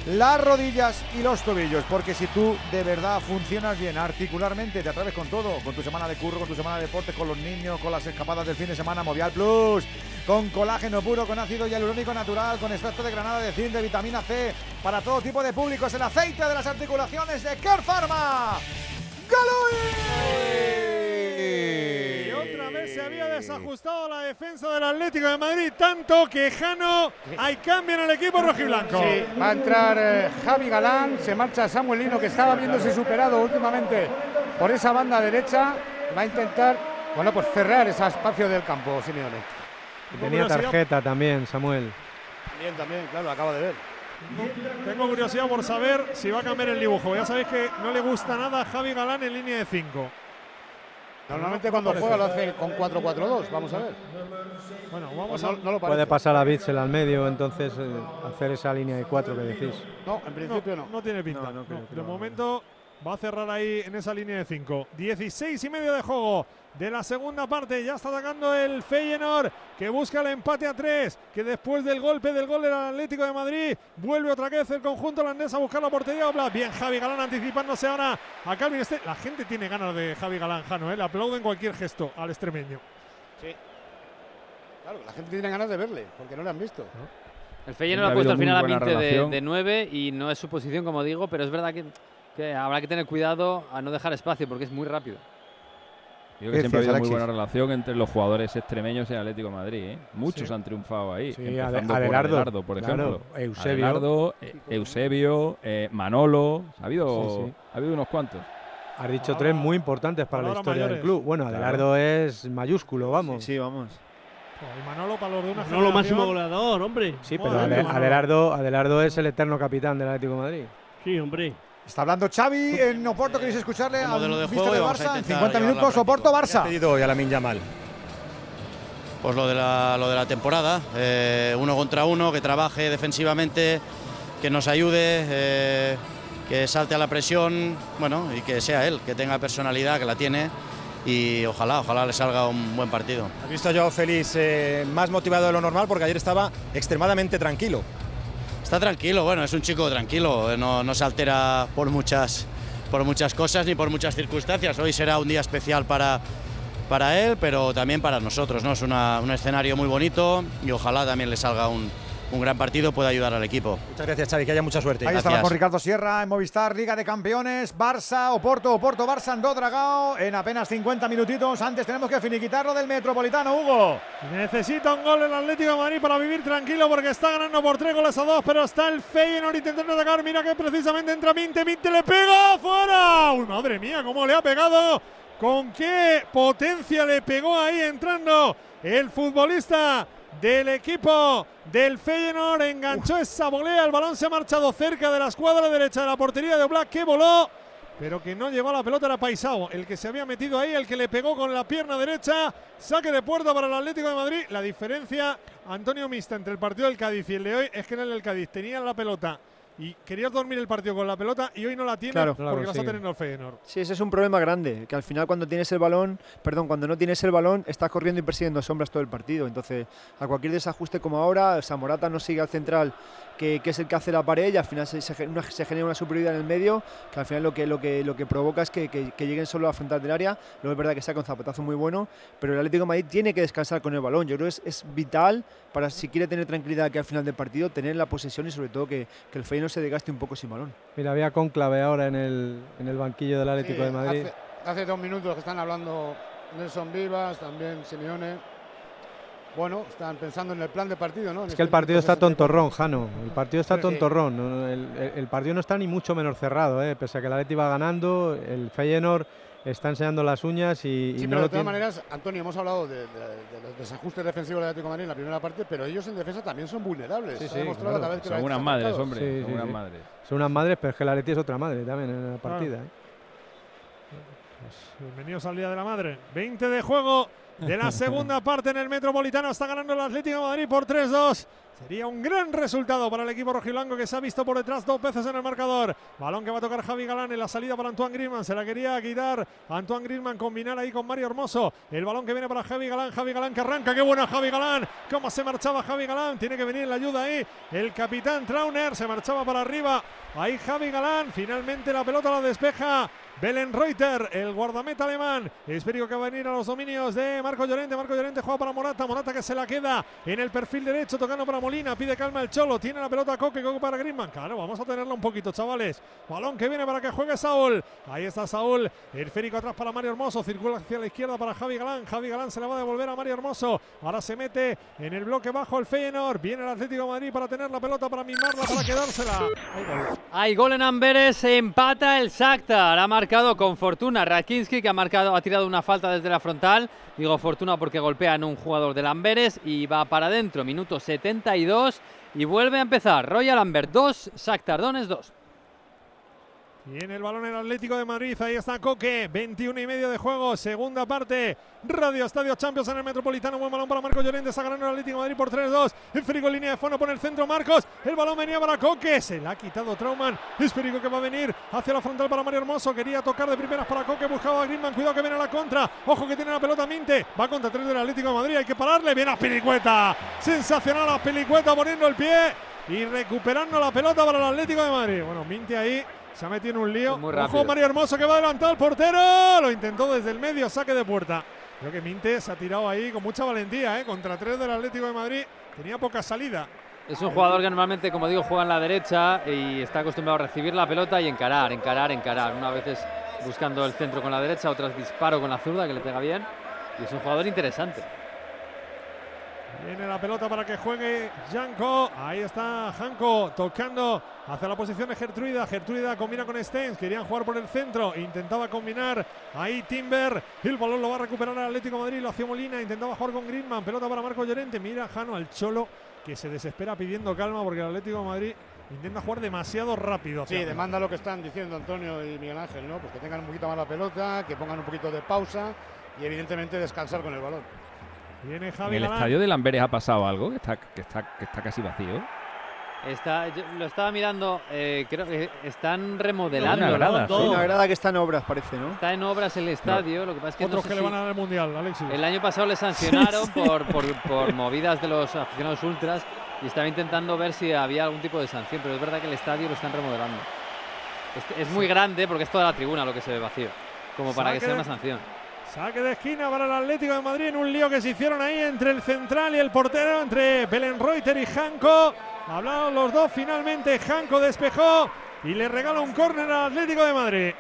[SPEAKER 1] Las rodillas y los tobillos, porque si tú de verdad funcionas bien articularmente, te atreves con todo, con tu semana de curro, con tu semana de deporte, con los niños, con las escapadas del fin de semana, Movial Plus, con colágeno puro, con ácido hialurónico natural, con extracto de granada de zinc, de vitamina C, para todo tipo de públicos, el aceite de las articulaciones de Care Pharma.
[SPEAKER 6] Y otra vez se había desajustado la defensa del Atlético de Madrid, tanto que Jano hay cambio en el equipo rojiblanco.
[SPEAKER 29] Sí, va a entrar eh, Javi Galán, se marcha Samuel Lino, que estaba viéndose superado últimamente por esa banda derecha. Va a intentar, bueno, pues cerrar ese espacio del campo, Simeone.
[SPEAKER 13] Tenía tarjeta también, Samuel.
[SPEAKER 29] También, también, claro, lo acabo de ver.
[SPEAKER 6] Tengo curiosidad por saber si va a cambiar el dibujo. Ya sabéis que no le gusta nada a Javi Galán en línea de 5.
[SPEAKER 29] Normalmente cuando juega lo hace con 4-4-2, vamos a ver.
[SPEAKER 6] Bueno, vamos
[SPEAKER 29] Pues
[SPEAKER 6] a
[SPEAKER 29] no, no lo
[SPEAKER 13] Puede pasar a Bitzel al medio, entonces eh, hacer esa línea de cuatro que decís.
[SPEAKER 29] No, en principio no.
[SPEAKER 6] No tiene pinta.
[SPEAKER 29] No, no creo
[SPEAKER 6] No, de momento va a cerrar ahí en esa línea de 5. 16 y medio de juego de la segunda parte. Ya está atacando el Feyenoord que busca el empate a 3. Que después del golpe del gol del Atlético de Madrid vuelve otra vez el conjunto holandés a buscar la portería. Oblak. Bien, Javi Galán anticipándose ahora a Calvin Este. La gente tiene ganas de Javi Galán, Jano. ¿eh? Le aplauden cualquier gesto al extremeño.
[SPEAKER 29] Sí. Claro, la gente tiene ganas de verle, porque no le han visto.
[SPEAKER 8] El Feyenoord
[SPEAKER 15] Ha
[SPEAKER 8] ha puesto al final a
[SPEAKER 15] buena
[SPEAKER 8] 20 de, de 9 y no es su posición, como digo, pero es verdad que, que habrá que tener cuidado a no dejar espacio porque es muy rápido.
[SPEAKER 15] Yo creo que siempre ha habido muy buena relación entre los jugadores extremeños y el Atlético de Madrid. ¿eh? Muchos
[SPEAKER 13] Sí.
[SPEAKER 15] han triunfado ahí.
[SPEAKER 13] Sí,
[SPEAKER 15] empezando
[SPEAKER 13] Ade-
[SPEAKER 15] por
[SPEAKER 13] Adelardo,
[SPEAKER 15] por
[SPEAKER 13] claro,
[SPEAKER 15] ejemplo.
[SPEAKER 13] Eusebio.
[SPEAKER 15] Adelardo, eh, Eusebio, eh, Manolo. Ha habido,
[SPEAKER 13] Sí, sí.
[SPEAKER 15] ha habido unos cuantos.
[SPEAKER 13] Has dicho tres muy importantes para la historia del club. Bueno,
[SPEAKER 15] Claro.
[SPEAKER 13] Adelardo es mayúsculo, vamos.
[SPEAKER 14] Sí, vamos.
[SPEAKER 6] Y Manolo para los de una
[SPEAKER 16] No lo máximo goleador, hombre.
[SPEAKER 13] Sí, pero. Adelardo, Adelardo es el eterno capitán del Atlético de Madrid.
[SPEAKER 16] Sí, hombre.
[SPEAKER 1] Está hablando Xavi en Oporto. ¿Queréis escucharle al
[SPEAKER 32] modelo de
[SPEAKER 1] mister
[SPEAKER 32] juego
[SPEAKER 1] de Barça? En
[SPEAKER 32] intentar
[SPEAKER 1] 50
[SPEAKER 32] llevarlo
[SPEAKER 1] minutos, Oporto Barça.
[SPEAKER 32] pedido hoy a Lamin Yamal? Pues lo de la, lo de la temporada, eh, uno contra uno, que trabaje defensivamente, que nos ayude, eh, que salte a la presión, bueno, y que sea él, que tenga personalidad, que la tiene, y ojalá, ojalá le salga un buen partido.
[SPEAKER 33] Has visto a Joao Félix eh, más motivado de lo normal porque ayer estaba extremadamente tranquilo.
[SPEAKER 32] Está tranquilo, bueno, es un chico tranquilo, eh, no, no se altera por muchas, por muchas cosas ni por muchas circunstancias. Hoy será un día especial para, para él, pero también para nosotros. ¿no? Es una- un escenario muy bonito y ojalá también le salga un, un gran partido, pueda ayudar al equipo.
[SPEAKER 33] Muchas gracias, Xavi, que haya mucha suerte.
[SPEAKER 1] Ahí estaba con Ricardo Sierra en Movistar, Liga de Campeones, Barça, Oporto, Oporto, Barça, Andó Dragao, en apenas 50 minutitos. Antes tenemos que finiquitarlo del Metropolitano, Hugo.
[SPEAKER 6] Necesita un gol el Atlético de Madrid para vivir tranquilo porque está ganando por tres goles a dos, pero está el Feyenoord intentando atacar. Mira que precisamente entra Minte, Minte le pega fuera. Uy, madre mía, cómo le ha pegado. Con qué potencia le pegó ahí entrando el futbolista del equipo del Feyenoord. Enganchó esa volea, el balón se ha marchado cerca de la escuadra derecha de la portería de Black que voló pero que no llegó a la pelota era Paisao, el que se había metido ahí, el que le pegó con la pierna derecha, saque de puerta para el Atlético de Madrid. La diferencia, Antonio Mista, entre el partido del Cádiz y el de hoy es que en el del Cádiz tenía la pelota y querías dormir el partido con la pelota y hoy no la tiene
[SPEAKER 14] Claro.
[SPEAKER 6] porque vas a tener el Feyenoord.
[SPEAKER 14] Sí, ese es un problema grande, que al final cuando tienes el balón, perdón, cuando no tienes el balón, estás corriendo y persiguiendo sombras todo el partido. Entonces, a cualquier desajuste como ahora, Samorata no sigue al central, que, que es el que hace la pared, y al final se, se gen- una- se genera una superioridad en el medio, que al final lo que, lo que, lo que provoca es que, que- que lleguen solo a frontal del área. Luego es verdad que saca un zapatazo muy bueno, pero el Atlético de Madrid tiene que descansar con el balón. Yo creo que es, es vital para, si quiere tener tranquilidad que al final del partido, tener la posesión y sobre todo que, que el Feyenoord se desgaste un poco sin balón.
[SPEAKER 13] Mira, había conclave ahora en el, en el banquillo del Atlético
[SPEAKER 29] Sí,
[SPEAKER 13] de Madrid.
[SPEAKER 29] Hace, hace dos minutos que están hablando Nelson Vivas, también Simeone. Bueno, están pensando en el plan de partido, ¿no? En
[SPEAKER 13] Es
[SPEAKER 29] este
[SPEAKER 13] que el partido
[SPEAKER 29] minuto
[SPEAKER 13] está
[SPEAKER 29] 64.
[SPEAKER 13] tontorrón, Jano. El partido está tontorrón. El, el- el partido no está ni mucho menos cerrado, ¿eh? pese a que el Atleti va ganando. El Feyenoord está enseñando las uñas y, y
[SPEAKER 29] Sí,
[SPEAKER 13] no
[SPEAKER 29] pero
[SPEAKER 13] lo
[SPEAKER 29] de todas
[SPEAKER 13] tiene.
[SPEAKER 29] maneras, Antonio, hemos hablado de, de- de los desajustes defensivos del Atlético de Madrid en la primera parte, pero ellos en defensa también son vulnerables.
[SPEAKER 13] Sí, sí, claro.
[SPEAKER 29] cada vez que
[SPEAKER 15] Son unas madres, hombre,
[SPEAKER 13] Sí,
[SPEAKER 15] son
[SPEAKER 13] sí,
[SPEAKER 15] unas
[SPEAKER 13] sí.
[SPEAKER 15] madres.
[SPEAKER 13] Son unas madres, pero es que el Atleti es otra madre también en la partida. ¿eh?
[SPEAKER 6] Pues, bienvenidos al Día de la Madre. 20 de juego de la segunda parte en el Metropolitano. Está ganando el Atlético de Madrid por 3-2. Sería un gran resultado para el equipo rojiblanco que se ha visto por detrás dos veces en el marcador. Balón que va a tocar Javi Galán en la salida para Antoine Griezmann. Se la quería quitar Antoine Griezmann, combinar ahí con Mario Hermoso. El balón que viene para Javi Galán. Javi Galán que arranca. Qué buena Javi Galán. Cómo se marchaba Javi Galán. Tiene que venir la ayuda ahí. El capitán Trauner se marchaba para arriba. Ahí Javi Galán. Finalmente la pelota la despeja. Belen Reuter, el guardameta alemán. Espero que va a venir a los dominios de Marco Llorente. Marco Llorente juega para Morata. Morata que se la queda en el perfil derecho, tocando para Molina. Pide calma el Cholo. Tiene la pelota Coque, Coque para Griezmann. Claro, vamos a tenerla un poquito, chavales. Balón que viene para que juegue Saúl. Ahí está Saúl. El férico atrás para Mario Hermoso. Circula hacia la izquierda para Javi Galán. Javi Galán se la va a devolver a Mario Hermoso. Ahora se mete en el bloque bajo el Feyenoord. Viene el Atlético Madrid para tener la pelota, para mimarla, para quedársela.
[SPEAKER 8] Hay gol en Amberes, empata el Shakhtar. Ha marcado con fortuna Rakinski, que ha marcado, ha tirado una falta desde la frontal. Digo fortuna porque golpea en un jugador del Amberes y va para adentro. Minuto 72 y vuelve a empezar. Royal Amber 2, Shakhtar Donetsk 2.
[SPEAKER 6] Tiene el balón el Atlético de Madrid. Ahí está Coque. 21 y medio de juego. Segunda parte. Radio Estadio Champions en el Metropolitano. Buen balón para Marcos Llorente. Está el Atlético de Madrid por 3-2. El Frigo línea de fondo por el centro. Marcos. El balón venía para Coque. Se la ha quitado Trauman. Es que va a venir hacia la frontal para Mario Hermoso. Quería tocar de primeras para Coque. Buscaba a Griezmann. Cuidado que viene a la contra. Ojo que tiene la pelota Minte. Va contra 3 del Atlético de Madrid. Hay que pararle. Viene a Pelicueta. Sensacional a Pelicueta poniendo el pie. Y recuperando la pelota para el Atlético de Madrid. Bueno, Minte ahí se ha metido en un lío.
[SPEAKER 8] Muy
[SPEAKER 6] Ojo. Mario Hermoso que va adelantado al portero. Lo intentó desde el medio, saque de puerta. Creo que Minte se ha tirado ahí con mucha valentía, ¿eh? contra tres del Atlético de Madrid. Tenía poca salida.
[SPEAKER 8] Es un jugador que normalmente, como digo, juega en la derecha y está acostumbrado a recibir la pelota y encarar, encarar, encarar. Una veces buscando el centro con la derecha, otras disparo con la zurda que le pega bien. Y es un jugador interesante.
[SPEAKER 6] Viene la pelota para que juegue Janko. Ahí está Janko tocando hacia la posición de Gertruida. Gertruida combina con Stens. Querían jugar por el centro. Intentaba combinar ahí Timber. El balón lo va a recuperar el Atlético de Madrid. Lo hacía Molina. Intentaba jugar con Griezmann. Pelota para Marco Llorente. Mira Jano al Cholo que se desespera pidiendo calma porque el Atlético de Madrid intenta jugar demasiado rápido.
[SPEAKER 29] Sí, demanda lo que están diciendo Antonio y Miguel Ángel, ¿no? Pues que tengan un poquito más la pelota, que pongan un poquito de pausa y evidentemente descansar con el balón.
[SPEAKER 6] Viene
[SPEAKER 15] En
[SPEAKER 6] Javi
[SPEAKER 15] el
[SPEAKER 6] Galán.
[SPEAKER 15] estadio del Amberes ha pasado algo que está, que está, que está casi vacío.
[SPEAKER 8] Está, yo lo estaba mirando, eh, creo que están remodelando.
[SPEAKER 15] Una grada,
[SPEAKER 8] ¿no?
[SPEAKER 15] sí.
[SPEAKER 14] Una grada que está en obras, parece, ¿no?
[SPEAKER 8] Está en obras el estadio, lo que pasa es que no
[SPEAKER 6] Otros
[SPEAKER 8] sé
[SPEAKER 6] que le
[SPEAKER 8] si-
[SPEAKER 6] van a dar el mundial, Alexis.
[SPEAKER 8] El año pasado le sancionaron
[SPEAKER 6] Sí, sí.
[SPEAKER 8] Por, por, por movidas de los aficionados ultras y estaba intentando ver si había algún tipo de sanción, pero es verdad que el estadio lo están remodelando. Es, es muy grande porque es toda la tribuna lo que se ve vacío, como para que sea
[SPEAKER 6] de-
[SPEAKER 8] una sanción.
[SPEAKER 6] Saque de esquina para el Atlético de Madrid en un lío que se hicieron ahí entre el central y el portero, entre Belenreuter y Janko. Hablaron los dos finalmente. Janko despejó y le regala un córner al Atlético de Madrid.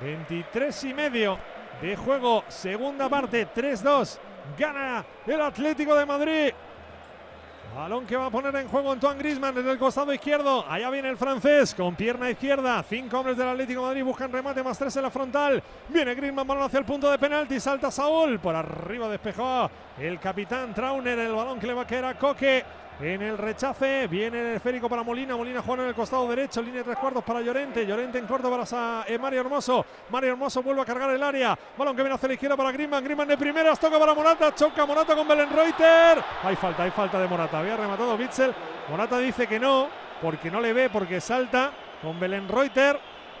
[SPEAKER 6] 23 y medio de juego, segunda parte, 3-2. Gana el Atlético de Madrid. Balón que va a poner en juego Antoine Griezmann desde el costado izquierdo. Allá viene el francés con pierna izquierda. Cinco hombres del Atlético Madrid buscan remate más tres en la frontal. Viene Griezmann, balón hacia el punto de penalti. Salta Saúl. Por arriba despejó el capitán Trauner. El balón que le va a caer a Coque. En el rechace viene el esférico para Molina. Molina juega en el costado derecho. Línea de tres cuartos para Llorente. Llorente en corto para eh, Mario Hermoso. Mario Hermoso vuelve a cargar el área. Balón que viene hacia la izquierda para Griezmann. Griezmann de primeras. Toca para Morata. Choca Morata con Belenreuter. Hay falta, hay falta de Morata. Había rematado Bitzel. Morata dice que no. Porque no le ve, porque salta con Belenreuter.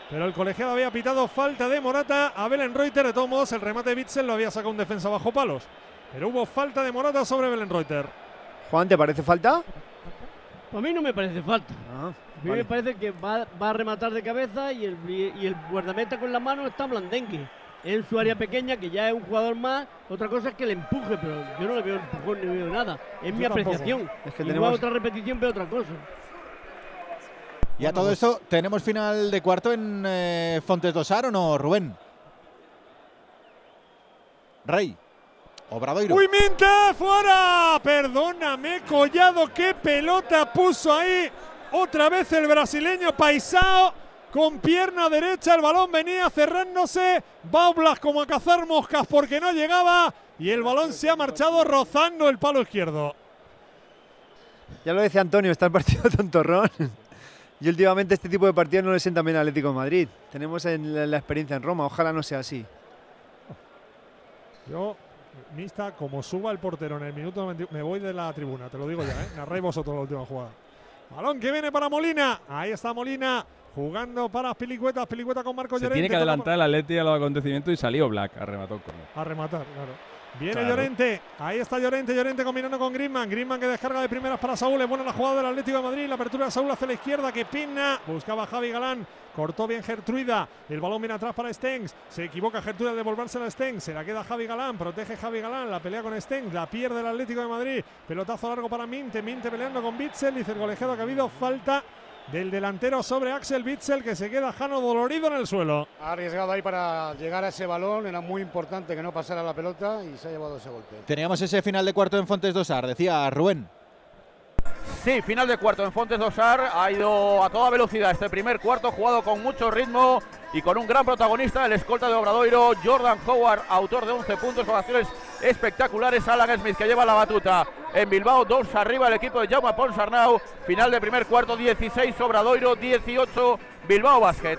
[SPEAKER 6] Pero el colegiado había pitado falta de Morata a Belenreuter. De todos modos, el remate de Bitzel lo había sacado un defensa bajo palos. Pero hubo falta de Morata sobre Belenreuter.
[SPEAKER 14] Juan, ¿te parece falta?
[SPEAKER 16] A mí no me parece falta.
[SPEAKER 14] Ah,
[SPEAKER 16] A mí
[SPEAKER 14] vale.
[SPEAKER 16] me parece que va, va a rematar de cabeza y el, y el guardameta con la mano está blandengue. En su área pequeña, que ya es un jugador más, otra cosa es que le empuje, pero yo no le veo empujón ni veo nada. Es mi
[SPEAKER 14] tampoco.
[SPEAKER 16] apreciación.
[SPEAKER 14] Es que tenemos-
[SPEAKER 16] otra repetición veo otra cosa.
[SPEAKER 2] Y a todo esto, ¿tenemos final de cuarto en eh, Fontes Dosar o no, Rubén? Rey. Obradoiro.
[SPEAKER 6] ¡Fuera! Perdóname, Collado, qué pelota puso ahí. Otra vez el brasileño Paisao con pierna derecha. El balón venía cerrándose. Baublas como a cazar moscas porque no llegaba. Y el balón se ha marchado rozando el palo izquierdo.
[SPEAKER 14] Ya lo decía Antonio, está el partido tontorrón. Y últimamente este tipo de partidos no le sientan bien al Atlético de Madrid. Tenemos en la, la experiencia en Roma, ojalá no sea así.
[SPEAKER 6] Yo, mixta, como suba el portero en el minuto 90, me voy de la tribuna, te lo digo ya, ¿eh? Narráis vosotros la última jugada. Balón que viene para Molina. Ahí está Molina jugando para Pilicueta. Pilicueta con Marco
[SPEAKER 15] Se
[SPEAKER 6] Llorente.
[SPEAKER 15] tiene que adelantar el Atleti a los acontecimientos y salió Black a rematar con él.
[SPEAKER 6] A rematar, claro. Viene
[SPEAKER 15] Claro.
[SPEAKER 6] Llorente, ahí está Llorente, Llorente combinando con Griezmann, Griezmann que descarga de primeras para Saúl, es buena la jugada del Atlético de Madrid, la apertura de Saúl hacia la izquierda que pina, buscaba a Javi Galán, cortó bien Gertruida, el balón viene atrás para Stengs, se equivoca Gertruida de devolvérsela a Stengs, se la queda Javi Galán, protege Javi Galán, la pelea con Stengs, la pierde el Atlético de Madrid, pelotazo largo para Minte, Minte peleando con Bitzel, dice el colegiado que ha habido falta del delantero sobre Axel Bitzel que se queda Jano dolorido en el suelo.
[SPEAKER 29] Ha arriesgado ahí para llegar a ese balón, era muy importante que no pasara la pelota y se ha llevado ese golpe.
[SPEAKER 2] Teníamos ese final de cuarto en Fontes Dosar, decía Rubén.
[SPEAKER 31] Sí, final de cuarto en Fontes Dosar. Ha ido a toda velocidad este primer cuarto, jugado con mucho ritmo y con un gran protagonista, el escolta de Obradoiro, Jordan Howard, autor de 11 puntos con acciones espectaculares. Alan Smith que lleva la batuta en Bilbao, dos arriba el equipo de Jaume Ponsarnau. Final de primer cuarto, 16 Obradoiro, 18 Bilbao Basket.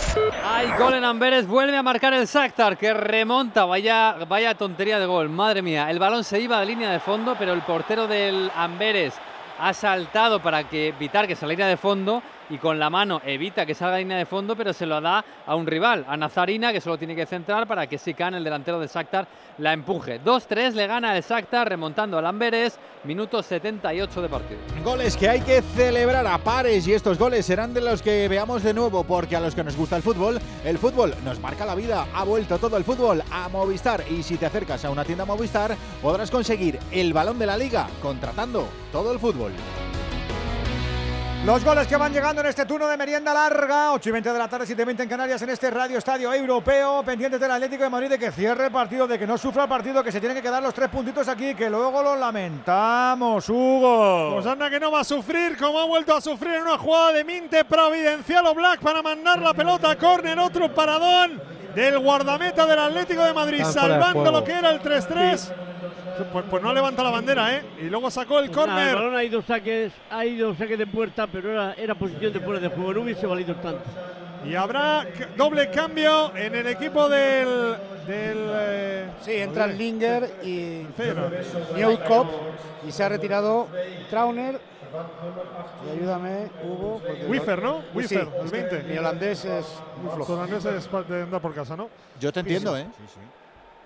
[SPEAKER 8] Hay gol en Amberes, vuelve a marcar el Shakhtar que remonta, vaya, vaya tontería de gol, madre mía. El balón se iba de línea de fondo, pero el portero del Amberes ha saltado para que evitar que saliera de fondo y con la mano evita que salga línea de fondo, pero se lo da a un rival, a Nazarina, que solo tiene que centrar para que Sican, el delantero del Shakhtar, la empuje. 2-3 le gana el Shakhtar remontando al Amberes, minuto 78 de partido.
[SPEAKER 2] Goles que hay que celebrar a pares y estos goles serán de los que veamos de nuevo porque a los que nos gusta el fútbol, el fútbol nos marca la vida. Ha vuelto todo el fútbol a Movistar y si te acercas a una tienda Movistar podrás conseguir el balón de la liga contratando todo el fútbol.
[SPEAKER 1] Los goles que van llegando en este turno de merienda larga, 8 y 20 de la tarde, 7 y 20 en Canarias, en este Radio Estadio Europeo, pendientes del Atlético de Madrid de que cierre el partido, de que no sufra el partido, que se tienen que quedar los tres puntitos aquí, que luego lo lamentamos, Hugo.
[SPEAKER 6] Pues anda que no va a sufrir, como ha vuelto a sufrir en una jugada de Minte Providencial o Black para mandar la pelota a córner, otro paradón del guardameta del Atlético de Madrid,
[SPEAKER 13] Están
[SPEAKER 6] salvando lo que era el 3-3. Pues, pues no levanta la bandera, ¿eh? Y luego sacó el
[SPEAKER 16] el
[SPEAKER 6] córner.
[SPEAKER 16] balón ha ido saques, ha ido saque de puerta, pero era, era posición de fuera de juego, no hubiese valido tanto.
[SPEAKER 6] Y habrá doble cambio en el equipo del. del eh,
[SPEAKER 29] Sí, entra el Linger y. Newcop y se ha retirado Trauner. Y ayúdame, Hugo.
[SPEAKER 6] Wiffer, ¿no?
[SPEAKER 29] Sí,
[SPEAKER 6] Wiffer, el
[SPEAKER 29] es que
[SPEAKER 6] 20.
[SPEAKER 29] Mi holandés es muy flojo.
[SPEAKER 6] Su holandés es de andar por casa, ¿no?
[SPEAKER 2] Yo te entiendo, ¿eh?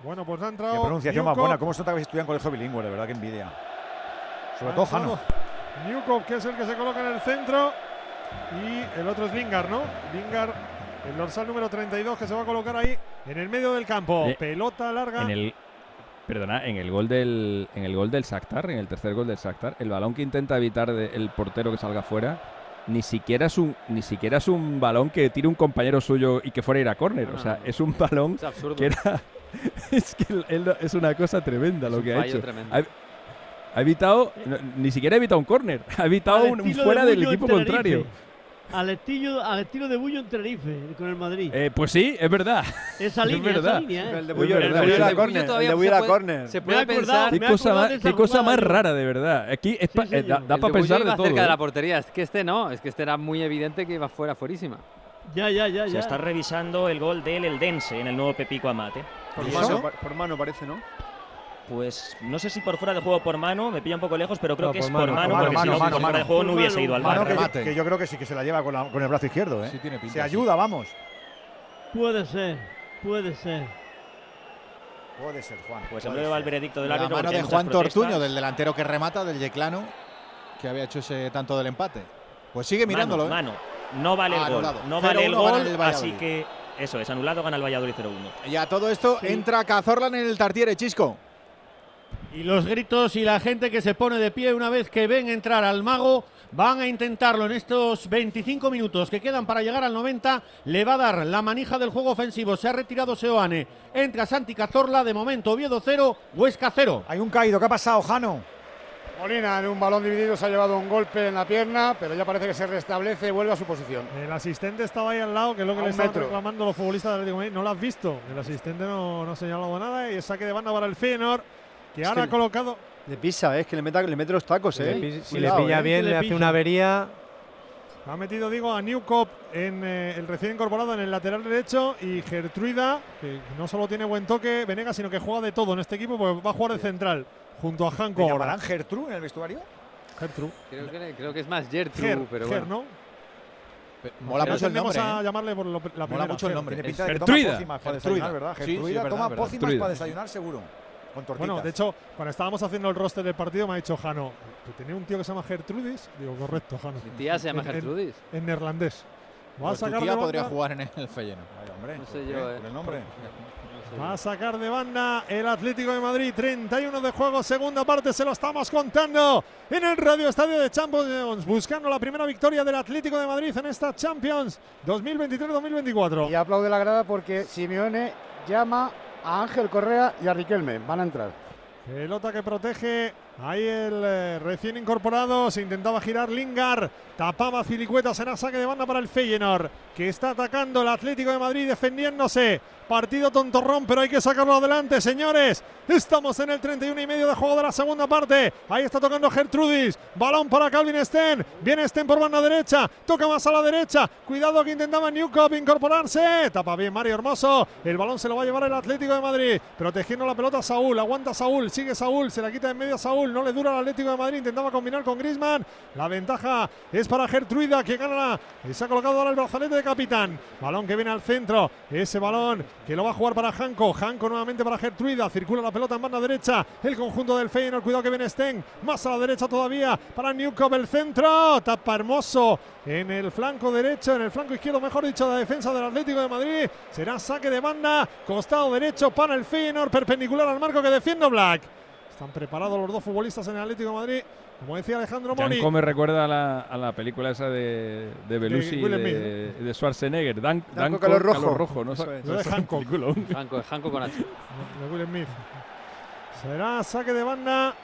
[SPEAKER 6] Bueno, pues ha entrado.
[SPEAKER 1] Qué pronunciación más
[SPEAKER 6] Newcop.
[SPEAKER 1] buena, cómo se nota que estudian en colegio bilingüe, de verdad que envidia. Sobre todo
[SPEAKER 6] entrado
[SPEAKER 1] Jano.
[SPEAKER 6] Newcop, que es el que se coloca en el centro. Y el otro es Lingard, ¿no? Lingard, el dorsal número 32, que se va a colocar ahí en el medio del campo. Pelota larga.
[SPEAKER 15] En el, perdona, en el gol del en el gol del Shakhtar, en el tercer gol del Shakhtar, el balón que intenta evitar de- el portero que salga fuera, ni siquiera es un ni siquiera es un balón que tire un compañero suyo y que fuera a ir a córner, o sea, es un balón
[SPEAKER 8] Es
[SPEAKER 15] que era es que él- él- es una cosa tremenda lo que ha hecho. Ha, ha evitado ni siquiera ha evitado un córner, ha evitado un, un
[SPEAKER 16] estilo de
[SPEAKER 15] fuera del equipo
[SPEAKER 16] Tenerife. Al estilo, al estilo de Bullo en Tenerife, con el Madrid.
[SPEAKER 15] Eh, pues sí, es verdad.
[SPEAKER 16] esa
[SPEAKER 15] es
[SPEAKER 16] línea, esa
[SPEAKER 15] verdad.
[SPEAKER 16] línea. ¿eh?
[SPEAKER 14] El de
[SPEAKER 15] Es
[SPEAKER 14] Bullo, el de
[SPEAKER 15] El de
[SPEAKER 14] Bullo.
[SPEAKER 8] Se puede pensar.
[SPEAKER 15] Qué cosa más,
[SPEAKER 16] esa
[SPEAKER 15] qué cosa más rara de verdad. Aquí es
[SPEAKER 16] Sí,
[SPEAKER 15] pa- eh, da, da para pensar de todo.
[SPEAKER 8] cerca de
[SPEAKER 15] ¿eh?
[SPEAKER 8] la portería. Es que este no, es que este era muy evidente que iba fuera, fuerísima.
[SPEAKER 16] Ya, ya, ya,
[SPEAKER 30] Se
[SPEAKER 16] ya.
[SPEAKER 30] está revisando el gol del Eldense en el nuevo Pepico Amate.
[SPEAKER 14] Por
[SPEAKER 1] ¿Y
[SPEAKER 14] mano, por mano parece, ¿no?
[SPEAKER 30] Pues no sé si por fuera de juego por mano, me pilla un poco lejos, pero creo
[SPEAKER 13] No,
[SPEAKER 30] que
[SPEAKER 13] por
[SPEAKER 30] es
[SPEAKER 13] mano,
[SPEAKER 30] por mano, porque
[SPEAKER 1] mano,
[SPEAKER 30] si no,
[SPEAKER 1] mano,
[SPEAKER 30] por fuera
[SPEAKER 1] mano.
[SPEAKER 30] de juego no
[SPEAKER 16] Por
[SPEAKER 30] hubiese
[SPEAKER 16] mano.
[SPEAKER 30] ido al
[SPEAKER 1] Mano
[SPEAKER 30] bar.
[SPEAKER 1] que, que yo creo que sí que se la lleva con, la- con el brazo izquierdo, ¿eh?
[SPEAKER 2] Sí tiene pinta,
[SPEAKER 1] se
[SPEAKER 2] sí.
[SPEAKER 1] ayuda, vamos.
[SPEAKER 16] Puede ser, puede ser.
[SPEAKER 1] Puede ser, Juan.
[SPEAKER 30] Pues en breve va el veredicto del
[SPEAKER 2] La
[SPEAKER 30] árbitro.
[SPEAKER 2] mano
[SPEAKER 30] porque
[SPEAKER 2] de Juan. Tortuño, del delantero que remata, del Yeclano, que había hecho ese tanto del empate. Pues sigue mirándolo, ¿eh?
[SPEAKER 30] Mano, mano. No vale
[SPEAKER 2] Ah,
[SPEAKER 30] el gol. No vale el
[SPEAKER 2] 0-1 gana
[SPEAKER 30] gol,
[SPEAKER 2] el
[SPEAKER 30] así que eso es, anulado gana el Valladolid 0-1.
[SPEAKER 2] Y a todo esto entra Cazorlan en el Tartiere, Chisco.
[SPEAKER 18] Y los gritos y la gente que se pone de pie una vez que ven entrar al mago van a intentarlo en estos 25 minutos que quedan para llegar al 90. Le va a dar la manija del juego ofensivo. Se ha retirado Seoane. Entra Santi Cazorla. De momento Oviedo 0, Huesca 0.
[SPEAKER 1] Hay un caído, ¿qué ha pasado, Jano?
[SPEAKER 29] Molina en un balón dividido se ha llevado un golpe en la pierna, pero ya parece que se restablece y vuelve a su posición.
[SPEAKER 6] El asistente estaba ahí al lado, que es lo que le
[SPEAKER 29] metro.
[SPEAKER 6] reclamando los futbolistas del Atlético de Madrid. No lo has visto. El asistente no, no ha señalado nada y el saque de banda para el Feyenoord, que
[SPEAKER 14] Es
[SPEAKER 6] ahora
[SPEAKER 14] que
[SPEAKER 6] ha colocado.
[SPEAKER 14] Le pisa, eh, es que le, meta, le mete los tacos, eh.
[SPEAKER 13] si
[SPEAKER 14] Cuidado,
[SPEAKER 13] le pilla
[SPEAKER 14] eh.
[SPEAKER 13] bien, le, hace una avería.
[SPEAKER 6] Ha metido, digo, a Newcop en eh, el recién incorporado en el lateral derecho y Gertruida, que no solo tiene buen toque, Venegas, sino que juega de todo en este equipo porque va a jugar de central junto a Hanko
[SPEAKER 1] ¿Le
[SPEAKER 6] ahora.
[SPEAKER 1] llamarán Gertrude en el vestuario?
[SPEAKER 6] Gertrude.
[SPEAKER 8] Creo que, creo que es más Gertrude,
[SPEAKER 6] Ger,
[SPEAKER 8] pero
[SPEAKER 6] Ger,
[SPEAKER 8] bueno.
[SPEAKER 6] ¿no?
[SPEAKER 2] Mola mucho el nombre.
[SPEAKER 6] a
[SPEAKER 2] ¿eh?
[SPEAKER 6] llamarle por lo- la
[SPEAKER 2] Mola mucho el nombre. Gertruida. Gertruida.
[SPEAKER 1] toma pócimas para desayunar seguro. Con tortitas.
[SPEAKER 6] Bueno, de hecho, cuando estábamos haciendo el roster del partido, me ha dicho Jano, que tenía un tío que se llama Gertrudis. Digo, correcto, Jano.
[SPEAKER 8] Mi tía se llama
[SPEAKER 6] En- en-
[SPEAKER 8] Gertrudis.
[SPEAKER 6] En, neerlandés. Va a
[SPEAKER 2] Pues tu
[SPEAKER 6] sacar
[SPEAKER 2] tía
[SPEAKER 6] de
[SPEAKER 2] podría jugar en el.
[SPEAKER 1] Ay, hombre,
[SPEAKER 8] No sé
[SPEAKER 1] ¿por
[SPEAKER 8] yo, eh.
[SPEAKER 1] Por el nombre.
[SPEAKER 6] Va a sacar de banda el Atlético de Madrid. 31 de juego, segunda parte, se lo estamos contando en el Radio Estadio de Champions, buscando la primera victoria del Atlético de Madrid en esta Champions 2023-2024.
[SPEAKER 29] Y aplaude la grada porque Simeone llama a Ángel Correa y a Riquelme. Van a entrar.
[SPEAKER 6] Pelota que protege. Ahí el eh, recién incorporado. Se intentaba girar Lingard. Tapaba Filicueta. Será saque de banda para el Feyenoord. Que está atacando el Atlético de Madrid defendiéndose. Partido tontorrón, pero hay que sacarlo adelante, señores. Estamos en el 31 y medio de juego de la segunda parte. Ahí está tocando Gertrudis. Balón para Calvin Sten. Viene Sten por banda derecha. Toca más a la derecha. Cuidado que intentaba Newcop incorporarse. Tapa bien Mario Hermoso. El balón se lo va a llevar el Atlético de Madrid. Protegiendo la pelota Saúl. Aguanta Saúl. Sigue Saúl. Se la quita en medio a Saúl. No le dura al Atlético de Madrid. Intentaba combinar con Grisman. La ventaja es para Gertruida que gana. Y se ha colocado ahora el brazalete de capitán. Balón que viene al centro. Ese balón que lo va a jugar para Janko. Janko nuevamente para Gertruida. Circula la pelota en banda derecha. El conjunto del Feyenoord. Cuidado que viene Sten. Más a la derecha todavía para Newcomb el centro. Tapa hermoso en el flanco derecho, en el flanco izquierdo, mejor dicho, la defensa del Atlético de Madrid. Será saque de banda. Costado derecho para el Feyenoord. Perpendicular al marco que defiende Black. Están preparados los dos futbolistas en el Atlético de Madrid. Como decía Alejandro Mori.
[SPEAKER 15] Janko me recuerda a la, a la película esa de, de Belushi, de, Schwarzenegger. Dan, Danko
[SPEAKER 14] Calor Rojo.
[SPEAKER 15] Rojo, ¿no?
[SPEAKER 14] Eso es.
[SPEAKER 6] Lo de Hancock.
[SPEAKER 8] Con H.
[SPEAKER 6] de Will Smith. Será saque de banda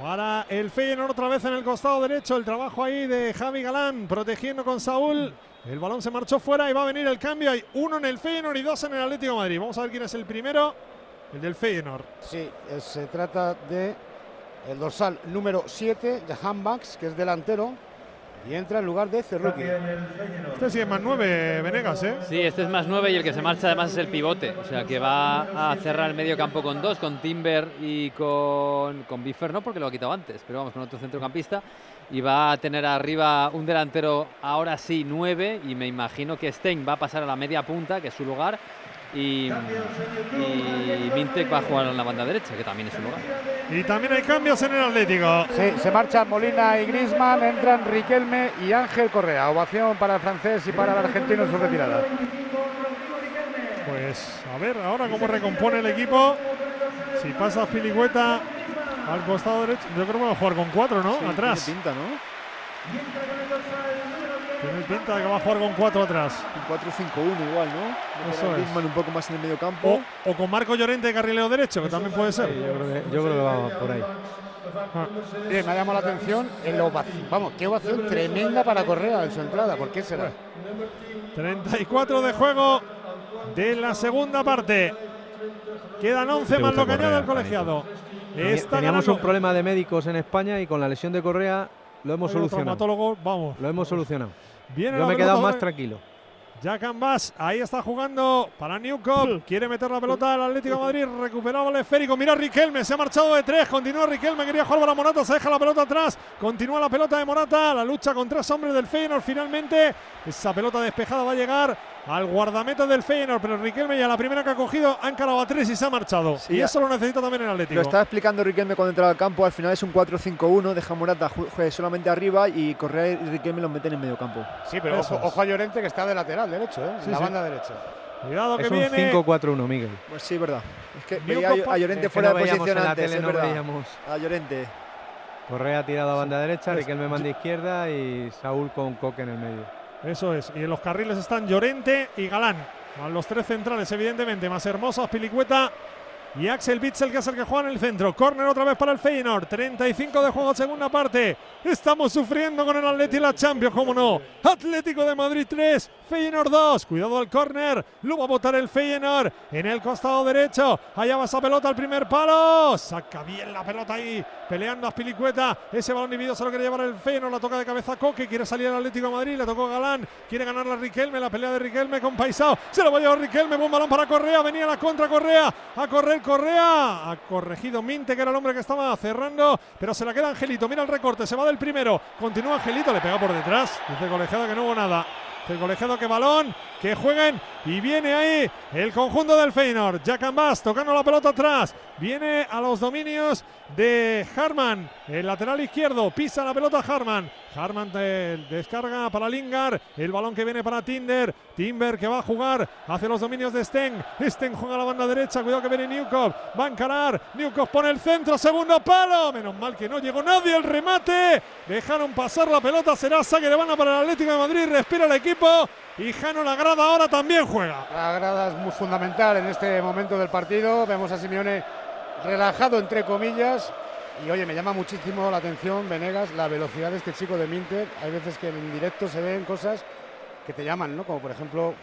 [SPEAKER 6] para el Feyenoord otra vez en el costado derecho. El trabajo ahí de Javi Galán protegiendo con Saúl. El balón se marchó fuera y va a venir el cambio. Hay uno en el Feyenoord y dos en el Atlético de Madrid. Vamos a ver quién es el primero. El del Feyenoord.
[SPEAKER 29] Sí, eh, se trata de el dorsal número 7, Jahan Bax, que es delantero, y entra en lugar de Cerruqui.
[SPEAKER 6] Este sí es más nueve, Venegas, ¿eh?
[SPEAKER 8] Sí, este es más 9 y el que se marcha además es el pivote. O sea que va a cerrar el medio campo con dos, con Timber y con, con Biffer, no porque lo ha quitado antes, pero vamos con otro centrocampista. Y va a tener arriba un delantero ahora sí 9 y me imagino que Stein va a pasar a la media punta, que es su lugar. Y, y Mintek va a jugar en la banda derecha, que también es su lugar.
[SPEAKER 6] Y también hay cambios en el Atlético.
[SPEAKER 29] Sí, se marchan Molina y Grisman, entran Riquelme y Ángel Correa. Ovación para el francés y para el argentino en su retirada.
[SPEAKER 6] Pues a ver ahora cómo recompone el equipo. Si pasa Pilicueta al costado derecho, yo creo que va a jugar con cuatro, ¿no?
[SPEAKER 14] Sí,
[SPEAKER 6] atrás.
[SPEAKER 14] Tiene pinta, ¿no?
[SPEAKER 6] Tiene pinta de que va a jugar con cuatro atrás.
[SPEAKER 14] Un 4-5-1 igual, ¿no?
[SPEAKER 6] Eso es.
[SPEAKER 14] Un poco más en el medio campo.
[SPEAKER 6] O, o con Marco Llorente de carrilero derecho, que también puede ser.
[SPEAKER 13] Sí, yo, creo que, yo creo que va por ahí.
[SPEAKER 29] Bien, me ha llamado la atención el ovación. Vamos, qué ovación tremenda para Correa en su entrada. ¿Por qué será?
[SPEAKER 6] 34 de juego de la segunda parte. Quedan 11
[SPEAKER 13] Te
[SPEAKER 6] más lo que añade el colegiado. Está
[SPEAKER 13] Teníamos
[SPEAKER 6] ganando
[SPEAKER 13] un problema de médicos en España y con la lesión de Correa lo hemos
[SPEAKER 6] Hay
[SPEAKER 13] solucionado.
[SPEAKER 6] traumatólogo, vamos.
[SPEAKER 13] Lo hemos solucionado.
[SPEAKER 6] Viene
[SPEAKER 13] Yo me he quedado más tranquilo.
[SPEAKER 6] Jack Ambas, ahí está jugando para Newcomb. Quiere meter la pelota al Atlético de Madrid. Recuperaba el esférico. Mira Riquelme, se ha marchado de tres. Continúa Riquelme, quería jugar para Morata. Se deja la pelota atrás. Continúa la pelota de Morata. La lucha con tres hombres del Feyenoord. Finalmente, esa pelota despejada va a llegar al guardameta del Feyenoord. Pero Riquelme ya la primera que ha cogido ha encarado a tres y se ha marchado.
[SPEAKER 14] Sí,
[SPEAKER 6] y
[SPEAKER 14] ya-
[SPEAKER 6] eso lo necesita también el Atlético.
[SPEAKER 14] Lo estaba explicando Riquelme cuando entraba al campo. Al final es un 4-5-1. Deja Morata solamente arriba y Correa y Riquelme los meten en medio campo.
[SPEAKER 29] Sí, pero ojo, a Llorente que está de lateral derecho, ¿eh?
[SPEAKER 6] Sí,
[SPEAKER 29] la
[SPEAKER 6] sí.
[SPEAKER 29] banda derecha.
[SPEAKER 6] Cuidado que
[SPEAKER 13] Es un
[SPEAKER 6] viene.
[SPEAKER 13] 5-4-1, Miguel.
[SPEAKER 14] Pues sí, verdad. Es que veía a, Llorente
[SPEAKER 13] Es
[SPEAKER 14] fuera
[SPEAKER 13] no
[SPEAKER 14] de posición
[SPEAKER 13] en la
[SPEAKER 14] antes, es
[SPEAKER 13] no
[SPEAKER 14] verdad.
[SPEAKER 13] veíamos.
[SPEAKER 14] A Llorente.
[SPEAKER 13] Correa tirado a banda derecha, Riquelme manda izquierda y Saúl con Coque en el medio.
[SPEAKER 6] Eso es. Y en los carriles están Llorente y Galán. Los tres centrales, evidentemente. Más hermosos, Pilicueta y Axel Witzel que es el que juega en el centro. Corner otra vez para el Feyenoord. 35 de juego, segunda parte. Estamos sufriendo con el Atleti la Champions, cómo no. Atlético de Madrid 3, Feyenoord 2. Cuidado al córner. Lo va a botar el Feyenoord en el costado derecho. Allá va esa pelota al primer palo. Saca bien la pelota ahí. Peleando a Spilicueta. Ese balón dividido se lo quiere llevar el Feyenoord. La toca de cabeza Coque. Quiere salir el Atlético de Madrid. Le tocó Galán. Quiere ganar la Riquelme. La pelea de Riquelme con Paisao. Se lo va a llevar Riquelme. Buen balón para Correa. Venía la contra Correa. A correr Correa. Ha corregido Minte, que era el hombre que estaba cerrando. Pero se la queda Angelito. Mira el recorte. Se va del primero. Continúa Angelito. Le pega por detrás. Dice el colegiado que no hubo nada. El colegiado que balón, que jueguen y viene ahí el conjunto del Feyenoord. Jack Ambas tocando la pelota atrás. Viene a los dominios de Harman, el lateral izquierdo. Pisa la pelota Harman. Harman de- descarga para Lingard. El balón que viene para Tinder. Timber que va a jugar hacia los dominios de Sten. Sten juega a la banda derecha. Cuidado que viene Newcop. Va a encarar. Newcop pone el centro. Segundo palo. Menos mal que no llegó nadie. El remate. Dejaron pasar la pelota. Será saque de banda para el Atlético de Madrid. Respira el equipo. Y Jano la grada ahora también juega.
[SPEAKER 29] La grada es muy fundamental en este momento del partido. Vemos a Simeone relajado, entre comillas. Y oye, me llama muchísimo la atención, Venegas, la velocidad de este chico de Minter. Hay veces que en directo se ven cosas que te llaman, ¿no? Como por ejemplo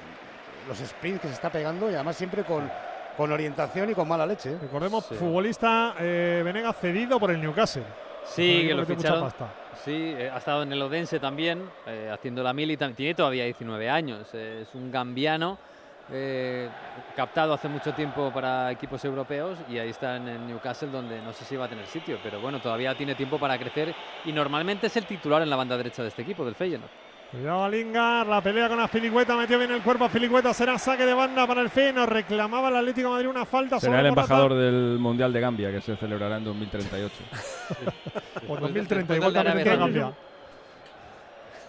[SPEAKER 29] los sprints que se está pegando y además siempre con, con orientación y con mala leche. ¿eh?
[SPEAKER 6] Recordemos, futbolista eh, Venegas cedido por el Newcastle.
[SPEAKER 8] Sí, que lo ficharon. Sí, eh, ha estado en el Odense también, eh, haciendo la mili. Tiene todavía 19 años. eh, es un gambiano captado hace mucho tiempo para equipos europeos y ahí está en el Newcastle donde no sé si va a tener sitio, pero bueno, todavía tiene tiempo para crecer y normalmente es el titular en la banda derecha de este equipo, del Feyenoord.
[SPEAKER 6] Cuidado a Lingard, la pelea con Aspilicueta, metió bien el cuerpo Aspilicueta, será saque de banda para el Feyenoord, reclamaba el Atlético de Madrid una falta
[SPEAKER 15] Será
[SPEAKER 6] sobre
[SPEAKER 15] el
[SPEAKER 6] Morata.
[SPEAKER 15] embajador del Mundial de Gambia que se celebrará en 2038.
[SPEAKER 6] Por 2030,
[SPEAKER 8] Después
[SPEAKER 6] igual también. Gambia.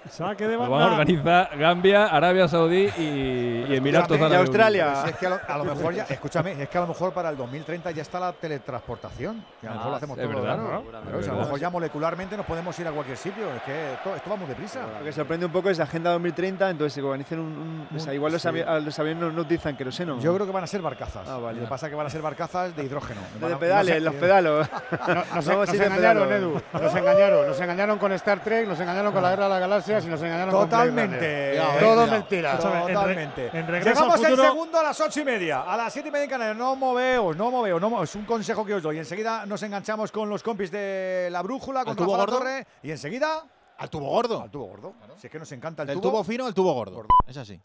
[SPEAKER 6] Saque de
[SPEAKER 15] Lo
[SPEAKER 6] banda.
[SPEAKER 15] van a organizar Gambia, Arabia Saudí y, y Emiratos Árabes Unidos.
[SPEAKER 1] Pero si es que a lo, a lo mejor ya, escúchame, es que a lo mejor para el 2030 ya está la teletransportación. Y a lo mejor
[SPEAKER 15] Ah,
[SPEAKER 1] lo hacemos todo.
[SPEAKER 15] verdad. ¿no? Es
[SPEAKER 1] o sea, a lo mejor ya molecularmente nos podemos ir a cualquier sitio. Es que esto, esto va muy deprisa.
[SPEAKER 14] Lo que sorprende un poco es la Agenda 2030, entonces se organizan un... un- o sea, igual los,
[SPEAKER 1] sí.
[SPEAKER 14] los aviones no, no utilizan queroseno.
[SPEAKER 1] Yo creo que van a ser barcazas.
[SPEAKER 14] Ah, vale.
[SPEAKER 1] Lo que pasa es que van a ser barcazas de hidrógeno.
[SPEAKER 14] De
[SPEAKER 1] a-
[SPEAKER 14] pedales,
[SPEAKER 1] no sé-
[SPEAKER 14] los pedalos.
[SPEAKER 29] No, nos, nos
[SPEAKER 14] de
[SPEAKER 29] engañaron. Edu. Nos engañaron. Nos engañaron con Star Trek, nos engañaron con la Guerra de las Y nos engañaron
[SPEAKER 1] Totalmente.
[SPEAKER 29] Todo mentira.
[SPEAKER 6] Escúchame, en re-
[SPEAKER 1] Totalmente.
[SPEAKER 6] en regreso
[SPEAKER 1] Llegamos
[SPEAKER 6] al futuro-
[SPEAKER 1] segundo a las ocho y media. A las siete y media en Canarias. No moveos, no moveos. No mo- es un consejo que os doy. Enseguida nos enganchamos con los compis de la brújula, con
[SPEAKER 2] tubo
[SPEAKER 1] Rafa? Torre. Y enseguida.
[SPEAKER 2] Al tubo gordo.
[SPEAKER 1] Al tubo gordo. Si es que nos encanta el tubo.
[SPEAKER 2] tubo fino al tubo gordo. Es así.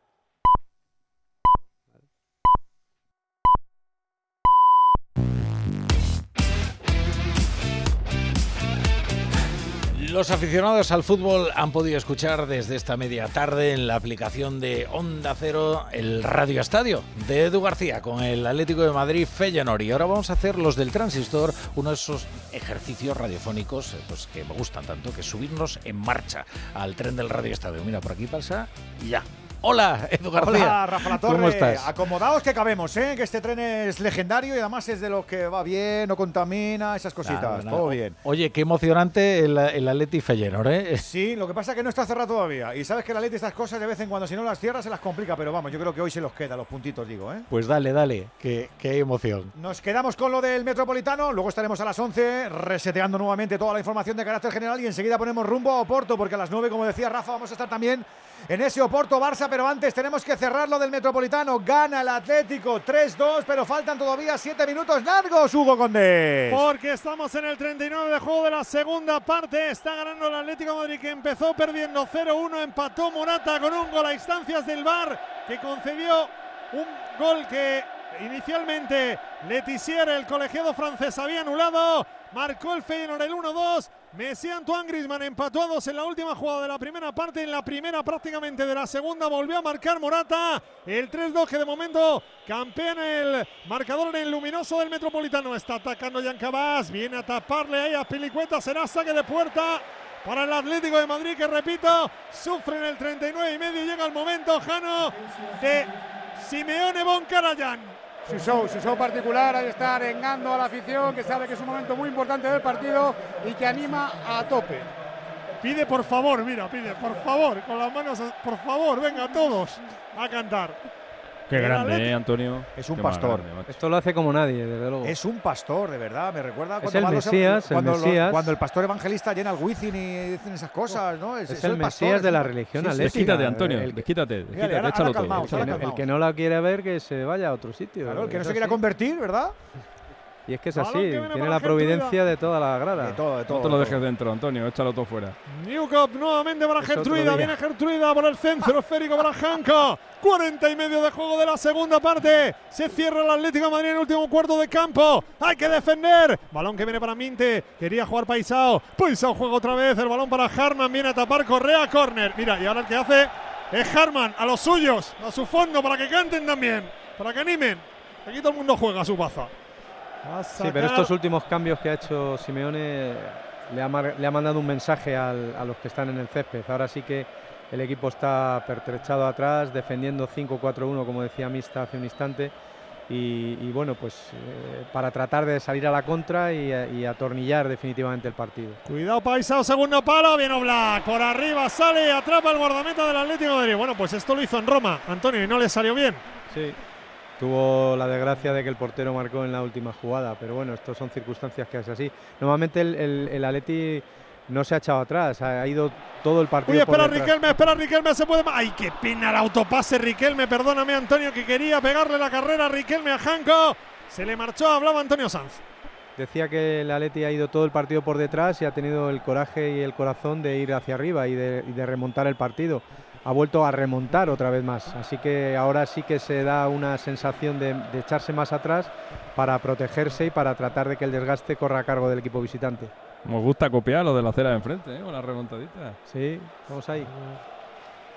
[SPEAKER 34] Los aficionados al fútbol han podido escuchar desde esta media tarde en la aplicación de Onda Cero el Radio Estadio de Edu García con el Atlético de Madrid Feyenoord. Y ahora vamos a hacer los del Transistor, uno de esos ejercicios radiofónicos eh, pues, que me gustan tanto, que subirnos en marcha al tren del Radio Estadio. Mira, por aquí pasa y ya. Hola, Edu García.
[SPEAKER 1] Hola, Rafa La Torre.
[SPEAKER 34] ¿Cómo estás?
[SPEAKER 1] Acomodaos que cabemos, ¿eh? Que este tren es legendario y además es de lo que va bien, no contamina, esas cositas.
[SPEAKER 34] Nada, nada.
[SPEAKER 1] Todo bien.
[SPEAKER 34] Oye, qué emocionante el, el Atleti Feyenoord, ¿eh?
[SPEAKER 1] Sí, lo que pasa es que no está cerrado todavía. Y sabes que la ley de estas cosas de vez en cuando, si no las cierras, se las complica. Pero vamos, yo creo que hoy se los queda, los puntitos, digo, ¿eh?
[SPEAKER 34] Pues dale, dale, qué, qué emoción.
[SPEAKER 1] Nos quedamos con lo del Metropolitano, luego estaremos a las 11 reseteando nuevamente toda la información de carácter general y enseguida ponemos rumbo a Oporto, porque a las 9, como decía Rafa, vamos a estar también en ese Oporto-Barça, pero antes tenemos que cerrar lo del Metropolitano. Gana el Atlético 3-2, pero faltan todavía 7 minutos largos, Hugo Condés.
[SPEAKER 6] Porque estamos en el 39 de juego de la segunda parte. Está ganando el Atlético Madrid que empezó perdiendo 0-1. Empató Morata con un gol a instancias del VAR que concedió un gol que inicialmente Letizier, el colegiado francés, había anulado. Marcó el Feyenoord el 1-2. Messi Antoine Griezmann empató a dos en la última jugada de la primera parte. En la primera prácticamente de la segunda volvió a marcar Morata. El 3-2 que de momento campea el marcador en el luminoso del Metropolitano. Está atacando Jan Cabas. Viene a taparle ahí a Pilicueta. Será saque de puerta para el Atlético de Madrid que repito sufre en el 39 y medio. Llega el momento, Jano, de Simeone Boncarayan.
[SPEAKER 29] Su show, su show particular, ahí está arengando a la afición que sabe que es un momento muy importante del partido y que anima a tope.
[SPEAKER 6] Pide por favor, mira, pide por favor, con las manos, por favor, venga todos a cantar.
[SPEAKER 15] Qué
[SPEAKER 1] El
[SPEAKER 15] grande, ¿eh, Antonio?
[SPEAKER 1] Es un
[SPEAKER 15] Qué
[SPEAKER 1] pastor.
[SPEAKER 15] grande.
[SPEAKER 13] Esto lo hace como nadie, desde luego.
[SPEAKER 1] Es un pastor, de verdad. Me recuerda
[SPEAKER 13] Es
[SPEAKER 1] cuando,
[SPEAKER 13] el Mesías, el
[SPEAKER 1] cuando, lo-
[SPEAKER 13] Mesías.
[SPEAKER 1] cuando el pastor evangelista llena el Wizzing y dicen esas cosas, ¿no?
[SPEAKER 13] Es,
[SPEAKER 1] es
[SPEAKER 13] el
[SPEAKER 1] pastor,
[SPEAKER 13] Mesías
[SPEAKER 1] es
[SPEAKER 13] de la religión
[SPEAKER 1] Sí.
[SPEAKER 15] Desquítate, Antonio,
[SPEAKER 13] El que-
[SPEAKER 15] desquítate,
[SPEAKER 1] Mira,
[SPEAKER 15] desquítate,
[SPEAKER 1] ahora-
[SPEAKER 15] échalo
[SPEAKER 1] ahora
[SPEAKER 15] todo.
[SPEAKER 1] calmaos,
[SPEAKER 15] échalo
[SPEAKER 1] ahora
[SPEAKER 15] todo.
[SPEAKER 13] El que no la quiere ver, que se vaya a otro sitio.
[SPEAKER 1] Claro, el que no
[SPEAKER 13] Es
[SPEAKER 1] se quiera convertir, ¿verdad?
[SPEAKER 13] Y es que es así, tiene la providencia de toda la grada.
[SPEAKER 1] De todo, de todo.
[SPEAKER 15] No te lo
[SPEAKER 1] de
[SPEAKER 15] dejes dentro, Antonio, échalo todo fuera.
[SPEAKER 6] Newcop nuevamente para
[SPEAKER 13] Es
[SPEAKER 6] Gertruida. Viene Gertruida por el centro esférico para Janko. 40 y medio de juego de la segunda parte. Se cierra el Atlético de Madrid en el último cuarto de campo. Hay que defender. Balón que viene para Minte. Quería jugar Paisao. Paisao juega otra vez. El balón para Harman. Viene a tapar Correa. Corner. Mira, y ahora el que hace es Harman. A los suyos. A su fondo para que canten también. Para que animen. Aquí todo el mundo juega a su baza.
[SPEAKER 13] Sí, pero estos últimos cambios que ha hecho Simeone le ha, le ha mandado un mensaje al- a los que están en el césped. Ahora sí que el equipo está pertrechado atrás, defendiendo 5-4-1, como decía Mista hace un instante. Y, y bueno, pues eh, para tratar de salir a la contra y, y atornillar definitivamente el partido.
[SPEAKER 6] Cuidado Paisao, segundo palo, viene Oblak, por arriba sale, atrapa el guardameta del Atlético de Madrid. Bueno, pues esto lo hizo en Roma, Antonio, y no le salió bien.
[SPEAKER 13] Sí. Tuvo la desgracia de que el portero marcó en la última jugada, pero bueno, estas son circunstancias que es así. Normalmente el, el, el Atleti no se ha echado atrás, ha, ido todo el partido.
[SPEAKER 6] Uy,
[SPEAKER 13] por
[SPEAKER 6] espera
[SPEAKER 13] detrás.
[SPEAKER 6] Riquelme, espera Riquelme, se puede... ¡Ay, qué pena el autopase Riquelme! Perdóname, Antonio, que quería pegarle la carrera a Riquelme a Janko. Se le marchó, hablaba Antonio Sanz.
[SPEAKER 13] Decía que el Atleti ha ido todo el partido por detrás y ha tenido el coraje y el corazón de ir hacia arriba y de, y de remontar el partido. Ha vuelto a remontar otra vez más, así que ahora sí que se da una sensación de, de echarse más atrás para protegerse y para tratar de que el desgaste corra a cargo del equipo visitante.
[SPEAKER 15] Nos gusta copiar lo de la acera de enfrente, ¿eh? Con la remontadita.
[SPEAKER 13] Sí, vamos ahí.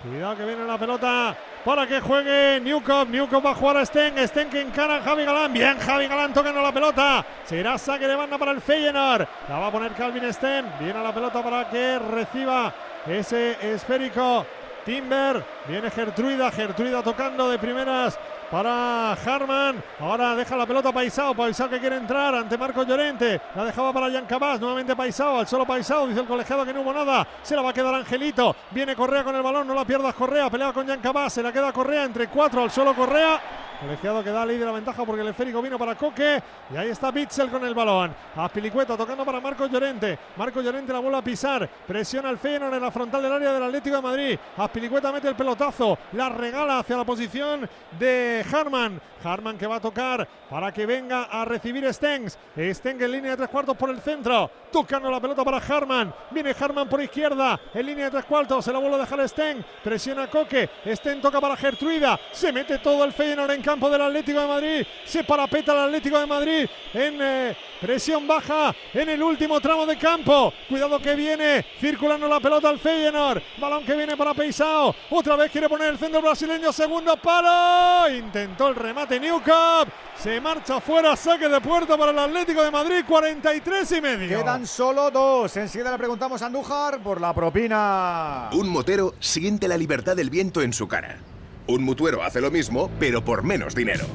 [SPEAKER 6] Cuidado que viene la pelota para que juegue Newcop. Newcop va a jugar a Sten. Sten que encara a Javi Galán. Bien, Javi Galán tocando la pelota. Será saque de banda para el Feyenoord. La va a poner Calvin Sten. Viene la pelota para que reciba ese esférico. Timber. Viene Gertruida. Gertruida tocando de primeras para Harman. Ahora deja la pelota Paisao. Paisao que quiere entrar ante Marco Llorente. La dejaba para Jan Cabas. Nuevamente Paisao. Al solo Paisao. Dice el colegiado que no hubo nada. Se la va a quedar Angelito. Viene Correa con el balón. No la pierdas Correa. Pelea con Jan Cabas. Se la queda Correa entre cuatro al solo Correa. Colegiado que da ley de la ventaja porque el esférico vino para Coque. Y ahí está Bitzel con el balón. Azpilicueta tocando para Marco Llorente. Marco Llorente la vuelve a pisar. Presiona al Feyenoord en la frontal del área del Atlético de Madrid. Azpilicueta mete el pelotazo. La regala hacia la posición de Harman. Harman que va a tocar para que venga a recibir Stengs. Stengs en línea de tres cuartos por el centro. Tocando la pelota para Harman. Viene Harman por izquierda. En línea de tres cuartos. Se la vuelve a dejar Sten. Presiona Coque. Sten toca para Gertruida. Se mete todo el Feyenoord en campo del Atlético de Madrid. Se parapeta el Atlético de Madrid en eh, presión baja en el último tramo de campo. Cuidado que viene circulando la pelota al Feyenoord. Balón que viene para Peisao. Otra vez quiere poner el centro brasileño. Segundo palo. Intentó el remate Newcap. Se marcha fuera. Saque de puerta para el Atlético de Madrid. 43 y medio.
[SPEAKER 1] Quedan solo dos. Enseguida le preguntamos a Andújar por la propina.
[SPEAKER 35] Un motero siente la libertad del viento en su cara. Un mutuero hace lo mismo, pero por menos dinero.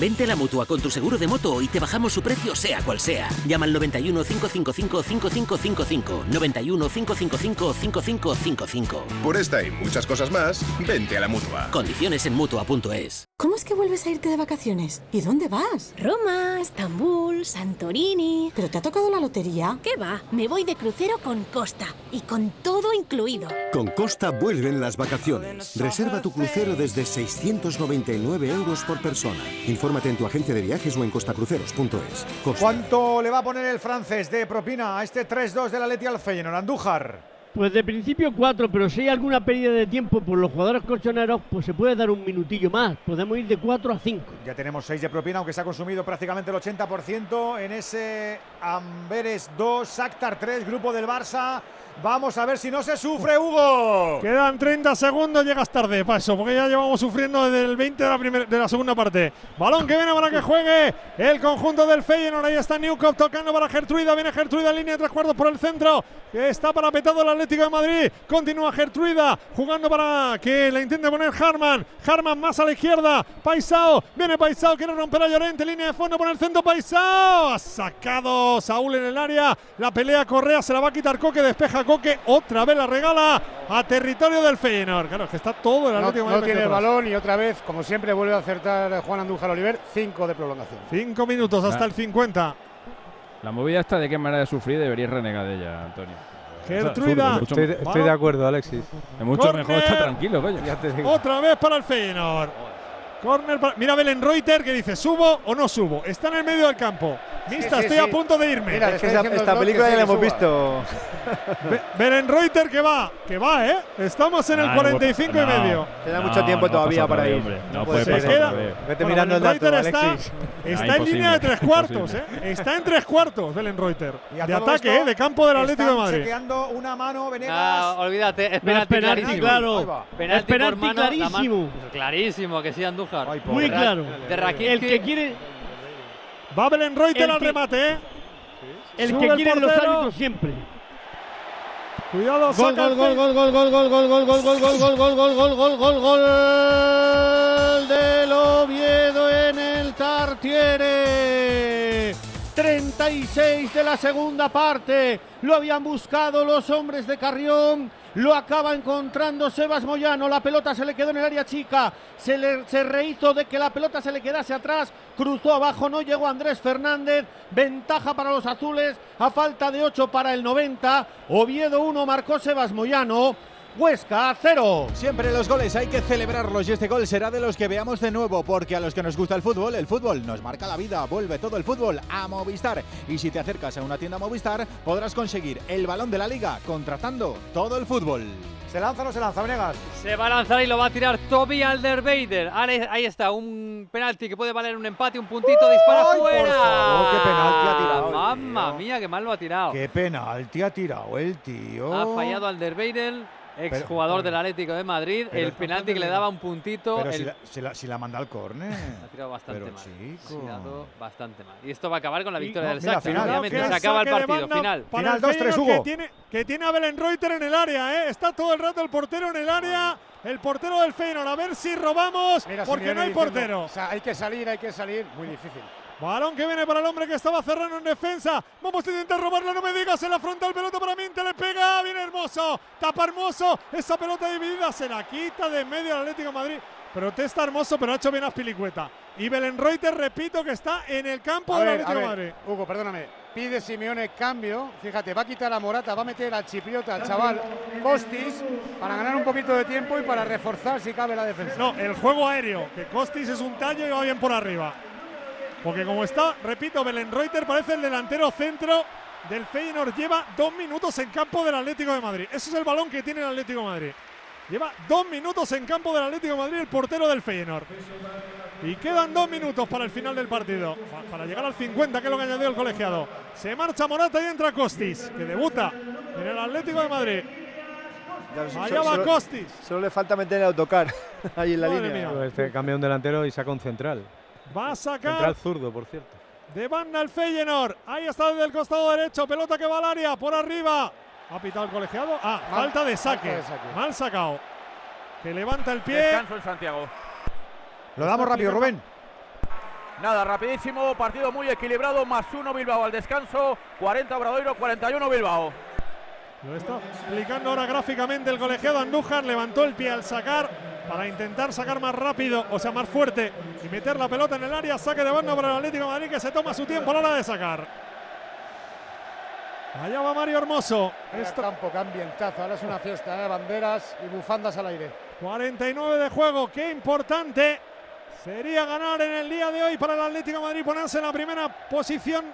[SPEAKER 36] Vente a la mutua con tu seguro de moto y te bajamos su precio, sea cual sea. Llama al 91 555 5555. 91 555 5555.
[SPEAKER 35] Por esta y muchas cosas más, vente a la mutua.
[SPEAKER 36] Condiciones en mutua.es.
[SPEAKER 37] ¿Cómo es que vuelves a irte de vacaciones? ¿Y dónde vas? Roma, Estambul, Santorini. ¿Pero te ha tocado la lotería? ¿Qué va? Me voy de crucero con Costa y con todo incluido.
[SPEAKER 38] Con Costa vuelven las vacaciones. Reserva tu crucero desde 699 euros por persona. Infórmate en tu agencia de viajes o en costacruceros.es. Costa.
[SPEAKER 1] ¿Cuánto le va a poner el francés de propina a este 3-2 del Atleti al Feyenoord? Andújar.
[SPEAKER 16] Pues de principio cuatro, pero si hay alguna pérdida de tiempo por los jugadores colchoneros, pues se puede dar un minutillo más. Podemos ir de cuatro a cinco.
[SPEAKER 1] Ya tenemos 6 de propina, aunque se ha consumido prácticamente el 80% en ese Amberes 2, Shakhtar 3, grupo del Barça. Vamos a ver si no se sufre, Hugo.
[SPEAKER 6] Quedan 30 segundos, llegas tarde, paso, porque ya llevamos sufriendo desde el 20 de la, primer- de la segunda parte. Balón que viene para que juegue el conjunto del Feyenoord. Ahí está Newcop tocando para Gertruida. Viene Gertruida en línea de tres cuartos por el centro. Está parapetado el Atlético de Madrid. Continúa Gertruida jugando para que la intente poner Harman. Harman más a la izquierda. Paisao. Viene Paisao. Quiere romper a Llorente. Línea de fondo por el centro. Paisao. Ha sacado Saúl en el área. La pelea Correa se la va a quitar Coque. Despeja Coque, otra vez la regala a territorio del Feyenoord. Claro, es que está todo el Atlético
[SPEAKER 29] no tiene el balón y otra vez, como siempre, vuelve a acertar Juan Andújar Oliver. Cinco de prolongación.
[SPEAKER 6] Cinco minutos hasta el 50.
[SPEAKER 15] La movida esta de qué manera de sufrir deberías renegar de ella, Antonio.
[SPEAKER 6] Gertruida.
[SPEAKER 13] Estoy, estoy de acuerdo, Alexis.
[SPEAKER 15] Es mucho
[SPEAKER 6] Corner.
[SPEAKER 15] mejor estar tranquilo, coño.
[SPEAKER 6] Otra vez para el Feyenoord. Corner para- Mira Belén Reuter que dice, ¿subo o no subo? Está en el medio del campo. Mista,
[SPEAKER 29] sí,
[SPEAKER 6] estoy
[SPEAKER 29] sí.
[SPEAKER 6] a punto de irme.
[SPEAKER 29] Mira,
[SPEAKER 14] Es que esta, esta película ya la hemos visto.
[SPEAKER 6] Be- Belén Reuter que va, que va, ¿eh? Estamos en el
[SPEAKER 15] Ah, no puede
[SPEAKER 6] 45 y medio.
[SPEAKER 14] Queda mucho tiempo todavía para ir.
[SPEAKER 15] hombre.
[SPEAKER 14] No
[SPEAKER 15] No
[SPEAKER 14] puede
[SPEAKER 15] pasar
[SPEAKER 6] queda.
[SPEAKER 13] Vete
[SPEAKER 6] Bueno,
[SPEAKER 13] mirando el
[SPEAKER 6] Belén
[SPEAKER 13] dato,
[SPEAKER 6] Reuter está,
[SPEAKER 13] Alexis.
[SPEAKER 6] está en línea de tres cuartos. ¿eh? Está en tres cuartos Belén Reuter. De ataque,
[SPEAKER 1] esto
[SPEAKER 6] ¿eh? De campo del Atlético de Madrid.
[SPEAKER 1] chequeando una mano, Venegas.
[SPEAKER 8] Ah, olvídate, es penalti,
[SPEAKER 16] penalti,
[SPEAKER 8] clarísimo.
[SPEAKER 16] claro. Es penalti clarísimo.
[SPEAKER 8] clarísimo que sí, Andújar.
[SPEAKER 1] Ay,
[SPEAKER 16] Muy claro.
[SPEAKER 8] De.
[SPEAKER 16] El que quiere,
[SPEAKER 6] Va Belén Reuter
[SPEAKER 16] El
[SPEAKER 6] al
[SPEAKER 16] que-
[SPEAKER 6] remate, ¿eh?
[SPEAKER 16] el
[SPEAKER 6] Sube
[SPEAKER 16] que
[SPEAKER 6] el
[SPEAKER 16] quieren los árbitros siempre.
[SPEAKER 6] Cuidado,
[SPEAKER 18] Gol,
[SPEAKER 6] saca
[SPEAKER 18] gol,
[SPEAKER 6] el
[SPEAKER 18] gol, gol, gol, gol, gol, gol, gol, gol, gol, gol, gol, gol, gol, gol, gol, gol, gol del Oviedo en el Tartiere. 36 de la segunda parte. Lo habían buscado los hombres de Carrión. Lo acaba encontrando Sebas Moyano. La pelota se le quedó en el área chica. Se, le, se rehizo de que la pelota se le quedase atrás. Cruzó abajo. No llegó Andrés Fernández. Ventaja para los azules. A falta de 8 para el 90. Oviedo 1 marcó Sebas Moyano. Huesca 0.
[SPEAKER 2] Siempre los goles hay que celebrarlos y este gol será de los que veamos de nuevo porque a los que nos gusta el fútbol, el fútbol nos marca la vida. Vuelve todo el fútbol a Movistar y si te acercas a una tienda Movistar podrás conseguir el balón de la liga contratando todo el fútbol.
[SPEAKER 1] ¿Se lanza o no se lanza, Venegas?
[SPEAKER 8] Se va a lanzar y lo va a tirar Toby Alderweider. Ahí está, un penalti que puede valer un empate, un puntito, dispara
[SPEAKER 1] ¡Ay, por
[SPEAKER 8] fuera.
[SPEAKER 1] favor, qué penalti ha tirado el
[SPEAKER 8] Mamma mía, qué mal lo ha tirado.
[SPEAKER 1] Qué penalti ha tirado el tío.
[SPEAKER 8] Ha fallado Alderweider, exjugador del Atlético de Madrid.
[SPEAKER 1] pero
[SPEAKER 8] el penalti que le daba un puntito.
[SPEAKER 1] Pero
[SPEAKER 8] el-
[SPEAKER 1] si la, si la- si la manda al córner.
[SPEAKER 8] Ha tirado bastante
[SPEAKER 1] Pero,
[SPEAKER 8] mal.
[SPEAKER 1] chico.
[SPEAKER 8] Ha tirado bastante mal. Y esto va a acabar con la victoria
[SPEAKER 1] no,
[SPEAKER 8] del Shakhtar.
[SPEAKER 1] final.
[SPEAKER 8] Obviamente, se acaba el partido. Final.
[SPEAKER 1] Final
[SPEAKER 6] el
[SPEAKER 1] 2-3,
[SPEAKER 6] Feyenoord, que
[SPEAKER 1] Hugo.
[SPEAKER 6] tiene, que tiene a Belén Reuter en el área, ¿eh? Está todo el rato el portero en el área. El portero del Feyenoord. A ver si robamos
[SPEAKER 29] Mira,
[SPEAKER 6] porque no hay
[SPEAKER 29] diciendo,
[SPEAKER 6] portero.
[SPEAKER 29] O sea, hay que salir, hay que salir. Muy difícil.
[SPEAKER 6] Balón que viene para el hombre que estaba cerrando en defensa. Vamos a intentar robarla, no me digas. En la frontal, pelota para Minta, le pega. Viene hermoso. Tapa hermoso. Esa pelota dividida se la quita de medio al Atlético de Madrid. Protesta hermoso, pero ha hecho bien a Pilicueta. Y Belén Reuter, repito, que está en el campo del Atlético de Madrid.
[SPEAKER 29] Hugo, perdóname. Pide Simeone cambio. Fíjate, va a quitar a Morata, va a meter al chipriota, al chaval Costis, para ganar un poquito de tiempo y para reforzar si cabe la defensa.
[SPEAKER 6] No, el juego aéreo, que Costis es un tallo y va bien por arriba. Porque como está, repito, Belén Reuter parece el delantero centro del Feyenoord. Lleva dos minutos en campo del Atlético de Madrid. Ese es el balón que tiene el Atlético de Madrid. Lleva dos minutos en campo del Atlético de Madrid el portero del Feyenoord. Y quedan dos minutos para el final del partido. Pa- Para llegar al 50, que es lo que añadió el colegiado. Se marcha Morata y entra Costis, que debuta en el Atlético de Madrid. Allá va
[SPEAKER 14] solo,
[SPEAKER 6] Costis.
[SPEAKER 14] solo le falta meter el autocar ahí en la
[SPEAKER 6] Madre
[SPEAKER 14] línea.
[SPEAKER 6] mía.
[SPEAKER 13] Este cambia un delantero y saca un central.
[SPEAKER 6] Va a sacar
[SPEAKER 13] Central zurdo, por cierto.
[SPEAKER 6] de banda el Feyenoord. Ahí está desde el costado derecho. Pelota que va al área. Por arriba. Ha pitado el colegiado. Ah,
[SPEAKER 29] Mal-
[SPEAKER 6] falta de
[SPEAKER 29] falta
[SPEAKER 6] saque.
[SPEAKER 29] de saque.
[SPEAKER 6] Mal sacado. Que levanta el pie.
[SPEAKER 31] Descanso en Santiago.
[SPEAKER 1] Lo damos rápido, Rubén.
[SPEAKER 31] Nada, rapidísimo, partido muy equilibrado, más uno Bilbao al descanso, 40 Obradoiro, 41 Bilbao.
[SPEAKER 6] Lo está explicando ahora gráficamente el colegiado Andújar. Levantó el pie al sacar para intentar sacar más rápido, o sea, más fuerte y meter la pelota en el área. Saque de banda para el Atlético de Madrid que se toma su tiempo a la hora de sacar. Allá va Mario Hermoso. Esto-
[SPEAKER 29] campo, qué ambientazo. Ahora es una fiesta de banderas y bufandas al aire.
[SPEAKER 6] 49 de juego, qué importante sería ganar en el día de hoy para el Atlético de Madrid, ponerse en la primera posición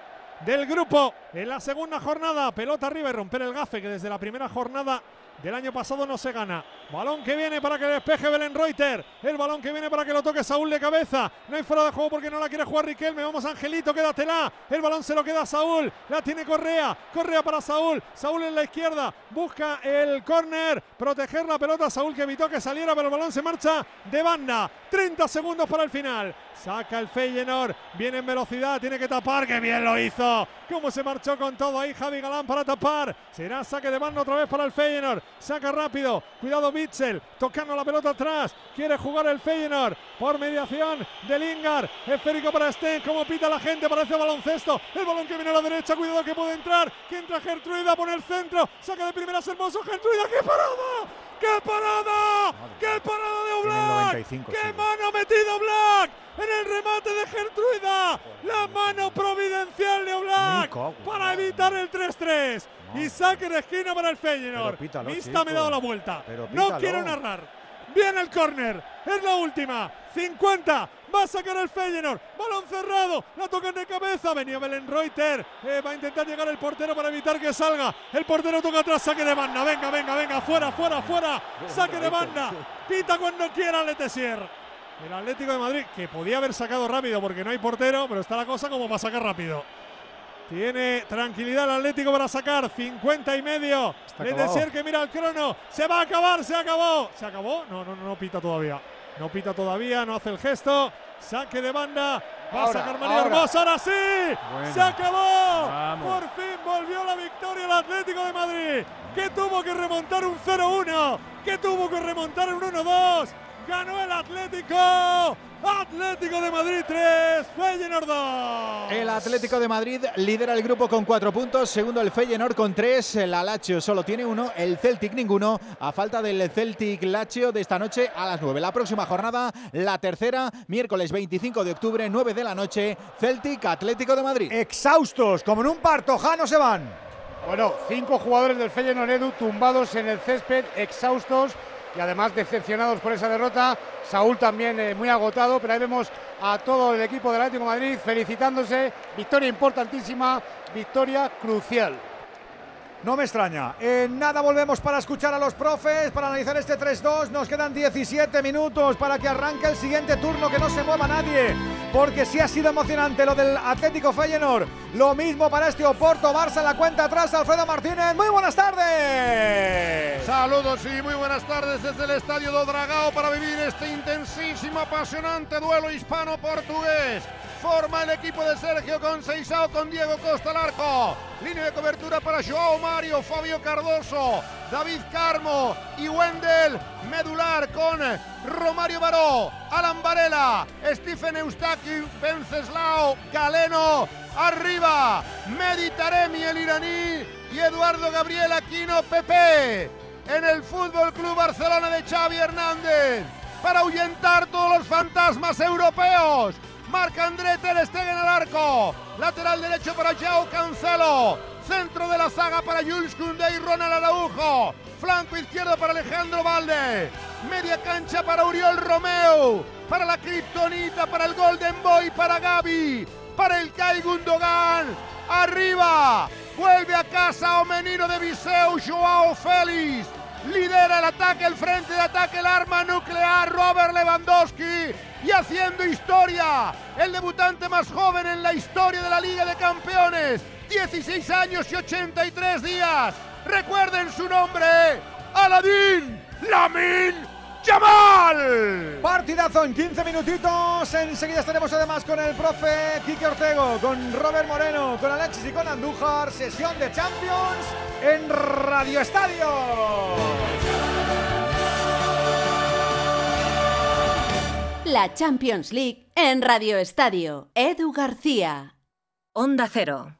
[SPEAKER 6] del grupo en la segunda jornada. Pelota arriba y romper el gafe que desde la primera jornada del año pasado no se gana. Balón que viene para que despeje Belén Reuter. El balón que viene para que lo toque Saúl de cabeza. No hay fuera de juego porque no la quiere jugar Riquelme. Vamos Angelito, quédatela. El balón se lo queda a Saúl. La tiene Correa. Correa para Saúl. Saúl en la izquierda. Busca el córner. Proteger la pelota. Saúl que evitó que saliera, pero el balón se marcha de banda. 30 segundos para el final. Saca el Feyenoord. Viene en velocidad. Tiene que tapar. ¡Qué bien lo hizo! ¿Cómo se marchó con todo ahí Javi Galán para tapar? Será saque de banda otra vez para el Feyenoord. Saca rápido. Cuidado Bitzel tocando la pelota atrás. Quiere jugar el Feyenoord por mediación de Lingard. Esférico para Sten. Como pita la gente, parece baloncesto. El balón que viene a la derecha. Cuidado que puede entrar. Que entra Gertruida por el centro. Saca de primeras hermoso Gertruida. ¡Qué parada! ¡Qué parada! ¡Qué parada de Oblak! ¡Qué mano ha metido Black! En el remate de Gertruida. La mano providencial de Oblak para evitar el 3-3. Y saque de esquina para el Feyenoord. Vista me ha dado la vuelta. No quiero narrar. Viene el córner. Es la última. 50. Va a sacar el Feyenoord. Balón cerrado. La tocan de cabeza. Venía Belén Reuter. Eh, va a intentar llegar el portero para evitar que salga. El portero toca atrás. Saque de banda. Venga, venga, venga. Fuera, fuera, fuera. Saque de banda. Pita cuando quiera Letesier. El Atlético de Madrid, que podía haber sacado rápido porque no hay portero, pero está la cosa como para sacar rápido. Tiene tranquilidad el Atlético para sacar 50 y medio. Le decir que mira el crono. Se va a acabar, se acabó. ¿Se acabó? No, no, no, no pita todavía. No pita todavía, no hace el gesto. Saque de banda. Va a sacar María Hermosa. Ahora sí. Se acabó. Por fin volvió la victoria el Atlético de Madrid. Que tuvo que remontar un 0-1. Que tuvo que remontar un 1-2 ganó el Atlético. Atlético de Madrid 3, Feyenoord 2.
[SPEAKER 2] El Atlético de Madrid lidera el grupo con cuatro puntos, segundo el Feyenoord con tres, el Lazio solo tiene uno, el Celtic ninguno, a falta del Celtic Lazio de esta noche a las 9. La próxima jornada, la tercera, miércoles 25 de octubre, 9 de la noche, Celtic Atlético de Madrid.
[SPEAKER 1] Exhaustos, como en un parto, Jano se van.
[SPEAKER 7] Bueno, cinco jugadores del Feyenoord Edu tumbados en el césped, exhaustos y además decepcionados por esa derrota. Saúl también eh, muy agotado, pero ahí vemos a todo el equipo del Atlético Madrid felicitándose. Victoria importantísima, victoria crucial.
[SPEAKER 1] No me extraña. En nada volvemos para escuchar a los profes, para analizar este 3-2. Nos quedan 17 minutos para que arranque el siguiente turno, que no se mueva nadie. Porque sí ha sido emocionante lo del Atlético Feyenoord. Lo mismo para este Oporto Barça la cuenta atrás, Alfredo Martínez. Muy buenas tardes.
[SPEAKER 39] Saludos y muy buenas tardes desde el Estadio do Dragao para vivir este intensísimo, apasionante duelo hispano-portugués. Forma el equipo de Sergio Conceizao con Diego Costa al arco. Línea de cobertura para Joao Mario, Fabio Cardoso, David Carmo y Wendel. Medular con Romario Baró, Alan Varela, Stephen Eustaki, Venceslao, Galeno. Arriba, Meditaremi el iraní y Eduardo Gabriel Aquino Pepe. En el Fútbol Club Barcelona de Xavi Hernández para ahuyentar todos los fantasmas europeos. Marca André Ter Stegen al arco. Lateral derecho para Joao Cancelo. Centro de la saga para Jules Koundé y Ronald Araujo. Flanco izquierdo para Alejandro Valde. Media cancha para Uriol Romeo. Para la Kryptonita, para el Golden Boy, para Gaby. Para el Kai Gundogan. Arriba. Vuelve a casa Omenino de Viseu, Joao Félix. Lidera el ataque, el frente de ataque, el arma nuclear, Robert Lewandowski. Y haciendo historia, el debutante más joven en la historia de la Liga de Campeones. 16 años y 83 días. Recuerden su nombre, Aladín Lamin Yamal.
[SPEAKER 1] Partidazo en 15 minutitos. Enseguida estaremos además con el profe Quique Ortego, con Robert Moreno, con Alexis y con Andújar. Sesión de Champions en Radio Estadio.
[SPEAKER 3] La Champions League en Radio Estadio. Edu García. Onda Cero.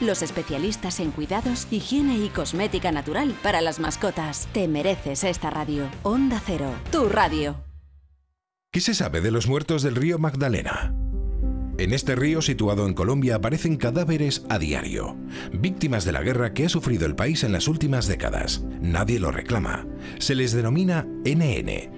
[SPEAKER 40] los especialistas en cuidados, higiene y cosmética natural para las mascotas. Te mereces esta radio. Onda Cero, tu radio.
[SPEAKER 35] ¿Qué se sabe de los muertos del río Magdalena? En este río situado en Colombia aparecen cadáveres a diario, víctimas de la guerra que ha sufrido el país en las últimas décadas. Nadie lo reclama. Se les denomina NN,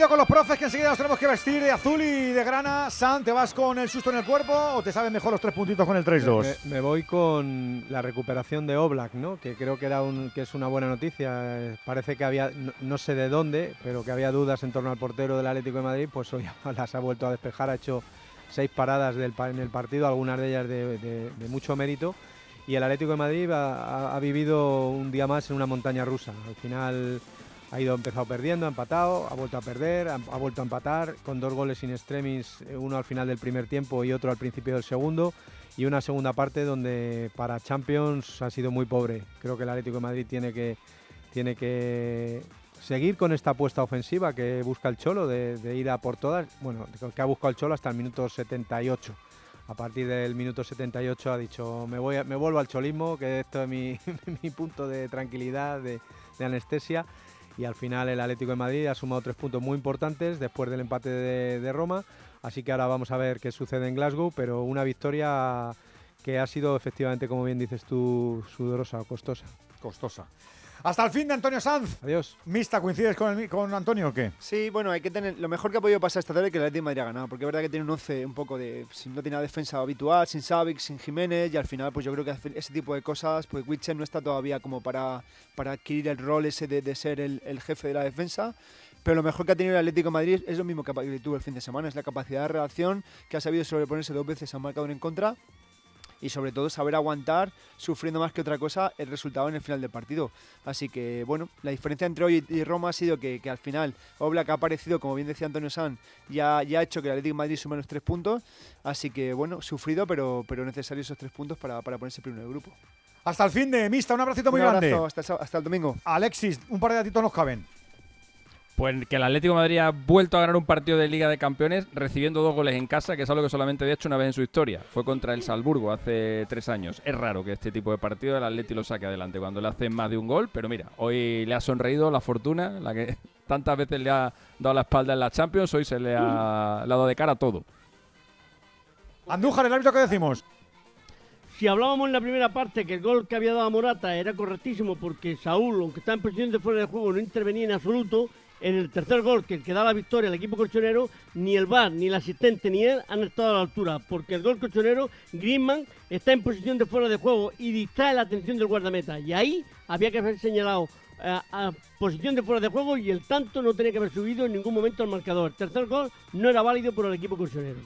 [SPEAKER 1] Rápido con los profes que enseguida nos tenemos que vestir de azul y de grana. San, ¿te vas con el susto en el cuerpo o te saben mejor los tres puntitos con el 3-2?
[SPEAKER 13] Me, me voy con la recuperación de Oblak, ¿no? Que creo que era un, que es una buena noticia. Eh, Parece que había, no, no sé de dónde, pero que había dudas en torno al portero del Atlético de Madrid, pues hoy las ha vuelto a despejar, ha hecho seis paradas del, en el partido, algunas de ellas de, de- de mucho mérito. Y el Atlético de Madrid ha, ha- ha vivido un día más en una montaña rusa. Al final ha ido empezado perdiendo, ha empatado, ha vuelto a perder, ha, vuelto a empatar con dos goles in extremis, eh, uno al final del primer tiempo y otro al principio del segundo y una segunda parte donde para Champions ha sido muy pobre. Creo que el Atlético de Madrid tiene que tiene que seguir con esta apuesta ofensiva que busca el Cholo de, ir a por todas, bueno, que ha buscado el Cholo hasta el minuto 78. A partir del minuto 78 ha dicho, me, voy me vuelvo al cholismo, que esto es mi, punto de tranquilidad, de anestesia. Y al final el Atlético de Madrid ha sumado tres puntos muy importantes después del empate de, Roma. Así que ahora vamos a ver qué sucede en Glasgow, pero una victoria que ha sido efectivamente, como bien dices tú, sudorosa o costosa.
[SPEAKER 1] Costosa. Hasta el fin de Antonio Sanz.
[SPEAKER 13] Adiós.
[SPEAKER 1] Mista, ¿coincides con, el con Antonio o qué?
[SPEAKER 14] Sí, bueno, hay que tener. Lo mejor que ha podido pasar esta tarde es que el Atlético de Madrid ha ganado, porque es verdad que tiene un 11 un poco de. Si no tiene una defensa habitual, sin Savic, sin Jiménez, y al final, pues yo creo que ese tipo de cosas, pues Witcher no está todavía como para, para adquirir el rol ese de, de ser el, el jefe de la defensa. Pero lo mejor que ha tenido el Atlético de Madrid es lo mismo que que tuvo el fin de semana, es la capacidad de reacción, que ha sabido sobreponerse dos veces a un marcador en contra y sobre todo saber aguantar, sufriendo más que otra cosa, el resultado en el final del partido. Así que, bueno, la diferencia entre hoy y Roma ha sido que, que al final Oblak ha aparecido, como bien decía Antonio San, ya, ya ha hecho que el Atlético de Madrid sume los tres puntos. Así que, bueno, sufrido, pero, pero necesario esos tres puntos para, para ponerse primero del grupo.
[SPEAKER 1] Hasta el fin de Mista, un abracito muy
[SPEAKER 14] abrazo,
[SPEAKER 1] grande.
[SPEAKER 14] Hasta, hasta el domingo.
[SPEAKER 1] Alexis, un par de gatitos nos caben.
[SPEAKER 15] Pues que el Atlético de Madrid ha vuelto a ganar un partido de Liga de Campeones recibiendo dos goles en casa, que es algo que solamente había hecho una vez en su historia. Fue contra el Salzburgo hace tres años. Es raro que este tipo de partido el Atlético lo saque adelante cuando le hacen más de un gol, pero mira, hoy le ha sonreído la fortuna, la que tantas veces le ha dado la espalda en la Champions, hoy se le ha, le ha dado de cara todo.
[SPEAKER 1] Andújar, el árbitro, ¿qué decimos?
[SPEAKER 16] Si hablábamos en la primera parte que el gol que había dado a Morata era correctísimo porque Saúl, aunque está en posición de fuera de juego, no intervenía en absoluto, en el tercer gol que, que da la victoria al equipo colchonero, ni el VAR, ni el asistente, ni él han estado a la altura, porque el gol colchonero, Griezmann, está en posición de fuera de juego y distrae la atención del guardameta. Y ahí había que haber señalado eh, a posición de fuera de juego y el tanto no tenía que haber subido en ningún momento al marcador. El tercer gol no era válido por el equipo colchonero.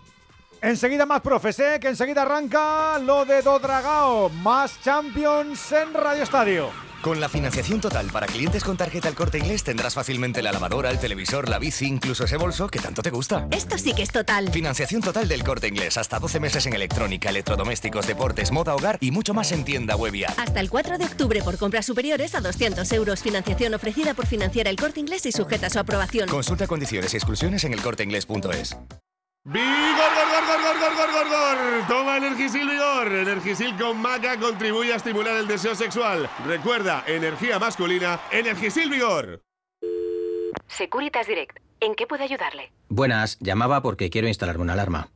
[SPEAKER 1] Enseguida más profes, ¿eh? que enseguida arranca lo de Dodragao. Más Champions en Radio Estadio.
[SPEAKER 41] Con la financiación total para clientes con tarjeta El Corte Inglés tendrás fácilmente la lavadora, el televisor, la bici, incluso ese bolso que tanto te gusta.
[SPEAKER 42] Esto sí que es total.
[SPEAKER 41] Financiación total del Corte Inglés. Hasta 12 meses en electrónica, electrodomésticos, deportes, moda, hogar y mucho más en tienda web y app.
[SPEAKER 42] Hasta el 4 de octubre por compras superiores a 200 euros. Financiación ofrecida por financiar El Corte Inglés y sujeta a su aprobación.
[SPEAKER 41] Consulta condiciones y exclusiones en elcorteinglés.es.
[SPEAKER 43] ¡Vigor, gor, gor, gor, gor, gor, gor, gor! Toma Energisil Vigor. Energisil con maca contribuye a estimular el deseo sexual. Recuerda, energía masculina, Energisil Vigor.
[SPEAKER 44] Securitas Direct. ¿En qué puedo ayudarle?
[SPEAKER 45] Buenas, llamaba porque quiero instalarme una alarma.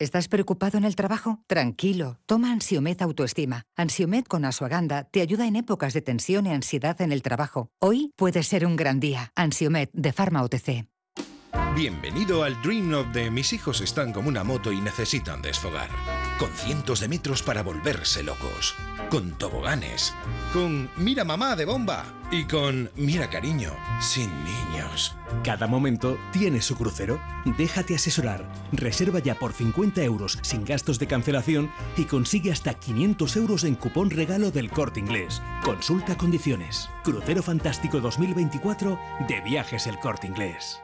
[SPEAKER 46] ¿Estás preocupado en el trabajo? Tranquilo, toma Ansiomed Autoestima. Ansiomed con Asuaganda te ayuda en épocas de tensión y ansiedad en el trabajo. Hoy puede ser un gran día. Ansiomed de Pharma OTC.
[SPEAKER 35] Bienvenido al Dream of de mis hijos están como una moto y necesitan desfogar. Con cientos de metros para volverse locos. Con toboganes. Con mira mamá de bomba. Y con mira cariño, sin niños.
[SPEAKER 47] Cada momento tiene su crucero. Déjate asesorar. Reserva ya por 50 euros sin gastos de cancelación y consigue hasta 500 euros en cupón regalo del corte inglés. Consulta condiciones. Crucero Fantástico 2024 de Viajes el corte inglés.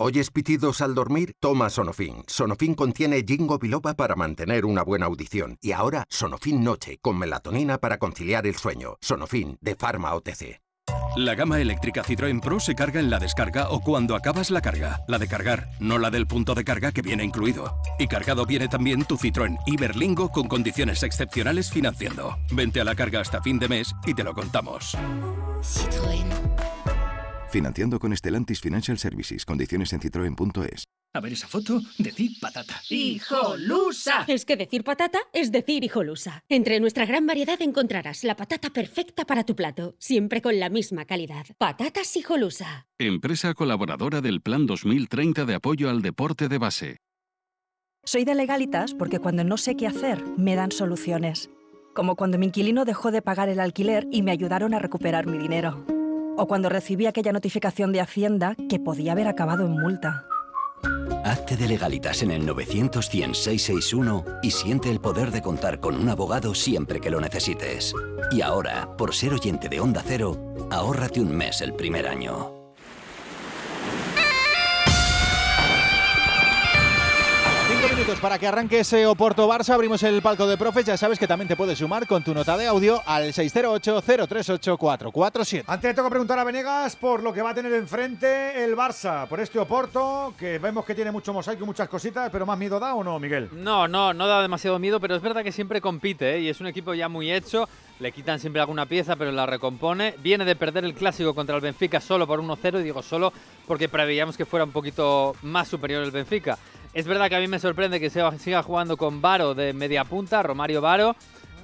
[SPEAKER 38] ¿Oyes pitidos al dormir? Toma Sonofin. Sonofin contiene Jingo biloba para mantener una buena audición. Y ahora, Sonofin Noche, con melatonina para conciliar el sueño. Sonofin, de Pharma OTC.
[SPEAKER 48] La gama eléctrica Citroën Pro se carga en la descarga o cuando acabas la carga. La de cargar, no la del punto de carga que viene incluido. Y cargado viene también tu Citroën Iberlingo con condiciones excepcionales financiando. Vente a la carga hasta fin de mes y te lo contamos.
[SPEAKER 49] Citroën. Financiando con Stellantis Financial Services. Condiciones en citroen.es.
[SPEAKER 50] A ver esa foto, decir patata.
[SPEAKER 44] ¡Hijolusa! Es que decir patata es decir hijolusa. Entre nuestra gran variedad encontrarás la patata perfecta para tu plato, siempre con la misma calidad. Patatas hijolusa.
[SPEAKER 49] Empresa colaboradora del Plan 2030 de apoyo al deporte de base.
[SPEAKER 51] Soy de legalitas porque cuando no sé qué hacer, me dan soluciones. Como cuando mi inquilino dejó de pagar el alquiler y me ayudaron a recuperar mi dinero. O cuando recibí aquella notificación de Hacienda que podía haber acabado en multa.
[SPEAKER 38] Hazte de legalitas en el 900 y siente el poder de contar con un abogado siempre que lo necesites. Y ahora, por ser oyente de Onda Cero, ahórrate un mes el primer año.
[SPEAKER 2] Minutos para que arranque ese Oporto Barça. Abrimos el palco de profes. Ya sabes que también te puedes sumar con tu nota de audio al 608-038-447.
[SPEAKER 1] Antes toca preguntar a Venegas por lo que va a tener enfrente el Barça, por este Oporto, que vemos que tiene mucho mosaico y muchas cositas, pero más miedo da o no, Miguel.
[SPEAKER 8] No, no, no da demasiado miedo, pero es verdad que siempre compite ¿eh? y es un equipo ya muy hecho. Le quitan siempre alguna pieza, pero la recompone. Viene de perder el clásico contra el Benfica solo por 1-0, y digo solo porque preveíamos que fuera un poquito más superior el Benfica. Es verdad que a mí me sorprende que siga jugando con Varo de media punta, Romario Varo,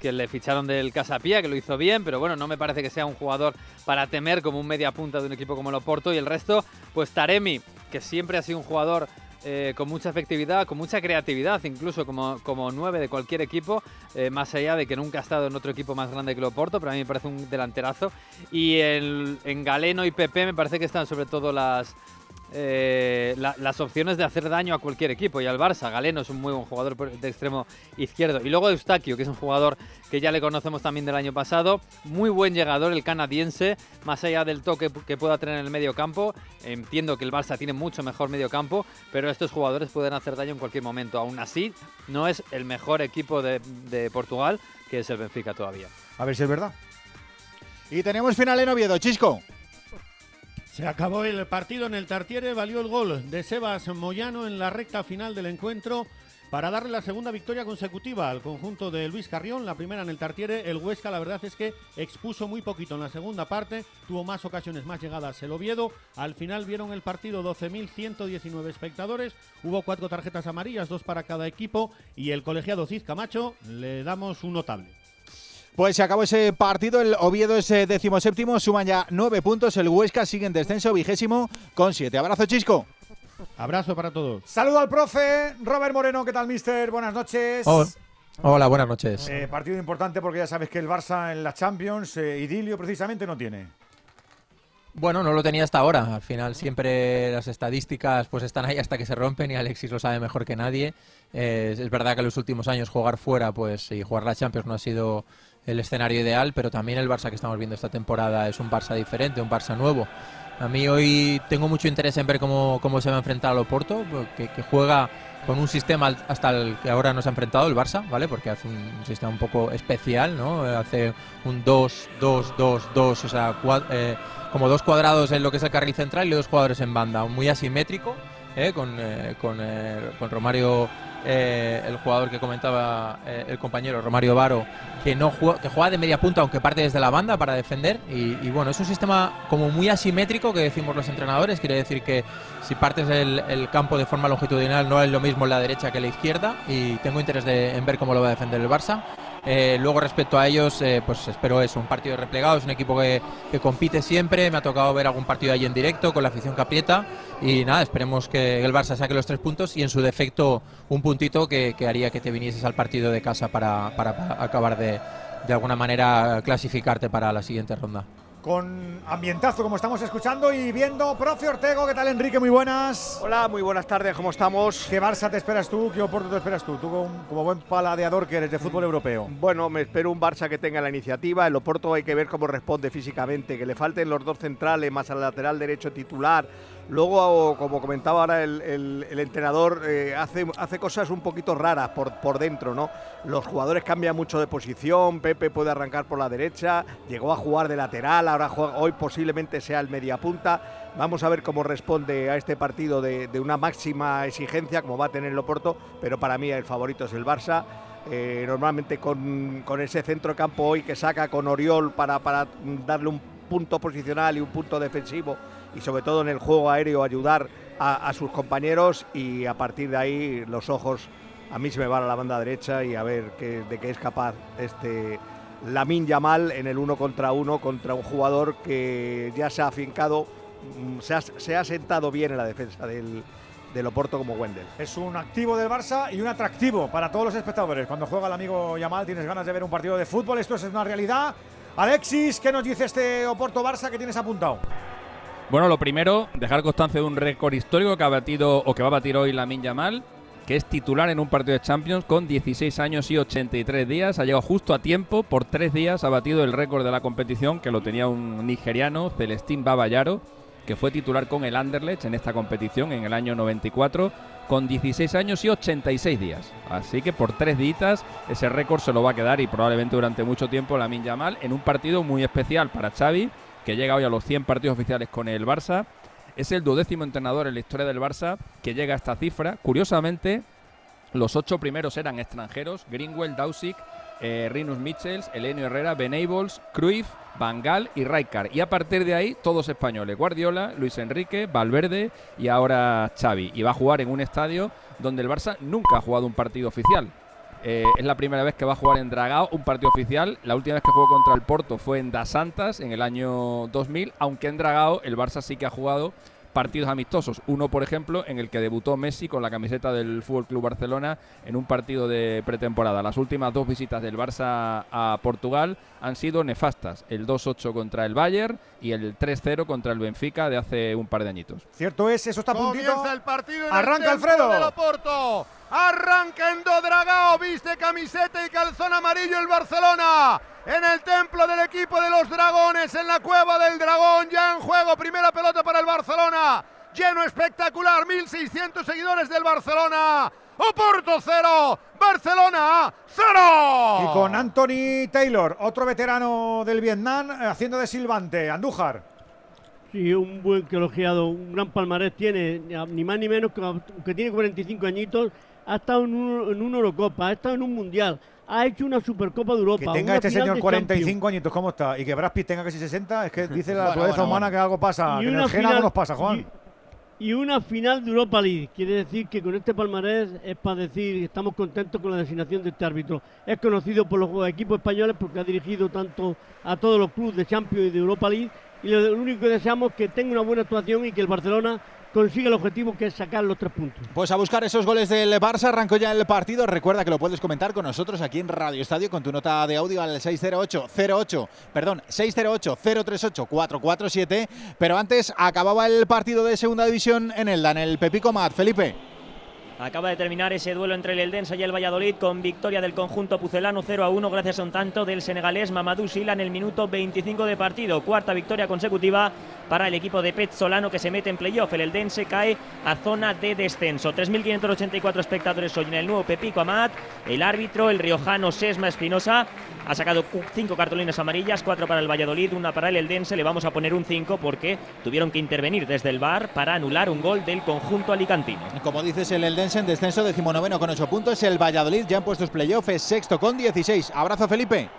[SPEAKER 8] que le ficharon del Casapía, que lo hizo bien, pero bueno, no me parece que sea un jugador para temer como un media punta de un equipo como el Oporto. Y el resto, pues Taremi, que siempre ha sido un jugador eh, con mucha efectividad, con mucha creatividad, incluso como, nueve de cualquier equipo, eh, más allá de que nunca ha estado en otro equipo más grande que el Oporto, pero a mí me parece un delanterazo. Y en Galeno y Pepe me parece que están sobre todo las, eh, la- las opciones de hacer daño a cualquier equipo y al Barça. Galeno es un muy buen jugador de extremo izquierdo. Y luego Eustaquio, que es un jugador que ya le conocemos también del año pasado. Muy buen llegador el canadiense, más allá del toque que pueda tener en el medio campo. Entiendo que el Barça tiene mucho mejor medio campo, pero estos jugadores pueden hacer daño en cualquier momento. Aún así, no es el mejor equipo de, de Portugal, que es el Benfica todavía.
[SPEAKER 1] A ver si es verdad.
[SPEAKER 2] Y tenemos final en Oviedo, Chisco.
[SPEAKER 18] Se acabó el partido en el Tartiere, valió el gol de Sebas Moyano en la recta final del encuentro para darle la segunda victoria consecutiva al conjunto de Luis Carrión, la primera en el Tartiere. El Huesca, la verdad es que expuso muy poquito en la segunda parte, tuvo más ocasiones, más llegadas el Oviedo. Al final vieron el partido 12.119 espectadores, hubo cuatro tarjetas amarillas, dos para cada equipo, y el colegiado Cid Camacho le damos un notable.
[SPEAKER 2] Pues se acabó ese partido, el Oviedo es eh, décimo séptimo, suman ya nueve puntos, el Huesca sigue en descenso vigésimo con siete. Abrazo, Chisco.
[SPEAKER 18] Abrazo para todos.
[SPEAKER 1] Saludo al profe Robert Moreno. ¿Qué tal, mister? Buenas noches.
[SPEAKER 52] Hola. Hola, buenas noches.
[SPEAKER 1] Eh, partido importante porque ya sabes que el Barça en la Champions, eh, idilio precisamente, no tiene.
[SPEAKER 52] Bueno, no lo tenía hasta ahora. Al final siempre las estadísticas pues están ahí hasta que se rompen y Alexis lo sabe mejor que nadie. Eh, es verdad que en los últimos años jugar fuera pues y jugar la Champions no ha sido el escenario ideal, pero también el Barça que estamos viendo esta temporada es un Barça diferente, un Barça nuevo. A mí hoy tengo mucho interés en ver cómo, cómo se va a enfrentar al Oporto, que, que juega con un sistema hasta el que ahora nos ha enfrentado el Barça, ¿vale? Porque hace un, sistema un poco especial, ¿no? Hace un 2, 2, 2, 2, o sea, eh, como dos cuadrados en lo que es el carril central y dos jugadores en banda, muy asimétrico, ¿eh? con, eh, con, Romario eh, el jugador que comentaba el compañero Romario Varo, que no juega, que juega de media punta, aunque parte desde la banda para defender. Y, bueno, es un sistema como muy asimétrico que decimos los entrenadores. Quiere decir que si partes el, campo de forma longitudinal no es lo mismo la derecha que la izquierda. Y tengo interés de, en ver cómo lo va a defender el Barça. Eh, luego respecto a ellos, eh, pues espero eso, un partido replegado, es un equipo que, compite siempre, me ha tocado ver algún partido ahí en directo con la afición que aprieta. Y nada, esperemos que el Barça saque los tres puntos y en su defecto un puntito que, haría que te vinieses al partido de casa para, para, para acabar de, de alguna manera clasificarte para la siguiente ronda
[SPEAKER 1] con ambientazo como estamos escuchando y viendo. Profe Ortego, ¿qué tal Enrique? Muy buenas.
[SPEAKER 53] Hola, muy buenas tardes, ¿cómo estamos?
[SPEAKER 1] ¿Qué Barça te esperas tú? ¿Qué Oporto te esperas tú? Tú como, como buen paladeador que eres de fútbol europeo.
[SPEAKER 53] Bueno, me espero un Barça que tenga la iniciativa. El Oporto hay que ver cómo responde físicamente, que le falten los dos centrales más al lateral derecho titular. Luego, como comentaba ahora el, entrenador, eh, hace, hace cosas un poquito raras por, por dentro, ¿no? Los jugadores cambian mucho de posición, Pepe puede arrancar por la derecha, llegó a jugar de lateral, ahora juega, hoy posiblemente sea el mediapunta. Vamos a ver cómo responde a este partido de, de, una máxima exigencia, como va a tener el Oporto, pero para mí el favorito es el Barça. Eh, normalmente con, con, ese centro campo hoy que saca con Oriol para, para darle un punto posicional y un punto defensivo y sobre todo en el juego aéreo ayudar a, sus compañeros y a partir de ahí los ojos a mí se me van a la banda derecha y a ver de qué es capaz este Lamin Yamal en el uno contra uno contra un jugador que ya se ha afincado, mm, se ha, se ha sentado bien en la defensa del, del Oporto como Wendel.
[SPEAKER 1] Es un activo del Barça y un atractivo para todos los espectadores. Cuando juega el amigo Yamal tienes ganas de ver un partido de fútbol, esto es una realidad. Alexis, ¿qué nos dice este Oporto Barça que tienes apuntado?
[SPEAKER 15] Bueno, lo primero, dejar constancia de un récord histórico que ha batido o que va a batir hoy Lamin Yamal, que es titular en un partido de Champions con 16 años y 83 días. Ha llegado justo a tiempo, por tres días ha batido el récord de la competición que lo tenía un nigeriano, Celestín Babayaro, que fue titular con el Anderlecht en esta competición en el año 94 con 16 años y 86 días. Así que por tres días ese récord se lo va a quedar y probablemente durante mucho tiempo Lamin Yamal en un partido muy especial para Xavi que llega hoy a los 100 partidos oficiales con el Barça. Es el duodécimo entrenador en la historia del Barça que llega a esta cifra. Curiosamente, los ocho primeros eran extranjeros: Greenwell, Dausic, eh, Rinus Michels, Elenio Herrera, Benables, Cruyff, Bangal y Rijkaard. Y a partir de ahí, todos españoles: Guardiola, Luis Enrique, Valverde y ahora Xavi. Y va a jugar en un estadio donde el Barça nunca ha jugado un partido oficial. Eh, es la primera vez que va a jugar en Dragao un partido oficial. La última vez que jugó contra el Porto fue en Das Santas en el año 2000, aunque en Dragao el Barça sí que ha jugado partidos amistosos. Uno, por ejemplo, en el que debutó Messi con la camiseta del Fútbol Club Barcelona en un partido de pretemporada. Las últimas dos visitas del Barça a Portugal han sido nefastas. El 2-8 contra el Bayern y el 3-0 contra el Benfica de hace un par de añitos.
[SPEAKER 1] Cierto es, eso está a puntito.
[SPEAKER 53] Comienza el partido en
[SPEAKER 1] Arranca
[SPEAKER 53] el
[SPEAKER 1] Alfredo.
[SPEAKER 53] Oporto. Arranca en Dodragao, viste camiseta y calzón amarillo el Barcelona. En el templo del equipo de los dragones, en la cueva del dragón, ya en juego, primera pelota para el Barcelona. Lleno espectacular, 1600 seguidores del Barcelona. Oporto 0, Barcelona 0.
[SPEAKER 1] Y con Anthony Taylor, otro veterano del Vietnam, haciendo de silbante. Andújar.
[SPEAKER 16] Sí, un buen colegiado, un gran palmarés tiene, ni más ni menos que, que tiene 45 añitos, ha estado en, un, en una Eurocopa, ha estado en un Mundial, ha hecho una Supercopa de Europa.
[SPEAKER 1] Que tenga este señor 45 añitos, ¿cómo está? Y que Brad Pitt tenga casi 60, es que dice la naturaleza bueno, humana que algo pasa, que en el gen algo nos pasa, Juan.
[SPEAKER 16] y una final de Europa League. Quiere decir que con este palmarés es para decir estamos contentos con la designación de este árbitro. Es conocido por los equipos españoles porque ha dirigido tanto a todos los clubes de Champions y de Europa League y lo único que deseamos es que tenga una buena actuación y que el Barcelona consigue el objetivo que es sacar los tres puntos.
[SPEAKER 2] Pues a buscar esos goles del Barça, arrancó ya el partido. Recuerda que lo puedes comentar con nosotros aquí en Radio Estadio con tu nota de audio al 608 08, perdón, 608 038 447. Pero antes acababa el partido de segunda división en el en el Pepico Mat. Felipe.
[SPEAKER 17] Acaba de terminar ese duelo entre el Eldense y el Valladolid con victoria del conjunto pucelano 0 a 1 gracias a un tanto del senegalés Mamadou Sila en el minuto 25 de partido. Cuarta victoria consecutiva para el equipo de Pet Solano que se mete en playoff. El Eldense cae a zona de descenso. 3.584 espectadores hoy en el nuevo Pepico Amat. El árbitro, el riojano Sesma Espinosa, ha sacado cinco cartulinas amarillas, cuatro para el Valladolid, una para el Eldense. Le vamos a poner un 5 porque tuvieron que intervenir desde el bar para anular un gol del conjunto alicantino.
[SPEAKER 2] Como dices, el Eldense en descenso, decimonoveno con 8 puntos. El Valladolid ya en puestos playoff es sexto con 16. Abrazo, Felipe.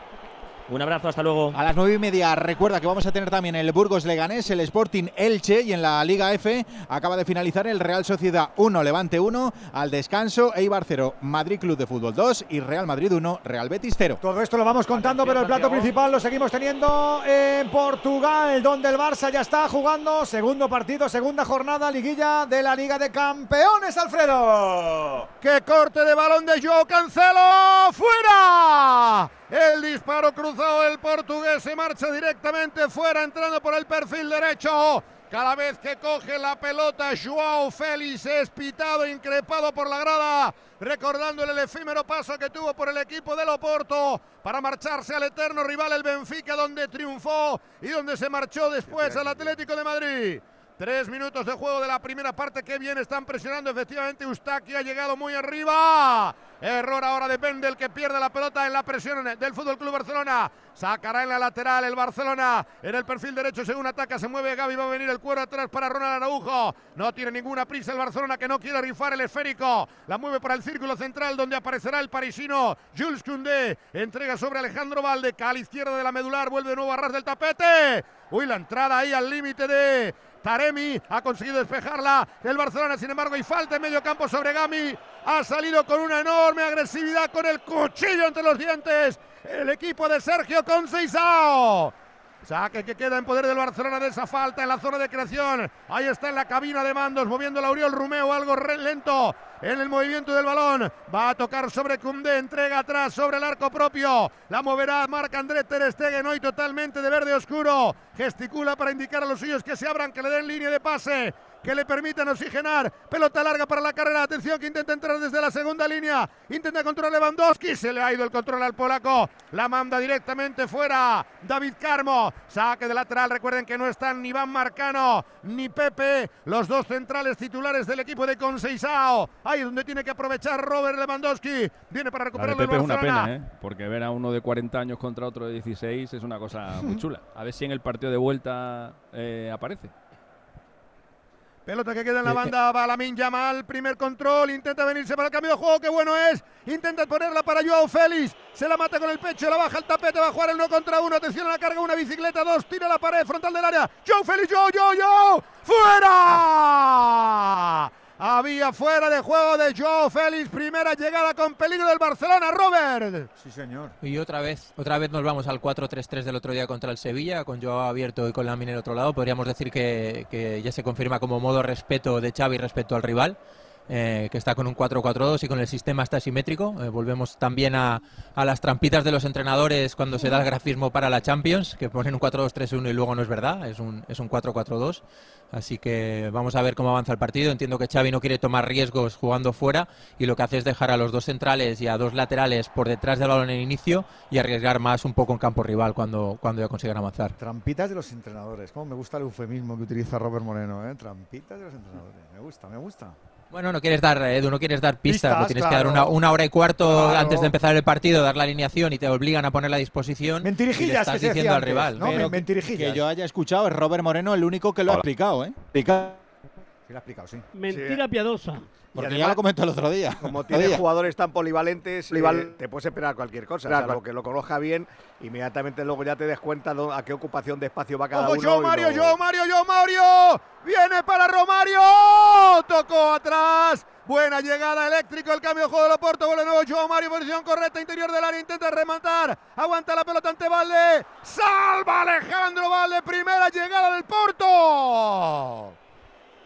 [SPEAKER 17] Un abrazo, hasta luego.
[SPEAKER 2] A las nueve y media, recuerda que vamos a tener también el Burgos Leganés, el Sporting Elche y en la Liga F acaba de finalizar el Real Sociedad 1, Levante 1, al descanso Eibar 0, Madrid Club de Fútbol 2 y Real Madrid 1, Real Betis 0.
[SPEAKER 1] Todo esto lo vamos contando, pero el plato principal lo seguimos teniendo en Portugal, donde el Barça ya está jugando segundo partido, segunda jornada, liguilla de la Liga de Campeones, Alfredo.
[SPEAKER 39] ¡Qué corte de balón de Joao Cancelo! ¡Fuera! El disparo cruzado del portugués se marcha directamente fuera, entrando por el perfil derecho. Cada vez que coge la pelota, Joao Félix es pitado, increpado por la grada, recordándole el efímero paso que tuvo por el equipo del Oporto para marcharse al eterno rival el Benfica, donde triunfó y donde se marchó después al Atlético de Madrid. Tres minutos de juego de la primera parte. Qué bien están presionando. Efectivamente, Ustaki ha llegado muy arriba. Error ahora de Pendel que pierde la pelota en la presión del Fútbol Club Barcelona. Sacará en la lateral el Barcelona. En el perfil derecho, según ataca, se mueve Gaby. Va a venir el cuero atrás para Ronald Araujo. No tiene ninguna prisa el Barcelona que no quiere rifar el esférico. La mueve para el círculo central donde aparecerá el parisino Jules Koundé. Entrega sobre Alejandro Valde. A la izquierda de la medular. Vuelve de nuevo a ras del tapete. Uy, la entrada ahí al límite de Taremi ha conseguido despejarla el Barcelona, sin embargo, hay falta en medio campo sobre Gami. Ha salido con una enorme agresividad, con el cuchillo entre los dientes. El equipo de Sergio Conceição. Saque que queda en poder del Barcelona de esa falta en la zona de creación. Ahí está en la cabina de mandos, moviendo la Auriol Rumeo, algo lento en el movimiento del balón. Va a tocar sobre Cundé, entrega atrás sobre el arco propio. La moverá Marc André Ter Stegen, hoy totalmente de verde oscuro. Gesticula para indicar a los suyos que se abran, que le den línea de pase que le permitan oxigenar. Pelota larga para la carrera. Atención que intenta entrar desde la segunda línea. Intenta controlar Lewandowski. Se le ha ido el control al polaco. La manda directamente fuera. David Carmo. Saque de lateral. Recuerden que no están ni Van Marcano ni Pepe. Los dos centrales titulares del equipo de Conceição. Ahí donde tiene que aprovechar Robert Lewandowski. Viene para recuperar
[SPEAKER 15] Pepe es una pena, ¿eh? porque ver a uno de 40 años contra otro de 16 es una cosa muy chula. A ver si en el partido de vuelta eh, aparece.
[SPEAKER 39] Pelota que queda en la banda, va Lamin Yamal, primer control, intenta venirse para el cambio de juego, qué bueno es, intenta ponerla para Joao Félix, se la mata con el pecho, la baja el tapete, va a jugar el no contra uno, atención a la carga, una bicicleta, dos, tira la pared frontal del área, Joao Félix, yo, yo, yo, fuera. Había fuera de juego de Joao Félix, primera llegada con peligro del Barcelona, Robert.
[SPEAKER 1] Sí, señor.
[SPEAKER 52] Y otra vez, otra vez nos vamos al 4-3-3 del otro día contra el Sevilla, con Joao abierto y con la en el otro lado. Podríamos decir que, que ya se confirma como modo respeto de Xavi respecto al rival. Eh, que está con un 4-4-2 y con el sistema está simétrico. Eh, volvemos también a, a, las trampitas de los entrenadores cuando se da el grafismo para la Champions, que ponen un 4-2-3-1 y luego no es verdad, es un, es un 4-4-2. Así que vamos a ver cómo avanza el partido. Entiendo que Xavi no quiere tomar riesgos jugando fuera y lo que hace es dejar a los dos centrales y a dos laterales por detrás del balón en el inicio y arriesgar más un poco en campo rival cuando, cuando ya consigan avanzar.
[SPEAKER 1] Trampitas de los entrenadores. Cómo me gusta el eufemismo que utiliza Robert Moreno. ¿eh? Trampitas de los entrenadores. Me gusta, me gusta.
[SPEAKER 52] Bueno, no quieres dar, Edu, no quieres dar pistas, pistas tienes claro. que dar una, una, hora y cuarto claro. antes de empezar el partido, dar la alineación y te obligan a poner la disposición.
[SPEAKER 1] Mentirijillas,
[SPEAKER 52] y le estás
[SPEAKER 1] que se
[SPEAKER 52] diciendo al
[SPEAKER 1] antes,
[SPEAKER 52] rival.
[SPEAKER 1] ¿no?
[SPEAKER 2] Pero
[SPEAKER 1] Mentirijillas.
[SPEAKER 2] Que yo haya escuchado es Robert Moreno el único que lo ha explicado, ¿eh?
[SPEAKER 1] Sí, lo ha explicado, sí.
[SPEAKER 16] Mentira piadosa.
[SPEAKER 2] Porque ya lo comentó el otro día.
[SPEAKER 53] Como tiene
[SPEAKER 2] día.
[SPEAKER 53] jugadores tan polivalentes,
[SPEAKER 2] Polival-
[SPEAKER 53] eh, te puedes esperar cualquier cosa.
[SPEAKER 2] Claro,
[SPEAKER 53] que lo conozca bien, inmediatamente luego ya te des cuenta a qué ocupación de espacio va cada
[SPEAKER 39] Ojo,
[SPEAKER 53] uno.
[SPEAKER 39] Joe
[SPEAKER 53] y
[SPEAKER 39] Mario,
[SPEAKER 53] lo-
[SPEAKER 39] Joe Mario, Joe Mario. Viene para Romario. Tocó atrás. Buena llegada eléctrico, el cambio de juego de Loporto, vuelve de nuevo Joe Mario, posición correcta, interior del área, intenta rematar, aguanta la pelota ante Valde, salva Alejandro Valde, primera llegada del Porto.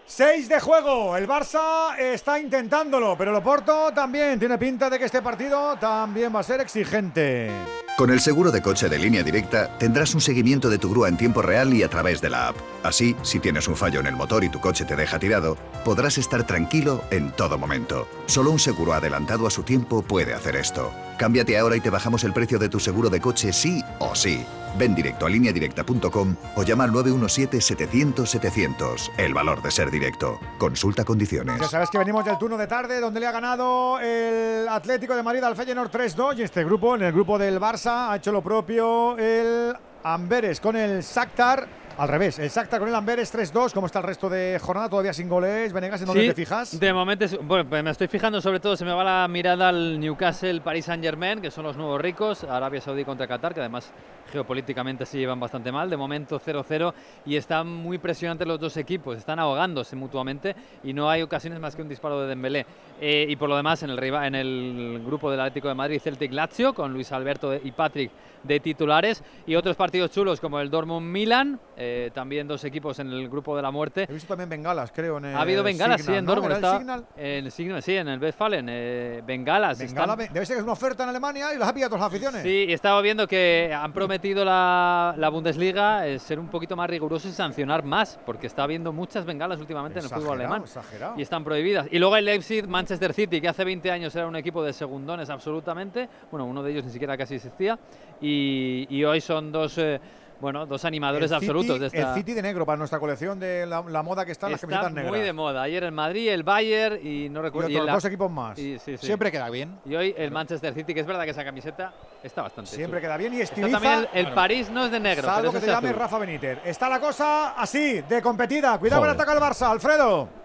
[SPEAKER 1] 6 de juego. El Barça está intentándolo, pero el Oporto también tiene pinta de que este partido también va a ser exigente.
[SPEAKER 49] Con el seguro de coche de línea directa tendrás un seguimiento de tu grúa en tiempo real y a través de la app. Así, si tienes un fallo en el motor y tu coche te deja tirado, podrás estar tranquilo en todo momento. Solo un seguro adelantado a su tiempo puede hacer esto. Cámbiate ahora y te bajamos el precio de tu seguro de coche sí o sí. Ven directo a lineadirecta.com o llama al 917-700-700. El valor de ser directo. Consulta condiciones.
[SPEAKER 1] Ya sabes que venimos del turno de tarde donde le ha ganado el Atlético de Madrid al Feyenoord 3-2 y este grupo, en el grupo del Barça, ha hecho lo propio el Amberes con el Shakhtar. Al revés, Shakhtar con el Amberes 3-2. ¿Cómo está el resto de jornada? Todavía sin goles. Venegas, ¿en dónde
[SPEAKER 8] Sí,
[SPEAKER 1] te fijas?
[SPEAKER 8] De momento, bueno, pues me estoy fijando sobre todo, se me va la mirada al Newcastle, Paris Saint Germain, que son los nuevos ricos, Arabia Saudí contra Qatar, que además geopolíticamente se llevan bastante mal. De momento 0-0 y están muy presionantes los dos equipos, están ahogándose mutuamente y no hay ocasiones más que un disparo de Dembélé. Eh, y por lo demás, en el, en el grupo del Atlético de Madrid, Celtic Lazio, con Luis Alberto y Patrick de titulares y otros partidos chulos como el Dortmund Milan, eh, también dos equipos en el grupo de la muerte.
[SPEAKER 1] He visto también bengalas, creo. En el
[SPEAKER 8] Ha habido bengalas, sí, en
[SPEAKER 1] ¿no?
[SPEAKER 8] Dortmund. En el Signal, sí, en el Westfalen. Eh, bengalas.
[SPEAKER 1] Bengala,
[SPEAKER 8] están-
[SPEAKER 1] be- debe ser que es una oferta en Alemania y las ha pillado todas las aficiones.
[SPEAKER 8] Sí, y estaba viendo que han prometido la, la Bundesliga eh, ser un poquito más rigurosos y sancionar más, porque está habiendo muchas bengalas últimamente en el fútbol alemán.
[SPEAKER 1] exagerado.
[SPEAKER 8] Y están prohibidas. Y luego el Leipzig, Manchester City, que hace 20 años era un equipo de segundones absolutamente. Bueno, uno de ellos ni siquiera casi existía. Y, y hoy son dos, eh, bueno, dos animadores
[SPEAKER 1] El City-
[SPEAKER 8] absolutos de esta.
[SPEAKER 1] El City de negro para nuestra colección de la, la moda que están las
[SPEAKER 8] Está
[SPEAKER 1] camisetas negras.
[SPEAKER 8] muy de moda. Ayer el Madrid, el Bayern y no recuerdo.
[SPEAKER 1] Y otros
[SPEAKER 8] el-
[SPEAKER 1] dos equipos más.
[SPEAKER 8] y- sí, sí.
[SPEAKER 2] Siempre queda bien.
[SPEAKER 8] Y hoy el Manchester City, que es verdad que esa camiseta está bastante.
[SPEAKER 1] Siempre
[SPEAKER 8] chula.
[SPEAKER 1] queda bien y
[SPEAKER 8] Está
[SPEAKER 1] estiliza.
[SPEAKER 8] también el, el. París no es de negro.
[SPEAKER 1] Salvo
[SPEAKER 8] pero
[SPEAKER 1] que te llame
[SPEAKER 8] azul.
[SPEAKER 1] Rafa Benítez. Está la cosa así, de competida. Cuidado con el ataque al Barça, Alfredo.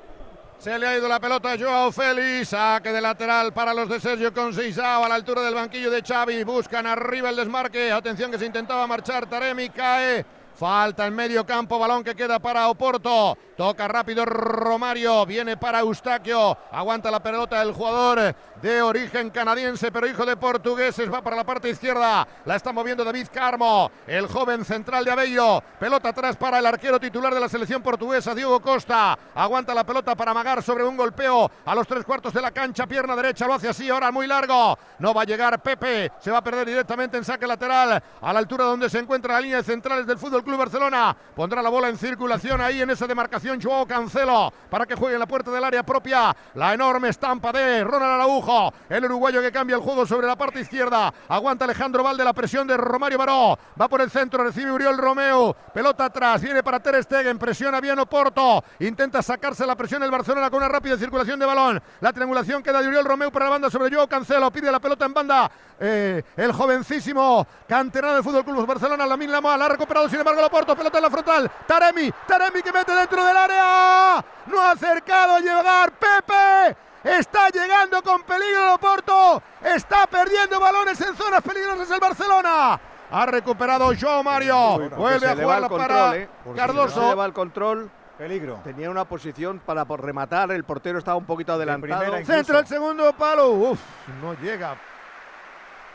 [SPEAKER 39] Se le ha ido la pelota a Joao Félix, saque de lateral para los de Sergio Conceição. A la altura del banquillo de Xavi, buscan arriba el desmarque, atención que se intentaba marchar, Taremi cae, falta en medio campo, balón que queda para Oporto, toca rápido Romario, viene para Eustaquio, aguanta la pelota el jugador de origen canadiense pero hijo de portugueses, va para la parte izquierda, la está moviendo David Carmo, el joven central de Abello, pelota atrás para el arquero titular de la selección portuguesa, Diego Costa, aguanta la pelota para amagar sobre un golpeo a los tres cuartos de la cancha, pierna derecha, lo hace así, ahora muy largo, no va a llegar Pepe, se va a perder directamente en saque lateral, a la altura donde se encuentra la línea de centrales del Fútbol Club Barcelona, pondrá la bola en circulación ahí en esa demarcación Joao Cancelo, para que juegue en la puerta del área propia, la enorme estampa de Ronald Araujo, el uruguayo que cambia el juego sobre la parte izquierda, aguanta Alejandro Valde la presión de Romario Baró, va por el centro, recibe Uriol Romeo, pelota atrás, viene para Ter Stegen, presiona bien Oporto, intenta sacarse la presión el Barcelona con una rápida circulación de balón, la triangulación queda de Uriol Romeo para la banda sobre Joao Cancelo, pide la pelota en banda, eh, el jovencísimo canterano del Fútbol Club Barcelona, Lamin Lamá, la ha recuperado sin embargo Oporto, pelota en la frontal, Taremi, Taremi que mete dentro del área, no ha acercado a llegar Pepe, Está llegando con peligro el Oporto. Está perdiendo balones en zonas peligrosas el Barcelona. Ha recuperado Joao Mario. Vuelve a jugar
[SPEAKER 53] control,
[SPEAKER 39] para
[SPEAKER 53] ¿eh?
[SPEAKER 39] Cardoso.
[SPEAKER 53] Si se le va el control.
[SPEAKER 1] Peligro.
[SPEAKER 53] Tenía una posición para por rematar. El portero estaba un poquito adelantado.
[SPEAKER 39] Centro el segundo palo. Uf, no llega.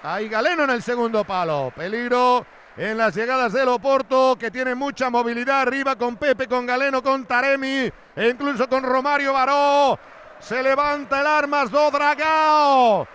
[SPEAKER 39] Hay Galeno en el segundo palo. Peligro en las llegadas del Oporto, que tiene mucha movilidad arriba con Pepe, con Galeno, con Taremi e incluso con Romario Baró. Se levanta el armas do Dragao.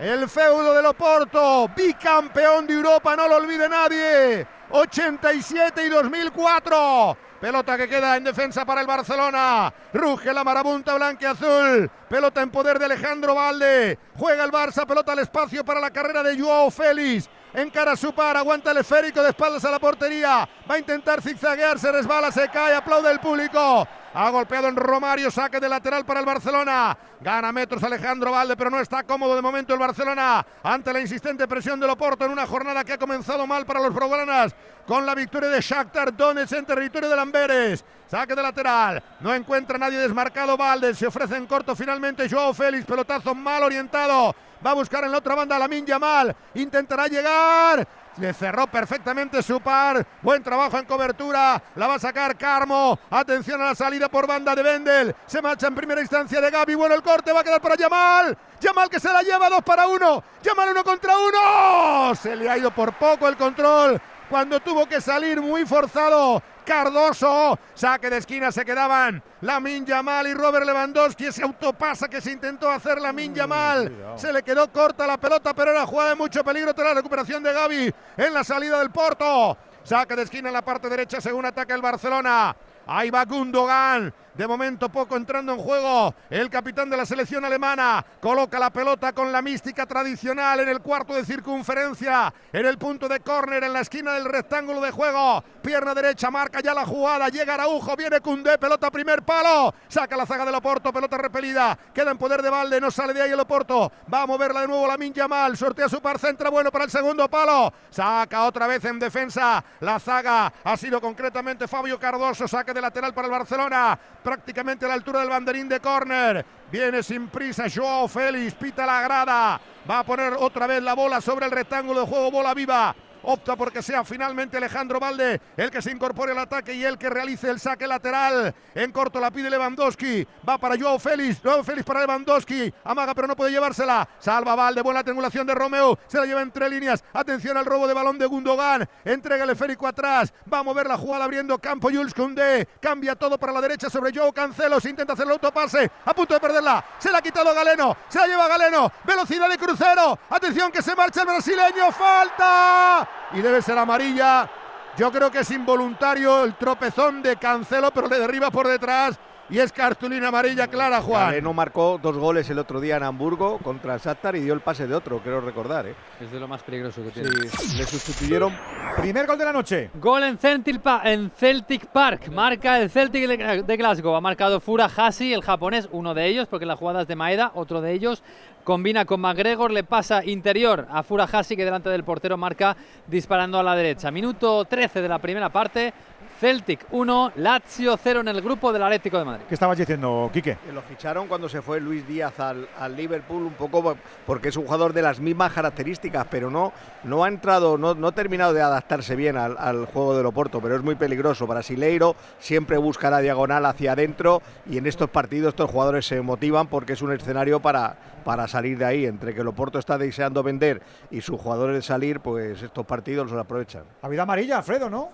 [SPEAKER 39] El feudo del Oporto, bicampeón de Europa, no lo olvide nadie. 87 y 2004. Pelota que queda en defensa para el Barcelona. Ruge la marabunta blanca-azul. Pelota en poder de Alejandro Valde. Juega el Barça, pelota al espacio para la carrera de Joao Félix. Encara su par, aguanta el esférico de espaldas a la portería. Va a intentar zigzaguear, se resbala, se cae, aplaude el público. Ha golpeado en Romario, saque de lateral para el Barcelona. Gana metros Alejandro Valde, pero no está cómodo de momento el Barcelona ante la insistente presión del Oporto en una jornada que ha comenzado mal para los blaugranas con la victoria de Shakhtar Donetsk en territorio de Lamberes. Saque de lateral. No encuentra nadie desmarcado Valde. Se ofrece en corto finalmente Joao Félix. Pelotazo mal orientado. Va a buscar en la otra banda a Lamin Yamal. Intentará llegar. Le cerró perfectamente su par. Buen trabajo en cobertura. La va a sacar Carmo. Atención a la salida por banda de Bendel. Se marcha en primera instancia de Gaby. Bueno, el corte va a quedar para Yamal. Yamal que se la lleva dos para uno. Yamal uno contra uno. Se le ha ido por poco el control. Cuando tuvo que salir muy forzado. Cardoso, saque de esquina se quedaban Lamin Yamal y Robert Lewandowski, ese autopasa que se intentó hacer Lamin Yamal, se le quedó corta la pelota, pero era jugada de mucho peligro tras la recuperación de Gaby en la salida del Porto. Saque de esquina en la parte derecha según ataca el Barcelona. Ahí va Gundogan. De momento poco entrando en juego. El capitán de la selección alemana coloca la pelota con la mística tradicional en el cuarto de circunferencia. En el punto de córner, en la esquina del rectángulo de juego. Pierna derecha, marca ya la jugada. Llega Araujo, viene Cundé, pelota primer palo. Saca la zaga del Oporto, pelota repelida. Queda en poder de Valde, no sale de ahí el Oporto. Va a moverla de nuevo la Minja Mal. Sortea su par, centra bueno para el segundo palo. Saca otra vez en defensa. La zaga ha sido concretamente Fabio Cardoso. Saque de lateral para el Barcelona prácticamente a la altura del banderín de córner. Viene sin prisa Joao Félix, pita la grada. Va a poner otra vez la bola sobre el rectángulo de juego, bola viva opta porque sea finalmente Alejandro Valde el que se incorpore al ataque y el que realice el saque lateral. En corto la pide Lewandowski, va para Joao Félix, Joao Félix para Lewandowski, amaga pero no puede llevársela, salva Valde, buena triangulación de Romeo, se la lleva entre líneas, atención al robo de balón de Gundogan, entrega el esférico atrás, va a mover la jugada abriendo campo Jules Koundé, cambia todo para la derecha sobre Joao Cancelo, se intenta hacer el autopase, a punto de perderla, se la ha quitado Galeno, se la lleva Galeno, velocidad de crucero, atención que se marcha el brasileño, falta y debe ser amarilla. Yo creo que es involuntario el tropezón de Cancelo, pero le derriba por detrás y es cartulina amarilla clara, Juan.
[SPEAKER 53] no marcó dos goles el otro día en Hamburgo contra el Shakhtar y dio el pase de otro, quiero recordar. ¿eh?
[SPEAKER 8] Es de lo más peligroso que tiene.
[SPEAKER 53] Sí, le sustituyeron.
[SPEAKER 1] Primer gol de la noche.
[SPEAKER 8] Gol en Celtic, en Celtic Park. Marca el Celtic de Glasgow. Ha marcado Furuhashi, el japonés, uno de ellos, porque la jugada es de Maeda, otro de ellos. Combina con McGregor, le pasa interior a Furuhashi, que delante del portero marca disparando a la derecha. Minuto 13 de la primera parte. Celtic 1, Lazio 0 en el grupo del Atlético de Madrid.
[SPEAKER 1] ¿Qué estabas diciendo, Quique?
[SPEAKER 53] lo ficharon cuando se fue Luis Díaz al, Liverpool, un poco porque es un jugador de las mismas características, pero no, no ha entrado, no, no ha terminado de adaptarse bien al, juego del Oporto, pero es muy peligroso. Brasileiro siempre busca la diagonal hacia adentro y en estos partidos estos jugadores se motivan porque es un escenario para, para salir de ahí. Entre que el Oporto está deseando vender y sus jugadores de salir, pues estos partidos los aprovechan.
[SPEAKER 1] Habida amarilla, Alfredo, ¿no?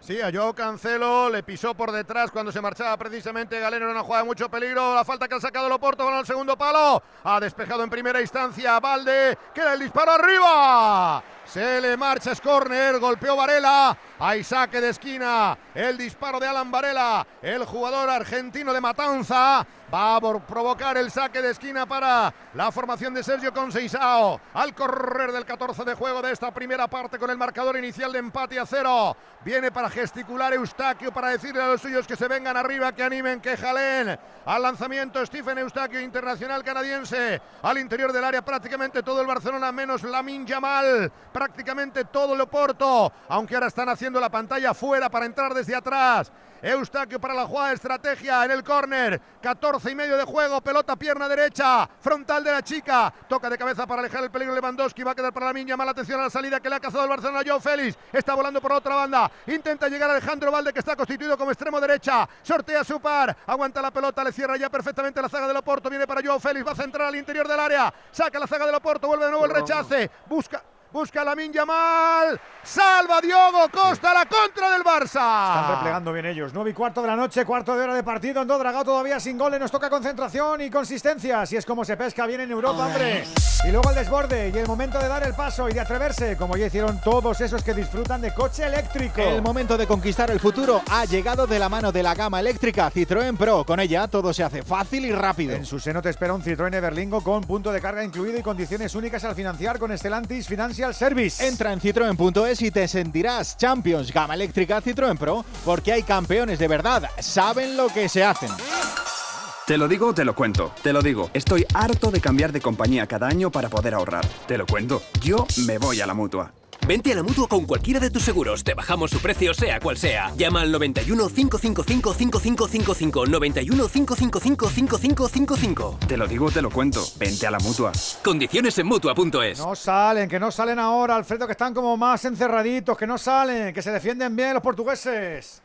[SPEAKER 39] Sí, a Cancelo le pisó por detrás cuando se marchaba precisamente Galeno en una jugada de mucho peligro. La falta que ha sacado el Oporto con el segundo palo. Ha despejado en primera instancia Valde. Queda el disparo arriba. Se le marcha Scorner, golpeó Varela. Hay saque de esquina. El disparo de Alan Varela, el jugador argentino de Matanza. Va a provocar el saque de esquina para la formación de Sergio Conceizao. Al correr del 14 de juego de esta primera parte con el marcador inicial de empate a cero. Viene para gesticular Eustaquio para decirle a los suyos que se vengan arriba, que animen, que jalen. Al lanzamiento Stephen Eustaquio, internacional canadiense. Al interior del área prácticamente todo el Barcelona menos Lamin Yamal. Prácticamente todo el Oporto. Aunque ahora están haciendo la pantalla fuera para entrar desde atrás. Eustaquio para la jugada de estrategia en el córner. 14 y medio de juego. Pelota pierna derecha. Frontal de la chica. Toca de cabeza para alejar el peligro Lewandowski. Va a quedar para la niña. Mala atención a la salida que le ha cazado el Barcelona. Joe Félix. Está volando por otra banda. Intenta llegar Alejandro Valde que está constituido como extremo derecha. Sortea su par. Aguanta la pelota. Le cierra ya perfectamente la zaga del Oporto. Viene para Joe Félix. Va a centrar al interior del área. Saca la zaga del Oporto. Vuelve de nuevo el rechace. Busca busca la Minja mal, salva Diogo Costa la contra del Barça.
[SPEAKER 1] Están replegando bien ellos. 9 y cuarto de la noche, cuarto de hora de partido. Ando Dragao todavía sin goles. Nos toca concentración y consistencia. Si es como se pesca bien en Europa, hombre. Y luego el desborde y el momento de dar el paso y de atreverse, como ya hicieron todos esos que disfrutan de coche eléctrico.
[SPEAKER 2] El momento de conquistar el futuro ha llegado de la mano de la gama eléctrica Citroën Pro. Con ella todo se hace fácil y rápido.
[SPEAKER 1] En su seno te espera un Citroën Everlingo con punto de carga incluido y condiciones únicas al financiar con Estelantis Financial Financial Service.
[SPEAKER 2] Entra en citroen.es y te sentirás Champions Gama Eléctrica Citroën Pro porque hay campeones de verdad, saben lo que se hacen.
[SPEAKER 54] Te lo digo, te lo cuento. Te lo digo, estoy harto de cambiar de compañía cada año para poder ahorrar. Te lo cuento, yo me voy a la mutua.
[SPEAKER 55] Vente a la mutua con cualquiera de tus seguros. Te bajamos su precio, sea cual sea. Llama al 91 555 5555. 91 555 5555.
[SPEAKER 54] Te lo digo, te lo cuento. Vente a la mutua.
[SPEAKER 55] Condiciones en mutua.es.
[SPEAKER 1] No salen, que no salen ahora, Alfredo, que están como más encerraditos, que no salen, que se defienden bien los portugueses.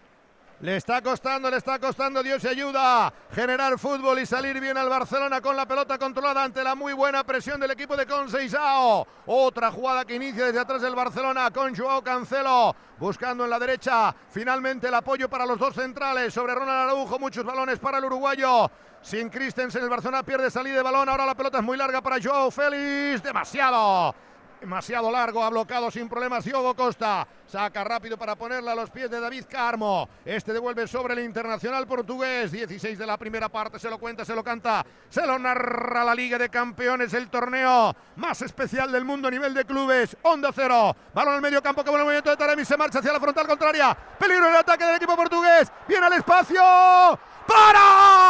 [SPEAKER 39] Le está costando, le está costando, Dios ayuda. Generar fútbol y salir bien al Barcelona con la pelota controlada ante la muy buena presión del equipo de Conceição. Otra jugada que inicia desde atrás del Barcelona con Joao Cancelo. Buscando en la derecha, finalmente el apoyo para los dos centrales sobre Ronald Araujo. Muchos balones para el uruguayo. Sin Christensen, el Barcelona pierde salida de balón. Ahora la pelota es muy larga para Joao Félix. Demasiado. Demasiado largo, ha bloqueado sin problemas Diogo Costa. Saca rápido para ponerla a los pies de David Carmo. Este devuelve sobre el internacional portugués. 16 de la primera parte, se lo cuenta, se lo canta, se lo narra la Liga de Campeones, el torneo más especial del mundo a nivel de clubes. Onda cero. Balón al medio campo, que buen movimiento de Taremi, se marcha hacia la frontal contraria. Peligro en el ataque del equipo portugués. Viene al espacio. ¡Para!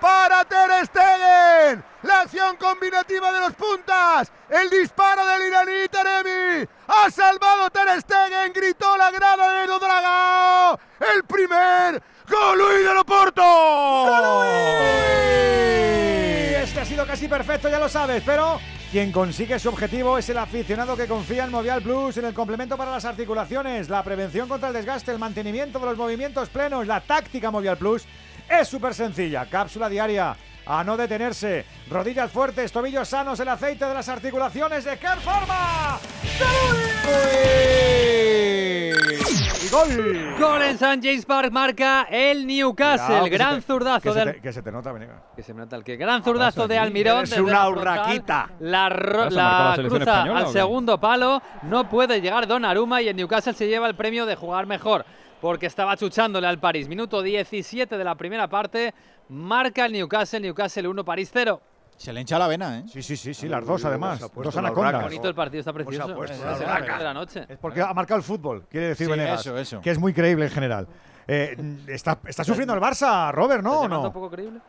[SPEAKER 39] Para Ter Stegen. La acción combinativa de los puntas. El disparo del iraní Taremi. Ha salvado Ter Stegen. Gritó la grada de Dodragao. El primer gol de Loporto.
[SPEAKER 1] Este ha sido casi perfecto, ya lo sabes, pero quien consigue su objetivo es el aficionado que confía en Movial Plus, en el complemento para las articulaciones, la prevención contra el desgaste, el mantenimiento de los movimientos plenos, la táctica Movial Plus es súper sencilla. Cápsula diaria a no detenerse. Rodillas fuertes, tobillos sanos, el aceite de las articulaciones de qué forma. Y gol.
[SPEAKER 8] Gol en San James Park marca el Newcastle.
[SPEAKER 1] Que
[SPEAKER 8] gran
[SPEAKER 1] se te-
[SPEAKER 8] zurdazo
[SPEAKER 1] que se
[SPEAKER 8] del-
[SPEAKER 1] te- que se te nota, Venegas.
[SPEAKER 8] Que se me nota el que. Gran zurdazo de Almirón. Desde
[SPEAKER 1] una urraquita.
[SPEAKER 8] La, ro-
[SPEAKER 1] ¿Vas a marcar
[SPEAKER 8] la
[SPEAKER 1] la selección
[SPEAKER 8] cruza
[SPEAKER 1] española
[SPEAKER 8] al segundo palo. No puede llegar Donnarumma y el Newcastle se lleva el premio de jugar mejor. Porque estaba chuchándole al París. Minuto 17 de la primera parte. Marca el Newcastle. Newcastle 1, París 0.
[SPEAKER 2] Se le hincha la vena, ¿eh?
[SPEAKER 1] Sí, sí, sí, sí, las dos además. Dos anacondas.
[SPEAKER 8] Bonito el partido, está precioso.
[SPEAKER 1] se ha puesto
[SPEAKER 8] Es
[SPEAKER 1] la
[SPEAKER 8] de la noche.
[SPEAKER 1] Es porque ha marcado el fútbol, quiere decir
[SPEAKER 2] Sí,
[SPEAKER 1] Venegas.
[SPEAKER 2] eso, eso.
[SPEAKER 1] Que es muy creíble en general. Eh, está, está sufriendo el Barça, Robert, ¿no? ¿O no?
[SPEAKER 8] un poco creíble?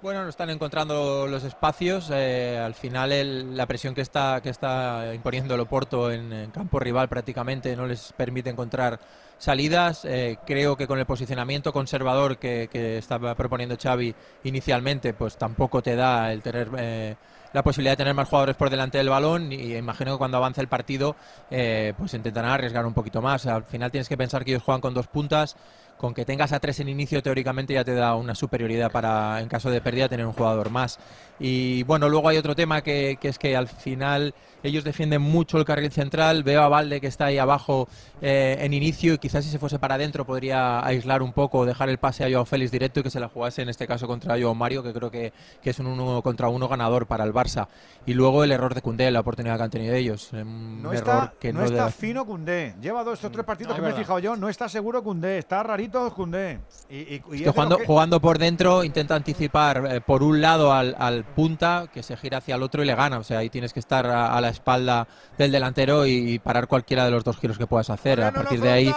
[SPEAKER 52] Bueno, no están encontrando los espacios. eh, al final el- la presión que está, que está imponiendo el Oporto en, en campo rival prácticamente no les permite encontrar salidas. Eh, creo que con el posicionamiento conservador que, estaba proponiendo Xavi inicialmente, pues tampoco te da el tener eh, la posibilidad de tener más jugadores por delante del balón y imagino que cuando avance el partido eh, pues intentarán arriesgar un poquito más. Al final tienes que pensar que ellos juegan con dos puntas. Con que tengas a tres en inicio, teóricamente ya te da una superioridad para, en caso de pérdida, tener un jugador más. Y bueno, luego hay otro tema que, que es que al final ellos defienden mucho el carril central. Veo a Valde que está ahí abajo eh, en inicio y quizás si se fuese para adentro podría aislar un poco, dejar el pase a Joao Félix directo y que se la jugase en este caso contra Joao Mario, que creo que, que es un uno contra uno ganador para el Barça. Y luego el error de Cundé, la oportunidad que han tenido ellos. Un
[SPEAKER 1] No
[SPEAKER 52] error
[SPEAKER 1] está,
[SPEAKER 52] que
[SPEAKER 1] no
[SPEAKER 52] no,
[SPEAKER 1] está
[SPEAKER 52] debe-
[SPEAKER 1] fino Cundé. Lleva dos estos tres partidos
[SPEAKER 52] No,
[SPEAKER 1] que me he
[SPEAKER 52] verdad.
[SPEAKER 1] fijado yo. No está seguro Cundé. Está rarito Cundé. Y, y- y
[SPEAKER 52] Es
[SPEAKER 1] de
[SPEAKER 52] que jugando,
[SPEAKER 1] que-
[SPEAKER 52] jugando por dentro intenta anticipar eh, por un lado al, al punta que se gira hacia el otro y le gana. O sea, ahí tienes que estar a, a la espalda del delantero y, parar cualquiera de los dos giros que puedas hacer. A partir de ahí.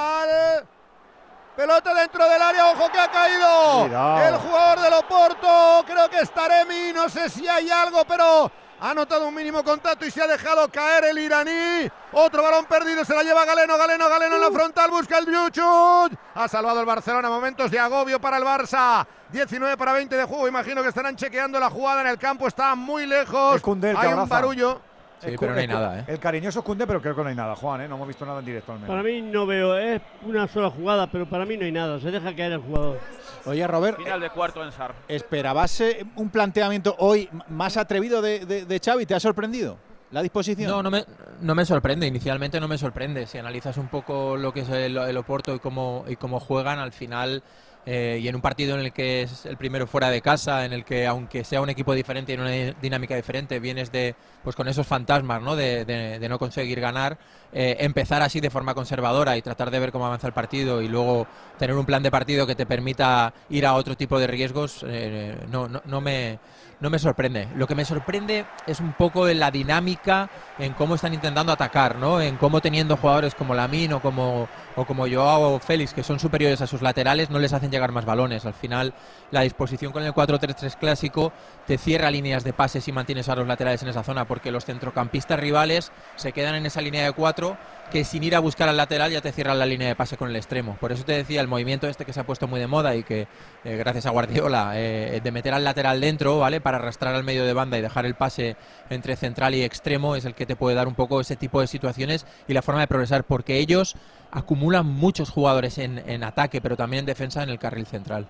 [SPEAKER 39] Pelota dentro del área, ojo que ha caído.
[SPEAKER 52] Cuidado.
[SPEAKER 39] El jugador del Oporto, creo que es Taremi, no sé si hay algo, pero ha notado un mínimo contacto y se ha dejado caer el iraní. Otro balón perdido, se la lleva Galeno, Galeno, Galeno en la frontal, busca el Yuchut. Ha salvado el Barcelona, momentos de agobio para el Barça. 19 para 20 de juego, imagino que estarán chequeando la jugada en el campo, está muy lejos. Hay un barullo.
[SPEAKER 52] Sí,
[SPEAKER 1] El
[SPEAKER 52] pero no hay
[SPEAKER 1] el
[SPEAKER 52] nada, ¿eh?
[SPEAKER 1] El cariñoso es Cundé, pero creo que no hay nada, Juan, ¿eh? No hemos visto nada en directo al menos.
[SPEAKER 16] Para mí no veo, es una sola jugada, pero para mí no hay nada, se deja caer el jugador.
[SPEAKER 2] Oye, Robert,
[SPEAKER 31] Final de cuarto en SAR.
[SPEAKER 2] ¿esperabas eh, un planteamiento hoy más atrevido de, de, de Xavi? ¿Te ha sorprendido la disposición?
[SPEAKER 52] no, no me, no me sorprende. Inicialmente no me sorprende. Si analizas un poco lo que es el, el Oporto y cómo, y cómo juegan, al final eh, y en un partido en el que es el primero fuera de casa, en el que aunque sea un equipo diferente y en una dinámica diferente, vienes de pues con esos fantasmas ¿no? de, no conseguir ganar, eh, empezar así de forma conservadora y tratar de ver cómo avanza el partido y luego tener un plan de partido que te permita ir a otro tipo de riesgos, eh, no, no, no me no me sorprende. Lo que me sorprende es un poco en la dinámica, en cómo están intentando atacar, ¿no? En cómo teniendo jugadores como Lamin o como, o como Joao o Félix, que son superiores a sus laterales, no les hacen llegar más balones. Al final, la disposición con el 4-3-3 clásico te cierra líneas de pases y mantienes a los laterales en esa zona, porque los centrocampistas rivales se quedan en esa línea de 4 que sin ir a buscar al lateral ya te cierran la línea de pase con el extremo. Por eso te decía el movimiento este que se ha puesto muy de moda y que eh, gracias a Guardiola eh, de meter al lateral dentro, ¿vale? Para arrastrar al medio de banda y dejar el pase entre central y extremo es el que te puede dar un poco ese tipo de situaciones y la forma de progresar porque ellos acumulan muchos jugadores en, ataque pero también en defensa en el carril central.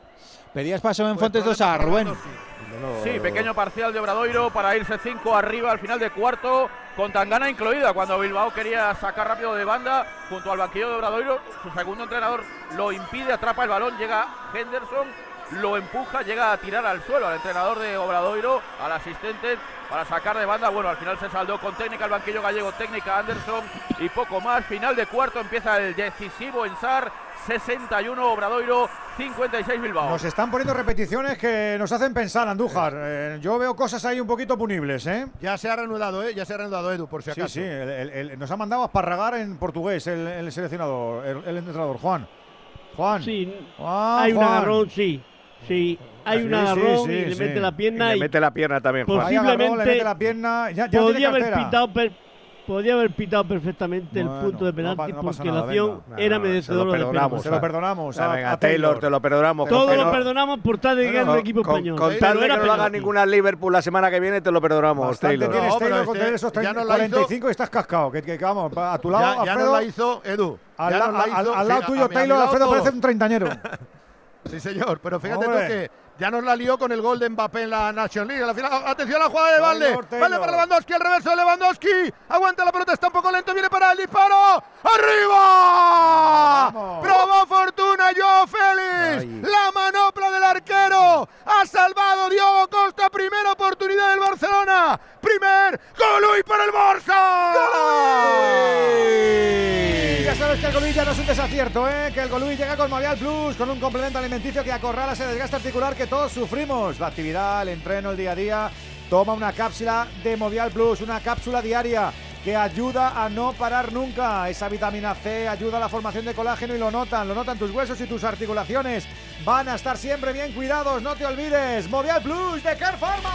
[SPEAKER 2] Pedías paso en Fuentes 2 a Rubén.
[SPEAKER 31] Sí, pequeño parcial de Obradoiro para irse 5 arriba al final de cuarto, con Tangana incluida, cuando Bilbao quería sacar rápido de banda junto al banquillo de Obradoiro. Su segundo entrenador lo impide, atrapa el balón, llega Henderson, lo empuja, llega a tirar al suelo al entrenador de Obradoiro, al asistente para sacar de banda. Bueno, al final se saldó con técnica el banquillo gallego, técnica Anderson y poco más. Final de cuarto empieza el decisivo en SAR. 61 Obradoiro, 56 Bilbao.
[SPEAKER 1] Nos están poniendo repeticiones que nos hacen pensar, Andújar. Eh, yo veo cosas ahí un poquito punibles, ¿eh?
[SPEAKER 39] Ya se ha reanudado, ¿eh? Ya se ha reanudado Edu, por si acaso.
[SPEAKER 1] Sí, sí, nos ha mandado a esparragar en portugués el, seleccionador, el, entrenador, Juan. Juan.
[SPEAKER 16] Sí, hay un agarrón, sí. Sí, hay un agarrón y le mete la pierna.
[SPEAKER 53] Y le mete la pierna también,
[SPEAKER 16] Juan. Posiblemente
[SPEAKER 1] le mete la pierna. Ya,
[SPEAKER 16] podría haber pitado podía haber pitado perfectamente el punto de penalti porque la acción era merecedora
[SPEAKER 1] de penalti. Se lo perdonamos.
[SPEAKER 53] A, Taylor, te lo perdonamos.
[SPEAKER 16] Todo lo perdonamos por tal de que el equipo español.
[SPEAKER 53] Con tal de que no lo haga ninguna Liverpool la semana que viene, te lo perdonamos, Taylor.
[SPEAKER 1] tienes Taylor con esos 45 y estás cascado. Que, vamos, a tu lado,
[SPEAKER 39] Ya no la hizo Edu.
[SPEAKER 1] Al lado tuyo, Taylor, Alfredo parece un treintañero.
[SPEAKER 39] Sí, señor, pero fíjate tú que ya nos la lió con el gol de Mbappé en la National League. final, atención a la jugada de Valde. Vale para Lewandowski, al reverso de Lewandowski. Aguanta la pelota, está un poco lento, viene para el disparo. ¡Arriba! Probó fortuna Joe Félix. La manopla del arquero. Ha salvado Diogo Costa. Primera oportunidad del Barcelona. Primer gol para el Barça.
[SPEAKER 1] Ya sabes que el Golui ya no es un desacierto, ¿eh? que el Golui llega con Movial Plus, con un complemento alimenticio que acorrala ese desgaste articular que todos sufrimos. La actividad, el entreno, el día a día. Toma una cápsula de Movial Plus, una cápsula diaria que ayuda a no parar nunca. Esa vitamina C ayuda a la formación de colágeno y lo notan, lo notan tus huesos y tus articulaciones. Van a estar siempre bien cuidados, no te olvides. Movial Plus de Carpharma.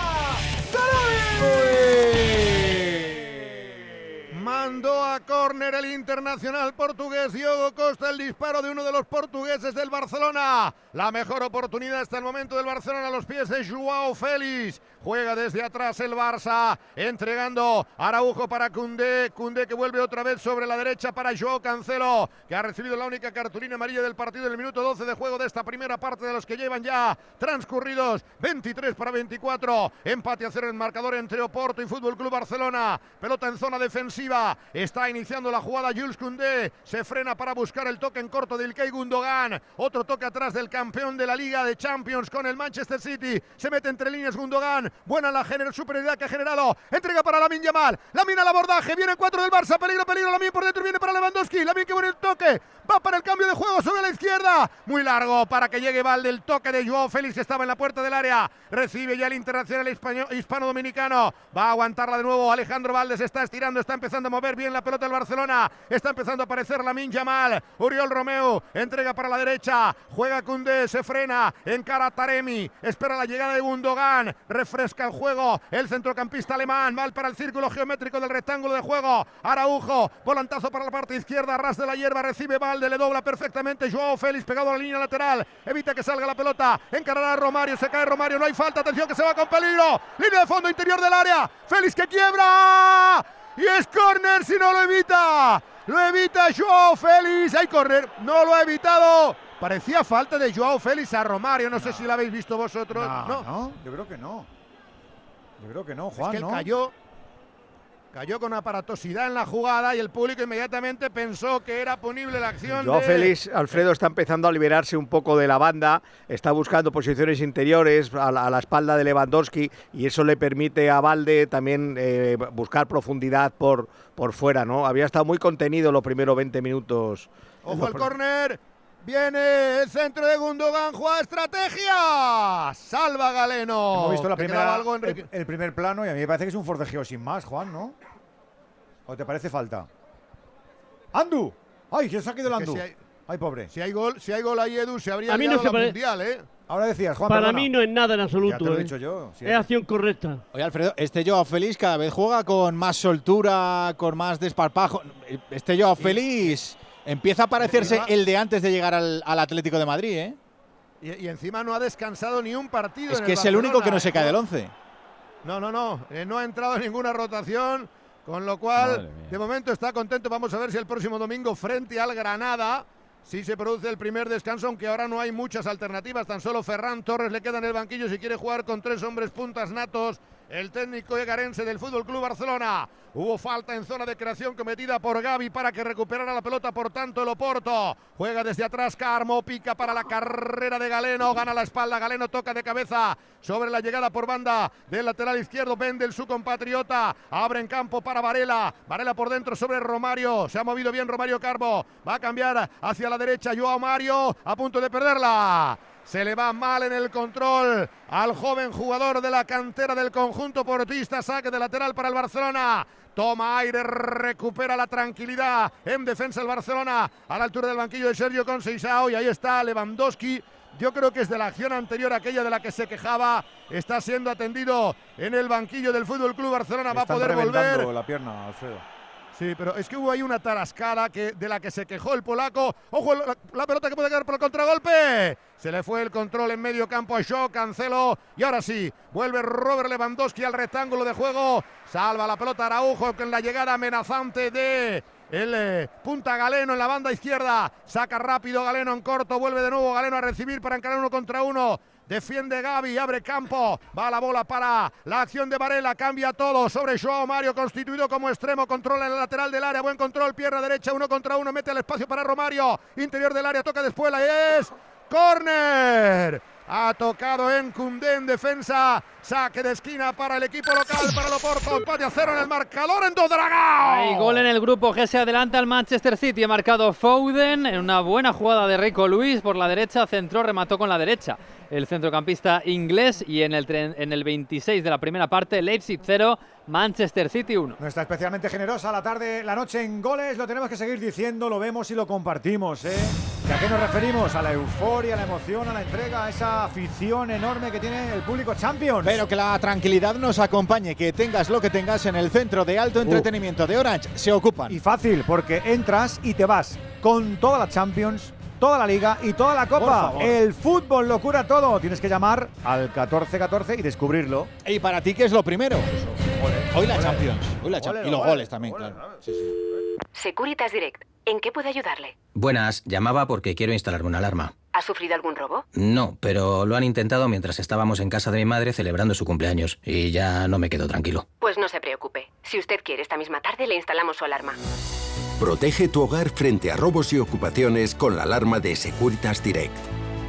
[SPEAKER 39] Mandó a córner el internacional portugués Diogo Costa el disparo de uno de los portugueses del Barcelona. La mejor oportunidad hasta el momento del Barcelona a los pies de Joao Félix. Juega desde atrás el Barça, entregando Araujo para Cundé. Cundé que vuelve otra vez sobre la derecha para Joao Cancelo, que ha recibido la única cartulina amarilla del partido en el minuto 12 de juego de esta primera parte de los que llevan ya transcurridos 23 para 24. Empate a cero en marcador entre Oporto y Fútbol Club Barcelona. Pelota en zona defensiva. Está iniciando la jugada Jules Cundé. Se frena para buscar el toque en corto de Ilkay Gundogan. Otro toque atrás del campeón de la Liga de Champions con el Manchester City. Se mete entre líneas Gundogan. Buena la superioridad que ha generado. Entrega para Lamin Yamal. Lamin al abordaje. Viene cuatro del Barça. Peligro, peligro. Lamin por dentro. Viene para Lewandowski. Lamin que buen toque. Va para el cambio de juego sobre la izquierda. Muy largo para que llegue Valde. El toque de Joao Félix estaba en la puerta del área. Recibe ya el internacional hispano-dominicano. Va a aguantarla de nuevo. Alejandro Valde se está estirando. Está empezando a mover bien la pelota del Barcelona. Está empezando a aparecer Lamin Yamal. Uriol Romeo. Entrega para la derecha. Juega Cundé. Se frena. Encara Taremi. Espera la llegada de Gundogan. Refresca el juego. El centrocampista alemán. Mal para el círculo geométrico del rectángulo de juego. Araujo. Volantazo para la parte izquierda. Ras de la hierba. Recibe Valde le dobla perfectamente Joao Félix pegado a la línea lateral. Evita que salga la pelota. Encarará a Romario. Se cae Romario. No hay falta. Atención que se va con peligro. Línea de fondo interior del área. Félix que quiebra. Y es corner si no lo evita. Lo evita Joao Félix. Hay correr. No lo ha evitado. Parecía falta de Joao Félix a Romario. No, sé si lo habéis visto vosotros.
[SPEAKER 1] No, yo creo que no. Yo creo que no, Juan.
[SPEAKER 39] Es que cayó cayó con aparatosidad en la jugada y el público inmediatamente pensó que era punible la acción.
[SPEAKER 53] Joao
[SPEAKER 39] de-
[SPEAKER 53] Félix, Alfredo está empezando a liberarse un poco de la banda, está buscando posiciones interiores a la, a la espalda de Lewandowski y eso le permite a Valde también eh, buscar profundidad por, por fuera, ¿no? Había estado muy contenido los primeros 20 minutos.
[SPEAKER 39] Ojo al córner. Viene el centro de Gundogan, juega estrategia. Salva Galeno.
[SPEAKER 1] Hemos visto la
[SPEAKER 39] ¿Te
[SPEAKER 1] primera,
[SPEAKER 39] algo, Enrique?
[SPEAKER 1] el, el primer plano y a mí me parece que es un forcejeo sin más, Juan, ¿no? ¿O te parece falta? ¡Andu! ¡Ay, se ha quedado el Andu!
[SPEAKER 39] si hay-
[SPEAKER 1] ¡Ay, pobre!
[SPEAKER 39] Si hay gol, si hay gol ahí, Edu, se habría
[SPEAKER 16] A mí no se pare-
[SPEAKER 39] mundial, ¿eh?
[SPEAKER 1] Ahora decías, Juan,
[SPEAKER 16] Para
[SPEAKER 1] perdona.
[SPEAKER 16] mí no es nada en absoluto.
[SPEAKER 1] Ya te lo he
[SPEAKER 16] ¿eh?
[SPEAKER 1] dicho yo, sí.
[SPEAKER 16] es acción correcta.
[SPEAKER 2] Oye, Alfredo, este Joao Félix cada vez juega con más soltura, con más desparpajo. Este Joao Félix empieza a parecerse
[SPEAKER 39] encima-
[SPEAKER 2] el de antes de llegar al, al Atlético de Madrid, ¿eh?
[SPEAKER 39] Y, y encima no ha descansado ni un partido.
[SPEAKER 2] Es
[SPEAKER 39] en
[SPEAKER 2] que es el único que no se
[SPEAKER 39] ¿eh?
[SPEAKER 2] cae del 11.
[SPEAKER 39] No, no, no. eh, no ha entrado en ninguna rotación. Con lo cual, de momento está contento. Vamos a ver si el próximo domingo, frente al Granada, si se produce el primer descanso, aunque ahora no hay muchas alternativas. Tan solo Ferran Torres le queda en el banquillo si quiere jugar con tres hombres puntas natos. El técnico egarense del Fútbol Club Barcelona. Hubo falta en zona de creación cometida por Gaby para que recuperara la pelota, por tanto, el Oporto. Juega desde atrás Carmo, pica para la carrera de Galeno, gana la espalda, Galeno toca de cabeza sobre la llegada por banda del lateral izquierdo, Bendel, su compatriota. Abre en campo para Varela, Varela por dentro sobre Romario. Se ha movido bien Romario Carbo, va a cambiar hacia la derecha Joao Mario, a punto de perderla. Se le va mal en el control al joven jugador de la cantera del conjunto portista. Saque de lateral para el Barcelona. Toma aire, recupera la tranquilidad en defensa el Barcelona a la altura del banquillo de Sergio Conceição. Y ahí está Lewandowski. Yo creo que es de la acción anterior, aquella de la que se quejaba, está siendo atendido en el banquillo del Fútbol Club Barcelona. Va a poder volver.
[SPEAKER 1] la pierna, Alfredo.
[SPEAKER 39] Sí, pero es que hubo ahí una tarascada que, de la que se quejó el polaco. ¡Ojo! La, pelota que puede quedar por el contragolpe. Se le fue el control en medio campo a Shaw, Cancelo. Y ahora sí, vuelve Robert Lewandowski al rectángulo de juego. Salva la pelota Araujo con la llegada amenazante de el eh, punta Galeno en la banda izquierda. Saca rápido Galeno en corto. Vuelve de nuevo Galeno a recibir para encarar uno contra uno. Defiende Gaby, abre campo, va la bola para la acción de Varela, cambia todo sobre Joao Mario, constituido como extremo, controla el lateral del área, buen control, pierna derecha, uno contra uno, mete el espacio para Romario, interior del área, toca después, la es córner. Ha tocado en Cundé en defensa, saque de esquina para el equipo local, para el Oporto, empate a cero en el marcador en Dodragao.
[SPEAKER 8] Hay gol en el grupo G se adelanta al Manchester City. Ha marcado Foden en una buena jugada de Rico Luis por la derecha. Centró, remató con la derecha el centrocampista inglés. Y en el, tren- en el 26 de la primera parte, Leipzig 0, Manchester City 1.
[SPEAKER 1] No está especialmente generosa la tarde, la noche en goles, lo tenemos que seguir diciendo, lo vemos y lo compartimos, ¿eh? ¿Y a qué nos referimos? A la euforia, a la emoción, a la entrega, a esa afición enorme que tiene el público Champions.
[SPEAKER 2] Pero que la tranquilidad nos acompañe, que tengas lo que tengas en el centro de alto entretenimiento de Orange. Se ocupan.
[SPEAKER 1] Y fácil, porque entras y te vas con toda la Champions, toda la Liga y toda la Copa. El fútbol lo cura todo. Tienes que llamar al 1414 y descubrirlo.
[SPEAKER 2] ¿Y para ti qué es lo primero? Hoy la
[SPEAKER 1] Ole.
[SPEAKER 2] Champions. Hoy la
[SPEAKER 1] Ole,
[SPEAKER 2] Champions. Y los
[SPEAKER 1] ole,
[SPEAKER 2] goles también,
[SPEAKER 1] ole,
[SPEAKER 2] claro.
[SPEAKER 56] Securitas Direct. ¿En qué puedo ayudarle?
[SPEAKER 57] Buenas, llamaba porque quiero instalarme una alarma.
[SPEAKER 56] ¿Ha sufrido algún robo?
[SPEAKER 57] No, pero lo han intentado mientras estábamos en casa de mi madre celebrando su cumpleaños y ya no me quedo tranquilo.
[SPEAKER 56] Pues no se preocupe. Si usted quiere, esta misma tarde le instalamos su alarma.
[SPEAKER 35] Protege tu hogar frente a robos y ocupaciones con la alarma de Securitas Direct.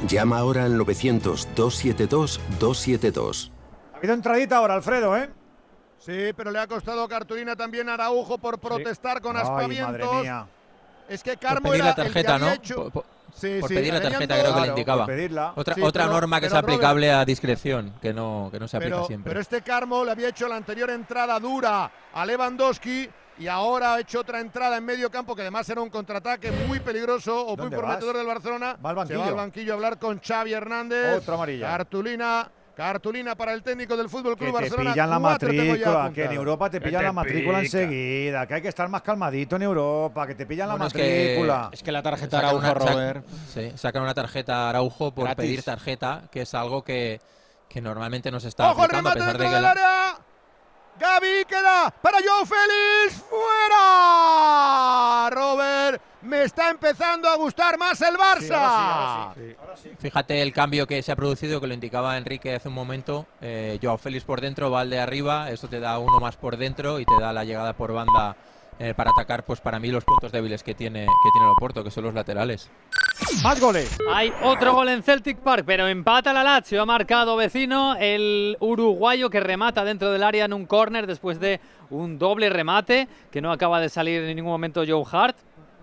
[SPEAKER 35] Llama ahora al 900-272-272.
[SPEAKER 1] Ha habido entradita ahora, Alfredo, ¿eh?
[SPEAKER 39] Sí, pero le ha costado cartulina también a Araujo por protestar con
[SPEAKER 1] Ay,
[SPEAKER 39] aspavientos.
[SPEAKER 1] madre mía.
[SPEAKER 39] Es que
[SPEAKER 52] Por
[SPEAKER 39] Carmo era
[SPEAKER 52] la
[SPEAKER 39] el que
[SPEAKER 52] tarjeta,
[SPEAKER 39] había
[SPEAKER 52] ¿no?
[SPEAKER 39] hecho-
[SPEAKER 52] Por, por-
[SPEAKER 39] Sí,
[SPEAKER 52] por
[SPEAKER 39] sí,
[SPEAKER 52] pedir la tarjeta creo que le
[SPEAKER 39] Claro,
[SPEAKER 52] indicaba.
[SPEAKER 1] por pedirla.
[SPEAKER 52] Otra,
[SPEAKER 39] Sí,
[SPEAKER 52] otra
[SPEAKER 39] pero-
[SPEAKER 52] norma que es
[SPEAKER 39] Robert,
[SPEAKER 52] aplicable a discreción, que no, que no se aplica
[SPEAKER 39] pero,
[SPEAKER 52] siempre.
[SPEAKER 39] pero este Carmo le había hecho la anterior entrada dura a Lewandowski y ahora ha hecho otra entrada en medio campo que además era un contraataque muy peligroso o muy
[SPEAKER 1] ¿Dónde
[SPEAKER 39] prometedor
[SPEAKER 1] vas?
[SPEAKER 39] del Barcelona.
[SPEAKER 1] Va al
[SPEAKER 39] Se va
[SPEAKER 1] banquillo.
[SPEAKER 39] al banquillo a hablar con Xavi Hernández.
[SPEAKER 1] Otra amarilla.
[SPEAKER 39] Cartulina, cartulina para el técnico del Fútbol
[SPEAKER 1] Que
[SPEAKER 39] Club
[SPEAKER 1] te
[SPEAKER 39] Barcelona.
[SPEAKER 1] pillan la matrícula, que en. Europa te
[SPEAKER 39] Que
[SPEAKER 1] pillan
[SPEAKER 39] te
[SPEAKER 1] la matrícula
[SPEAKER 39] pica.
[SPEAKER 1] enseguida, que hay que estar más calmadito en Europa, que te pillan
[SPEAKER 52] Bueno,
[SPEAKER 1] la
[SPEAKER 52] es que-
[SPEAKER 1] matrícula.
[SPEAKER 2] Es que la tarjeta
[SPEAKER 52] Sacan
[SPEAKER 2] Araujo,
[SPEAKER 52] una- sac-
[SPEAKER 2] Robert.
[SPEAKER 52] Sí, sacan una tarjeta Araujo por
[SPEAKER 2] Gratis.
[SPEAKER 52] pedir tarjeta, que es algo que, que normalmente no se está
[SPEAKER 39] ¡Ojo el
[SPEAKER 52] aplicando a
[SPEAKER 39] remate
[SPEAKER 52] pesar de
[SPEAKER 39] dentro
[SPEAKER 52] que
[SPEAKER 39] del
[SPEAKER 52] la-
[SPEAKER 39] área! Gaby queda para Joe Félix. ¡Fuera! Robert, me está empezando a gustar más el Barça.
[SPEAKER 52] Fíjate el cambio que se ha producido, que lo indicaba Enrique hace un momento. Eh, Joao Félix por dentro, Valde arriba, esto te da uno más por dentro y te da la llegada por banda eh, para atacar, pues para mí los puntos débiles que tiene, que tiene el Oporto, que son los laterales.
[SPEAKER 1] Más goles.
[SPEAKER 8] Hay otro gol en Celtic Park, pero empata la Lazio. Ha marcado vecino el uruguayo que remata dentro del área en un córner después de un doble remate que no acaba de salir en ningún momento Joe Hart.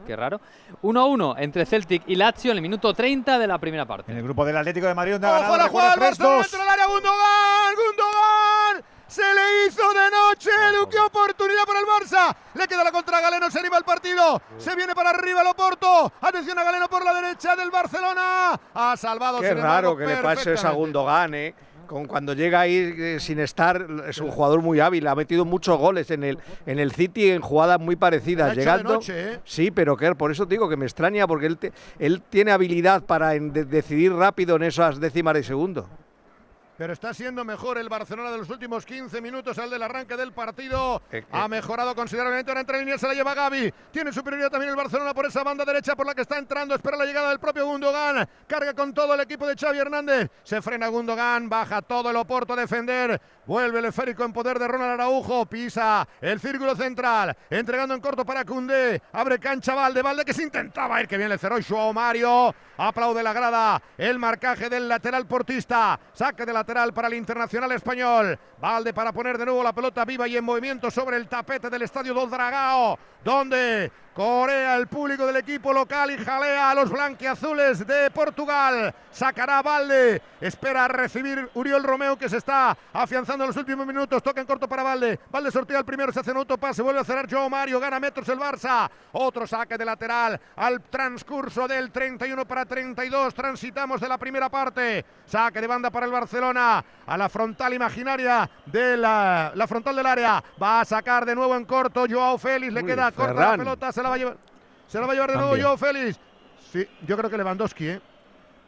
[SPEAKER 8] Qué raro. 1-1 entre Celtic y Lazio en el minuto 30 de la primera parte.
[SPEAKER 1] En el grupo del Atlético de Madrid, donde ha
[SPEAKER 39] ¡Ojo
[SPEAKER 1] ganado
[SPEAKER 39] la jugada del
[SPEAKER 1] Recuerdo
[SPEAKER 39] Barcelona
[SPEAKER 1] 3-2.
[SPEAKER 39] dentro del área! ¡Gundogan! ¡Gundogan! Se le hizo de noche, Edu, qué oportunidad para el Barça. Le queda la contra a Galeno, se anima el partido. Se viene para arriba el Oporto. Atención a Galeno por la derecha del Barcelona. Ha salvado.
[SPEAKER 53] Qué raro que le pase
[SPEAKER 39] perfectamente.
[SPEAKER 53] Gundogan, ¿eh? Con cuando llega ahí eh, sin estar, es un jugador muy hábil, ha metido muchos goles en el, en el City en jugadas muy parecidas, llegando.
[SPEAKER 39] noche, ¿eh?
[SPEAKER 53] Sí, pero que por eso digo que me extraña, porque él, te- él tiene habilidad para en- de- decidir rápido en esas décimas de segundo.
[SPEAKER 39] Pero está siendo mejor el Barcelona de los últimos 15 minutos al del arranque del partido.
[SPEAKER 53] Eh,
[SPEAKER 39] Ha mejorado considerablemente. Ahora entre líneas se la lleva Gaby. Tiene superioridad también el Barcelona por esa banda derecha por la que está entrando. Espera la llegada del propio Gundogan. Carga con todo el equipo de Xavi Hernández. Se frena Gundogan. Baja todo el Oporto a defender. Vuelve el esférico en poder de Ronald Araujo. Pisa el círculo central. Entregando en corto para Cundé. Abre cancha Valde. Valde que se intentaba ir. Que bien le cerró Joao Mario. Aplaude la grada. El marcaje del lateral portista. Saque de lateral para el internacional español. Valde para poner de nuevo la pelota viva y en movimiento sobre el tapete del estadio do Dragao. Donde corea el público del equipo local y jalea a los blanquiazules de Portugal. Sacará Valde. Espera a recibir Uriol Romeo que se está afianzando en los últimos minutos. Toca en corto para Valde. Valde sortea el primero, se hace un autopase. Vuelve a cerrar Joao Mario. Gana metros el Barça. Otro saque de lateral al transcurso del 31 para 32. Transitamos de la primera parte. Saque de banda para el Barcelona. A la frontal imaginaria de la, la frontal del área. Va a sacar de nuevo en corto Joao Félix. Le
[SPEAKER 53] Uy,
[SPEAKER 39] queda corta la pelota. Se la va a llevar. Se la va a llevar de nuevo. Joao Félix. Sí, yo creo que Lewandowski, ¿eh?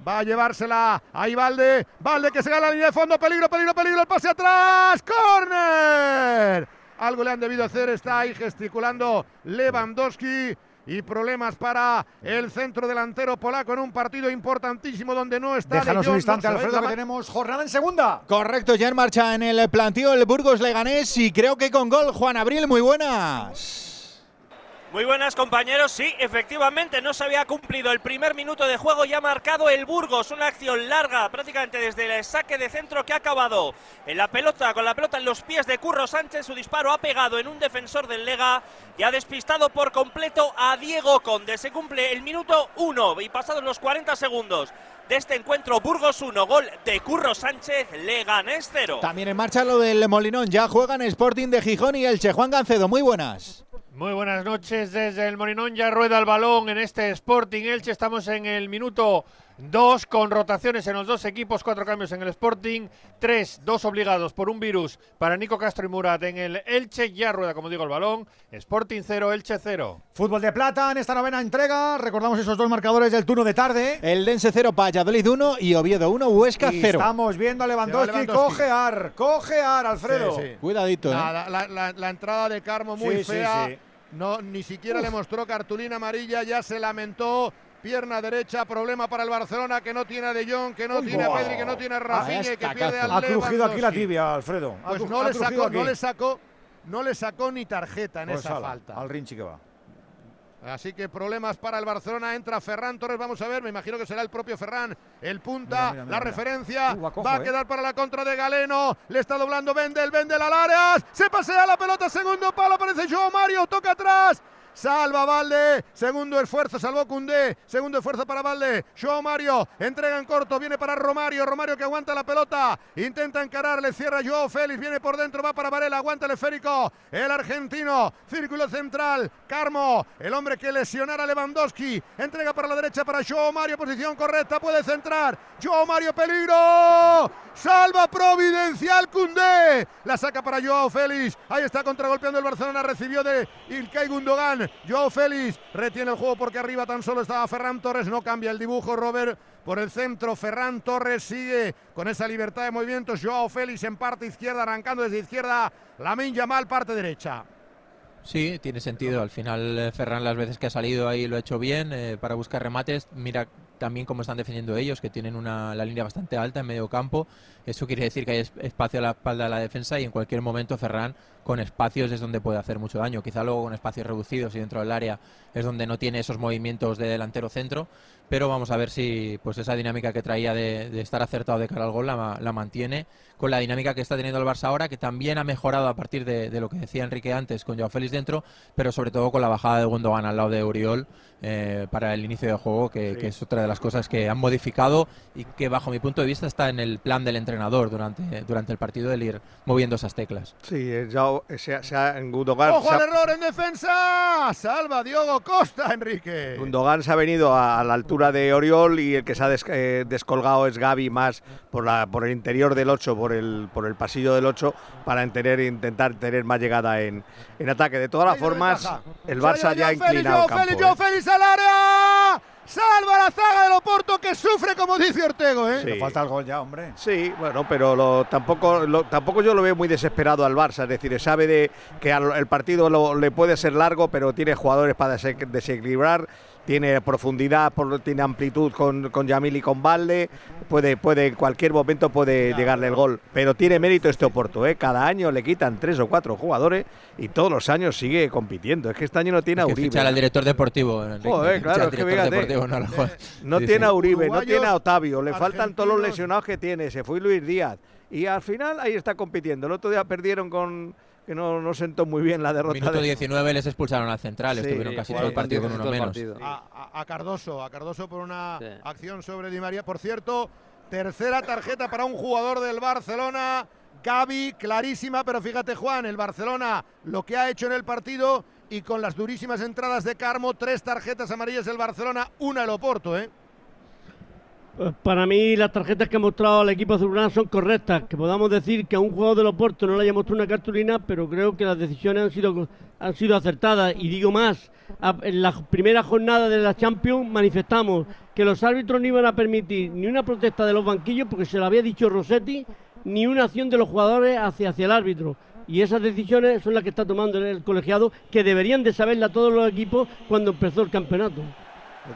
[SPEAKER 39] Va a llevársela ahí Valde. Valde que se gana la línea de fondo. Peligro, peligro, peligro. El pase atrás. ¡Corner! Algo le han debido hacer. Está ahí gesticulando Lewandowski. Y problemas para el centro delantero polaco en un partido importantísimo donde no está.
[SPEAKER 1] Déjanos
[SPEAKER 39] De
[SPEAKER 1] un instante,
[SPEAKER 39] No,
[SPEAKER 1] Alfredo, que tenemos jornada en segunda.
[SPEAKER 2] Correcto, ya en marcha en el plantío el Burgos Leganés y creo que con gol Juan Abril, muy buenas.
[SPEAKER 58] Muy buenas compañeros, sí, efectivamente no se había cumplido el primer minuto de juego y ha marcado el Burgos, una acción larga prácticamente desde el saque de centro que ha acabado en la pelota, con la pelota en los pies de Curro Sánchez, su disparo ha pegado en un defensor del Lega y ha despistado por completo a Diego Conde. Se cumple el minuto 1 y pasados los 40 segundos de este encuentro, Burgos 1, gol de Curro Sánchez, Leganés 0.
[SPEAKER 2] También en marcha lo del Molinón, ya juegan Sporting de Gijón y Elche. Juan Gancedo, muy buenas.
[SPEAKER 18] Muy buenas noches desde el Morinón. Ya rueda el balón en este Sporting Elche. Estamos en el minuto 2 con rotaciones en los dos equipos. Cuatro cambios en el Sporting. Tres, dos obligados por un virus para Nico Castro y Murat en el Elche. Ya rueda, como digo, el balón. Sporting 0, Elche 0.
[SPEAKER 1] Fútbol de plata en esta novena entrega. Recordamos esos dos marcadores del turno de tarde.
[SPEAKER 2] El Dense 0, Valladolid 1 y Oviedo 1, Huesca
[SPEAKER 1] Y
[SPEAKER 2] 0.
[SPEAKER 1] estamos viendo a Lewandowski,
[SPEAKER 39] Lewandowski.
[SPEAKER 1] cojear, cojear, Alfredo.
[SPEAKER 39] Sí, sí.
[SPEAKER 2] Cuidadito, ¿eh?
[SPEAKER 39] Nada, la, la- la entrada de Carmo muy
[SPEAKER 1] Sí,
[SPEAKER 39] fea.
[SPEAKER 1] sí.
[SPEAKER 39] No, ni siquiera le mostró cartulina amarilla, ya se lamentó. Pierna derecha, problema para el Barcelona que no tiene a De Jong, que no
[SPEAKER 1] Uy,
[SPEAKER 39] tiene a. Pedri, que no tiene a Rafinha y que pierde al
[SPEAKER 1] Ha crujido aquí la tibia, Alfredo.
[SPEAKER 39] Pues no le sacó, no le sacó, no le sacó ni tarjeta en
[SPEAKER 1] Pues
[SPEAKER 39] esa
[SPEAKER 1] ala,
[SPEAKER 39] falta.
[SPEAKER 1] Al Rinchi que va.
[SPEAKER 39] Así que problemas para el Barcelona. Entra Ferran Torres. Vamos a ver. Me imagino que será el propio Ferran. El punta.
[SPEAKER 1] Mira, mira, mira,
[SPEAKER 39] la referencia.
[SPEAKER 1] Uh, va
[SPEAKER 39] a
[SPEAKER 1] eh.
[SPEAKER 39] quedar para la contra de Galeno. Le está doblando Vendel. Vendel al área. Se pasea la pelota. Segundo palo. Aparece Joao Mario. Toca atrás. Salva Valde. Segundo esfuerzo. Salvó Cundé. Segundo esfuerzo para Valde. Joao Mario. Entrega en corto. Viene para Romario. Romario que aguanta la pelota. Intenta encararle. Cierra Joao Félix. Viene por dentro. Va para Varela. Aguanta el esférico. El argentino. Círculo central. Carmo. El hombre que lesionara Lewandowski. Entrega para la derecha para Joao Mario. Posición correcta. Puede centrar. Joao Mario. Peligro. Salva Providencial Cundé. La saca para Joao Félix. Ahí está contragolpeando el Barcelona. Recibió de Ilkay Gundogan. Joao Félix retiene el juego porque arriba tan solo estaba Ferran Torres. No cambia el dibujo, Robert. Por el centro, Ferran Torres sigue con esa libertad de movimientos. Joao Félix en parte izquierda, arrancando desde izquierda. Lamin Yamal, parte derecha.
[SPEAKER 52] Sí, tiene sentido. Al final eh, Ferran las veces que ha salido ahí lo ha hecho bien eh, para buscar remates. Mira también cómo están defendiendo ellos, que tienen una, la línea bastante alta en medio campo. Eso quiere decir que hay es- espacio a la espalda de la defensa y en cualquier momento Ferran con espacios es donde puede hacer mucho daño. Quizá luego con espacios reducidos y dentro del área es donde no tiene esos movimientos de delantero centro. Pero vamos a ver si pues esa dinámica que traía de, de estar acertado de cara al gol la, la mantiene con la dinámica que está teniendo el Barça ahora, que también ha mejorado a partir de, de lo que decía Enrique antes con Joao Félix dentro, pero sobre todo con la bajada de Gundogan al lado de Uriol eh, para el inicio de juego, que, que es otra de las cosas que han modificado y que bajo mi punto de vista está en el plan del entrenador durante, durante el partido el ir moviendo esas teclas.
[SPEAKER 53] Sí, eh, ya eh, se, ha- se ha- en Gundogan,
[SPEAKER 39] ¡Ojo
[SPEAKER 53] se ha-
[SPEAKER 39] al error en defensa! Salva Diogo Costa, Enrique.
[SPEAKER 53] Gundogan se ha venido a, a la altura de Oriol y el que se ha des- eh, descolgado es Gaby más por, la, por el interior del 8, por el, por el pasillo del 8, para tener, intentar tener más llegada en, en ataque. De todas las formas, el Barça ya ha inclinado el campo.
[SPEAKER 39] Félix,
[SPEAKER 53] ¿eh?
[SPEAKER 39] Al área. Salva la zaga del Oporto que sufre como dice Ortego, ¿eh?
[SPEAKER 53] Sí.
[SPEAKER 1] Falta el gol ya, hombre.
[SPEAKER 53] Sí, bueno, pero lo- tampoco, lo- tampoco yo lo veo muy desesperado al Barça. Es decir, sabe de que al- el partido lo- le puede ser largo, pero tiene jugadores para dese- desequilibrar. Tiene profundidad, por- tiene amplitud con, con Yamil y con Valde. Puede, puede, en cualquier momento puede llegarle el gol. Pero tiene mérito este Oporto, ¿eh? Cada año le quitan tres o cuatro jugadores y todos los años sigue compitiendo. Es que este año no tiene a
[SPEAKER 52] que
[SPEAKER 53] Uribe.
[SPEAKER 52] fichar al director deportivo.
[SPEAKER 53] Joder, claro, es que
[SPEAKER 52] director
[SPEAKER 53] fíjate,
[SPEAKER 52] deportivo, no Sí,
[SPEAKER 53] tiene
[SPEAKER 52] sí.
[SPEAKER 53] a Uribe, no tiene a Otavio, le faltan todos los lesionados que tiene, se fue Luis Díaz y al final ahí está compitiendo. El otro día perdieron con que no, no sentó muy bien la derrota.
[SPEAKER 52] Minuto
[SPEAKER 53] de-
[SPEAKER 52] 19 les expulsaron al central,
[SPEAKER 53] Sí,
[SPEAKER 52] estuvieron casi
[SPEAKER 53] sí,
[SPEAKER 52] todo el partido con uno menos.
[SPEAKER 53] partido.
[SPEAKER 39] A, a- a Cardoso, a Cardoso por una acción sobre Di María. Por cierto, tercera tarjeta para un jugador del Barcelona. Gaby, clarísima, pero fíjate Juan, el Barcelona lo que ha hecho en el partido y con las durísimas entradas de Carmo, tres tarjetas amarillas el Barcelona, una el Oporto, ¿eh?
[SPEAKER 16] Pues para mí las tarjetas que ha mostrado el equipo azulgrana son correctas. Que podamos decir que a un jugador del Oporto no le haya mostrado una cartulina, pero creo que las decisiones han sido, han sido acertadas. Y digo más, en la primera jornada de la Champions manifestamos que los árbitros no iban a permitir ni una protesta de los banquillos, porque se lo había dicho Rossetti, ni una acción de los jugadores hacia, hacia el árbitro. Y esas decisiones son las que está tomando el colegiado, que deberían de saberla todos los equipos cuando empezó el campeonato.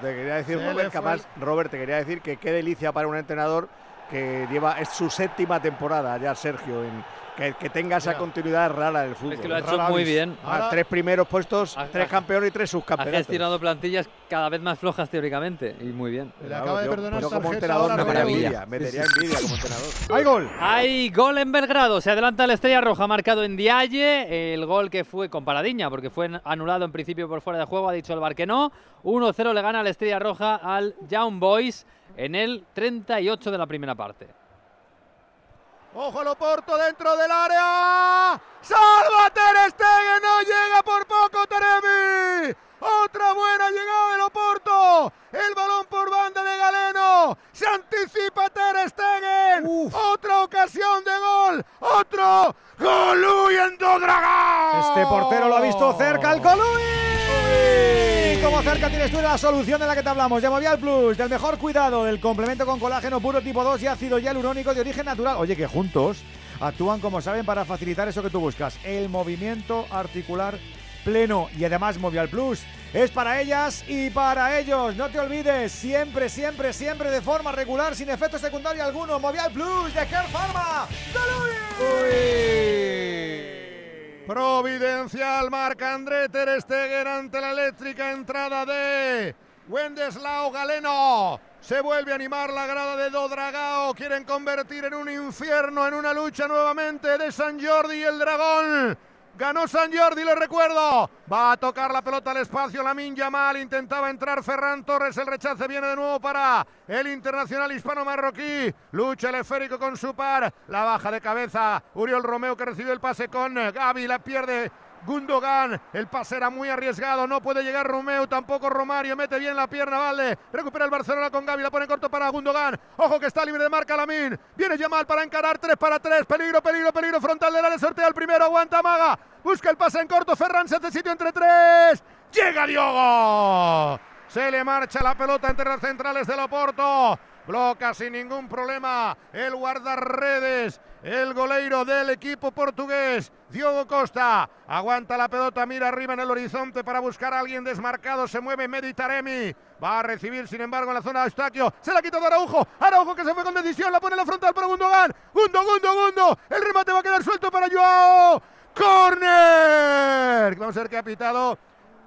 [SPEAKER 53] Te quería decir, Robert, que además, Robert, te quería decir que qué delicia para un entrenador que lleva, es su séptima temporada ya, Sergio, en, que, que tenga esa continuidad rara del fútbol.
[SPEAKER 8] Es que lo ha hecho
[SPEAKER 53] Rara
[SPEAKER 8] muy bien.
[SPEAKER 53] Ah, tres primeros puestos,
[SPEAKER 8] Ha-
[SPEAKER 53] tres campeones y tres
[SPEAKER 8] Ha
[SPEAKER 53] subcampeonatos.
[SPEAKER 8] gestionado plantillas cada vez más flojas teóricamente y muy bien.
[SPEAKER 39] Le acaba de
[SPEAKER 53] yo-
[SPEAKER 39] perdonar
[SPEAKER 53] yo como
[SPEAKER 39] tarjeta
[SPEAKER 53] entrenador
[SPEAKER 39] ahora
[SPEAKER 53] me
[SPEAKER 39] Real
[SPEAKER 53] daría
[SPEAKER 39] Madrid.
[SPEAKER 53] envidia, me daría envidia como entrenador.
[SPEAKER 1] ¡Hay gol!
[SPEAKER 8] Hay gol en Belgrado, se adelanta la Estrella Roja, marcado en Dialle, el gol que fue con Paradiña, porque fue anulado en principio por fuera de juego, ha dicho el bar que no. 1-0 le gana la Estrella Roja al Young Boys en el 38 de la primera parte.
[SPEAKER 39] Ojo al Oporto dentro del área. ¡Salva Ter Stegen! ¡No llega por poco Taremi! Otra buena llegada del Oporto. El balón por banda de Galeno. Se anticipa Ter Stegen. Otra ocasión de gol. Otro. ¡Gol en Dragao!
[SPEAKER 1] Este portero lo ha visto cerca el Colui. Cerca tienes tú la solución de la que te hablamos. De Movial Plus, del mejor cuidado, del complemento con colágeno puro tipo 2 y ácido hialurónico de origen natural. Oye, que juntos actúan como saben para facilitar eso que tú buscas, el movimiento articular pleno. Y además Movial Plus es para ellas y para ellos. No te olvides, siempre, siempre, siempre de forma regular, sin efecto secundario alguno. Movial Plus de Care Pharma.
[SPEAKER 39] Providencial marca André Ter ante la eléctrica entrada de Wendeslao Galeno. Se vuelve a animar la grada de Dodragao. Quieren convertir en un infierno, en una lucha nuevamente de San Jordi y el Dragón. Ganó San Jordi, le recuerdo. Va a tocar la pelota al espacio. Lamin Yamal intentaba entrar Ferran Torres. El rechace viene de nuevo para el internacional hispano-marroquí. Lucha el esférico con su par. La baja de cabeza. Uriol Romeo que recibe el pase con Gaby. La pierde Gundogan, el pase era muy arriesgado, no puede llegar Romeo, tampoco Romario, mete bien la pierna, Valde, recupera el Barcelona con Gaby, la pone corto para Gundogan, ojo que está libre de marca Lamin, viene Yamal para encarar, 3 para 3, peligro, peligro, peligro, frontal del área, sortea el primero, aguanta Maga, busca el pase en corto, Ferran se hace sitio entre tres, llega Diogo, se le marcha la pelota entre las centrales del Oporto, bloca sin ningún problema el guardarredes, el goleiro del equipo portugués, Diogo Costa. Aguanta la pelota, mira arriba en el horizonte para buscar a alguien desmarcado. Se mueve Meditaremi. Va a recibir, sin embargo, en la zona de Eustaquio. Se la quita de Araujo. Araujo que se fue con decisión. La pone en la frontal para Gundogan. Gundo, Gundo, Gundo. El remate va a quedar suelto para Joao. ¡Corner! Vamos a ver qué ha pitado.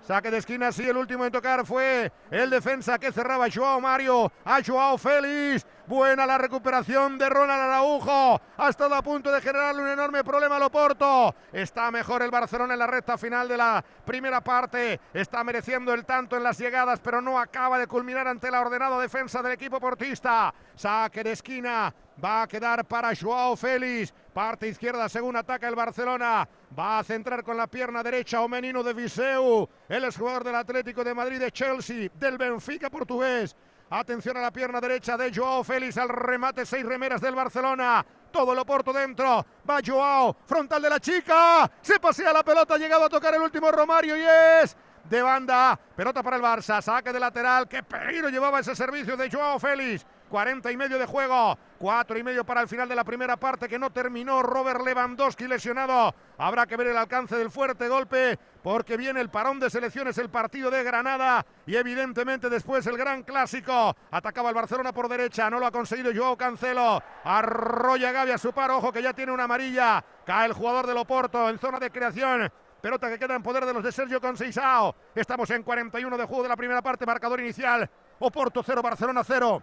[SPEAKER 39] Saque de esquina, sí, el último en tocar fue el defensa que cerraba Joao Mario a Joao Félix. Buena la recuperación de Ronald Araujo. Ha estado a punto de generarle un enorme problema al Oporto. Está mejor el Barcelona en la recta final de la primera parte. Está mereciendo el tanto en las llegadas, pero no acaba de culminar ante la ordenada defensa del equipo portista. Saque de esquina. Va a quedar para Joao Félix. Parte izquierda según ataca el Barcelona. Va a centrar con la pierna derecha o menino de Viseu. Él es jugador del Atlético de Madrid, de Chelsea, del Benfica portugués. Atención a la pierna derecha de Joao Félix al remate, seis remeras del Barcelona. Todo el Oporto dentro. Va Joao, frontal de la chica. Se pasea la pelota, ha llegado a tocar el último Romario y es de banda. Pelota para el Barça, saque de lateral. Qué peligro llevaba ese servicio de Joao Félix. 40 y medio de juego, 4 y medio para el final de la primera parte que no terminó. Robert Lewandowski lesionado. Habrá que ver el alcance del fuerte golpe porque viene el parón de selecciones, el partido de Granada y evidentemente después el gran clásico. Atacaba el Barcelona por derecha, no lo ha conseguido Joao Cancelo. Arrolla Gavi a su par, ojo que ya tiene una amarilla. Cae el jugador del Oporto en zona de creación. Pelota que queda en poder de los de Sergio Conceição. Estamos en 41 de juego de la primera parte, marcador inicial. Oporto 0, Barcelona 0.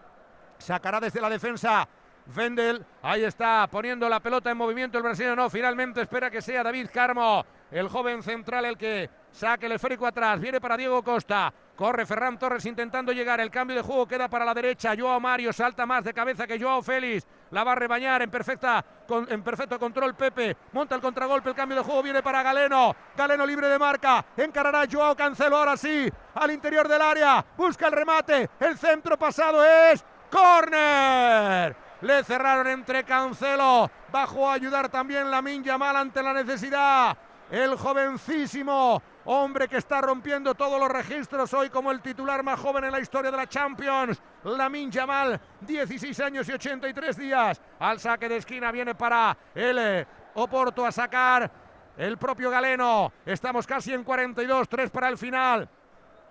[SPEAKER 39] Sacará desde la defensa Vendel. Ahí está poniendo la pelota en movimiento el brasileño. No, finalmente espera que sea David Carmo, el joven central, el que saque el esférico atrás. Viene para Diego Costa. Corre Ferran Torres intentando llegar. El cambio de juego queda para la derecha. Joao Mario salta más de cabeza que Joao Félix. La va a rebañar en, perfecta, en perfecto control Pepe. Monta el contragolpe. El cambio de juego viene para Galeno. Galeno libre de marca. Encarará Joao Cancelo ahora sí. Al interior del área. Busca el remate. El centro pasado es ¡Corner! Le cerraron entre Cancelo. Bajó a ayudar también la Yamal ante la necesidad. El jovencísimo hombre que está rompiendo todos los registros hoy como el titular más joven en la historia de la Champions. Lamin Yamal, 16 años y 83 días. Al saque de esquina viene para el eh, Oporto a sacar el propio Galeno. Estamos casi en 42, 3 para el final.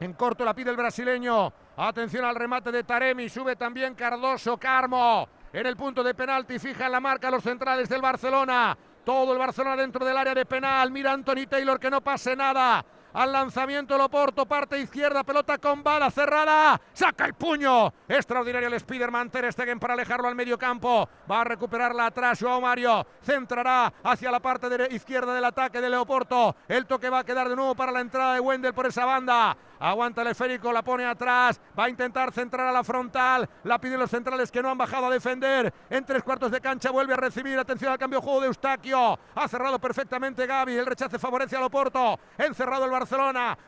[SPEAKER 39] En corto la pide el brasileño. Atención al remate de Taremi. Sube también Cardoso Carmo. En el punto de penalti fija en la marca los centrales del Barcelona. Todo el Barcelona dentro del área de penal. Mira Anthony Taylor que no pase nada. Al lanzamiento Loporto, parte izquierda, pelota con bala cerrada. Saca el puño. Extraordinario el Spiderman Ter Stegen para alejarlo al medio campo. Va a recuperarla atrás Joao Mario. Centrará hacia la parte de izquierda del ataque de Leoporto. El toque va a quedar de nuevo para la entrada de Wendel por esa banda. Aguanta el esférico, la pone atrás. Va a intentar centrar a la frontal. La piden los centrales que no han bajado a defender. En tres cuartos de cancha vuelve a recibir. Atención al cambio de juego de Eustaquio. Ha cerrado perfectamente Gaby. El rechace favorece a Loporto. Encerrado el Barcelona.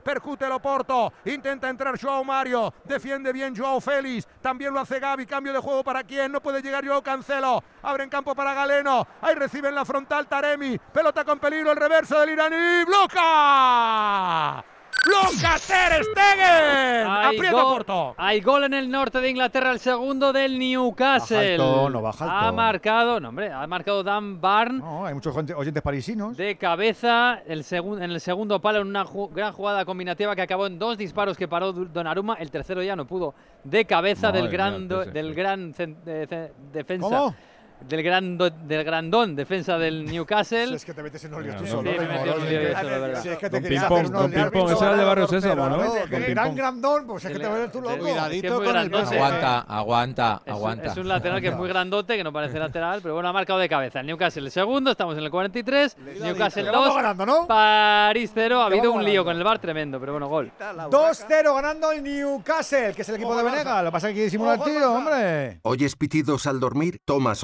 [SPEAKER 39] Percute el Oporto. Intenta entrar Joao Mario. Defiende bien Joao Félix. También lo hace Gaby. Cambio de juego para quién. No puede llegar Joao Cancelo. Abre en campo para Galeno. Ahí recibe en la frontal Taremi. Pelota con peligro. El reverso del iraní. ¡Bloca! ¡Bloca Ter Stegen!
[SPEAKER 8] Hay
[SPEAKER 39] Aprieta
[SPEAKER 8] gol,
[SPEAKER 39] Porto.
[SPEAKER 8] hay gol en el norte de Inglaterra, el segundo del Newcastle.
[SPEAKER 1] Baja tono, baja el
[SPEAKER 8] Ha marcado, no hombre, ha marcado Dan Barn
[SPEAKER 1] No, hay muchos gente- oyentes parisinos.
[SPEAKER 8] de cabeza el segun- en el segundo palo en una ju- gran jugada combinativa que acabó en dos disparos que paró Donnarumma. El tercero ya no pudo. De cabeza del gran,
[SPEAKER 15] mía,
[SPEAKER 8] do-
[SPEAKER 15] sí, sí.
[SPEAKER 8] del gran defensa.
[SPEAKER 1] ¿Cómo?
[SPEAKER 8] Del gran do- del grandón defensa del Newcastle.
[SPEAKER 1] Si es que te metes en líos tú
[SPEAKER 8] Sí,
[SPEAKER 1] solo.
[SPEAKER 8] me
[SPEAKER 1] ¿no?
[SPEAKER 8] metí en un lío yo solo, la verdad.
[SPEAKER 1] Si es que te querías hacer unos tú
[SPEAKER 15] ese era el de Barrio Sésamo, ¿no?
[SPEAKER 1] que gran grandón, pues es que te vuelves tú loco.
[SPEAKER 8] Es que es
[SPEAKER 2] Cuidadito con el.
[SPEAKER 52] Aguanta, aguanta,
[SPEAKER 8] un-
[SPEAKER 52] aguanta.
[SPEAKER 8] Es un lateral que es muy grandote, que no parece lateral, pero bueno, ha marcado de cabeza. El Newcastle el segundo, estamos en el 43. Newcastle
[SPEAKER 1] Que vamos
[SPEAKER 8] 2,
[SPEAKER 1] ganando, ¿no?
[SPEAKER 8] París 0. Ha
[SPEAKER 1] Que
[SPEAKER 8] habido un lío con el bar tremendo, pero bueno, gol.
[SPEAKER 1] 2-0 ganando el Newcastle, que es el equipo de Venegas. Lo que pasa es que disimular el tío, hombre.
[SPEAKER 35] ¿Oyes pitidos al dormir? Toma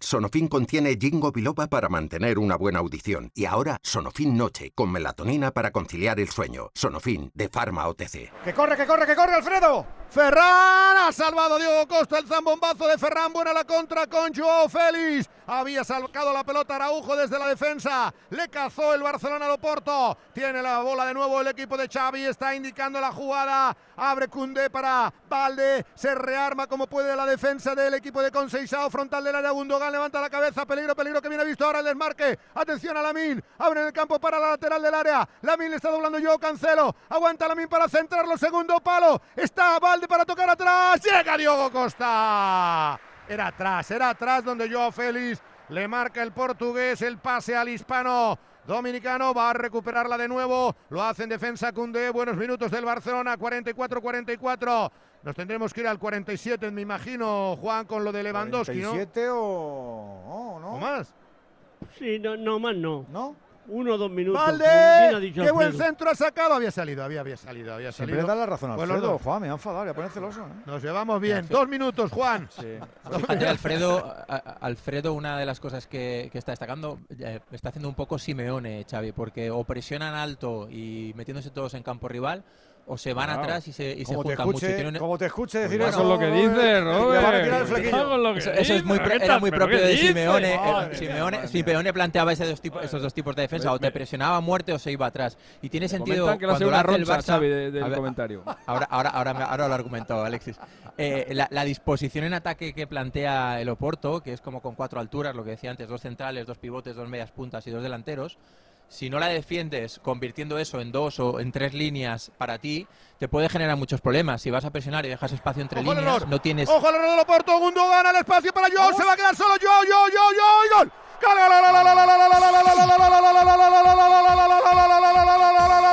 [SPEAKER 35] Sonofin. Contiene ginkgo biloba para mantener una buena audición. Y ahora Sonofin Noche, con melatonina para conciliar el sueño. Sonofin, de Pharma OTC.
[SPEAKER 1] Que corre, que corre, que corre, Alfredo.
[SPEAKER 39] Ferran ha salvado Diego Costa el zambombazo de Ferran. Buena la contra con Joao Félix. Había sacado la pelota Araujo desde la defensa. Le cazó el Barcelona al Oporto. Tiene la bola de nuevo el equipo de Xavi. Está indicando la jugada. Abre Cundé para Valde. Se rearma como puede la defensa del equipo de Conceizao. Frontal del área. Gundogan levanta la cabeza. Peligro, peligro que viene visto ahora el desmarque. Atención a Lamin. Abre el campo para la lateral del área. Lamin le está doblando yo. Cancelo. Aguanta Lamin para centrarlo. Segundo palo. Está Valde para tocar atrás. Llega Diogo Costa. Era atrás, era atrás donde Joao Félix le marca el portugués el pase al hispano. Dominicano va a recuperarla de nuevo. Lo hace en defensa Cundé. Buenos minutos del Barcelona. 44-44. Nos tendremos que ir al 47, me imagino, Juan, con lo de Lewandowski, ¿no?
[SPEAKER 1] ¿47 o, o no?
[SPEAKER 39] ¿O más?
[SPEAKER 16] Sí, no, no más no.
[SPEAKER 1] ¿No?
[SPEAKER 16] Uno o dos minutos. como bien ha
[SPEAKER 39] ¡Valde!
[SPEAKER 16] dicho
[SPEAKER 39] ¡Qué buen
[SPEAKER 16] Alfredo.
[SPEAKER 39] centro ha sacado! Había salido, había, había salido, había
[SPEAKER 1] Siempre
[SPEAKER 39] salido.
[SPEAKER 1] le da la razón a Alfredo.
[SPEAKER 39] dos.
[SPEAKER 1] Juan, me va a enfadar, me va a poner celoso. ¿eh?
[SPEAKER 39] Nos llevamos bien. Dos minutos, Juan.
[SPEAKER 52] Fíjate, Alfredo, a- Alfredo, una de las cosas que, que está destacando, eh, está haciendo un poco Simeone, Xavi, porque o presionan alto y metiéndose todos en campo rival, o se van
[SPEAKER 1] Claro.
[SPEAKER 52] atrás y se, y se juntan mucho. y
[SPEAKER 1] escuche-
[SPEAKER 52] tienen-
[SPEAKER 1] como te escuche decir eso, es lo que dice, Robert.
[SPEAKER 52] Eso, eso es muy,
[SPEAKER 1] dice,
[SPEAKER 52] pro-
[SPEAKER 1] ¿qué
[SPEAKER 52] era muy
[SPEAKER 1] ¿Pero
[SPEAKER 52] propio de? Simeone. eh,
[SPEAKER 1] Madre
[SPEAKER 52] Simeone,
[SPEAKER 1] mía.
[SPEAKER 52] Simeone planteaba ese dos tipo- esos dos tipos de defensa,
[SPEAKER 15] Me-
[SPEAKER 52] o te presionaba a muerte o se iba atrás. Y tiene sentido
[SPEAKER 15] que
[SPEAKER 52] cuando lo
[SPEAKER 15] una
[SPEAKER 52] hace el Barça-
[SPEAKER 15] Xavi, de- del
[SPEAKER 52] ver,
[SPEAKER 15] comentario.
[SPEAKER 52] Ahora, ahora, ahora, ahora lo ha argumentado Alexis. Eh, la, la disposición en ataque que plantea el Oporto, que es como con cuatro alturas, lo que decía antes, dos centrales, dos pivotes, dos medias puntas y dos delanteros, si no la defiendes convirtiendo eso en dos o en tres líneas para ti, te puede generar muchos problemas. Si vas a presionar y dejas espacio entre
[SPEAKER 39] Ojo
[SPEAKER 52] líneas,
[SPEAKER 39] error.
[SPEAKER 52] no tienes...
[SPEAKER 39] Ojo al error del Oporto. Gundo gana el espacio para Joao. Se va a quedar solo. Joao, Joao, Joao, Joao. y Gol. Gol, gol, gol, gol, gol, gol, gol, gol, gol, gol, gol,
[SPEAKER 52] Ferran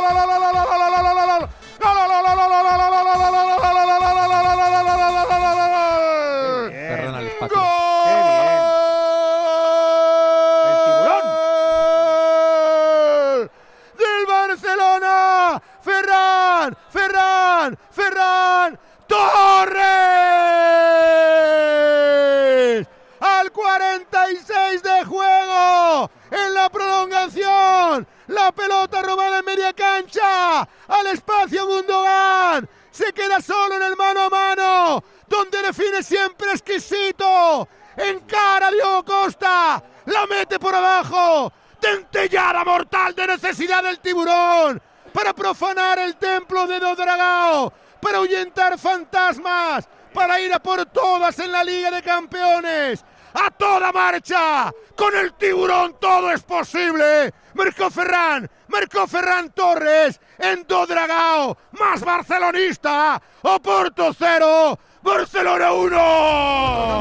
[SPEAKER 39] En la prolongación. La pelota robada en media cancha. Al espacio Gundogan. Se queda solo en el mano a mano. Donde define siempre exquisito. Encara a Diogo Costa. La mete por abajo. Dentellada mortal de necesidad del tiburón. Para profanar el templo de Dodragao. Para ahuyentar fantasmas. Para ir a por todas en la Liga de Campeones. A toda marcha. Con el tiburón todo es posible. Marcó Ferran. Marcó Ferran Torres. En Dodragao. Más barcelonista. Oporto cero. Barcelona 1.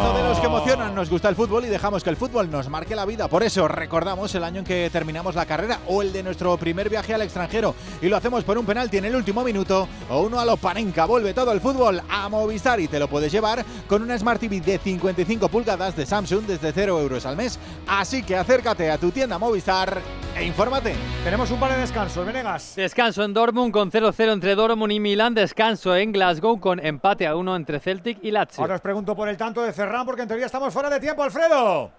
[SPEAKER 2] Uno de los que emocionan, nos gusta el fútbol y dejamos que el fútbol nos marque la vida. Por eso recordamos el año en que terminamos la carrera o el de nuestro primer viaje al extranjero. Y lo hacemos por un penalti en el último minuto o uno a lo Panenka. Vuelve todo el fútbol a Movistar y te lo puedes llevar con una Smart TV de 55 pulgadas de Samsung desde 0 euros al mes. Así que acércate a tu tienda Movistar e infórmate.
[SPEAKER 1] Tenemos un par de descansos, Venegas.
[SPEAKER 8] Descanso en Dortmund con 0-0 entre Dortmund y Milán. Descanso en Glasgow con empate a 1 entre Celtic y Lazio.
[SPEAKER 1] Ahora os pregunto por el tanto de Ferran, porque en teoría estamos fuera de tiempo, Alfredo.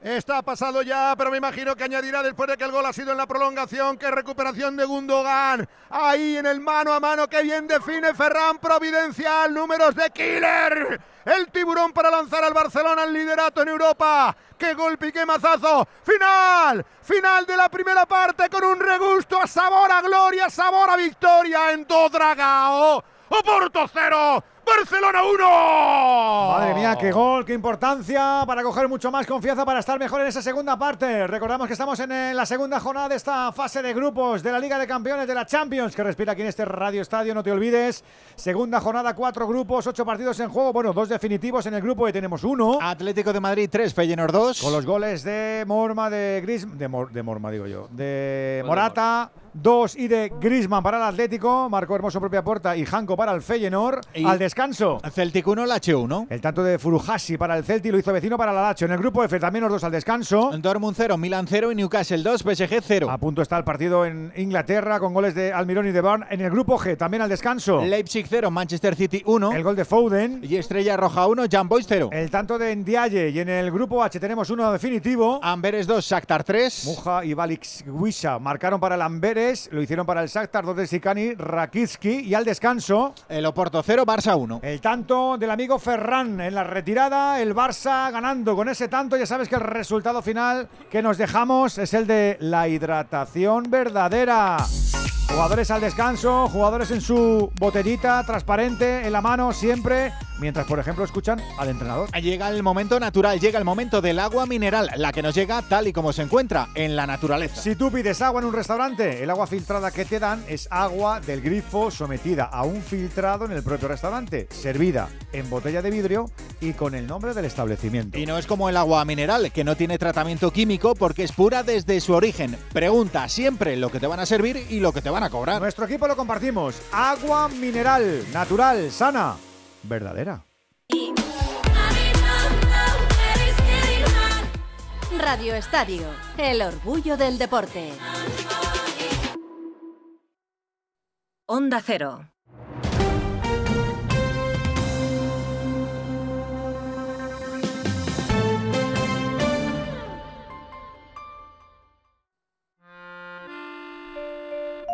[SPEAKER 39] Está pasado ya, pero me imagino que añadirá después de que el gol ha sido en la prolongación, que recuperación de Gundogan. Ahí en el mano a mano, que bien define Ferran Providencial. Números de Killer. El tiburón para lanzar al Barcelona el liderato en Europa. ¡Qué golpe y qué mazazo! ¡Final! Final de la primera parte con un regusto a sabor a gloria, sabor a victoria en Dodragao. Oporto cero, Barcelona 1.
[SPEAKER 1] Madre mía, qué gol, qué importancia para coger mucho más confianza para estar mejor en esa segunda parte. Recordamos que estamos en la segunda jornada de esta fase de grupos de la Liga de Campeones de la Champions, que respira aquí en este Radio Estadio, no te olvides. Segunda jornada, cuatro grupos, ocho partidos en juego. Bueno, dos definitivos en el grupo y tenemos uno.
[SPEAKER 2] Atlético de Madrid 3, Feyenoord 2.
[SPEAKER 1] Con los goles de Morma, de Gris, de, Mor- de Morma digo yo, de Morata, dos y de Grisman para el Atlético, Marco Hermoso propia puerta y Janko para el Feyenoord.
[SPEAKER 2] Y-
[SPEAKER 1] Al descanso.
[SPEAKER 2] Celtic 1, Lache 1.
[SPEAKER 1] El tanto de Furuhashi para el Celti lo hizo vecino para la Lazio. En el grupo F también los dos al descanso.
[SPEAKER 2] Dortmund 0, Milan 0 y Newcastle 2, PSG 0.
[SPEAKER 1] A punto está el partido en Inglaterra con goles de Almirón y de Barn. En el grupo G también al descanso.
[SPEAKER 2] Leipzig 0, Manchester City 1.
[SPEAKER 1] El gol de Foden.
[SPEAKER 2] Y Estrella Roja 1, Jan Boys 0.
[SPEAKER 1] El tanto de Ndiaye. Y en el grupo H tenemos uno definitivo.
[SPEAKER 2] Amberes 2, Shakhtar 3.
[SPEAKER 1] Muja y Valix Wisha marcaron para el Amberes. Lo hicieron para el Shakhtar, dos de Sikani, Rakitski y al descanso.
[SPEAKER 2] El Oporto 0, Barça 1.
[SPEAKER 1] El tanto del amigo Ferran en la retirada, el Barça ganando con ese tanto. Ya sabes que el resultado final que nos dejamos es el de la hidratación verdadera. Jugadores al descanso, jugadores en su botellita transparente en la mano siempre, mientras por ejemplo escuchan al entrenador.
[SPEAKER 2] Llega el momento natural, llega el momento del agua mineral, la que nos llega tal y como se encuentra en la naturaleza.
[SPEAKER 1] Si tú pides agua en un restaurante, el agua filtrada que te dan es agua del grifo sometida a un filtrado en el propio restaurante, servida en botella de vidrio y con el nombre del establecimiento.
[SPEAKER 2] Y no es como el agua mineral, que no tiene tratamiento químico porque es pura desde su origen. Pregunta siempre lo que te van a servir y lo que te van a cobrar.
[SPEAKER 1] Nuestro equipo lo compartimos. Agua mineral, natural, sana, verdadera.
[SPEAKER 3] Radio Estadio, el orgullo del deporte. Onda Cero.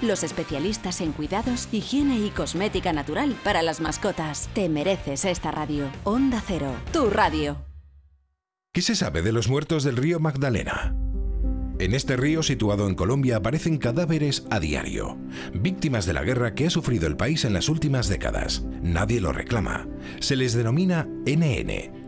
[SPEAKER 3] Los especialistas en cuidados, higiene y cosmética natural para las mascotas. Te mereces esta radio. Onda Cero, tu radio.
[SPEAKER 35] ¿Qué se sabe de los muertos del río Magdalena? En este río situado en Colombia aparecen cadáveres a diario, víctimas de la guerra que ha sufrido el país en las últimas décadas. Nadie lo reclama. Se les denomina NN,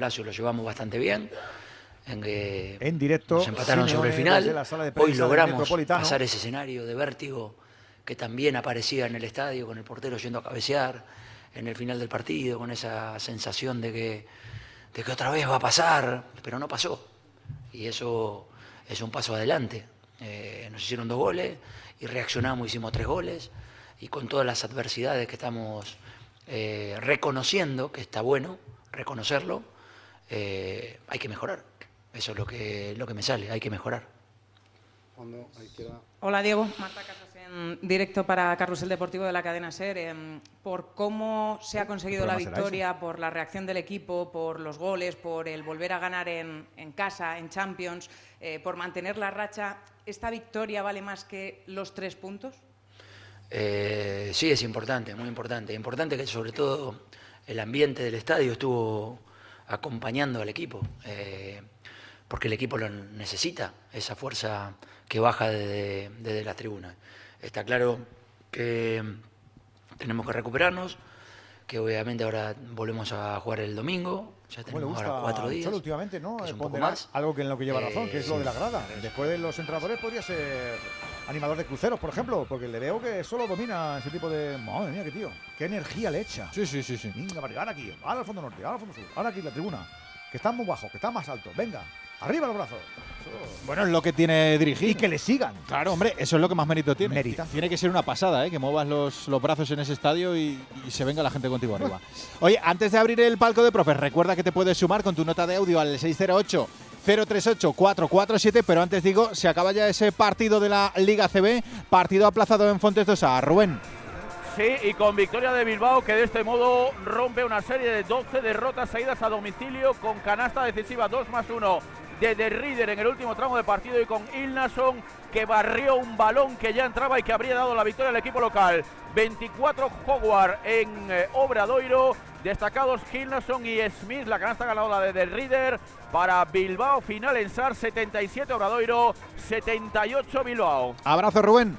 [SPEAKER 59] Lo llevamos bastante bien. En, que
[SPEAKER 1] En directo,
[SPEAKER 59] nos empataron sobre el final. Hoy logramos pasar ese escenario de vértigo que también aparecía en el estadio, con el portero yendo a cabecear en el final del partido, con esa sensación de que, de que otra vez va a pasar, pero no pasó. Y eso es un paso adelante. Eh, nos hicieron dos goles y reaccionamos, hicimos tres goles. Y con todas las adversidades que estamos eh, reconociendo, que está bueno reconocerlo, eh, hay que mejorar. Eso es lo que, lo que me sale, hay que mejorar.
[SPEAKER 60] Hola Diego, Marta Casas en directo para Carrusel Deportivo de la cadena SER. em, por cómo se ha conseguido la victoria, por la reacción del equipo, por los goles, por el volver a ganar en, en casa, en Champions, eh, por mantener la racha, ¿esta victoria vale más que los tres puntos?
[SPEAKER 59] Eh, sí, es importante, muy importante. Importante que sobre todo el ambiente del estadio estuvo acompañando al equipo, eh, porque el equipo lo necesita, esa fuerza que baja desde, desde la tribuna. Está claro que tenemos que recuperarnos, que obviamente ahora volvemos a jugar el domingo, ya
[SPEAKER 1] ¿Cómo le
[SPEAKER 59] tenemos
[SPEAKER 1] gusta
[SPEAKER 59] ahora cuatro días.
[SPEAKER 1] Últimamente, ¿no?
[SPEAKER 59] es un
[SPEAKER 1] Eh,
[SPEAKER 59] poco más.
[SPEAKER 1] Algo que en lo que lleva razón, que es lo
[SPEAKER 59] Eh,
[SPEAKER 1] de la grada. Después de los entrenadores podría ser animador de cruceros, por ejemplo, porque le veo que solo domina ese tipo de... Madre mía, qué tío. Qué energía le echa.
[SPEAKER 2] Sí, sí, sí, sí.
[SPEAKER 1] Venga, ahora aquí, ahora al fondo norte, ahora al fondo sur, ahora aquí la tribuna. Que está muy bajo, que está más alto. Venga, arriba los brazos.
[SPEAKER 2] Bueno, es lo que tiene dirigir.
[SPEAKER 1] Y que le sigan.
[SPEAKER 2] Claro, hombre, eso es lo que más mérito tiene.
[SPEAKER 1] Merita.
[SPEAKER 2] Tiene que ser una pasada, ¿eh? Que muevas los, los brazos en ese estadio y, y se venga la gente contigo arriba. Oye, antes de abrir el palco de profes, recuerda que te puedes sumar con tu nota de audio al 608 038 447, pero antes digo, se acaba ya ese partido de la Liga CB, partido aplazado en Fontes de Osa. Rubén.
[SPEAKER 61] Sí, y con victoria de Bilbao, que de este modo rompe una serie de 12 derrotas seguidas a domicilio con canasta decisiva 2 más 1 de The en el último tramo de partido y con Ilnason que barrió un balón que ya entraba y que habría dado la victoria al equipo local. 24 Howard en eh, Obradoiro, destacados Hilnason y Smith, la canasta ganadora de The Reader para Bilbao, final en SAR 77 Obradoiro, 78 Bilbao.
[SPEAKER 2] Abrazo, Rubén.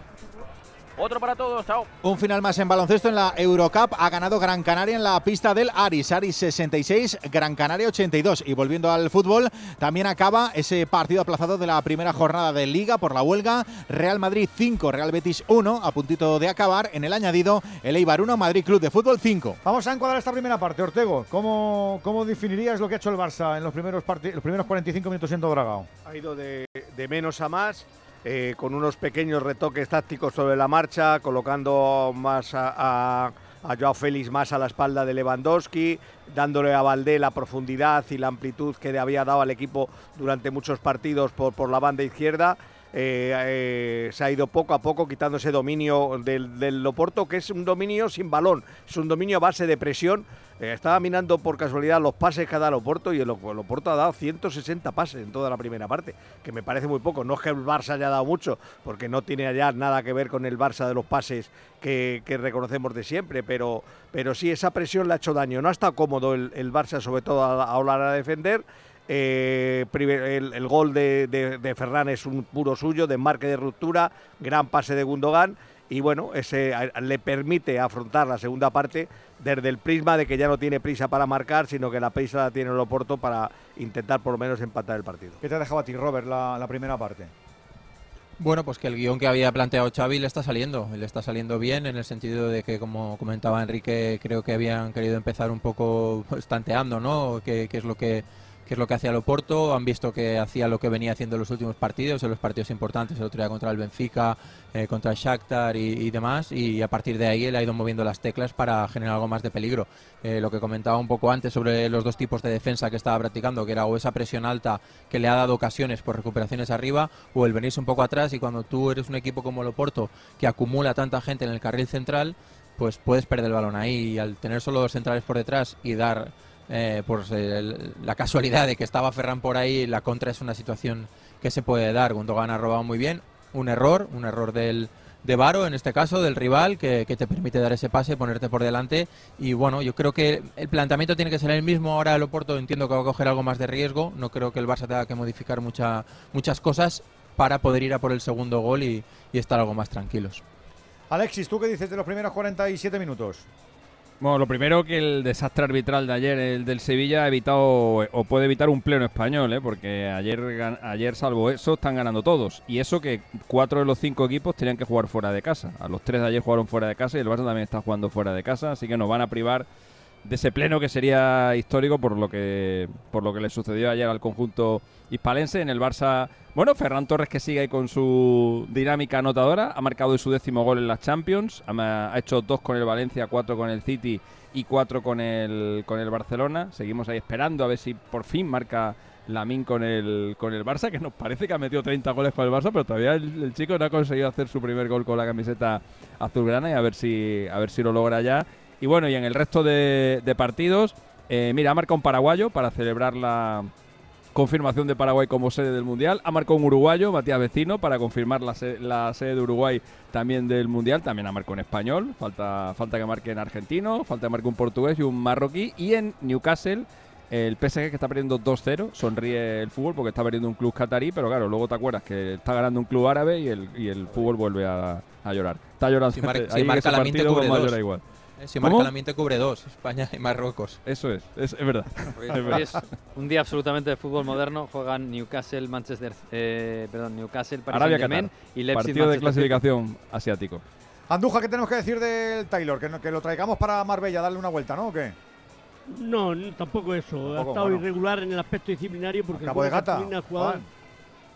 [SPEAKER 61] Otro para todos, chao.
[SPEAKER 2] Un final más en baloncesto en la Eurocup. Ha ganado Gran Canaria en la pista del Aris. Aris 66, Gran Canaria 82. Y volviendo al fútbol, también acaba ese partido aplazado de la primera jornada de Liga por la huelga. Real Madrid 5, Real Betis 1, a puntito de acabar. En el añadido, el Eibar 1, Madrid Club de Fútbol 5.
[SPEAKER 1] Vamos a encuadrar esta primera parte, Ortego. ¿Cómo, cómo definirías lo que ha hecho el Barça en los primeros, los primeros 45 minutos siendo Dragao?
[SPEAKER 53] Ha ido de, de menos a más, eh, con unos pequeños retoques tácticos sobre la marcha, colocando más a, a, Joao Félix más a la espalda de Lewandowski, dándole a Valdé la profundidad y la amplitud que le había dado al equipo durante muchos partidos por, por la banda izquierda. Eh, eh, se ha ido poco a poco quitando ese dominio del, Loporto, que es un dominio sin balón, es un dominio a base de presión. Eh, estaba mirando por casualidad los pases que ha dado Loporto y el Lo- Loporto ha dado 160 pases en toda la primera parte, que me parece muy poco. No es que el Barça haya dado mucho, porque no tiene ya nada que ver con el Barça de los pases que, reconocemos de siempre, pero, pero sí, esa presión le ha hecho daño. No ha estado cómodo el, Barça, sobre todo a, a de defender. Eh, el, el gol de, de- de Ferran es un puro suyo, de marque de ruptura, gran pase de Gundogan y bueno, ese le permite afrontar la segunda parte desde el prisma de que ya no tiene prisa para marcar, sino que la prisa la tiene el Oporto para intentar por lo menos empatar el partido.
[SPEAKER 1] ¿Qué te ha dejado a ti, Robert, la, la primera parte?
[SPEAKER 52] Bueno, pues que el guion que había planteado Xavi le está saliendo, le está saliendo bien en el sentido de que, como comentaba Enrique, creo que habían querido empezar un poco pues, tanteando, ¿no? ¿Qué, qué es lo que qué es lo que hacía el Oporto? Han visto que hacía lo que venía haciendo en los últimos partidos, en los partidos importantes, el otro día contra el Benfica, eh, contra el Shakhtar y, y demás, y a partir de ahí él ha ido moviendo las teclas para generar algo más de peligro. Eh, lo que comentaba un poco antes sobre los dos tipos de defensa que estaba practicando, que era o esa presión alta que le ha dado ocasiones por recuperaciones arriba, o el venirse un poco atrás y cuando tú eres un equipo como el Oporto que acumula tanta gente en el carril central, pues puedes perder el balón ahí y al tener solo dos centrales por detrás y dar eh, por el- la casualidad de que estaba Ferran por ahí, la contra es una situación que se puede dar. Gundogan ha robado muy bien, un error, un error del de Varo, en este caso, del rival, que, que te permite dar ese pase, ponerte por delante. Y bueno, yo creo que el planteamiento tiene que ser el mismo. Ahora el Oporto entiendo que va a coger algo más de riesgo. No creo que el Barça tenga que modificar mucha, muchas cosas para poder ir a por el segundo gol y, y estar algo más tranquilos.
[SPEAKER 1] Alexis, ¿tú qué dices de los primeros 47 minutos?
[SPEAKER 15] Bueno, lo primero que el desastre arbitral de ayer, el del Sevilla, ha evitado o puede evitar un pleno español, ¿eh? porque ayer, ayer, salvo eso, están ganando todos. Y eso que cuatro de los cinco equipos tenían que jugar fuera de casa. A los tres de ayer jugaron fuera de casa y el Barça también está jugando fuera de casa, así que nos van a privar de ese pleno que sería histórico por lo que por lo que le sucedió ayer al conjunto hispalense en el Barça. Bueno, Ferran Torres que sigue ahí con su dinámica anotadora, ha marcado su décimo gol en las Champions, ha, hecho dos con el Valencia, cuatro con el City y cuatro con el con el Barcelona. Seguimos ahí esperando a ver si por fin marca Lamin con el con el Barça, que nos parece que ha metido 30 goles con el Barça, pero todavía el, el chico no ha conseguido hacer su primer gol con la camiseta azulgrana y a ver si a ver si lo logra ya. Y bueno, y en el resto de, de partidos, eh, mira, ha marcado un paraguayo para celebrar la, confirmación de Paraguay como sede del Mundial. Ha marcado un uruguayo, Matías Vecino, para confirmar la, sede de Uruguay también del Mundial. También ha marcado en español. Falta, falta que marque en argentino, falta que marque un portugués y un marroquí. Y en Newcastle el PSG que está perdiendo 2-0, sonríe el fútbol porque está perdiendo un club catarí, pero claro, luego te acuerdas que está ganando un club árabe y el, y el fútbol vuelve a, llorar. Está llorando.
[SPEAKER 52] Si, marca la partido, cubre dos. igual. Eh, si marca la miente cubre dos, España y Marruecos.
[SPEAKER 15] Eso es, es, verdad.
[SPEAKER 8] es, un día absolutamente de fútbol moderno. Juegan Newcastle, Manchester, eh, perdón, Newcastle, Paris Arabia, Saint y Leipzig.
[SPEAKER 15] Partido de clasificación asiático.
[SPEAKER 1] Anduja, ¿qué tenemos que decir del Taylor? Que, que lo traigamos para Marbella, darle una vuelta, ¿no? ¿O qué?
[SPEAKER 16] No, tampoco eso. ha estado irregular en el aspecto disciplinario porque
[SPEAKER 1] Cabo de Gata,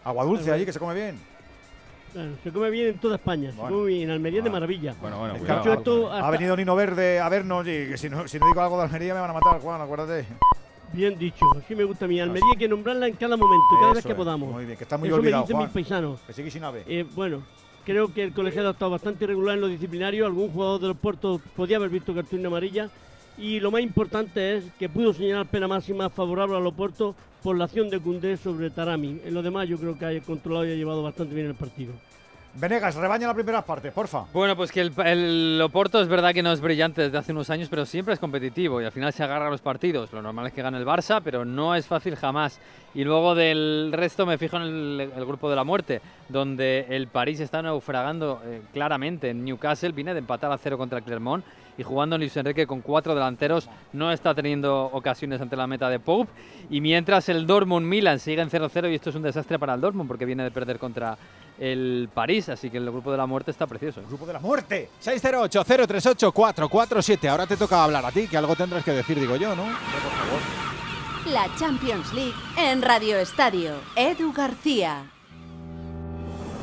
[SPEAKER 1] Agua dulce allí que se come bien.
[SPEAKER 16] Se come bien en toda España, se come bien en Almería de maravilla.
[SPEAKER 1] Bueno, bueno, Ha venido Nino Verde a vernos y que si no, si no digo algo de Almería me van a matar, Juan, acuérdate.
[SPEAKER 16] Bien dicho, así me gusta a mí. Almería hay que nombrarla en cada momento, cada vez que podamos.
[SPEAKER 1] Muy bien, que está muy Eso olvidado, me
[SPEAKER 16] dicen mis paisanos.
[SPEAKER 1] Que sigue sin.
[SPEAKER 16] Eh, bueno, creo que el colegiado ha estado bastante irregular en lo disciplinario. Algún jugador de los puertos podía haber visto cartulina amarilla y lo más importante es que pudo señalar pena máxima favorable al Oporto por la acción de Cundé sobre Tarami. En lo demás yo creo que ha controlado y ha llevado bastante bien el partido.
[SPEAKER 1] Venegas, rebaña la primera parte, porfa.
[SPEAKER 8] Bueno, pues que el, el, Oporto es verdad que no es brillante desde hace unos años, pero siempre es competitivo y al final se agarra a los partidos. Lo normal es que gane el Barça, pero no es fácil jamás. Y luego del resto me fijo en el, grupo de la muerte, donde el París está naufragando eh, claramente. En Newcastle viene de empatar a cero contra el Clermont y jugando Luis Enrique con cuatro delanteros no está teniendo ocasiones ante la meta de Pope. Y mientras el Dortmund Milan sigue en 0-0 y esto es un desastre para el Dortmund porque viene de perder contra el París, así que el grupo de la muerte está precioso.
[SPEAKER 1] El grupo de la muerte.
[SPEAKER 2] 608-038-447. Ahora te toca hablar a ti, que algo tendrás que decir, digo yo, ¿no? Por
[SPEAKER 3] favor. La Champions League en Radio Estadio. Edu García.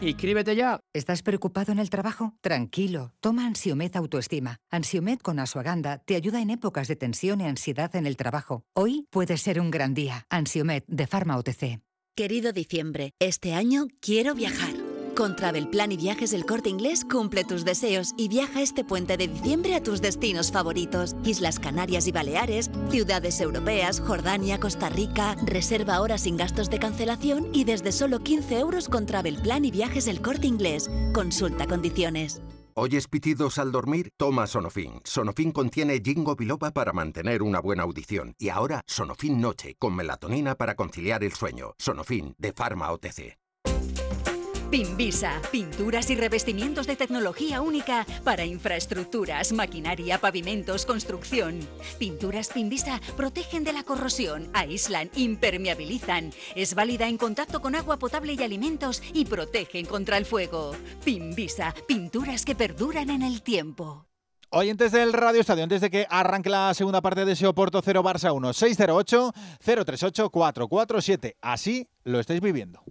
[SPEAKER 62] ¡Inscríbete ya!
[SPEAKER 63] ¿Estás preocupado en el trabajo? Tranquilo, toma Ansiomed Autoestima. Ansiomed con Asuaganda te ayuda en épocas de tensión y ansiedad en el trabajo. Hoy puede ser un gran día. Ansiomed de Pharma OTC.
[SPEAKER 3] Querido diciembre, este año quiero viajar. Con Travel Plan y Viajes del Corte Inglés cumple tus deseos y viaja este puente de diciembre a tus destinos favoritos. Islas Canarias y Baleares, ciudades europeas, Jordania, Costa Rica. Reserva ahora sin gastos de cancelación y desde solo 15 euros con Travel Plan y Viajes del Corte Inglés. Consulta condiciones.
[SPEAKER 35] ¿Oyes pitidos al dormir? Toma Sonofin. Sonofin contiene Jingo biloba para mantener una buena audición. Y ahora Sonofin Noche, con melatonina para conciliar el sueño. Sonofin, de Pharma OTC.
[SPEAKER 3] Pinvisa, pinturas y revestimientos de tecnología única para infraestructuras, maquinaria, pavimentos, construcción. Pinturas Pinvisa protegen de la corrosión, aíslan, impermeabilizan. Es válida en contacto con agua potable y alimentos y protegen contra el fuego. Pinvisa, pinturas que perduran en el tiempo.
[SPEAKER 2] Oyentes del Radio Estadio, antes de que arranque la segunda parte de ese Oporto 0 Barça 1, 608 038 447. Así lo estáis viviendo.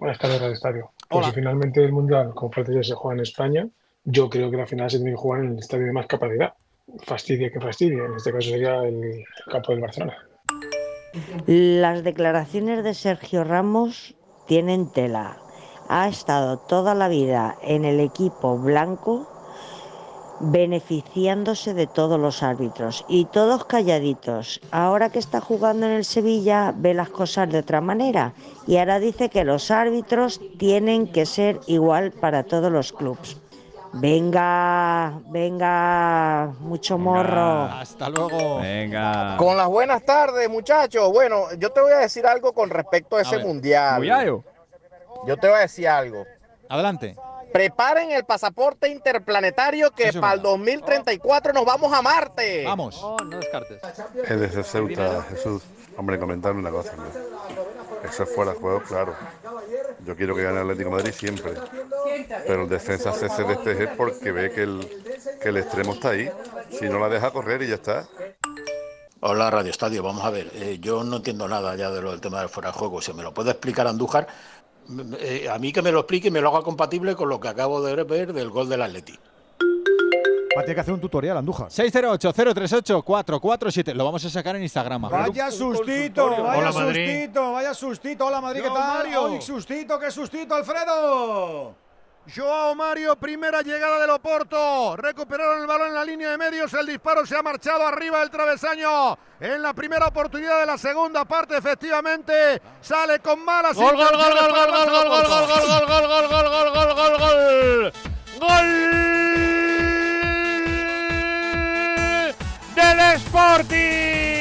[SPEAKER 64] Buenas tardes, Radio Estadio. Pues si finalmente el Mundial con Francia se juega en España, yo creo que la final se tiene que jugar en el estadio de más capacidad. Fastidia que fastidie, en este caso sería el campo del Barcelona.
[SPEAKER 65] Las declaraciones de Sergio Ramos tienen tela. Ha estado toda la vida en el equipo blanco beneficiándose de todos los árbitros y todos calladitos. Ahora que está jugando en el Sevilla ve las cosas de otra manera y ahora dice que los árbitros tienen que ser igual para todos los clubes. Venga, venga, mucho morro.
[SPEAKER 2] Hasta luego.
[SPEAKER 15] Venga.
[SPEAKER 66] Con las buenas tardes, muchachos. Bueno, yo te voy a decir algo con respecto a ese
[SPEAKER 2] ver.
[SPEAKER 66] mundial.
[SPEAKER 15] Muyayo.
[SPEAKER 66] Yo te voy a decir algo.
[SPEAKER 2] Adelante.
[SPEAKER 66] Preparen el pasaporte interplanetario que para el 2034 nos vamos a Marte.
[SPEAKER 2] Vamos.
[SPEAKER 8] Oh, no descartes.
[SPEAKER 67] Es desde Ceuta, Jesús. Hombre, comentarme una cosa. hombre. Eso es fuera de juego, claro. Yo quiero que gane el Atlético de Madrid siempre. Pero el defensa se se desteje porque ve que el, que el extremo está ahí. Si no la deja correr y ya está.
[SPEAKER 63] Hola Radio Estadio, vamos a ver, eh, yo no entiendo nada ya de lo del tema del fuera de juego, si me lo puede explicar Andújar, eh, a mí que me lo explique y me lo haga compatible con lo que acabo de ver del gol del Atleti.
[SPEAKER 1] Va a tener que hacer un tutorial, Andújar.
[SPEAKER 2] 608-038-447. Lo vamos a sacar en Instagram.
[SPEAKER 1] Vaya sustito, vaya
[SPEAKER 2] Hola, Madrid.
[SPEAKER 1] sustito, vaya sustito. Hola Madrid, ¿qué
[SPEAKER 39] Yo,
[SPEAKER 1] tal?
[SPEAKER 39] Mario.
[SPEAKER 1] Sustito, qué sustito, Alfredo.
[SPEAKER 39] Joao Mario, primera llegada del Oporto. Recuperaron el balón en la línea de medios. El disparo se ha marchado arriba del travesaño. En la primera oportunidad de la segunda parte, efectivamente, sale con malas
[SPEAKER 61] Gol, gol, gol, gol, gol, gol, gol, gol, gol, gol, gol, gol, gol, gol, gol, gol, gol. Gol del Sporting.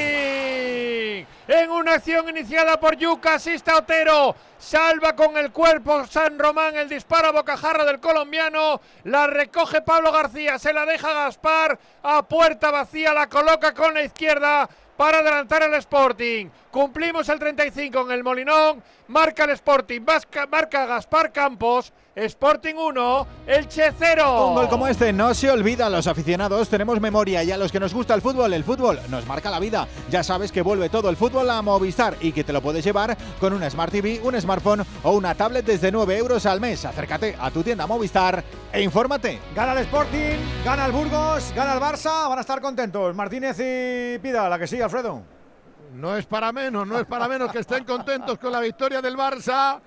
[SPEAKER 61] En una acción iniciada por Yuca, asiste a Otero. Salva con el cuerpo San Román el disparo a bocajarro del colombiano. La recoge Pablo García, se la deja Gaspar. A puerta vacía la coloca con la izquierda para adelantar el Sporting. Cumplimos el 35 en el Molinón. Marca el Sporting, marca Gaspar Campos. Sporting 1, Elche 0.
[SPEAKER 2] Un gol como este no se olvida a los aficionados, tenemos memoria y a los que nos gusta el fútbol, el fútbol nos marca la vida. Ya sabes que vuelve todo el fútbol a Movistar y que te lo puedes llevar con una Smart TV, un smartphone o una tablet desde 9 euros al mes. Acércate a tu tienda Movistar e infórmate.
[SPEAKER 1] Gana el Sporting, gana el Burgos, gana el Barça. Van a estar contentos. Martínez y Pida, la que sí, Alfredo.
[SPEAKER 39] No es para menos, no es para menos que estén contentos con la victoria del Barça,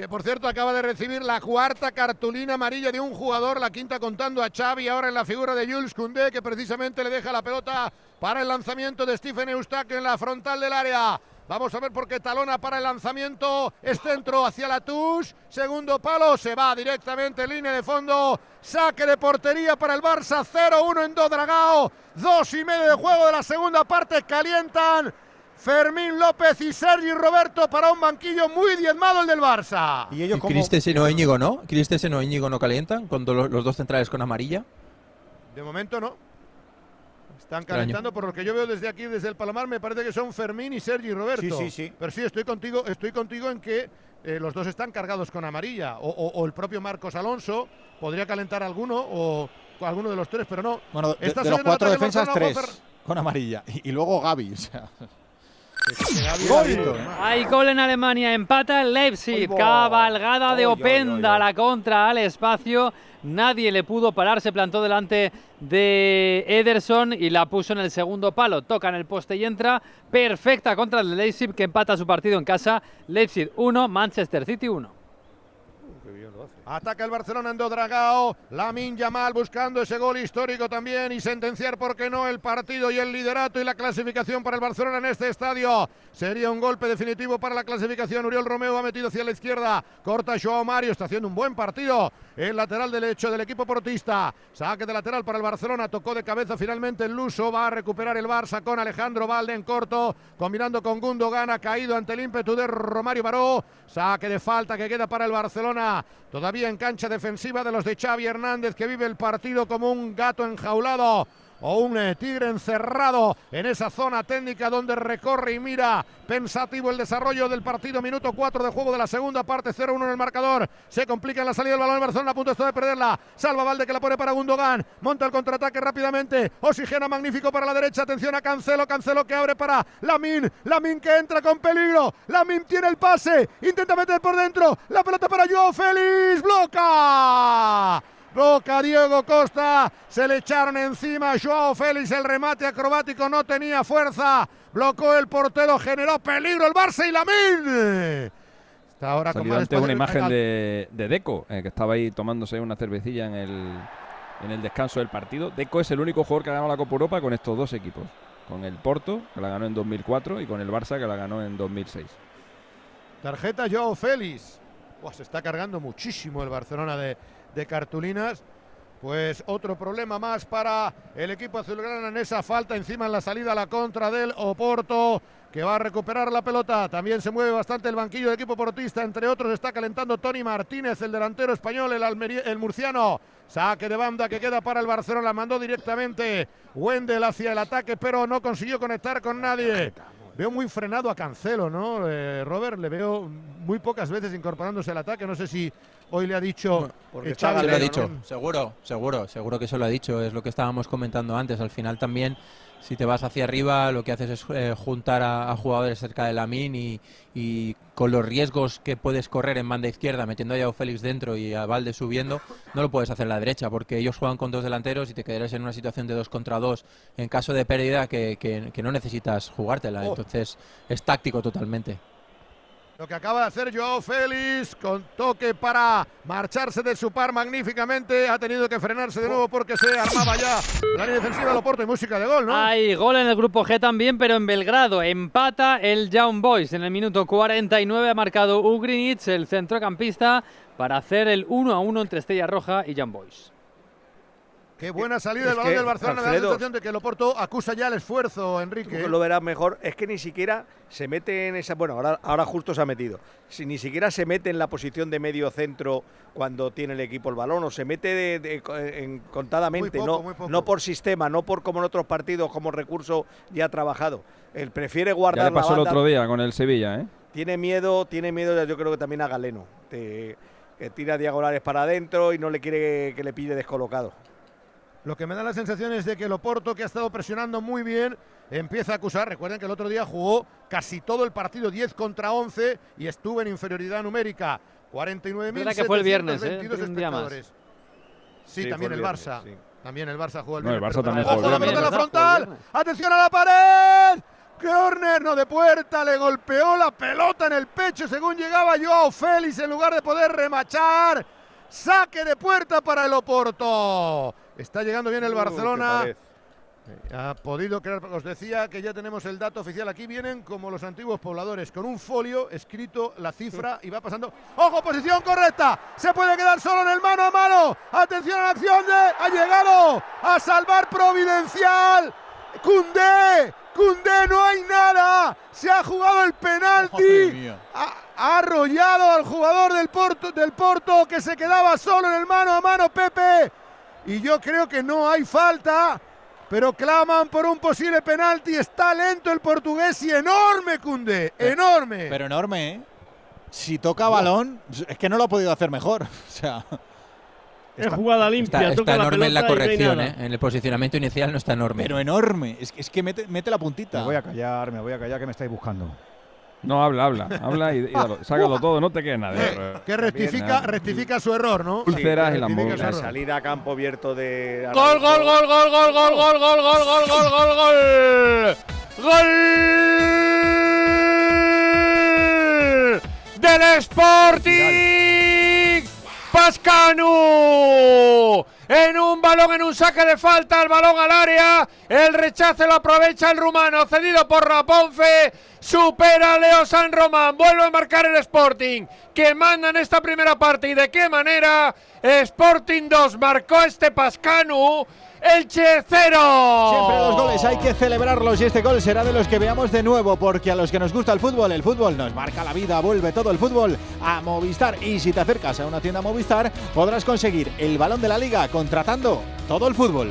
[SPEAKER 39] que por cierto acaba de recibir la cuarta cartulina amarilla de un jugador, la quinta contando a Xavi, ahora en la figura de Jules Koundé, que precisamente le deja la pelota para el lanzamiento de Stephen Eustache en la frontal del área. Vamos a ver por qué talona para el lanzamiento. Es centro hacia la touche. Segundo palo. Se va directamente en línea de fondo. Saque de portería para el Barça. 0-1 en Dodragao. Dos y medio de juego de la segunda parte. Calientan. Fermín López y Sergi Roberto para un banquillo muy diezmado el del Barça.
[SPEAKER 1] Y ellos
[SPEAKER 52] ¿Y Christensen o Íñigo no? ¿Christensen o Íñigo no calientan cuando lo- los dos centrales con amarilla?
[SPEAKER 39] De momento no. Están calentando por lo que yo veo desde aquí, desde el Palomar, me parece que son Fermín y Sergi Roberto.
[SPEAKER 1] Sí, sí, sí.
[SPEAKER 39] Pero sí, estoy contigo, estoy contigo en que eh, los dos están cargados con amarilla. O, o- o el propio Marcos Alonso podría calentar alguno o alguno de los tres, pero no.
[SPEAKER 2] Bueno, de,
[SPEAKER 39] Está
[SPEAKER 2] de los cuatro defensas, tres con amarilla. Y, y luego Gaby. o sea.
[SPEAKER 8] Hay gol en Alemania, empata el Leipzig, cabalgada de Openda, la contra al espacio, nadie le pudo parar, se plantó delante de Ederson y la puso en el segundo palo, toca en el poste y entra, perfecta contra el Leipzig que empata su partido en casa, Leipzig 1, Manchester City 1.
[SPEAKER 39] Ataca el Barcelona en Dodragao. Lamin Yamal buscando ese gol histórico también y sentenciar, ¿por qué no?, el partido y el liderato y la clasificación para el Barcelona en este estadio. Sería un golpe definitivo para la clasificación. Uriol Romeo ha metido hacia la izquierda. Corta Joao Mario. Está haciendo un buen partido. El lateral derecho del equipo portista. Saque de lateral para el Barcelona. Tocó de cabeza finalmente el Luso. Va a recuperar el Barça con Alejandro Valde en corto. Combinando con Gundogan. Ha caído ante el ímpetu de Romario Baró. Saque de falta que queda para el Barcelona. Todavía en cancha defensiva de los de Xavi Hernández que vive el partido como un gato enjaulado o un eh, tigre encerrado en esa zona técnica donde recorre y mira pensativo el desarrollo del partido. Minuto 4 de juego de la segunda parte, 0-1 en el marcador. Se complica en la salida del balón el Barcelona a punto está de perderla. Salva Valde que la pone para Gundogan. Monta el contraataque rápidamente. Oxigena magnífico para la derecha. Atención a Cancelo. Cancelo que abre para Lamin. Lamin que entra con peligro. Lamin tiene el pase. Intenta meter por dentro. La pelota para Joao Félix. Bloca. Bloca Diego Costa, se le echaron encima Joao Félix, el remate acrobático no tenía fuerza, blocó el portero, generó peligro el Barça y Lamin. Está ahora con
[SPEAKER 15] Salió
[SPEAKER 39] más
[SPEAKER 15] antes una imagen de, de Deco, eh, que estaba ahí tomándose una cervecilla en el, en el descanso del partido. Deco es el único jugador que ha ganado la Copa Europa con estos dos equipos. Con el Porto, que la ganó en 2004, y con el Barça, que la ganó en 2006.
[SPEAKER 39] Tarjeta Joao Félix. Se está cargando muchísimo el Barcelona de, de cartulinas. Pues otro problema más para el equipo azulgrana en esa falta encima en la salida a la contra del Oporto que va a recuperar la pelota. También se mueve bastante el banquillo del equipo portista. Entre otros está calentando Tony Martínez, el delantero español, el, el murciano. Saque de banda que queda para el Barcelona. Mandó directamente Wendel hacia el ataque, pero no consiguió conectar con nadie. Veo muy frenado a Cancelo, ¿no? Eh, Robert, le veo muy pocas veces incorporándose al ataque. No sé si hoy le ha dicho.
[SPEAKER 52] Porque se lo ha dicho, seguro, seguro, seguro que se lo ha dicho. Es lo que estábamos comentando antes. Al final también si te vas hacia arriba, lo que haces es eh, juntar a, jugadores cerca de la min y, con los riesgos que puedes correr en banda izquierda, metiendo a Yao Félix dentro y a Valde subiendo, no lo puedes hacer en la derecha, porque ellos juegan con dos delanteros y te quedarás en una situación de dos contra dos en caso de pérdida que, que no necesitas jugártela. Oh. Entonces es táctico totalmente.
[SPEAKER 39] Lo que acaba de hacer Joao Félix con toque para marcharse de su par magníficamente. Ha tenido que frenarse de nuevo porque se armaba ya la línea defensiva Loporto y música de gol, ¿no?
[SPEAKER 8] Hay gol en el grupo G también, pero en Belgrado. Empata el Young Boys. En el minuto 49 ha marcado Ugrinic, el centrocampista, para hacer el 1 a 1 entre Estrella Roja y Young Boys.
[SPEAKER 39] Qué buena salida del balón del Barcelona. da la sensación de que Loporto acusa ya el esfuerzo, Enrique.
[SPEAKER 53] lo verás mejor. Es que ni siquiera se mete en esa. Bueno, ahora, ahora justo se ha metido. Si ni siquiera se mete en la posición de medio centro cuando tiene el equipo el balón, o se mete en, contadamente, no, no por sistema, no por como en otros partidos, como recurso ya trabajado. Él prefiere guardar.
[SPEAKER 15] Ya le pasó el otro día con el Sevilla, ¿eh?
[SPEAKER 53] Tiene miedo, tiene miedo, yo creo que también a Galeno. que tira diagonales para adentro y no le quiere que le pille descolocado.
[SPEAKER 39] Lo que me da la sensación es de que el Oporto, que ha estado presionando muy bien, empieza a acusar. Recuerden que el otro día jugó casi todo el partido 10 contra 11 y estuvo en inferioridad numérica. 49.000
[SPEAKER 8] que fue el viernes, ¿eh?
[SPEAKER 39] espectadores. Sí, también el, Barça. También el Barça jugó el
[SPEAKER 15] viernes. el Barça también
[SPEAKER 39] jugó la pelota en la frontal! ¡Atención a la pared! Corner, no de puerta, le golpeó la pelota en el pecho según llegaba Joao Félix en lugar de poder remachar. Saque de puerta para el Oporto. Está llegando bien el uh, Barcelona. Ha podido crear, os decía que ya tenemos el dato oficial. Aquí vienen como los antiguos pobladores, con un folio escrito la cifra y va pasando. ¡Ojo, posición correcta! Se puede quedar solo en el mano a mano. Atención a la acción de. Ha llegado a salvar Providencial. Cundé. Cundé, no hay nada. Se ha jugado el penalti. Ha, ha, arrollado al jugador del Porto, del Porto que se quedaba solo en el mano a mano. Pepe y yo creo que no hay falta, pero claman por un posible penalti. Está lento el portugués y enorme, Cunde, enorme.
[SPEAKER 2] Pero enorme, ¿eh? Si toca balón, es que no lo ha podido hacer mejor. O sea.
[SPEAKER 16] Es jugada limpia.
[SPEAKER 52] Está, enorme en la corrección, ¿eh? En el posicionamiento inicial no está enorme.
[SPEAKER 2] Pero enorme. Es, es que mete, mete la puntita.
[SPEAKER 1] Me voy a callar, me voy a callar que me estáis buscando.
[SPEAKER 15] No, habla, habla, habla y, sácalo todo, no te quede nada.
[SPEAKER 39] Eh, que rectifica, rectifica su error, ¿no?
[SPEAKER 15] Pulseras y la
[SPEAKER 53] La salida a campo abierto de.
[SPEAKER 8] Gol, gol, gol, gol, gol, gol, gol, gol, gol, gol, gol, gol, gol. Gol del Sporting Pascanu en un balón, en un saque de falta, el balón al área, el rechace lo aprovecha el rumano, cedido por Raponfe, supera Leo San Román, vuelve a marcar el Sporting, que manda en esta primera parte y de qué manera, Sporting 2 marcó este Pascanu, Elche 0.
[SPEAKER 2] Siempre los goles hay que celebrarlos y este gol será de los que veamos de nuevo porque a los que nos gusta el fútbol, el fútbol nos marca la vida, vuelve todo el fútbol a Movistar y si te acercas a una tienda Movistar podrás conseguir el balón de la liga contratando todo el fútbol.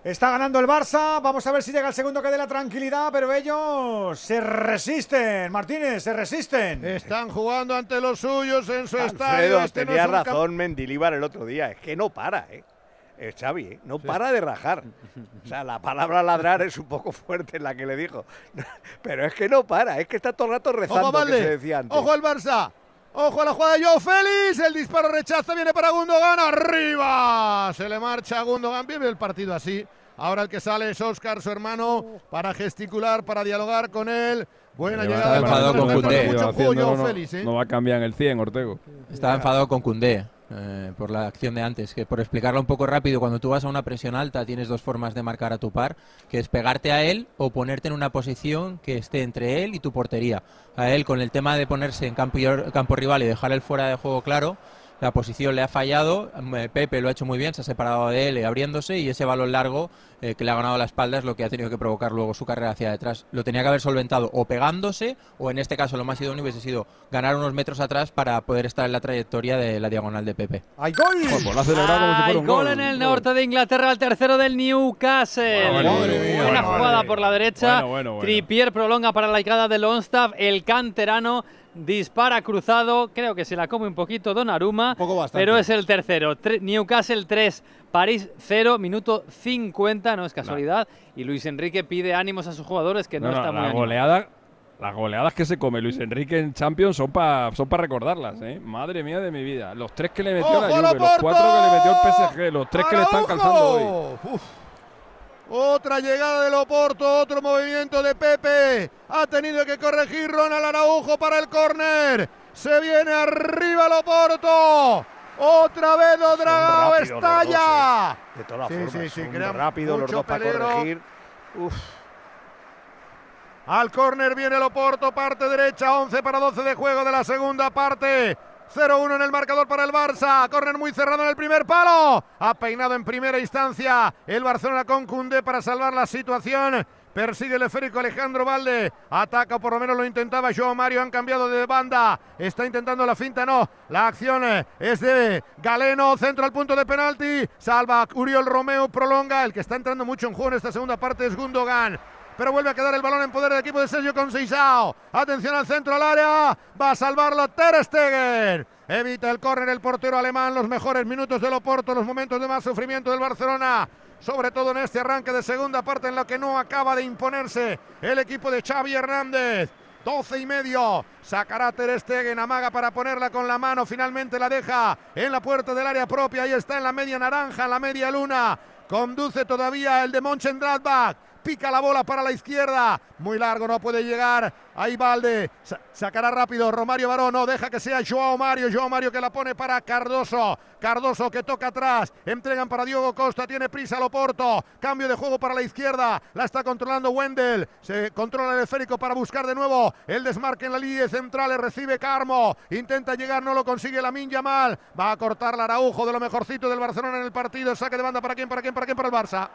[SPEAKER 1] Está ganando el Barça. Vamos a ver si llega el segundo que dé la tranquilidad, pero ellos se resisten. Martínez, se resisten.
[SPEAKER 39] Están jugando ante los suyos en su estadio.
[SPEAKER 53] Este tenía razón Mendilíbar el otro día. Es que no para, ¿eh? eh Xavi, ¿eh? no para de rajar. O sea, la palabra ladrar es un poco fuerte en la que le dijo. Pero es que no para, es que está todo el rato rezando, Ojo, que se decía antes.
[SPEAKER 39] ¡Ojo al Barça! Ojo a la jugada de Joe Félix. El disparo rechaza. Viene para Gundogan. Arriba. Se le marcha a Gundogan. Vive el partido así. Ahora el que sale es Oscar, su hermano, para gesticular, para dialogar con él. Buena llegada.
[SPEAKER 52] enfadado con.
[SPEAKER 39] Mucho juego,
[SPEAKER 15] no,
[SPEAKER 39] Félix, ¿eh?
[SPEAKER 15] no va a cambiar en el 100, Ortego.
[SPEAKER 52] Estaba enfadado con Cundé por la acción de antes. Que por explicarlo un poco rápido, cuando tú vas a una presión alta tienes dos formas de marcar a tu par, que es pegarte a él o ponerte en una posición que esté entre él y tu portería. A él con el tema de ponerse en campo, campo rival y dejar el fuera de juego claro. La posición le ha fallado, eh, Pepe lo ha hecho muy bien, se ha separado de él eh, abriéndose y ese balón largo eh, que le ha ganado la espalda es lo que ha tenido que provocar luego su carrera hacia detrás. Lo tenía que haber solventado o pegándose o en este caso lo más idóneo hubiese sido ganar unos metros atrás para poder estar en la trayectoria de la diagonal de Pepe.
[SPEAKER 1] ¡Hay gol!
[SPEAKER 15] Pues lo ha celebrado como si
[SPEAKER 8] Hay
[SPEAKER 15] fuera un
[SPEAKER 8] gol
[SPEAKER 15] gol.
[SPEAKER 8] en el norte de Inglaterra, el tercero del Newcastle.
[SPEAKER 15] Bueno, mía,
[SPEAKER 8] Buena
[SPEAKER 15] bueno,
[SPEAKER 8] jugada por la derecha.
[SPEAKER 15] Bueno, bueno, bueno.
[SPEAKER 8] Trippier prolonga para la llegada de Longstaff. El canterano dispara cruzado. Creo que se la come un poquito Donnarumma. pero es el tercero. Tre- Newcastle 3, París 0, minuto 50, no es casualidad. Y Luis Enrique pide ánimos a sus jugadores que no,
[SPEAKER 15] No, no,
[SPEAKER 8] está muy
[SPEAKER 15] la
[SPEAKER 8] animado.
[SPEAKER 15] goleada, las goleadas que se come Luis Enrique en Champions son para son para recordarlas, ¿eh? Madre mía de mi vida. Los tres que le metió
[SPEAKER 39] ¡Ojo,
[SPEAKER 15] la Juve, los cuatro que le metió el PSG, los tres que le están calzando hoy.
[SPEAKER 39] Uf. Otra llegada de Loporto, otro movimiento de Pepe. Ha tenido que corregir Ronald Araujo para el córner. Se viene arriba Loporto. Otra vez lo Dragao
[SPEAKER 53] rápidos los
[SPEAKER 39] estalla.
[SPEAKER 53] dos, ¿eh? De todas
[SPEAKER 39] Sí,
[SPEAKER 53] formas,
[SPEAKER 39] sí, sí,
[SPEAKER 53] rápidos los dos para corregir. Uf.
[SPEAKER 39] Al córner viene Loporto, parte derecha, 11 para 12 de juego de la segunda parte. 0-1 en el marcador para el Barça. Córner muy cerrado en el primer palo. Ha peinado en primera instancia el Barcelona con Cundé para salvar la situación. Persigue el esférico Alejandro Valde. Ataca, por lo menos lo intentaba Joao Mario. Han cambiado de banda. Está intentando la finta, no. La acción eh, es de Galeno. Centro al punto de penalti. Salva Uriol Romeo. Prolonga. El que está entrando mucho en juego en esta segunda parte es Gundogan pero vuelve a quedar el balón en poder del equipo de Sergio Conceição. Atención al centro al área, va a salvarlo Ter Stegen. Evita el córner el portero alemán, los mejores minutos del Oporto, los momentos de más sufrimiento del Barcelona. Sobre todo en este arranque de segunda parte en la que no acaba de imponerse el equipo de Xavi Hernández. 12 y medio. Sacará Ter Stegen, amaga para ponerla con la mano. Finalmente la deja en la puerta del área propia. Ahí está en la media naranja, en la media luna. Conduce todavía el de Mönchengladbach. Pica la bola para la izquierda. Muy largo, no puede llegar. Ahí Valde. Sa- sacará rápido Romario Barón. No deja que sea Joao Mario. Joao Mario que la pone para Cardoso. Cardoso que toca atrás. Entregan para Diogo Costa. Tiene prisa Loporto. Cambio de juego para la izquierda. La está controlando Wendel. Se controla el esférico para buscar de nuevo el desmarque en la línea central. Recibe Carmo. Intenta llegar, no lo consigue la Yamal. Va a cortar la Araujo de lo mejorcito del Barcelona en el partido. Saque de banda para quién, para quién, para quién, para el Barça.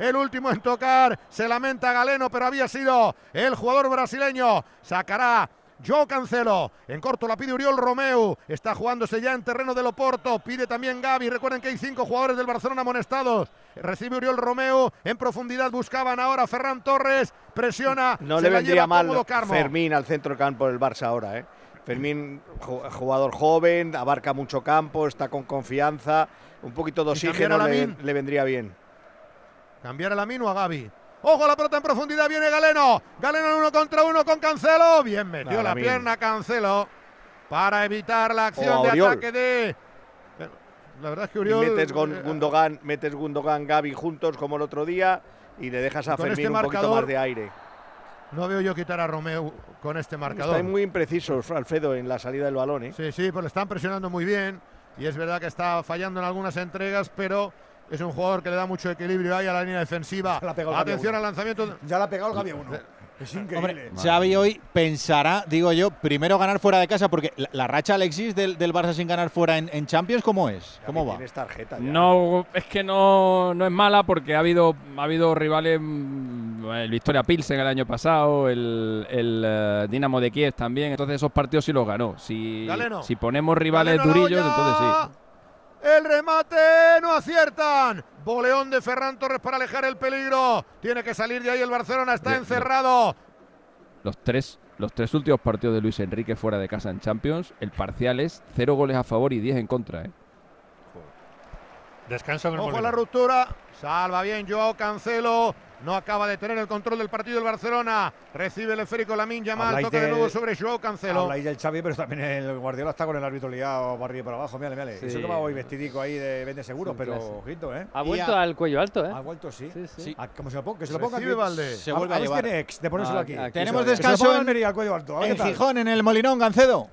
[SPEAKER 39] El último en tocar, se lamenta Galeno, pero había sido el jugador brasileño. Sacará Joe Cancelo. En corto la pide Uriol Romeu. Está jugándose ya en terreno del Oporto. Pide también Gaby. Recuerden que hay cinco jugadores del Barcelona amonestados. Recibe Uriol Romeu. En profundidad buscaban ahora Ferran Torres. Presiona.
[SPEAKER 53] No
[SPEAKER 39] se
[SPEAKER 53] le vendría mal. Fermín al centro del campo del Barça ahora, ¿eh? Fermín, ju- jugador joven, abarca mucho campo, está con confianza, un poquito de oxígeno le vendría bien.
[SPEAKER 39] Cambiar a Lamine o a Gaby. Ojo la pelota en profundidad, viene Galeno. Galeno en uno contra uno con Cancelo. Bien metió
[SPEAKER 53] Nada,
[SPEAKER 39] la pierna Cancelo para evitar la acción
[SPEAKER 53] a
[SPEAKER 39] de
[SPEAKER 53] Oriol.
[SPEAKER 39] ataque de. La verdad es que
[SPEAKER 53] Y
[SPEAKER 39] Uriol.
[SPEAKER 53] metes
[SPEAKER 39] eh,
[SPEAKER 53] Gundogan, metes Gundogan, Gaby juntos como el otro día y le dejas a Fermín
[SPEAKER 39] este
[SPEAKER 53] un poquito más de aire.
[SPEAKER 39] No veo yo quitar a Romeo con este marcador.
[SPEAKER 53] Está muy impreciso Alfredo en la salida del balón, ¿eh?
[SPEAKER 39] Sí, sí, pues le están presionando muy bien. Y es verdad que está fallando en algunas entregas, pero es un jugador que le da mucho equilibrio ahí a la línea defensiva.
[SPEAKER 1] la
[SPEAKER 39] Atención al lanzamiento.
[SPEAKER 1] Ya la ha pegado el Gavi a uno. Es increíble.
[SPEAKER 2] Hombre, Xavi hoy pensará, digo yo, primero ganar fuera de casa, porque la, la racha Alexis del, del Barça sin ganar fuera en, en Champions, ¿cómo es? ¿Cómo va?
[SPEAKER 53] Tienes tarjeta. ya.
[SPEAKER 15] No, es que no, no es mala porque ha habido, ha habido rivales, mm, el Victoria Pilsen el año pasado, el, el eh, Dinamo de Kiev también, entonces esos partidos sí los ganó. Si, si ponemos rivales durillos, entonces sí.
[SPEAKER 39] El remate no aciertan. Boleón de Ferran Torres para alejar el peligro. Tiene que salir de ahí el Barcelona. Está
[SPEAKER 15] De- de-
[SPEAKER 39] encerrado.
[SPEAKER 15] Los tres, los tres últimos partidos de Luis Enrique fuera de casa en Champions, el parcial es cero goles a favor y 10 en contra. ¿eh?
[SPEAKER 1] Descanso con el
[SPEAKER 39] Ojo a la ruptura. Salva bien Joao Cancelo. No acaba de tener el control del partido el Barcelona. Recibe el esférico Lamin Yamal.
[SPEAKER 1] Habláis
[SPEAKER 39] Toca de nuevo sobre Joao Cancelo.
[SPEAKER 1] Habláis del Xavi, pero también el Guardiola está con el árbitro liado y para abajo. Mírale, mírale.
[SPEAKER 8] Sí.
[SPEAKER 1] Eso que va hoy vestidico ahí de vende seguros,
[SPEAKER 8] Sí,
[SPEAKER 1] pero
[SPEAKER 8] clase.
[SPEAKER 1] ojito, ¿eh?
[SPEAKER 8] Ha vuelto al cuello alto, ¿eh?
[SPEAKER 1] Ha vuelto, sí.
[SPEAKER 8] sí.
[SPEAKER 1] Ah, como se lo ponga, que se lo ponga
[SPEAKER 39] Recibe
[SPEAKER 1] aquí.
[SPEAKER 39] Valdés.
[SPEAKER 2] Se vuelve
[SPEAKER 1] a
[SPEAKER 2] llevar.
[SPEAKER 1] tiene ex de ponérselo
[SPEAKER 8] Ah,
[SPEAKER 1] aquí.
[SPEAKER 8] aquí
[SPEAKER 2] Tenemos descanso en-
[SPEAKER 1] Almería al cuello alto.
[SPEAKER 2] En. Gijón, en el Molinón, Gancedo.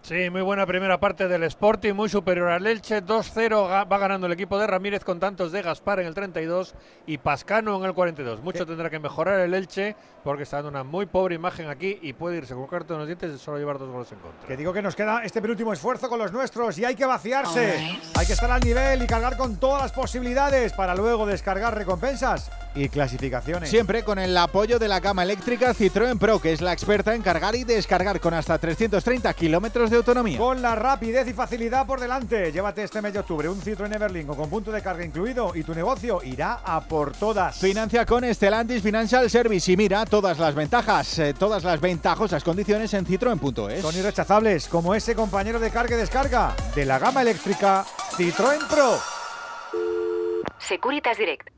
[SPEAKER 68] Sí, muy buena primera parte del Sporting, muy superior al Elche. 2-0 ga- va ganando el equipo de Ramírez con tantos de Gaspar en el 32 y Pascano en el 42. Mucho tendrá que mejorar el Elche porque está dando una muy pobre imagen aquí y puede irse con cartón en los dientes y solo llevar dos goles en contra.
[SPEAKER 1] Que digo que nos queda este penúltimo esfuerzo con los nuestros y hay que vaciarse. Hay que estar al nivel y cargar con todas las posibilidades para luego descargar recompensas y clasificaciones.
[SPEAKER 2] Siempre con el apoyo de la gama eléctrica Citroën Pro, que es la experta en cargar y descargar con hasta 330 kilómetros de autonomía.
[SPEAKER 1] Con la rapidez y facilidad por delante. Llévate este mes de octubre un Citroën Everling con punto de carga incluido y tu negocio irá a por todas.
[SPEAKER 2] Financia con Stellantis Financial Service y mira todas las ventajas, eh, todas las ventajosas condiciones en citroen.es.
[SPEAKER 1] Son irrechazables, como ese compañero de carga y descarga de la gama eléctrica Citroën Pro.
[SPEAKER 69] Securitas Direct.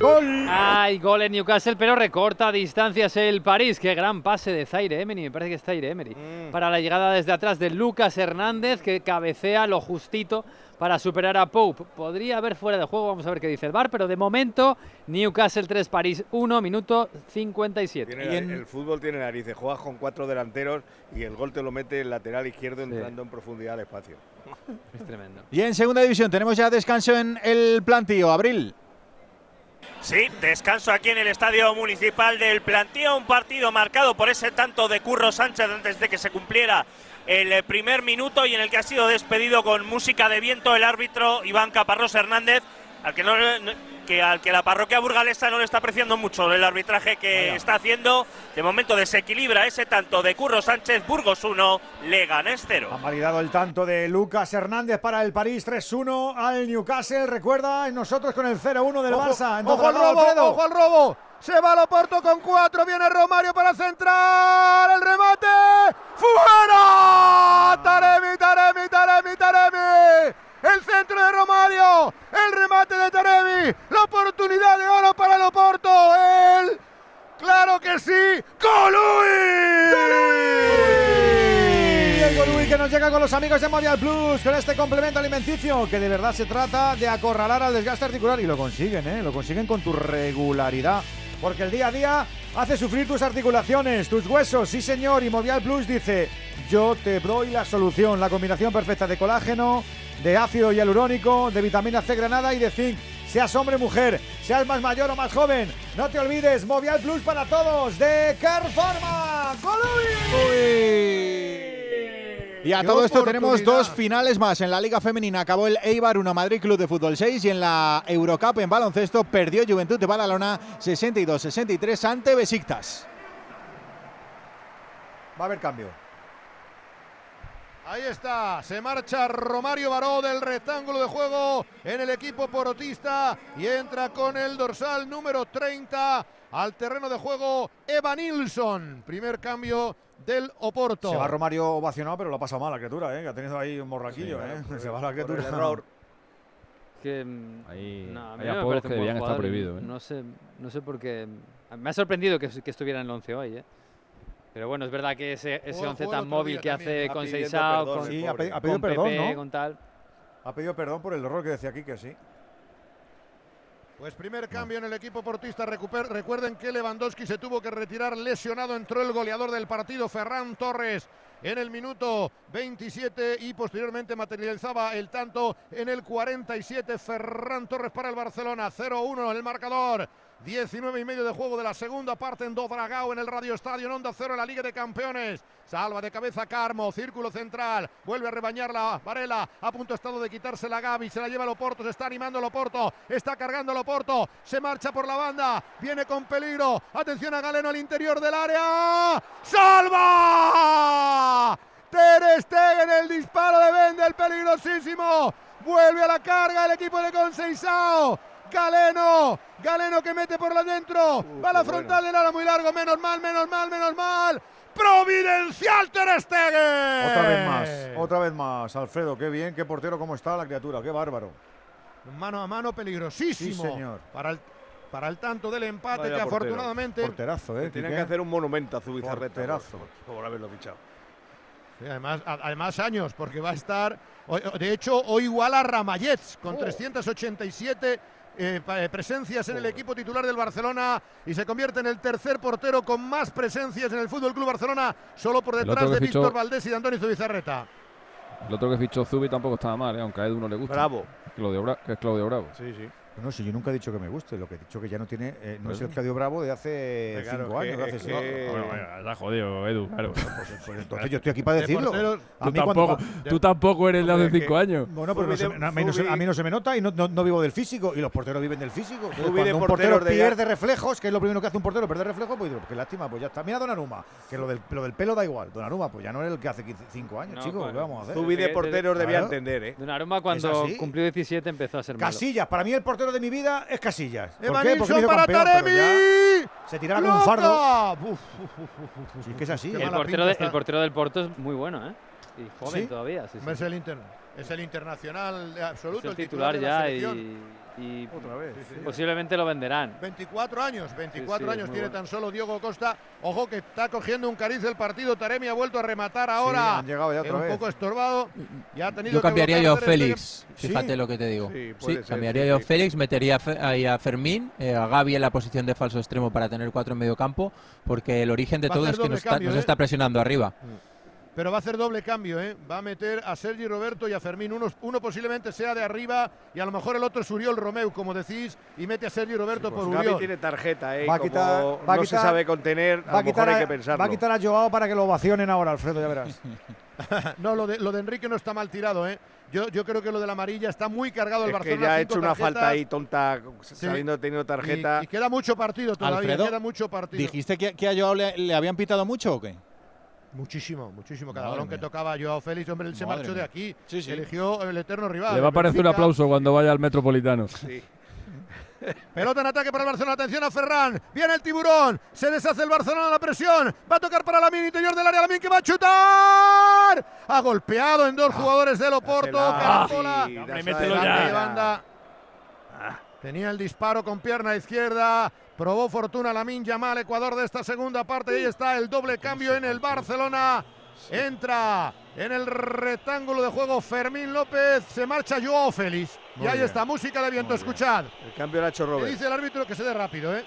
[SPEAKER 1] ¡Gol!
[SPEAKER 8] Hay gol en Newcastle, pero recorta distancias el París. Qué gran pase de Zaire Emery, me parece que es Zaire Emery. Para la llegada desde atrás de Lucas Hernández, que cabecea lo justito para superar a Pope. Podría haber fuera de juego, vamos a ver qué dice el VAR, pero de momento Newcastle 3, París 1, minuto 57.
[SPEAKER 53] Tiene nariz- el fútbol tiene narices, juegas con cuatro delanteros y el gol te lo mete el lateral izquierdo entrando en profundidad al espacio.
[SPEAKER 8] Es tremendo.
[SPEAKER 2] Y en segunda división tenemos ya descanso en el plantío. Abril.
[SPEAKER 70] Sí, descanso aquí en el Estadio Municipal del Plantío, un partido marcado por ese tanto de Curro Sánchez antes de que se cumpliera el primer minuto y en el que ha sido despedido con música de viento el árbitro Iván Caparrós Hernández, al que, no- que, al que la parroquia burgalesa no le está apreciando mucho el arbitraje que está haciendo. De momento desequilibra ese tanto de Curro Sánchez, Burgos 1, Leganés 0.
[SPEAKER 1] Han validado el tanto de Lucas Hernández para el París 3-1 al Newcastle. Recuerda, nosotros con el 0-1 del
[SPEAKER 39] Ojo,
[SPEAKER 1] Barça.
[SPEAKER 39] ojo al
[SPEAKER 1] Entonces,
[SPEAKER 39] robo,
[SPEAKER 1] Alfredo.
[SPEAKER 39] ojo al robo. Se va Loporto con cuatro. Viene Romario para centrar. El remate. ¡Fuera! Taremi, Taremi, Taremi, Taremi. El centro de Romario. El remate de Taremi. La oportunidad de oro para Loporto. El. ¡Claro que sí!
[SPEAKER 1] El Golui que nos llega con los amigos de Movial Plus con este complemento alimenticio que de verdad se trata de acorralar al desgaste articular y lo consiguen, ¿eh? Lo consiguen con tu regularidad. Porque el día a día hace sufrir tus articulaciones, tus huesos, sí señor. Y Movial Plus dice, yo te doy la solución, la combinación perfecta de colágeno, de ácido hialurónico, de vitamina C granada y de zinc. Seas hombre o mujer, seas más mayor o más joven, no te olvides, Movial Plus para todos de Carforma.
[SPEAKER 2] Y a
[SPEAKER 1] ¡Qué
[SPEAKER 2] todo esto tenemos dos finales más. En la Liga Femenina acabó el Eibar 1 Madrid Club de Fútbol 6 y en la Eurocup en baloncesto perdió Juventud de Badalona 62-63 ante Besiktas.
[SPEAKER 1] Va a haber cambio.
[SPEAKER 39] Ahí está, se marcha Romario Baró del rectángulo de juego en el equipo porotista y entra con el dorsal número 30 al terreno de juego Eva Nilsson. Primer cambio del Oporto.
[SPEAKER 1] Se va Romario ovacionado, pero lo ha pasado mal la criatura, ¿eh? que ha tenido ahí un morraquillo.
[SPEAKER 39] Sí,
[SPEAKER 1] ¿eh?
[SPEAKER 39] por-
[SPEAKER 1] Se va la
[SPEAKER 39] por
[SPEAKER 1] criatura.
[SPEAKER 39] el error.
[SPEAKER 8] Que, mm,
[SPEAKER 15] Ahí-
[SPEAKER 8] no, a mí
[SPEAKER 15] hay
[SPEAKER 8] no me
[SPEAKER 15] apodos
[SPEAKER 8] parece
[SPEAKER 15] que
[SPEAKER 8] un buen
[SPEAKER 15] debían estar
[SPEAKER 8] jugador,
[SPEAKER 15] prohibidos, ¿eh?
[SPEAKER 8] No sé, no sé por qué. Me ha sorprendido que, que estuviera en el 11 hoy, ¿eh? Pero bueno, es verdad que ese, ese
[SPEAKER 1] Jugó-
[SPEAKER 8] 11
[SPEAKER 1] jugó el
[SPEAKER 8] tan móvil que hace con Seisao, con,
[SPEAKER 1] sí, ha pedi- ha
[SPEAKER 8] con
[SPEAKER 1] pedido perdón,
[SPEAKER 8] Pepe,
[SPEAKER 1] ¿no?
[SPEAKER 8] con tal.
[SPEAKER 1] Ha pedido perdón por el error que decía aquí que sí.
[SPEAKER 39] Pues primer cambio en el equipo portista. Recuper- Recuerden que Lewandowski se tuvo que retirar lesionado. Entró el goleador del partido, Ferran Torres, en el minuto 27 y posteriormente materializaba el tanto en el 47. Ferran Torres para el Barcelona. 0-1 en el marcador. 19 y medio de juego de la segunda parte en Dodragao en el Radio Estadio en Onda Cero en la Liga de Campeones. Salva de cabeza Carmo, círculo central, vuelve a rebañarla Varela, a punto estado de quitarse la Gaby, se la lleva Loporto, se está animando Loporto, está cargando Loporto, se marcha por la banda, viene con peligro, atención a Galeno al interior del área, ¡salva! Ter Stegen, el disparo de Bendel, peligrosísimo. Vuelve a la carga el equipo de Conceição. Galeno, Galeno que mete por la dentro. Va a la frontal del ala muy largo. Menos mal, menos mal, menos mal. Providencial Ter Stegen.
[SPEAKER 1] Otra vez más, otra vez más. Alfredo, qué bien, qué portero, cómo está la criatura, qué bárbaro.
[SPEAKER 39] Mano a mano peligrosísimo.
[SPEAKER 1] Sí, señor.
[SPEAKER 39] Para el, para el tanto del empate
[SPEAKER 53] Vaya
[SPEAKER 39] que
[SPEAKER 53] portero.
[SPEAKER 39] afortunadamente.
[SPEAKER 1] Porterazo, ¿eh?
[SPEAKER 53] Tienen
[SPEAKER 1] Quique?
[SPEAKER 53] que hacer un monumento a Zubizarreta.
[SPEAKER 1] Porterazo.
[SPEAKER 53] Por, por haberlo fichado.
[SPEAKER 39] Sí, además, a- además años, porque va a estar. De hecho, hoy igual a Ramallets con
[SPEAKER 1] Oh.
[SPEAKER 39] 387 eh, eh, presencias en el equipo titular del Barcelona y se convierte en el tercer portero con más presencias en el Fútbol Club Barcelona, solo por detrás de
[SPEAKER 15] fichó-
[SPEAKER 39] Víctor Valdés y de Antonio Zubizarreta.
[SPEAKER 15] El otro que fichó Zubi tampoco estaba mal, ¿eh? aunque a Edu no le gusta.
[SPEAKER 53] Bravo.
[SPEAKER 15] Claudio Bra- que es Claudio Bravo.
[SPEAKER 53] Sí, sí.
[SPEAKER 1] No, si yo nunca he dicho que me guste, lo que he dicho que ya no tiene, eh, no
[SPEAKER 15] Pues-
[SPEAKER 1] es el Claudio Bravo de hace
[SPEAKER 53] Claro,
[SPEAKER 1] cinco años,
[SPEAKER 53] que-
[SPEAKER 1] hace
[SPEAKER 53] que-
[SPEAKER 15] Bueno, bueno, está jodido, Edu, claro.
[SPEAKER 1] Pues entonces yo estoy aquí para
[SPEAKER 39] De
[SPEAKER 1] decirlo.
[SPEAKER 39] porteros,
[SPEAKER 1] A
[SPEAKER 15] Tú
[SPEAKER 1] mí cuando-
[SPEAKER 15] tampoco, tú tampoco eres de hace cinco años.
[SPEAKER 1] Bueno, pero no se- a, mí no se,
[SPEAKER 53] Zubi-
[SPEAKER 1] a mí no se me nota y no, no- no vivo del físico. Y los porteros viven del físico. Entonces, cuando un portero
[SPEAKER 53] de ya-
[SPEAKER 1] pierde reflejos, que es lo primero que hace un portero, perder reflejos, pues digo, qué lástima, pues ya está. Mira Donnarumma, que lo del, lo del pelo da igual. Donnarumma, pues ya no es el que hace 15 cinco años,
[SPEAKER 8] No,
[SPEAKER 1] chicos. ¿Qué vamos a hacer?
[SPEAKER 53] Zubi de porteros debía entender, ¿eh?
[SPEAKER 8] Donnarumma cuando cumplió 17 empezó a ser malo.
[SPEAKER 1] Casillas, para mí el portero de mi vida es Casillas. ¿Por qué? Hizo
[SPEAKER 39] para
[SPEAKER 1] campeón, ya se tiraba con un fardo.
[SPEAKER 39] ¡Loca! Uf, uf, uf, uf, uf,
[SPEAKER 1] Sí, es que es así.
[SPEAKER 8] El portero, de- el portero del Porto es muy bueno, ¿eh? Y joven
[SPEAKER 1] ¿Sí?
[SPEAKER 8] todavía. Sí, sí.
[SPEAKER 39] Hombre, Es el, inter- es el internacional
[SPEAKER 8] Es
[SPEAKER 39] absoluto,
[SPEAKER 8] el titular
[SPEAKER 39] de la
[SPEAKER 8] ya
[SPEAKER 39] selección.
[SPEAKER 8] y, y
[SPEAKER 53] Otra vez.
[SPEAKER 8] posiblemente lo venderán.
[SPEAKER 39] 24 años, 24
[SPEAKER 8] Sí, sí,
[SPEAKER 39] años tiene
[SPEAKER 8] bueno.
[SPEAKER 39] tan solo Diego Costa. Ojo que está cogiendo un cariz el partido. Taremi ha vuelto a rematar ahora.
[SPEAKER 1] han llegado ya otra
[SPEAKER 39] un
[SPEAKER 1] vez.
[SPEAKER 39] poco estorbado. Ya ha tenido
[SPEAKER 52] Yo cambiaría yo a. Félix, fíjate lo que te digo.
[SPEAKER 53] Sí, ser,
[SPEAKER 52] cambiaría yo a. Félix, metería ahí a Fermín, eh, a Gaby en la posición de falso extremo para tener cuatro en medio campo, porque el origen de
[SPEAKER 39] Va
[SPEAKER 52] todo es que nos está,
[SPEAKER 39] cambio,
[SPEAKER 52] nos
[SPEAKER 39] ¿eh?
[SPEAKER 52] está presionando arriba.
[SPEAKER 39] Pero va a hacer doble cambio, ¿eh? Va a meter a Sergi Roberto y a Fermín. Uno, uno posiblemente sea de arriba y a lo mejor el otro es Uriol Romeu, como decís, y mete a Sergi Roberto por
[SPEAKER 53] Pues Gavi
[SPEAKER 39] Uriol.
[SPEAKER 53] tiene tarjeta, ¿eh?
[SPEAKER 1] Va a
[SPEAKER 53] Como
[SPEAKER 1] quitar- va a
[SPEAKER 53] no se sabe contener, a
[SPEAKER 1] Va a,
[SPEAKER 53] lo mejor
[SPEAKER 1] quitar
[SPEAKER 53] hay que pensarlo.
[SPEAKER 1] va a quitar a Joao para que lo ovacionen ahora, Alfredo, ya verás.
[SPEAKER 39] No, lo de, lo de Enrique no está mal tirado, ¿eh? Yo, yo creo que lo de la amarilla está muy cargado el
[SPEAKER 53] Es que
[SPEAKER 39] Barcelona.
[SPEAKER 53] ya ha hecho una falta ahí tonta, sabiendo tenido tarjeta.
[SPEAKER 39] Y, y queda mucho partido todavía,
[SPEAKER 2] Alfredo,
[SPEAKER 39] queda mucho partido.
[SPEAKER 2] ¿Dijiste que, que a Joao le, le habían pitado mucho o qué?
[SPEAKER 39] Muchísimo, muchísimo. Cada balón que tocaba Joao Félix, hombre, él se
[SPEAKER 2] Madre
[SPEAKER 39] marchó de aquí.
[SPEAKER 2] Sí, sí.
[SPEAKER 39] Eligió el eterno rival.
[SPEAKER 15] Le va a parecer un aplauso cuando vaya al Metropolitano.
[SPEAKER 53] Sí.
[SPEAKER 39] Pelota en ataque para el Barcelona. Atención a Ferran. Viene el tiburón. Se deshace el Barcelona la presión. Va a tocar para la interior del área. Lamin que va a chutar. Ha golpeado en dos jugadores del Oporto.
[SPEAKER 53] dásela,
[SPEAKER 39] Carambola.
[SPEAKER 53] sí, banda.
[SPEAKER 39] Tenía el disparo con pierna izquierda. Probó fortuna Lamin Yamal, Ecuador de esta segunda parte. Y ahí está el doble cambio en el Barcelona. Entra en el rectángulo de juego Fermín López. Se marcha Joao Félix. Y
[SPEAKER 53] Muy
[SPEAKER 39] ahí
[SPEAKER 53] bien.
[SPEAKER 39] está, música de viento.
[SPEAKER 53] Muy bien.
[SPEAKER 39] Escuchad.
[SPEAKER 53] El cambio lo ha hecho
[SPEAKER 39] Le
[SPEAKER 53] Robert.
[SPEAKER 39] dice el árbitro que se dé rápido, ¿eh?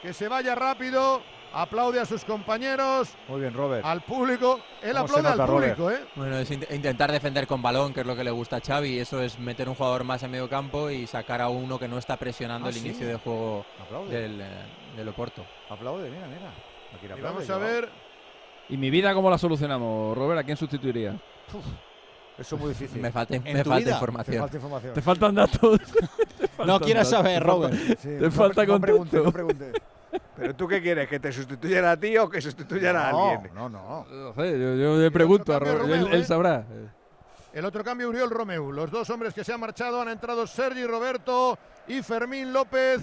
[SPEAKER 39] Que se vaya rápido. Aplaude a sus compañeros,
[SPEAKER 1] Muy bien, Robert.
[SPEAKER 39] al público. Él
[SPEAKER 1] ¿Cómo se
[SPEAKER 39] aplaude
[SPEAKER 1] nota,
[SPEAKER 39] al público, ¿eh?
[SPEAKER 52] Bueno, es int- intentar defender con balón, que es lo que le gusta a Xavi, y eso es meter un jugador más en medio campo y sacar a uno que no está presionando
[SPEAKER 1] Ah,
[SPEAKER 52] el
[SPEAKER 1] sí.
[SPEAKER 52] inicio de juego
[SPEAKER 1] Aplaude.
[SPEAKER 52] del, eh, del Oporto.
[SPEAKER 1] Aplaude, mira, mira. Aquí le
[SPEAKER 39] Y
[SPEAKER 1] aplaude,
[SPEAKER 39] vamos a ver.
[SPEAKER 15] ¿Y mi vida cómo la solucionamos, Robert? ¿A quién sustituiría?
[SPEAKER 1] Eso es muy difícil.
[SPEAKER 52] Me falta,
[SPEAKER 2] ¿En
[SPEAKER 52] me falta
[SPEAKER 2] vida?
[SPEAKER 1] Te
[SPEAKER 52] información.
[SPEAKER 1] falta información.
[SPEAKER 15] Te faltan datos. Te
[SPEAKER 2] No
[SPEAKER 15] faltan
[SPEAKER 2] quieras
[SPEAKER 15] datos.
[SPEAKER 2] saber, Robert.
[SPEAKER 1] Sí,
[SPEAKER 15] Te
[SPEAKER 1] no
[SPEAKER 15] falta
[SPEAKER 1] no preguntes,
[SPEAKER 15] contexto.
[SPEAKER 1] no preguntes.
[SPEAKER 53] ¿Pero tú qué quieres? ¿Que te sustituyan a ti o que sustituyan a
[SPEAKER 1] No,
[SPEAKER 53] alguien?
[SPEAKER 1] no, no.
[SPEAKER 15] No sé, yo, yo le pregunto a
[SPEAKER 39] cambio,
[SPEAKER 15] Robert, él,
[SPEAKER 39] Romeo,
[SPEAKER 15] él
[SPEAKER 39] ¿eh?
[SPEAKER 15] sabrá.
[SPEAKER 39] El otro cambio, Uriol Romeu. Los dos hombres que se han marchado han entrado Sergi Roberto y Fermín López.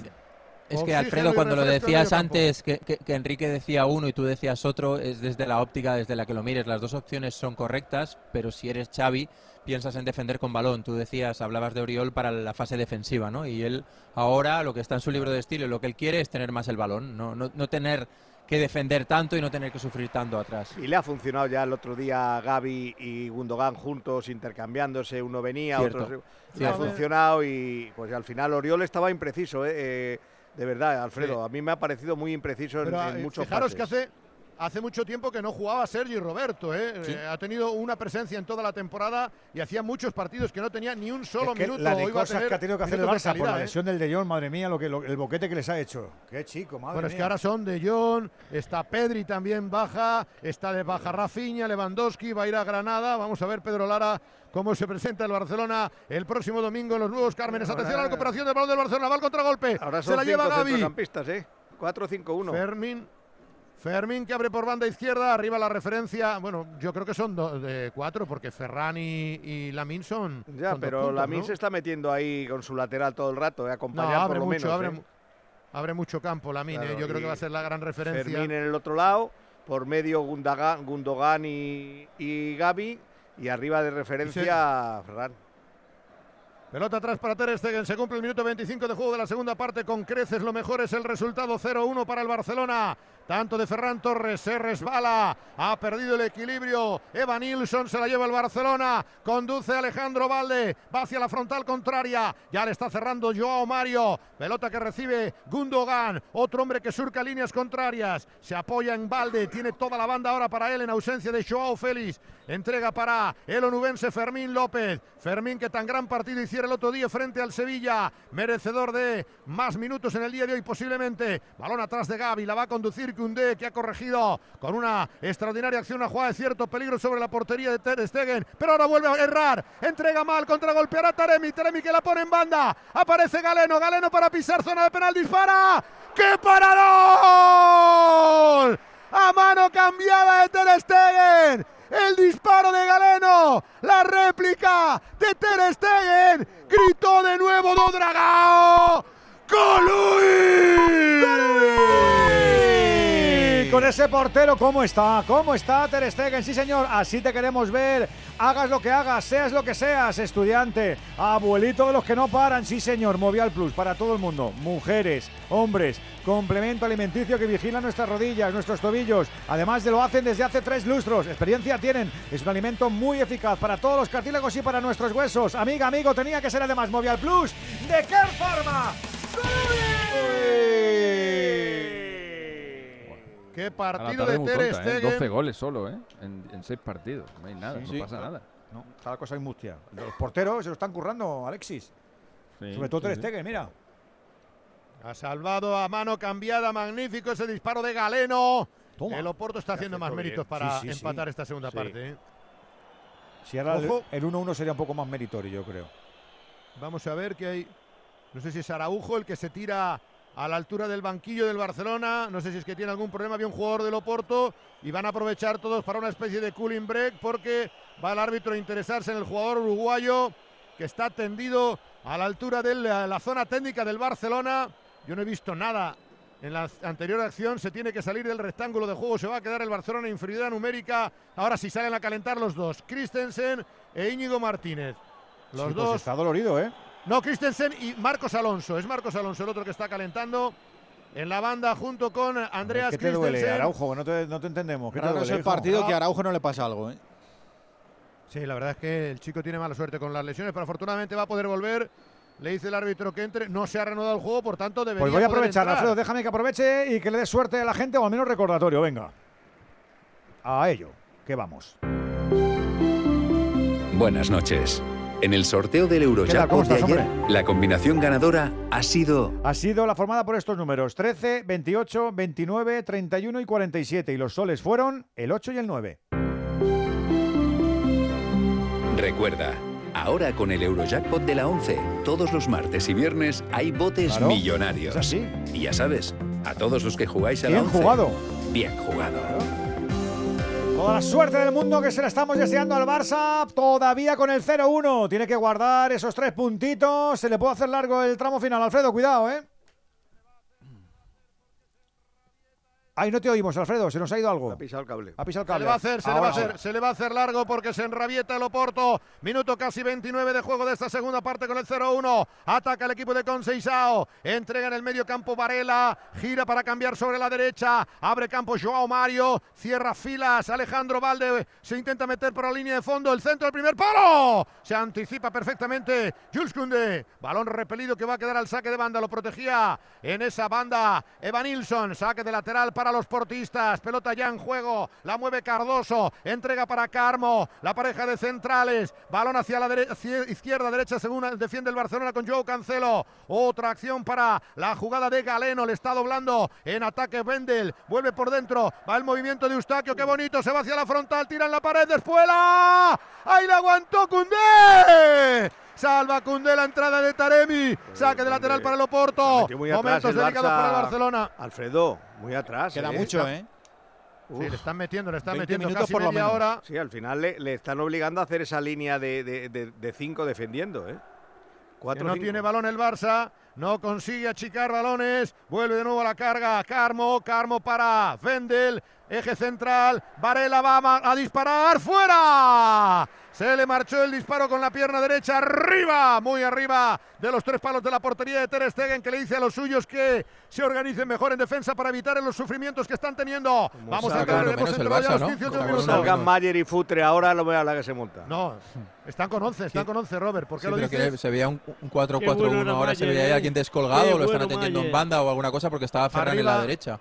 [SPEAKER 52] Es que
[SPEAKER 39] Oxígeno
[SPEAKER 52] Alfredo, cuando lo decías antes, que, que- que Enrique decía uno y tú decías otro, es desde la óptica desde la que lo mires. Las dos opciones son correctas, pero si eres Xavi, piensas en defender con balón. Tú decías, hablabas de Oriol para la fase defensiva, ¿no? Y él ahora lo que está en su libro de estilo y lo que él quiere es tener más el balón, no, no, no tener que defender tanto y no tener que sufrir tanto atrás.
[SPEAKER 53] Y le ha funcionado ya el otro día Gaby y Gundogan juntos, intercambiándose, uno venía,
[SPEAKER 52] Cierto,
[SPEAKER 53] otro... Le ha funcionado y pues al final Oriol estaba impreciso, ¿eh? De verdad, Alfredo. A mí me ha parecido muy impreciso en,
[SPEAKER 39] Pero
[SPEAKER 53] en
[SPEAKER 39] eh,
[SPEAKER 53] muchos
[SPEAKER 39] fijaros
[SPEAKER 53] pases.
[SPEAKER 39] que hace, hace mucho tiempo que no jugaba Sergi Roberto. ¿eh? Eh, ha tenido una presencia en toda la temporada y hacía muchos partidos que no tenía ni un solo
[SPEAKER 1] Es que
[SPEAKER 39] minuto.
[SPEAKER 1] la de cosas
[SPEAKER 39] tener
[SPEAKER 1] que ha tenido que hacer el Barça por la
[SPEAKER 39] calidad, ¿eh?
[SPEAKER 1] lesión del De Jong, madre mía, lo que, lo- el boquete que les ha hecho. Qué chico, madre
[SPEAKER 39] Bueno, es que ahora son de Jong, está Pedri también baja, está de baja Rafinha, Lewandowski, va a ir a Granada. Vamos a ver Pedro Lara cómo se presenta el Barcelona el próximo domingo en los Nuevos Cármenes. Atención a la recuperación del balón del Barcelona, va al contragolpe.
[SPEAKER 53] Ahora
[SPEAKER 39] se la lleva Gaby.
[SPEAKER 53] ¿eh? 4-5-1.
[SPEAKER 39] Fermín. Fermín que abre por banda izquierda, arriba la referencia. Bueno, yo creo que son do- de cuatro, porque Ferran y, y Lamin son.
[SPEAKER 53] Ya,
[SPEAKER 39] son
[SPEAKER 53] pero
[SPEAKER 39] puntos,
[SPEAKER 53] Lamin
[SPEAKER 39] ¿no?
[SPEAKER 53] se está metiendo ahí con su lateral todo el rato, eh,
[SPEAKER 39] No,
[SPEAKER 53] acompañado
[SPEAKER 39] abre
[SPEAKER 53] por lo
[SPEAKER 39] mucho,
[SPEAKER 53] menos.
[SPEAKER 39] abre,
[SPEAKER 53] eh.
[SPEAKER 39] abre mucho campo Lamin,
[SPEAKER 53] Claro,
[SPEAKER 39] eh, yo creo que va a ser la gran referencia.
[SPEAKER 53] Fermín en el otro lado, por medio Gundogan y, y Gaby, y arriba de referencia Ferran.
[SPEAKER 39] Pelota atrás para Ter Stegen. Se cumple el minuto 25 de juego de la segunda parte. Con creces lo mejor es el resultado 0-1 para el Barcelona. Tanto de Ferran Torres se resbala. Ha perdido el equilibrio. Eva Nilsson se la lleva el Barcelona. Conduce Alejandro Valde. Va hacia la frontal contraria. Ya le está cerrando Joao Mario. Pelota que recibe Gundogan. Otro hombre que surca líneas contrarias. Se apoya en Valde. Tiene toda la banda ahora para él en ausencia de Joao Félix. Entrega para el onubense Fermín López. Fermín que tan gran partido hiciera el otro día frente al Sevilla. Merecedor de más minutos en el día de hoy posiblemente. Balón atrás de Gaby. La va a conducir Koundé que ha corregido con una extraordinaria acción. Una jugada de cierto peligro sobre la portería de Ter Stegen. Pero ahora vuelve a errar. Entrega mal. Contragolpeará Taremi. Taremi que la pone en banda. Aparece Galeno. Galeno para pisar zona de penal. Dispara. ¡Qué paradón! A mano cambiada de Ter Stegen. El disparo de Galeno. La réplica de Ter Stegen. Gritó de nuevo Dodragao.
[SPEAKER 1] Con ese portero, ¿cómo está? ¿Cómo está Ter Stegen? Sí, señor, así te queremos ver. Hagas lo que hagas, seas lo que seas, estudiante, abuelito de los que no paran. Sí, señor, Movial Plus para todo el mundo. Mujeres, hombres, complemento alimenticio que vigila nuestras rodillas, nuestros tobillos. Además de lo hacen desde hace tres lustros. Experiencia tienen. Es un alimento muy eficaz para todos los cartílagos y para nuestros huesos. Amiga, amigo, tenía que ser además Movial Plus de Care Pharma.
[SPEAKER 39] Qué partido de
[SPEAKER 15] muy
[SPEAKER 39] Ter
[SPEAKER 15] tonta, ¿eh?
[SPEAKER 39] Stegen.
[SPEAKER 15] 12 goles solo, ¿eh? En, en 6 partidos. No hay nada,
[SPEAKER 1] Sí,
[SPEAKER 15] no
[SPEAKER 1] sí.
[SPEAKER 15] pasa nada.
[SPEAKER 1] No, está la cosa mustia. Los porteros se lo están currando, Alexis.
[SPEAKER 15] Sí,
[SPEAKER 1] Sobre todo
[SPEAKER 15] sí,
[SPEAKER 1] Ter
[SPEAKER 15] sí.
[SPEAKER 1] Stegen, mira.
[SPEAKER 39] Ha salvado a mano cambiada, magnífico ese disparo de Galeno.
[SPEAKER 1] Toma.
[SPEAKER 39] El Oporto está haciendo más méritos
[SPEAKER 1] bien.
[SPEAKER 39] para
[SPEAKER 1] Sí, sí, sí.
[SPEAKER 39] empatar esta segunda
[SPEAKER 1] Sí.
[SPEAKER 39] parte. ¿eh?
[SPEAKER 1] Si ahora
[SPEAKER 39] Ojo.
[SPEAKER 1] el 1-1 sería un poco más meritorio, yo creo.
[SPEAKER 39] Vamos a ver que hay. No sé si es Araujo el que se tira a la altura del banquillo del Barcelona. No sé si es que tiene algún problema. Había un jugador del Oporto y van a aprovechar todos para una especie de cooling break porque va el árbitro a interesarse en el jugador uruguayo que está tendido a la altura de la, la zona técnica del Barcelona. Yo no he visto nada. En la anterior acción se tiene que salir del rectángulo de juego, se va a quedar el Barcelona en inferioridad numérica. Ahora sí salen a calentar los dos, Christensen e Íñigo Martínez. Los
[SPEAKER 1] Sí, pues
[SPEAKER 39] dos
[SPEAKER 1] está dolorido, ¿eh?
[SPEAKER 39] No, Christensen y Marcos Alonso. Es Marcos Alonso el otro que está calentando en la banda junto con Andreas
[SPEAKER 1] ¿Qué te duele. Araujo? No te, no te entendemos. ¿Qué te
[SPEAKER 2] es el
[SPEAKER 1] hijo?
[SPEAKER 2] partido que a Araujo no le pasa algo, ¿eh?
[SPEAKER 39] Sí, la verdad es que el chico tiene mala suerte con las lesiones, pero afortunadamente va a poder volver. Le dice el árbitro que entre. No se ha reanudado el juego, por tanto debería
[SPEAKER 1] Pues voy a aprovechar. Alfredo. Déjame que aproveche y que le dé suerte a la gente, o al menos recordatorio. Venga. A ello. Que vamos.
[SPEAKER 71] Buenas noches. En el sorteo del. Eurojackpot
[SPEAKER 1] ¿Cómo
[SPEAKER 71] de ayer,
[SPEAKER 1] hombre?
[SPEAKER 71] la combinación ganadora ha sido
[SPEAKER 1] Ha sido la formada por estos números: 13, 28, 29, 31 y 47. Y los soles fueron el 8 y el 9.
[SPEAKER 71] Recuerda, ahora con el Eurojackpot de la 11, todos los martes y viernes hay botes
[SPEAKER 1] Claro,
[SPEAKER 71] millonarios.
[SPEAKER 1] es así.
[SPEAKER 71] Y ya sabes, a todos los que jugáis a la
[SPEAKER 1] Bien
[SPEAKER 71] 11.
[SPEAKER 1] jugado.
[SPEAKER 71] Bien jugado.
[SPEAKER 1] La suerte del mundo que se la estamos deseando al Barça, todavía con el 0-1. Tiene que guardar esos tres puntitos. Se le puede hacer largo el tramo final. Alfredo, cuidado, ¿eh? Ay, no te oímos, Alfredo. Se nos ha ido algo.
[SPEAKER 53] Ha pisado el cable.
[SPEAKER 1] Ha pisado el
[SPEAKER 39] Se
[SPEAKER 1] cable.
[SPEAKER 39] le va a hacer, se le va a
[SPEAKER 1] sí.
[SPEAKER 39] hacer, se le va a hacer largo porque se enrabieta el Oporto. Minuto casi 29 de juego de esta segunda parte con el 0-1. Ataca el equipo de Conceizao. Entrega en el medio campo Varela. Gira para cambiar sobre la derecha. Abre campo Joao Mario. Cierra filas. Alejandro Valde se intenta meter por la línea de fondo. El centro del primer palo. Se anticipa perfectamente Jules Koundé. Balón repelido que va a quedar al saque de banda. Lo protegía en esa banda Evan Nilsson. Saque de lateral para los portistas. Pelota ya en juego. La mueve Cardoso. Entrega para Carmo. La pareja de centrales. Balón hacia la dere- izquierda, derecha, según defiende el Barcelona con Joao Cancelo. Otra acción para la jugada de Galeno. Le está doblando en ataque Wendel. Vuelve por dentro. Va el movimiento de Eustaquio. Qué bonito. Se va hacia la frontal. Tira en la pared. Despuela. Ahí la aguantó Cundé. Salva Cundé la entrada de Taremi. Saque de lateral para
[SPEAKER 53] Loporto.
[SPEAKER 39] Momentos delicados para Barcelona.
[SPEAKER 53] Alfredo, muy atrás.
[SPEAKER 2] Queda
[SPEAKER 53] eh.
[SPEAKER 2] mucho, ¿eh?
[SPEAKER 39] Sí, le están metiendo, le están metiendo casi
[SPEAKER 53] por
[SPEAKER 39] hora.
[SPEAKER 53] Sí, al final le, están obligando a hacer esa línea de, de, de, cinco defendiendo, ¿eh? Cuatro,
[SPEAKER 39] no tiene balón el Barça, no consigue achicar balones, vuelve de nuevo a la carga, Carmo, Carmo para Vendel, eje central, Varela va a disparar, ¡fuera! Se le marchó el disparo con la pierna derecha. Arriba, muy arriba de los tres palos de la portería de Ter Stegen, que le dice a los suyos que se organicen mejor en defensa para evitar los sufrimientos que están teniendo. Vamos a entraremos entre
[SPEAKER 53] Barça,
[SPEAKER 39] los 15
[SPEAKER 53] ¿no?
[SPEAKER 39] minutos.
[SPEAKER 53] Salgan Mayer y Futre, ahora lo voy a la que se monta.
[SPEAKER 39] No, están con 11, están con 11, Robert. ¿Por qué lo dices?
[SPEAKER 52] Se veía un, 4-4-1, ahora se veía ahí alguien descolgado, lo están atendiendo en banda o alguna cosa porque estaba Ferran en la derecha.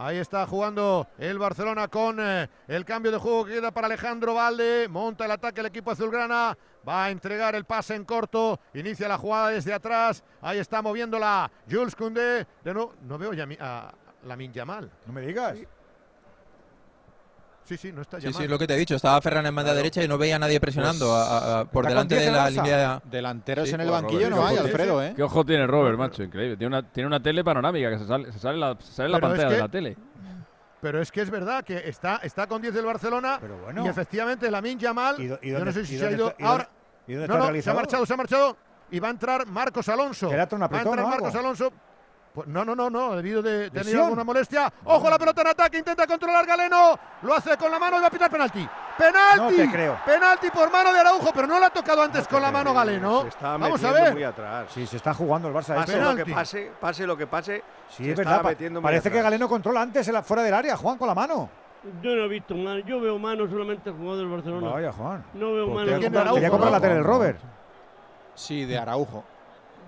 [SPEAKER 39] Ahí está jugando el Barcelona con eh, el cambio de juego que queda para Alejandro Valde. Monta el ataque el equipo azulgrana. Va a entregar el pase en corto. Inicia la jugada desde atrás. Ahí está moviéndola Jules Koundé. De no, no veo ya a, a Yamal.
[SPEAKER 1] No me digas.
[SPEAKER 39] Sí, sí, no está
[SPEAKER 52] Sí, sí, lo que te he dicho. Estaba Ferran en banda derecha y no veía a nadie presionando
[SPEAKER 2] pues,
[SPEAKER 52] por delante de la línea.
[SPEAKER 2] Delanteros
[SPEAKER 52] sí,
[SPEAKER 2] en el
[SPEAKER 52] pues,
[SPEAKER 2] banquillo no hay, Alfredo. ¿eh?
[SPEAKER 15] Qué ojo tiene Robert, macho, increíble. Tiene una, tele panorámica que se sale, se sale la, la pantalla de la tele.
[SPEAKER 39] Pero es que es verdad que está, está con 10 del Barcelona pero
[SPEAKER 1] bueno.
[SPEAKER 39] y efectivamente Lamin Yamal.
[SPEAKER 1] ¿Y, y
[SPEAKER 39] yo no sé si se ha ido no, no, se ha marchado, se ha marchado y va a entrar Marcos Alonso. Va a entrar Marcos Alonso. Pues, no, no, no, no. Debido de tener alguna molestia. Ojo, la pelota en ataque. Intenta controlar Galeno. Lo hace con la mano y va a pitar penalti. ¡Penalti!
[SPEAKER 1] Creo.
[SPEAKER 39] Penalti por mano de Araujo, pero no la ha tocado antes con la mano Galeno.
[SPEAKER 53] Se está
[SPEAKER 39] Vamos a ver.
[SPEAKER 53] Muy atrás.
[SPEAKER 1] Sí, se está jugando el Barça.
[SPEAKER 53] ¿eh?
[SPEAKER 1] Pase
[SPEAKER 53] lo que pase, pase lo que pase.
[SPEAKER 1] Sí, es
[SPEAKER 53] está
[SPEAKER 1] verdad.
[SPEAKER 53] Metiendo
[SPEAKER 1] Parece que Galeno controla antes el fuera del área, Juan, con la mano.
[SPEAKER 16] Yo no he visto mano, yo veo mano solamente jugador del Barcelona. No veo
[SPEAKER 1] pues
[SPEAKER 16] mano.
[SPEAKER 1] Quería comprar, la tele el Robert.
[SPEAKER 2] Sí, de Araujo.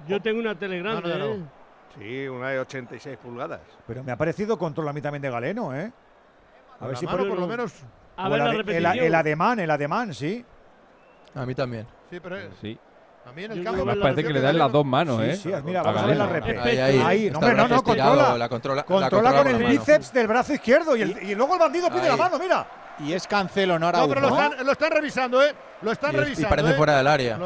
[SPEAKER 16] Yo tengo una tele grande. ¿eh?
[SPEAKER 53] Sí, una de 86 pulgadas.
[SPEAKER 1] Pero me ha parecido control a mí también de Galeno, ¿eh? A, ver si
[SPEAKER 39] mano, por, por, lo menos.
[SPEAKER 1] El, ademán, el ademán, sí.
[SPEAKER 52] A mí también.
[SPEAKER 39] Sí, pero.
[SPEAKER 15] Sí.
[SPEAKER 39] A mí en el campo.
[SPEAKER 15] parece que le dan las dos manos, ¿eh?
[SPEAKER 1] Sí, mira, vamos a, ver la repet.
[SPEAKER 52] Ahí,
[SPEAKER 1] No, hombre, no, no, controla.
[SPEAKER 52] La controla,
[SPEAKER 1] controla con, el bíceps del brazo izquierdo y, luego el bandido pide la mano, mira.
[SPEAKER 2] Y es cancelo, no Araujo.
[SPEAKER 39] No, pero lo están, revisando, ¿eh? Lo están
[SPEAKER 52] revisando. Y parece
[SPEAKER 39] ¿eh?
[SPEAKER 52] fuera del área.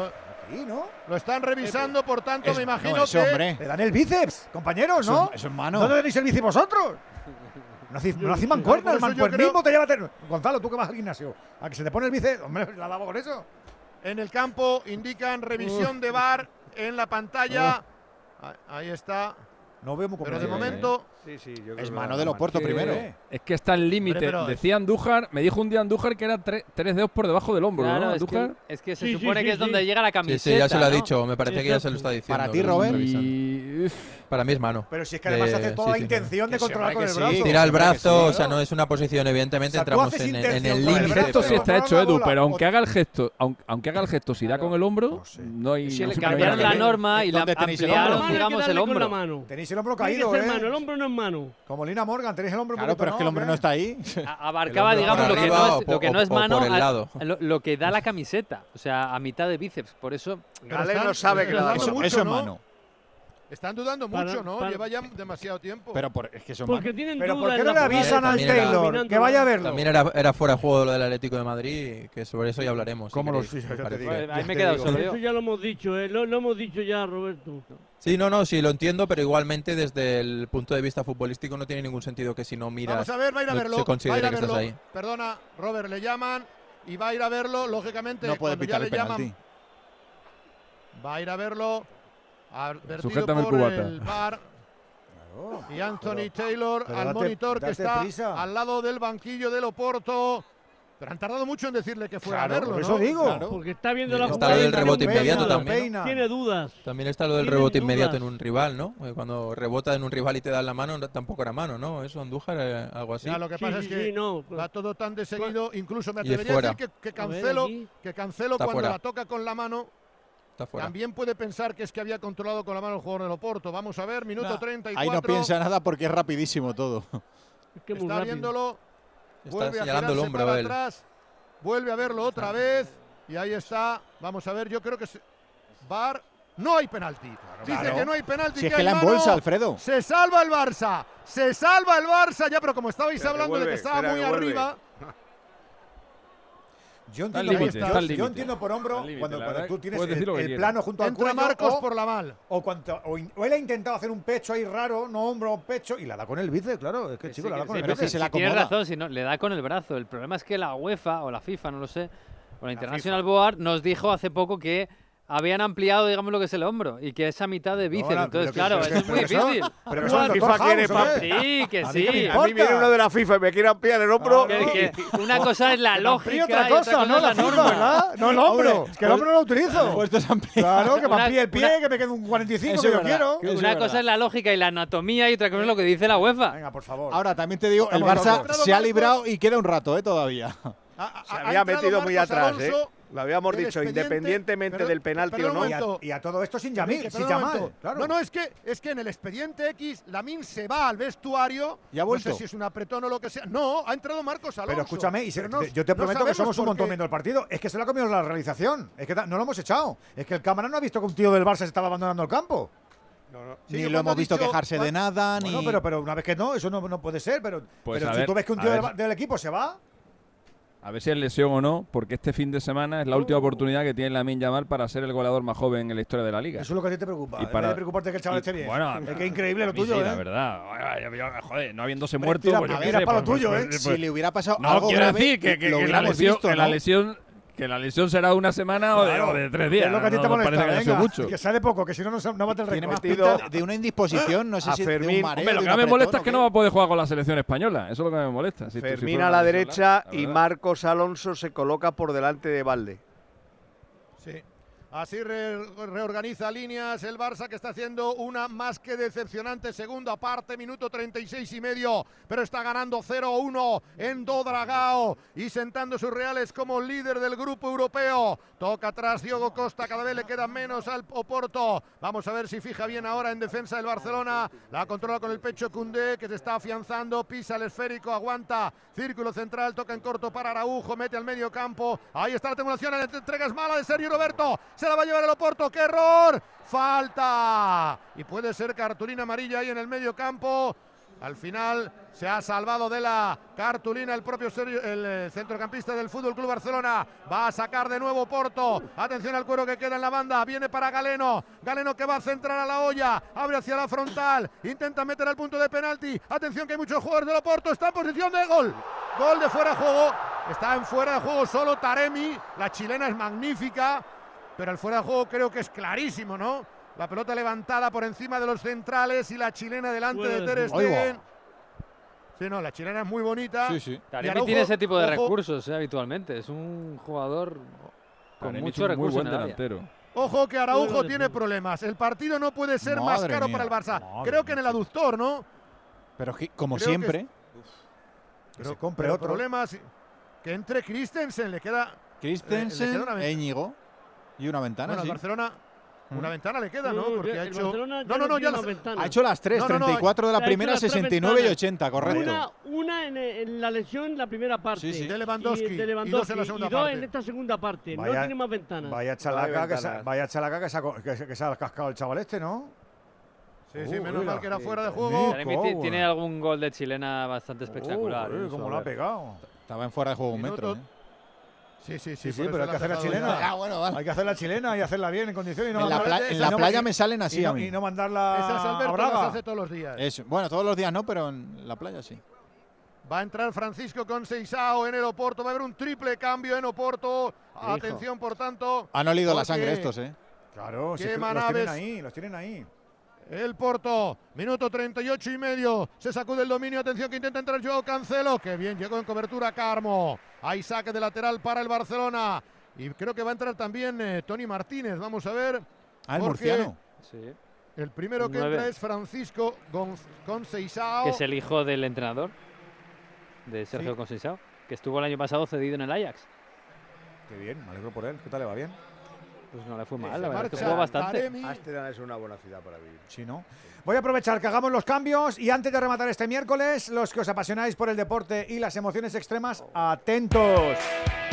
[SPEAKER 39] Lo están revisando, por tanto, me imagino que.
[SPEAKER 1] Le dan el bíceps, compañeros, ¿no?
[SPEAKER 2] Es mano.
[SPEAKER 1] ¿No tenéis el bíceps vosotros? No hacéis, no hacéis mancuerna,
[SPEAKER 39] el
[SPEAKER 1] mancuernismo
[SPEAKER 39] creo...
[SPEAKER 1] te lleva a Gonzalo, tú que vas al gimnasio, a que se te pone el bíceps, hombre, la lavo con eso.
[SPEAKER 39] En el campo indican revisión de bar en la pantalla. Ahí está.
[SPEAKER 1] No veo muy
[SPEAKER 39] Pero de
[SPEAKER 1] ¿eh?
[SPEAKER 39] momento
[SPEAKER 2] es mano de Loporto primero.
[SPEAKER 15] Es que está el límite. Decía Andújar, me dijo un día Andújar que era tre tres dedos por debajo del hombro, ¿no,
[SPEAKER 8] Es que, se supone que es donde llega la camiseta.
[SPEAKER 52] Sí, sí, ya se lo ha dicho. Me parece que ya se lo está diciendo.
[SPEAKER 2] Para ti, Robert.
[SPEAKER 52] Para mí es mano.
[SPEAKER 1] Pero si es que además hace toda la intención de controlar con el brazo.
[SPEAKER 52] Tira el brazo, o sea,
[SPEAKER 1] no
[SPEAKER 52] es una posición, evidentemente,
[SPEAKER 1] o sea,
[SPEAKER 52] entramos en, en, el
[SPEAKER 1] límite. El
[SPEAKER 15] gesto sí está hecho, Edu, pero aunque haga el gesto, aunque, haga el gesto, si da con el hombro,
[SPEAKER 1] no
[SPEAKER 15] hay...
[SPEAKER 8] Si le cambiaron la norma y la ampliaron, digamos, el hombro.
[SPEAKER 1] Tenéis el hombro caído, ¿eh?
[SPEAKER 16] el hombro no es mano.
[SPEAKER 1] Como Lina Morgan, tenéis el hombro
[SPEAKER 2] Claro, pero es que el hombro no está ahí.
[SPEAKER 8] Abarcaba, digamos, lo que no es, mano, lo que da la camiseta, o sea, a mitad de bíceps, por eso...
[SPEAKER 53] Galeno sabe que lo da.
[SPEAKER 2] Eso es mano.
[SPEAKER 39] Están dudando mucho, ¿no? Lleva ya demasiado tiempo.
[SPEAKER 2] Pero por, es que son
[SPEAKER 16] Porque tienen
[SPEAKER 1] Pero ¿por qué no le avisan al Taylor? Que vaya a verlo.
[SPEAKER 52] También era, era fuera de juego lo del Atlético de Madrid, que sobre eso ya hablaremos.
[SPEAKER 15] ¿Cómo si
[SPEAKER 8] los Ahí me he solo.
[SPEAKER 16] Eso ya lo hemos dicho, ¿eh? lo, hemos dicho ya, Roberto.
[SPEAKER 52] Sí, no, no, sí, lo entiendo, pero igualmente desde el punto de vista futbolístico no tiene ningún sentido que si no miras.
[SPEAKER 39] Vamos a ver, va a ir a verlo.
[SPEAKER 52] Se estás ahí.
[SPEAKER 39] Perdona, Robert, le llaman y va a ir a verlo, lógicamente.
[SPEAKER 2] No puede pitar el
[SPEAKER 39] penalti. Llaman, va a ir a verlo. Advertido
[SPEAKER 15] por el, cubata.
[SPEAKER 39] el bar. Y Anthony pero, Taylor
[SPEAKER 1] pero
[SPEAKER 39] al
[SPEAKER 1] date,
[SPEAKER 39] monitor que está
[SPEAKER 1] prisa.
[SPEAKER 39] al lado del banquillo del Oporto. Pero han tardado mucho en decirle que fuera
[SPEAKER 1] claro,
[SPEAKER 39] a verlo,
[SPEAKER 1] por eso ¿no? digo.
[SPEAKER 2] Claro.
[SPEAKER 16] Porque está viendo la
[SPEAKER 52] Está lo del rebote inmediato peina, también.
[SPEAKER 1] ¿no?
[SPEAKER 16] Tiene dudas.
[SPEAKER 52] También está lo del rebote
[SPEAKER 16] dudas?
[SPEAKER 52] inmediato en un rival, ¿no? Eh, cuando rebota en un rival y te dan la mano, tampoco era mano, ¿no? Eso Andújar, eh, algo así.
[SPEAKER 39] Ya, lo que pasa
[SPEAKER 16] sí,
[SPEAKER 39] es que
[SPEAKER 16] sí, no,
[SPEAKER 39] va pues, todo tan de pues, seguido. Incluso me atrevería a decir que, que, cancelo, que cancelo cuando
[SPEAKER 52] fuera.
[SPEAKER 39] la toca con la mano también puede pensar que es que había controlado con la mano el jugador del Oporto. Vamos a ver, minuto
[SPEAKER 2] nah.
[SPEAKER 39] 34.
[SPEAKER 2] Ahí no piensa nada porque es rapidísimo todo.
[SPEAKER 39] Está viéndolo. Vuelve
[SPEAKER 52] está a el hombro
[SPEAKER 39] atrás. Vuelve a verlo otra vez. Y ahí está. Vamos a ver, yo creo que se... Bar no hay penalti. Dice que no hay penalti.
[SPEAKER 2] Si es
[SPEAKER 39] que,
[SPEAKER 2] la embolsa, Alfredo.
[SPEAKER 39] Se salva el Barça. Se salva el Barça. Ya, pero como estabais hablando de que estaba muy arriba,
[SPEAKER 1] yo entiendo,
[SPEAKER 15] está
[SPEAKER 1] yo por hombro cuando,
[SPEAKER 15] la
[SPEAKER 1] cuando
[SPEAKER 15] verdad
[SPEAKER 1] tú tienes el, plano junto al
[SPEAKER 39] Entra
[SPEAKER 1] cuello
[SPEAKER 39] Marcos
[SPEAKER 1] o,
[SPEAKER 39] por la mal.
[SPEAKER 1] o, cuanto, o, in- o él ha intentado hacer un pecho ahí raro, no hombro o pecho, y la da con el bíceps, claro. Es que, chico, la da con el bíceps.
[SPEAKER 8] tienes razón, si no, le da con el brazo. El problema es que la UEFA o la FIFA, no lo sé, o la International Board nos dijo hace poco que habían ampliado, digamos, lo que es el hombro y que esa mitad de bíceps.
[SPEAKER 53] No,
[SPEAKER 8] Entonces, claro, eso es
[SPEAKER 53] que-
[SPEAKER 8] muy difícil.
[SPEAKER 53] pero que son FIFA quiere
[SPEAKER 8] Sí, que
[SPEAKER 53] A mí
[SPEAKER 8] sí.
[SPEAKER 53] A mí viene uno de la FIFA y me quiere ampliar el hombro.
[SPEAKER 8] Que- que una cosa es la lógica
[SPEAKER 1] otra
[SPEAKER 8] y otra
[SPEAKER 1] cosa,
[SPEAKER 8] cosa
[SPEAKER 1] no
[SPEAKER 8] es la
[SPEAKER 1] la FIFA,
[SPEAKER 8] norma.
[SPEAKER 1] ¿verdad? No el hombro.
[SPEAKER 8] Hombre,
[SPEAKER 1] es que el hombro no lo utilizo.
[SPEAKER 2] Pues esto es amplio.
[SPEAKER 1] Claro, que me amplíe el pie,
[SPEAKER 8] una-
[SPEAKER 1] que me quede un 45
[SPEAKER 2] Eso
[SPEAKER 1] que yo quiero.
[SPEAKER 8] Una cosa
[SPEAKER 2] verdad.
[SPEAKER 8] es la lógica y la anatomía y otra cosa es lo que dice la UEFA.
[SPEAKER 1] Venga, por favor.
[SPEAKER 2] Ahora también te digo, el Barça se ha librado y queda un rato, ¿eh? Todavía.
[SPEAKER 53] Se había metido muy atrás, ¿eh? Lo habíamos dicho, independientemente del penalti o no.
[SPEAKER 39] momento.
[SPEAKER 1] Y a todo esto sin Yamil, sin Yamal. Claro.
[SPEAKER 39] No, no, es que, es que en el expediente X, Lamin se va al vestuario.
[SPEAKER 2] ¿Y ha vuelto?
[SPEAKER 39] No sé si es un apretón o lo que sea. No, ha entrado Marcos Alonso.
[SPEAKER 1] Pero escúchame, y se-
[SPEAKER 39] Pero no-
[SPEAKER 1] yo te
[SPEAKER 39] no
[SPEAKER 1] prometo que somos un montón viendo el partido. Es que se lo ha comido la realización. Es que no lo hemos echado. Es que el cámara no ha visto que un tío del Barça se estaba abandonando el campo.
[SPEAKER 2] ni lo hemos visto quejarse de nada,
[SPEAKER 1] Bueno,
[SPEAKER 2] ni.
[SPEAKER 1] pero, pero una vez que no, eso no, no puede ser. Pero,
[SPEAKER 15] Pues
[SPEAKER 1] pero si
[SPEAKER 15] ver,
[SPEAKER 1] tú ves que un tío del equipo se va,
[SPEAKER 15] A ver si es lesión o no, porque este fin de semana es la última oportunidad que tiene Lamin Yamal para ser el goleador más joven en la historia de la liga.
[SPEAKER 1] eso es lo que a ti te preocupa.
[SPEAKER 15] Y para-
[SPEAKER 1] de preocuparte que el chaval
[SPEAKER 15] y-
[SPEAKER 1] esté bien.
[SPEAKER 15] bueno,
[SPEAKER 1] es que es increíble lo tuyo,
[SPEAKER 15] sí,
[SPEAKER 1] ¿eh?
[SPEAKER 15] la verdad. Joder, no habiéndose
[SPEAKER 1] Hombre,
[SPEAKER 15] muerto.
[SPEAKER 1] tira-
[SPEAKER 15] pues
[SPEAKER 1] a ver,
[SPEAKER 15] sé,
[SPEAKER 1] para lo
[SPEAKER 15] pues-
[SPEAKER 1] tuyo,
[SPEAKER 15] pues-
[SPEAKER 1] ¿eh?
[SPEAKER 15] pues-
[SPEAKER 2] si le hubiera pasado
[SPEAKER 15] No,
[SPEAKER 2] algo
[SPEAKER 15] quiero
[SPEAKER 2] grave,
[SPEAKER 15] decir que, que- que la lesión,
[SPEAKER 2] visto,
[SPEAKER 15] que la
[SPEAKER 2] ¿no?
[SPEAKER 15] lesión que la lesión será de una semana o de, o de tres días.
[SPEAKER 1] es lo que a ti
[SPEAKER 15] no,
[SPEAKER 1] te
[SPEAKER 15] no
[SPEAKER 1] molesta.
[SPEAKER 15] que
[SPEAKER 1] venga,
[SPEAKER 15] mucho.
[SPEAKER 1] que sale poco, que si no, no, no bate el
[SPEAKER 2] Tiene más
[SPEAKER 1] récord.
[SPEAKER 2] pinta de una indisposición, no sé si de
[SPEAKER 53] Fermín-
[SPEAKER 2] un mareo.
[SPEAKER 15] Hombre, lo
[SPEAKER 2] de
[SPEAKER 15] que
[SPEAKER 2] un
[SPEAKER 15] no me
[SPEAKER 2] apretón
[SPEAKER 15] molesta es que no va a poder jugar con la selección española. Eso es lo que me molesta. Si
[SPEAKER 53] Fermín a la derecha y. Marcos Alonso se coloca por delante de Valde.
[SPEAKER 39] Sí. Así re- reorganiza líneas el Barça que está haciendo una más que decepcionante segunda parte, minuto 36 y medio, pero está ganando 0-1 en Dodragao y sentando sus reales como líder del grupo europeo. Toca atrás Diogo Costa, cada vez le queda menos al Oporto. Vamos a ver si fija bien ahora en defensa del Barcelona. La controla con el pecho Cundé que se está afianzando, pisa el esférico, aguanta, círculo central, toca en corto para Araujo, mete al medio campo. Ahí está la triangulación, la entrega es mala de Sergio Roberto. La va a llevar el Oporto, qué error. Falta. Y puede ser cartulina amarilla ahí en el medio campo. Al final se ha salvado de la cartulina el propio el eh, centrocampista del Fútbol Club Barcelona. Va a sacar de nuevo Porto. Atención al cuero que queda en la banda. Viene para Galeno. Galeno que va a centrar a la olla. Abre hacia la frontal. Intenta meter al punto de penalti. Atención que hay muchos jugadores del Oporto. Está en posición de gol. Gol de fuera de juego. Está en fuera de juego solo Taremi. La chilena es magnífica. Pero el fuera de juego creo que es clarísimo, ¿no? La pelota levantada por encima de los centrales y la chilena delante de Ter. Stegen. Sí, no, la chilena es muy bonita.
[SPEAKER 2] Sí, sí.
[SPEAKER 39] Y
[SPEAKER 8] Taremi
[SPEAKER 39] Araujo,
[SPEAKER 8] tiene ese tipo de
[SPEAKER 39] ojo,
[SPEAKER 8] recursos eh, habitualmente. Es un jugador con
[SPEAKER 15] Taremi
[SPEAKER 8] mucho
[SPEAKER 15] un muy
[SPEAKER 8] recurso
[SPEAKER 15] buen
[SPEAKER 8] en
[SPEAKER 15] delantero.
[SPEAKER 39] Ojo que Araujo tiene problemas. El partido no puede ser más caro
[SPEAKER 2] mía,
[SPEAKER 39] para el Barça.
[SPEAKER 2] madre
[SPEAKER 39] Creo que en el aductor, ¿no?
[SPEAKER 2] Pero como
[SPEAKER 39] Creo que
[SPEAKER 2] siempre,
[SPEAKER 1] Que se compre
[SPEAKER 39] Pero
[SPEAKER 1] otro.
[SPEAKER 39] problemas. Que entre Christensen le queda.
[SPEAKER 2] Christensen,
[SPEAKER 39] le queda una ventaja.
[SPEAKER 2] Íñigo y una ventana,
[SPEAKER 39] Bueno,
[SPEAKER 2] sí.
[SPEAKER 39] Barcelona. Una
[SPEAKER 2] Mm.
[SPEAKER 39] ventana le queda, ¿no? Porque ha hecho. No, no, no, ya.
[SPEAKER 2] Ha hecho las tres,
[SPEAKER 39] No, no, no,
[SPEAKER 2] 34 de la primera,
[SPEAKER 16] las tres
[SPEAKER 2] 69 y
[SPEAKER 16] ventanas.
[SPEAKER 2] 80, correcto.
[SPEAKER 16] Una, una en, en la lesión, la primera parte.
[SPEAKER 2] Sí, sí.
[SPEAKER 39] De Lewandowski,
[SPEAKER 16] Y, de
[SPEAKER 39] y dos
[SPEAKER 16] Lewandowski,
[SPEAKER 39] en la segunda
[SPEAKER 16] y dos
[SPEAKER 39] parte.
[SPEAKER 16] en esta segunda parte.
[SPEAKER 1] Vaya-
[SPEAKER 16] no tiene más ventanas.
[SPEAKER 1] Vaya chalaca, que se, vaya chalaca que se, ha, que, se- que se ha cascado el chaval este, ¿no?
[SPEAKER 39] Sí, sí,
[SPEAKER 1] Uh,
[SPEAKER 39] menos
[SPEAKER 1] mira.
[SPEAKER 39] mal que era fuera de juego.
[SPEAKER 8] Tiene algún gol de chilena bastante espectacular.
[SPEAKER 1] Uh,
[SPEAKER 8] ¿eh?
[SPEAKER 1] eh, cómo lo ha pegado.
[SPEAKER 2] Estaba en fuera de juego un
[SPEAKER 39] Minuto-
[SPEAKER 2] metro.
[SPEAKER 39] Sí, sí,
[SPEAKER 1] Sí,
[SPEAKER 39] sí.
[SPEAKER 1] pero hay que hacer la chilena.
[SPEAKER 39] ya.
[SPEAKER 2] Ah, bueno, vale.
[SPEAKER 1] Hay que hacer la chilena y hacerla bien en condiciones y no
[SPEAKER 2] En la, pla- en
[SPEAKER 1] y
[SPEAKER 2] la
[SPEAKER 1] no-
[SPEAKER 2] playa
[SPEAKER 1] y-
[SPEAKER 2] me salen
[SPEAKER 1] y
[SPEAKER 2] así
[SPEAKER 1] no,
[SPEAKER 2] a mí.
[SPEAKER 1] y no mandarla
[SPEAKER 39] Esas
[SPEAKER 1] a
[SPEAKER 39] las
[SPEAKER 1] Braga.
[SPEAKER 39] hace todos los días.
[SPEAKER 2] Eso. Bueno, todos los días no, pero en la playa sí.
[SPEAKER 39] Va a entrar Francisco con Seisao en el Oporto. Va a haber un triple cambio en Oporto.
[SPEAKER 8] Hijo.
[SPEAKER 39] Atención, por tanto.
[SPEAKER 2] Han olido la sangre estos, ¿eh?
[SPEAKER 1] Claro, si es los tienen ahí, los tienen ahí.
[SPEAKER 39] El Porto, minuto 38 y medio. Se sacude el dominio. Atención que intenta entrar Joao Cancelo. Que bien, llegó en cobertura Carmo. Hay saque de lateral para el Barcelona. Y creo que va a entrar también eh, Tony Martínez. Vamos a ver.
[SPEAKER 2] Ah, el
[SPEAKER 39] porque
[SPEAKER 2] murciano.
[SPEAKER 8] Sí.
[SPEAKER 39] El primero que entra es Francisco Conceição.
[SPEAKER 8] Que es el hijo del entrenador de Sergio
[SPEAKER 39] Sí.
[SPEAKER 8] Conceição, que estuvo el año pasado cedido en el Ajax.
[SPEAKER 1] Qué bien, me alegro por él. ¿Qué tal le va bien?
[SPEAKER 8] Pues no le fue mal, la verdad es que jugó bastante.
[SPEAKER 53] Ámsterdam es una buena ciudad para vivir.
[SPEAKER 1] Sí, ¿no? Voy a aprovechar que hagamos los cambios y antes de rematar este miércoles, los que os apasionáis por el deporte y las emociones extremas, atentos.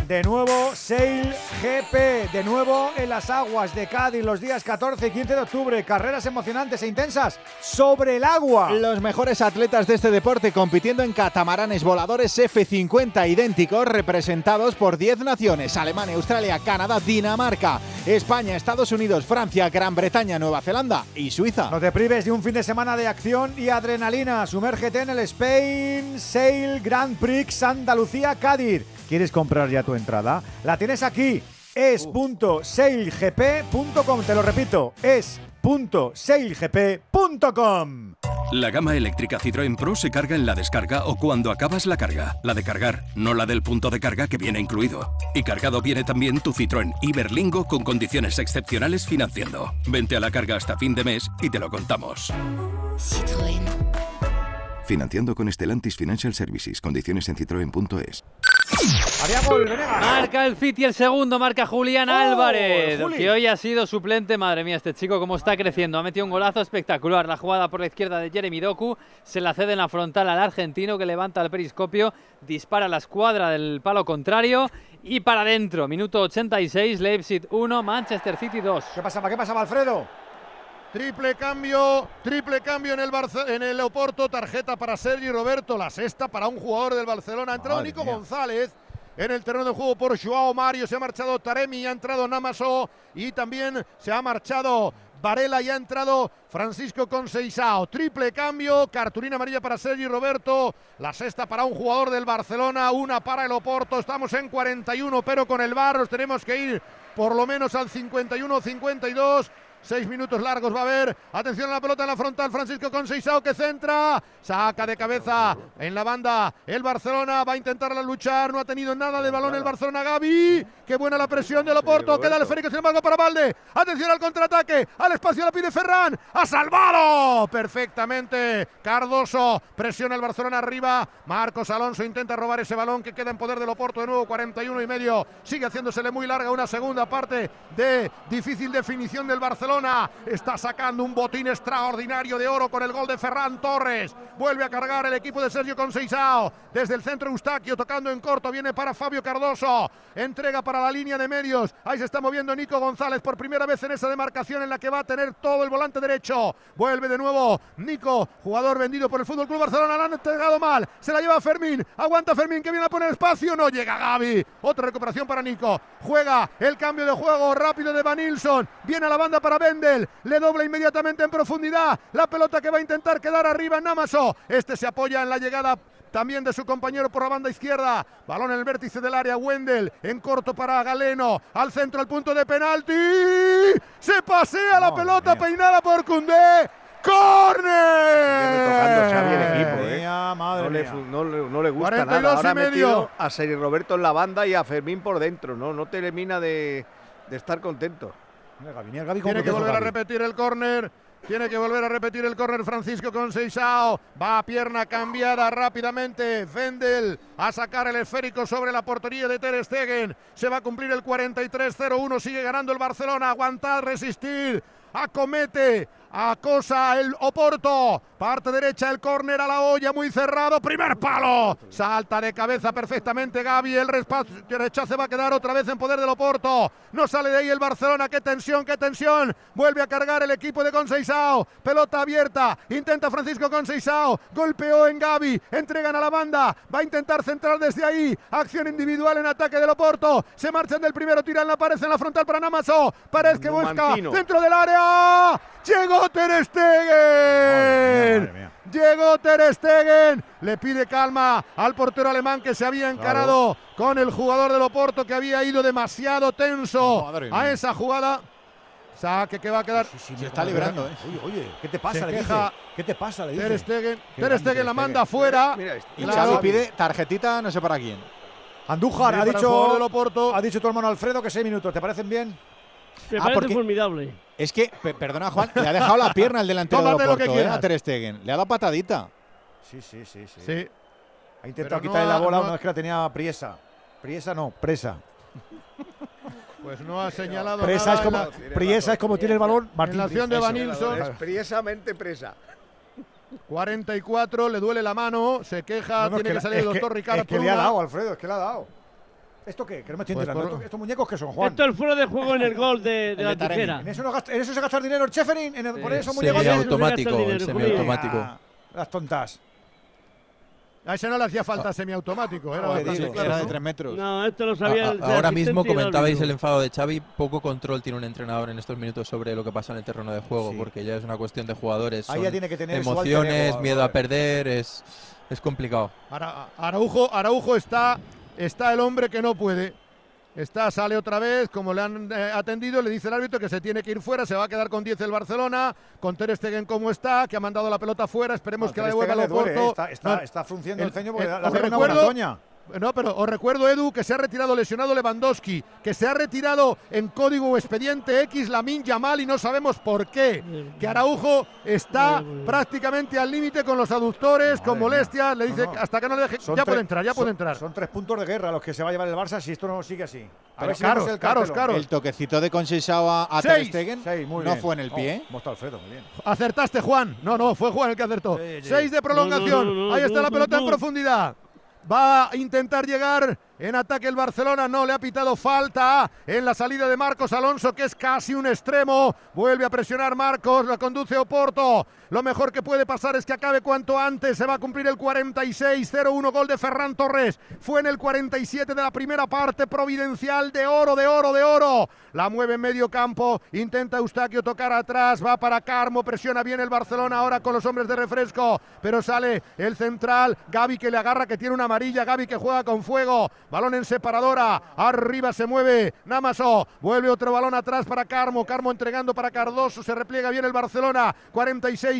[SPEAKER 1] De nuevo Sail GP, de nuevo en las aguas de Cádiz los días 14 y 15 de octubre. Carreras emocionantes e intensas sobre el agua.
[SPEAKER 2] Los mejores atletas de este deporte compitiendo en catamaranes voladores F-50 idénticos representados por 10 naciones. Alemania, Australia, Canadá, Dinamarca, España, Estados Unidos, Francia, Gran Bretaña, Nueva Zelanda y Suiza.
[SPEAKER 1] No te prives de un fin de semana de acción y adrenalina. Sumérgete en el Spain Sail Grand Prix Andalucía Cádiz. ¿Quieres comprar ya tu entrada? La tienes aquí. es.sailgp.com. Te lo repito, es.sailgp.com.
[SPEAKER 72] La gama eléctrica Citroën Pro se carga en la descarga o cuando acabas la carga. La de cargar, no la del punto de carga que viene incluido. Y cargado viene también tu Citroën Iberlingo con condiciones excepcionales financiando. Vente a la carga hasta fin de mes y te lo contamos.
[SPEAKER 73] Citroën. Financiando con Stellantis Financial Services. Condiciones en citroen.es.
[SPEAKER 1] Había gol, Venegas.
[SPEAKER 8] Marca el City el segundo, marca Julián
[SPEAKER 1] ¡Oh,
[SPEAKER 8] Álvarez,
[SPEAKER 1] Juli!
[SPEAKER 8] que hoy ha sido suplente. Madre mía, este chico cómo está creciendo. Ha metido un golazo espectacular. La jugada por la izquierda de Jeremy Doku se la cede en la frontal al argentino que levanta el periscopio, dispara a la escuadra del palo contrario y para adentro. Minuto 86, Leipzig 1, Manchester City 2.
[SPEAKER 1] ¿Qué pasaba? ¿Qué pasaba, Alfredo?
[SPEAKER 39] Triple cambio, triple cambio en el, Barce- en el Oporto, tarjeta para Sergi Roberto, la sexta para un jugador del Barcelona. Ha entrado
[SPEAKER 1] Madre
[SPEAKER 39] Nico
[SPEAKER 1] mía.
[SPEAKER 39] González en el terreno de juego por Joao Mario, se ha marchado Taremi, ha entrado Namaso y también se ha marchado Varela y ha entrado Francisco Conceizao. Triple cambio, cartulina amarilla para Sergi Roberto, la sexta para un jugador del Barcelona, una para el Oporto. Estamos en 41, pero con el VAR nos tenemos que ir por lo menos al 51-52. Seis minutos largos va a haber. Atención a la pelota en la frontal. Francisco Conceizao que centra. Saca de cabeza en la banda el Barcelona. Va a intentar luchar. No ha tenido nada de balón el Barcelona. Gaby. Qué buena la presión del Oporto. Queda el esférico sin embargo para Valde. Atención al contraataque. Al espacio la pide Ferran. Ha salvado perfectamente. Cardoso. Presiona el Barcelona arriba. Marcos Alonso intenta robar ese balón que queda en poder del Oporto de nuevo. 41 y medio. Sigue haciéndosele muy larga una segunda parte de difícil definición del Barcelona. Está sacando un botín extraordinario de oro con el gol de Ferran Torres. Vuelve a cargar el equipo de Sergio Conceizao. Desde el centro Eustaquio tocando en corto. Viene para Fabio Cardoso. Entrega para la línea de medios. Ahí se está moviendo Nico González por primera vez en esa demarcación en la que va a tener todo el volante derecho. Vuelve de nuevo Nico, jugador vendido por el Fútbol Club Barcelona. La han entregado mal. Se la lleva Fermín. Aguanta Fermín que viene a poner espacio. No llega Gaby. Otra recuperación para Nico. Juega el cambio de juego rápido de Van Nilsson. Viene a la banda para Bendel. Le dobla inmediatamente en profundidad. La pelota que va a intentar quedar arriba en Namaso. Este se apoya en la llegada también de su compañero por la banda izquierda. Balón en el vértice del área. Wendel en corto para Galeno. Al centro, al punto de penalti. Se pasea la pelota peinada por Cundé.
[SPEAKER 53] Viene tocando Xavi el
[SPEAKER 39] ¡Córner!
[SPEAKER 53] equipo, ¿eh?
[SPEAKER 1] Mía, madre
[SPEAKER 53] no, le,
[SPEAKER 1] mía.
[SPEAKER 53] fu- no le- no le gusta
[SPEAKER 39] 42
[SPEAKER 53] nada. Ahora
[SPEAKER 39] y medio.
[SPEAKER 53] a Seri Roberto en la banda y a Fermín por dentro. No, no termina de, de estar contento.
[SPEAKER 1] Mira, Gaby, mira, Gaby, cómo
[SPEAKER 39] Tiene que volver a repetir el córner. Tiene que volver a repetir el córner Francisco Conceizao. Va a pierna cambiada rápidamente. Vendel a sacar el esférico sobre la portería de Ter Stegen. Se va a cumplir el 43-0-1. Sigue ganando el Barcelona. Aguantar, resistir. Acomete. Acosa el Oporto. Parte derecha el córner a la olla. Muy cerrado. Primer palo. Salta de cabeza perfectamente Gaby. El rechace va a quedar otra vez en poder del Oporto. No sale de ahí el Barcelona. Qué tensión, qué tensión. Vuelve a cargar el equipo de Conceizao. Pelota abierta. Intenta Francisco Conceizao. Golpeó en Gaby. Entregan a la banda. Va a intentar centrar desde ahí. Acción individual en ataque del Oporto. Se marchan del primero. Tiran la pared en la frontal para Namaso. Pared que busca dentro del área. Llegó Ter Stegen. Llegó Ter Stegen. Le pide calma al portero alemán que se había encarado con el jugador del Oporto que había ido demasiado tenso
[SPEAKER 2] Madre
[SPEAKER 39] a
[SPEAKER 2] mía.
[SPEAKER 39] esa jugada. Saque que va a quedar.
[SPEAKER 2] Se está librando, ¿eh?
[SPEAKER 1] Oye, oye, ¿qué te pasa?
[SPEAKER 39] Se
[SPEAKER 1] Le
[SPEAKER 39] queja
[SPEAKER 1] dice. ¿Qué te pasa? Le dice.
[SPEAKER 39] Ter Stegen. Ter Stegen
[SPEAKER 1] Ter
[SPEAKER 39] la manda afuera.
[SPEAKER 53] Mira este.
[SPEAKER 2] Y
[SPEAKER 39] Claro.
[SPEAKER 2] Xavi pide tarjetita, no sé para quién.
[SPEAKER 1] Andújar,
[SPEAKER 39] Sí,
[SPEAKER 1] ha dicho,
[SPEAKER 39] Oporto.
[SPEAKER 1] ha dicho tu hermano Alfredo que seis minutos. ¿Te parecen bien?
[SPEAKER 16] Me
[SPEAKER 2] Ah,
[SPEAKER 16] parece formidable.
[SPEAKER 2] Es que, pe- perdona Juan, le ha dejado la pierna al delantero del
[SPEAKER 39] Tómate lo que
[SPEAKER 2] Oporto, ¿eh? A Ter Stegen. Le ha dado patadita.
[SPEAKER 1] Sí, sí, sí. sí.
[SPEAKER 39] Sí.
[SPEAKER 1] Ha intentado
[SPEAKER 39] Pero no
[SPEAKER 1] quitarle la
[SPEAKER 39] ha-
[SPEAKER 1] bola
[SPEAKER 39] no
[SPEAKER 1] una vez que la tenía Priesa. Priesa no, presa.
[SPEAKER 39] Pues no ha señalado
[SPEAKER 1] Presa
[SPEAKER 39] nada
[SPEAKER 1] es
[SPEAKER 39] en
[SPEAKER 1] como,
[SPEAKER 39] la-
[SPEAKER 1] Priesa es como tiene el balón.
[SPEAKER 39] en
[SPEAKER 1] Martín
[SPEAKER 39] la acción de. Van Nilsson.
[SPEAKER 53] Expresamente presa.
[SPEAKER 39] 44, le duele la mano, se queja,
[SPEAKER 1] No, no, es
[SPEAKER 39] tiene que,
[SPEAKER 1] la-
[SPEAKER 39] salir
[SPEAKER 1] es
[SPEAKER 39] el doctor
[SPEAKER 1] que-
[SPEAKER 39] Ricardo
[SPEAKER 1] Es que le ha dado, Alfredo, es que le ha dado. ¿Esto qué? Que no me estoy
[SPEAKER 16] Pues
[SPEAKER 1] enterando.
[SPEAKER 16] por-
[SPEAKER 1] ¿Estos, muñecos que son, Juan?
[SPEAKER 16] Esto es el fuera de juego en el gol de, de la tijera.
[SPEAKER 1] ¿En eso, no gasta- en eso se gasta el dinero el Cheferin? ¿En el- ¿Por esos muñecos?
[SPEAKER 52] semiautomático,
[SPEAKER 16] Eso dinero,
[SPEAKER 52] semiautomático.
[SPEAKER 1] Ah, Las tontas.
[SPEAKER 39] A ese no le hacía falta semiautomático. Era,
[SPEAKER 2] Joder,
[SPEAKER 39] bastante
[SPEAKER 2] digo,
[SPEAKER 39] claro,
[SPEAKER 2] era de
[SPEAKER 39] ¿no?
[SPEAKER 2] 3 metros.
[SPEAKER 16] No, esto lo sabía
[SPEAKER 52] a-
[SPEAKER 16] el
[SPEAKER 52] ahora mismo comentabais el enfado de Xavi, poco control tiene un entrenador en estos minutos sobre lo que pasa en el terreno de juego, porque ya es una cuestión de jugadores,
[SPEAKER 1] Ahí ya tiene que tener
[SPEAKER 52] emociones, miedo a perder, es, es complicado.
[SPEAKER 39] Ara- Araujo, Araujo está, está el hombre que no puede. Está, sale otra vez, como le han eh, atendido, le dice el árbitro que se tiene que ir fuera, se va a quedar con 10 el Barcelona, con Ter Stegen como está, que ha mandado la pelota fuera, esperemos
[SPEAKER 1] No,
[SPEAKER 39] que la devuelva
[SPEAKER 1] duele,
[SPEAKER 39] Oporto.
[SPEAKER 1] eh, está- está-
[SPEAKER 39] No,
[SPEAKER 1] está frunciendo el ceño porque una buena
[SPEAKER 39] recuerdo-
[SPEAKER 1] toña.
[SPEAKER 39] No, pero os recuerdo, Edu, que se ha retirado lesionado Lewandowski, que se ha retirado en código o expediente X Lamin Yamal y no sabemos por qué. Que Araujo está prácticamente al límite con los aductores, con molestias, le dice
[SPEAKER 1] No, no.
[SPEAKER 39] hasta que no le deje.
[SPEAKER 1] Son
[SPEAKER 39] Ya puede entrar, ya
[SPEAKER 1] son-
[SPEAKER 39] puede entrar.
[SPEAKER 1] Son tres puntos de guerra los que se va a llevar el Barça si esto no sigue así. A ver si
[SPEAKER 39] caros,
[SPEAKER 1] el
[SPEAKER 39] caros.
[SPEAKER 2] El toquecito de Conceição a, a Ter
[SPEAKER 39] Seis.
[SPEAKER 2] Stegen
[SPEAKER 1] Seis, muy
[SPEAKER 2] no
[SPEAKER 1] bien.
[SPEAKER 2] fue en el
[SPEAKER 1] Oh,
[SPEAKER 2] pie.
[SPEAKER 1] Bien.
[SPEAKER 39] Acertaste, Juan. No, no, fue Juan el que acertó.
[SPEAKER 1] Sí, sí.
[SPEAKER 39] Seis de prolongación.
[SPEAKER 16] No, no, no,
[SPEAKER 39] Ahí está
[SPEAKER 16] no,
[SPEAKER 39] la
[SPEAKER 16] no,
[SPEAKER 39] pelota en profundidad. Va a intentar llegar en ataque el Barcelona. No le ha pitado falta en la salida de Marcos Alonso, que es casi un extremo. Vuelve a presionar Marcos, la conduce Oporto. Lo mejor que puede pasar es que acabe cuanto antes. Se va a cumplir el 46-0-1 gol de Ferran Torres. Fue en el 47 de la primera parte providencial de oro, de oro, de oro. La mueve en medio campo. Intenta Eustaquio tocar atrás. Va para Carmo. Presiona bien el Barcelona ahora con los hombres de refresco. Pero sale el central. Gaby que le agarra, que tiene una amarilla. Gaby que juega con fuego. Balón en separadora. Arriba se mueve Namaso. Vuelve otro balón atrás para Carmo. Carmo entregando para Cardoso. Se repliega bien el Barcelona.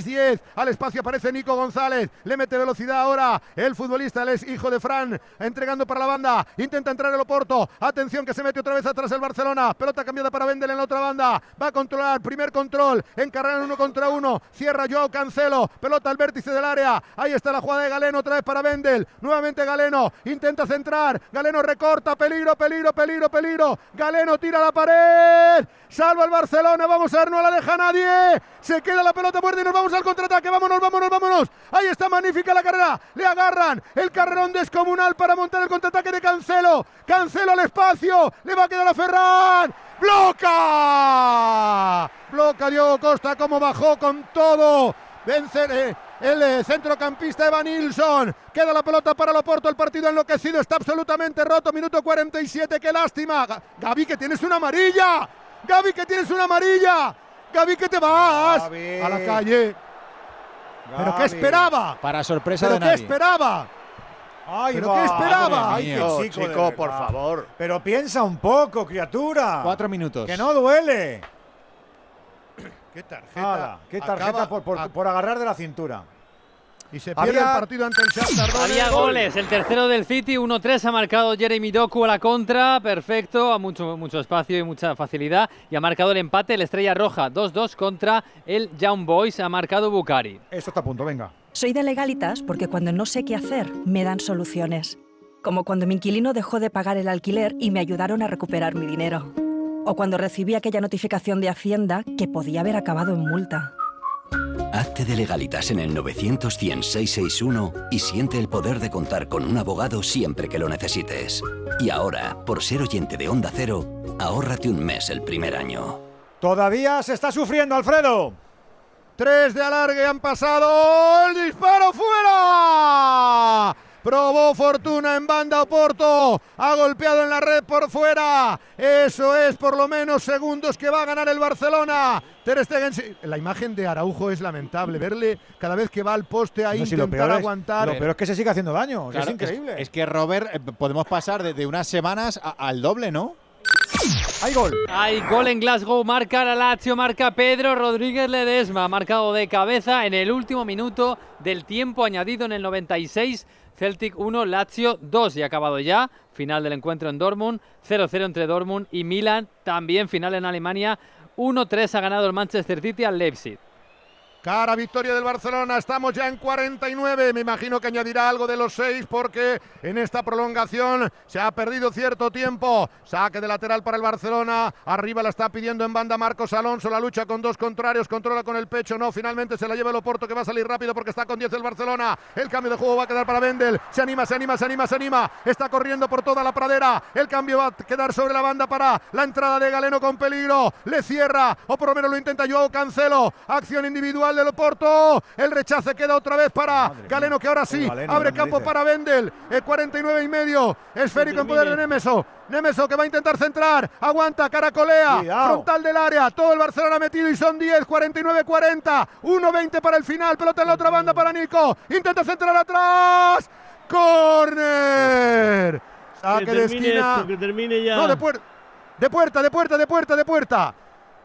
[SPEAKER 39] 46-10. Al espacio aparece Nico González. Le mete velocidad ahora el futbolista. Él es hijo de Fran. Entregando para la banda. Intenta entrar el Oporto. Atención que se mete otra vez atrás el Barcelona. Pelota cambiada para Vendel en la otra banda. Va a controlar. Primer control. Encargan uno contra uno. Cierra Joao Cancelo. Pelota al vértice del área. Ahí está la jugada de Galeno. Otra vez para Vendel. Nuevamente Galeno. Intenta centrar. Galeno recorta. Peligro, peligro, peligro, peligro. Galeno tira la pared. Salva el Barcelona. Vamos a ver, no la deja nadie. Se queda la pelota muerta y nos vamos al contraataque. Vámonos, vámonos, vámonos. Ahí está magnífica la carrera. Le agarran. El carrerón descomunal para montar el contraataque de Cancelo. Cancelo al espacio. Le va a quedar a Ferran. ¡Bloca! Bloca Diogo Costa como bajó con todo. Vence eh, el eh, centrocampista Evan Nilsson. Queda la pelota para el Oporto. El partido enloquecido está absolutamente roto. Minuto 47. ¡Qué lástima! Ga- Gaby, que tienes una amarilla. Gaby, que tienes una amarilla. Gaby, que te vas
[SPEAKER 1] Gaby.
[SPEAKER 39] a la calle. ¿Pero qué
[SPEAKER 1] Gaby.
[SPEAKER 39] esperaba?
[SPEAKER 2] Para sorpresa
[SPEAKER 39] ¿Pero
[SPEAKER 2] de
[SPEAKER 39] qué
[SPEAKER 2] nadie.
[SPEAKER 39] esperaba?
[SPEAKER 1] Ay,
[SPEAKER 39] ¿Pero
[SPEAKER 1] va,
[SPEAKER 39] qué esperaba? Ay, qué chico,
[SPEAKER 1] de
[SPEAKER 39] por favor.
[SPEAKER 1] Pero piensa un poco, criatura.
[SPEAKER 2] Cuatro minutos.
[SPEAKER 1] Que no duele.
[SPEAKER 39] ¿Qué tarjeta?
[SPEAKER 1] Qué tarjeta
[SPEAKER 39] Acaba-
[SPEAKER 1] por, por- por agarrar de la cintura.
[SPEAKER 39] Y se pierde
[SPEAKER 1] Había-
[SPEAKER 39] el partido ante el Shakhtar Donetsk.
[SPEAKER 8] Había goles, el tercero del City, 1-3 ha marcado Jeremy Doku a la contra, perfecto, a mucho, mucho espacio y mucha facilidad. Y ha marcado el empate el Estrella Roja, 2-2 contra el Young Boys, ha marcado Bucari.
[SPEAKER 1] Esto está a punto, venga.
[SPEAKER 74] Soy de legalitas porque cuando no sé qué hacer, me dan soluciones. Como cuando mi inquilino dejó de pagar el alquiler y me ayudaron a recuperar mi dinero. O cuando recibí aquella notificación de Hacienda que podía haber acabado en multa.
[SPEAKER 75] Hazte de legalitas en el 900 100 661 y siente el poder de contar con un abogado siempre que lo necesites. Y ahora, por ser oyente de Onda Cero, ahórrate un mes el primer año.
[SPEAKER 1] Todavía se está sufriendo, Alfredo.
[SPEAKER 39] Tres de alargue han pasado. ¡El disparo fuera! Probó fortuna en banda Oporto. Ha golpeado en la red por fuera. Eso es por lo menos segundos que va a ganar el Barcelona. Ter Stegen, la imagen de Araujo es lamentable. Verle cada vez que va al poste a
[SPEAKER 1] No, si
[SPEAKER 39] intentar
[SPEAKER 1] peor es-
[SPEAKER 39] aguantar.
[SPEAKER 1] Lo peor es que se sigue haciendo daño.
[SPEAKER 2] Claro,
[SPEAKER 1] es increíble.
[SPEAKER 2] Es, que Robert, eh, podemos pasar de, de unas semanas a- al doble, ¿no?
[SPEAKER 1] Hay gol.
[SPEAKER 8] Hay gol en Glasgow, marca la Lazio, marca Pedro Rodríguez Ledesma, marcado de cabeza en el último minuto del tiempo añadido en el 96. Celtic 1, Lazio 2 y acabado ya. Final del encuentro en Dortmund, 0-0 entre Dortmund y Milan. También final en Alemania, 1-3 ha ganado el Manchester City al Leipzig.
[SPEAKER 39] Cara victoria del Barcelona, estamos ya en 49. Me imagino que añadirá algo de los seis porque en esta prolongación se ha perdido cierto tiempo. Saque de lateral para el Barcelona. Arriba la está pidiendo en banda Marcos Alonso. La lucha con dos contrarios, controla con el pecho. No, finalmente se la lleva el Oporto que va a salir rápido porque está con 10 el Barcelona. El cambio de juego va a quedar para Vendel. Se anima, se anima, se anima, se anima. Está corriendo por toda la pradera. El cambio va a quedar sobre la banda para la entrada de Galeno con peligro. Le cierra, o por lo menos lo intenta Joao Cancelo. Acción individual del Oporto. El rechace queda otra vez para Galeno, que ahora sí
[SPEAKER 1] Galeno,
[SPEAKER 39] abre campo
[SPEAKER 1] dice.
[SPEAKER 39] para Vendel. El 49 y medio. Esférico en poder de Nemeso. Nemeso que va a intentar centrar. Aguanta, caracolea.
[SPEAKER 1] Cuidado.
[SPEAKER 39] Frontal del área. Todo el Barcelona metido y son 10, 49, 40. 1-20 para el final. Pelota en la otra banda para Nico. Intenta centrar atrás. ¡Corner! Saque
[SPEAKER 16] que
[SPEAKER 39] de esquina.
[SPEAKER 16] esto, que termine ya.
[SPEAKER 39] No, de, puer- de puerta, de puerta, de puerta, de puerta.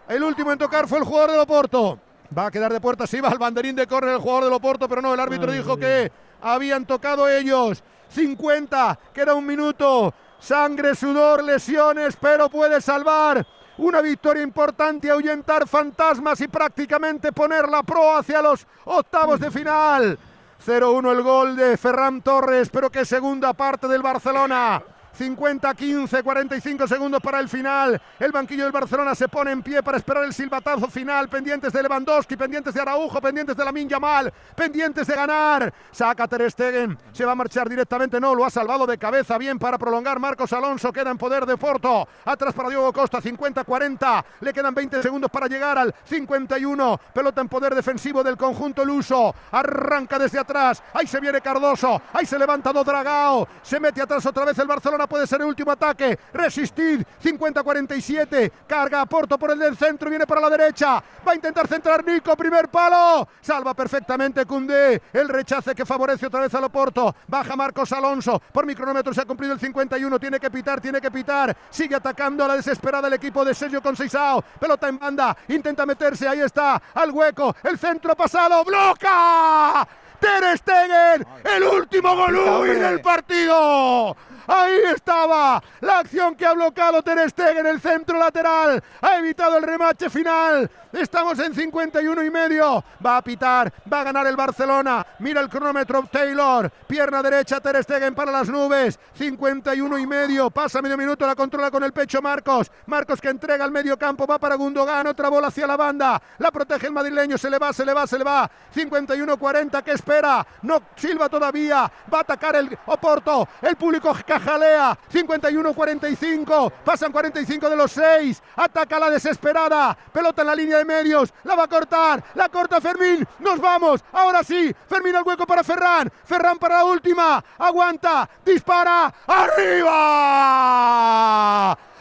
[SPEAKER 39] El último en tocar fue el jugador del Oporto. Va a quedar de puerta, sí va al banderín de córner el jugador del Oporto, pero no, el árbitro dijo que habían tocado ellos. 50, queda un minuto. Sangre, sudor, lesiones, pero puede salvar. Una victoria importante, ahuyentar fantasmas y prácticamente poner la pro hacia los octavos de final. 0-1 el gol de Ferran Torres, pero que segunda parte del Barcelona. 50-15, 45 segundos para el final. El banquillo del Barcelona se pone en pie para esperar el silbatazo final. Pendientes de Lewandowski, pendientes de Araujo, pendientes de Lamin Yamal, pendientes de ganar. Saca Ter Stegen, se va a marchar directamente. No, lo ha salvado de cabeza. Bien para prolongar. Marcos Alonso queda en poder de Porto. Atrás para Diego Costa, 50-40. Le quedan 20 segundos para llegar al 51. Pelota en poder defensivo del conjunto luso. Arranca desde atrás. Ahí se viene Cardoso. Ahí se levanta Dodragao. Se mete atrás otra vez el Barcelona. Puede ser el último ataque. Resistid. 50-47. Carga a Porto por el del centro. Viene para la derecha. Va a intentar centrar Nico. Primer palo. Salva perfectamente Cundé. El rechace que favorece otra vez al Oporto. Baja Marcos Alonso. Por mi cronómetro se ha cumplido el 51. Tiene que pitar, tiene que pitar. Sigue atacando a la desesperada el equipo de Sergio Conceição. Pelota en banda. Intenta meterse. Ahí está. Al hueco. El centro pasado. ¡Bloca! Ter Stegen. El último gol del partido. Ahí estaba la acción que ha bloqueado Ter Stegen en el centro lateral. Ha evitado el remache final. Estamos en 51 y medio. Va a pitar, va a ganar el Barcelona. Mira el cronómetro Taylor. Pierna derecha Ter Stegen para las nubes. 51 y medio. Pasa medio minuto, la controla con el pecho Marcos. Marcos que entrega al medio campo, va para Gundogan, otra bola hacia la banda. La protege el madrileño, se le va, se le va, se le va. 51-40, ¿qué espera? No silba todavía. Va a atacar el Oporto. El público cajalea. 51-45. Pasan 45 de los 6. Ataca la desesperada. Pelota en la línea de medios. La va a cortar. La corta Fermín. Nos vamos. Ahora sí. Fermín al hueco para Ferran. Ferran para la última. Aguanta. Dispara. ¡Arriba!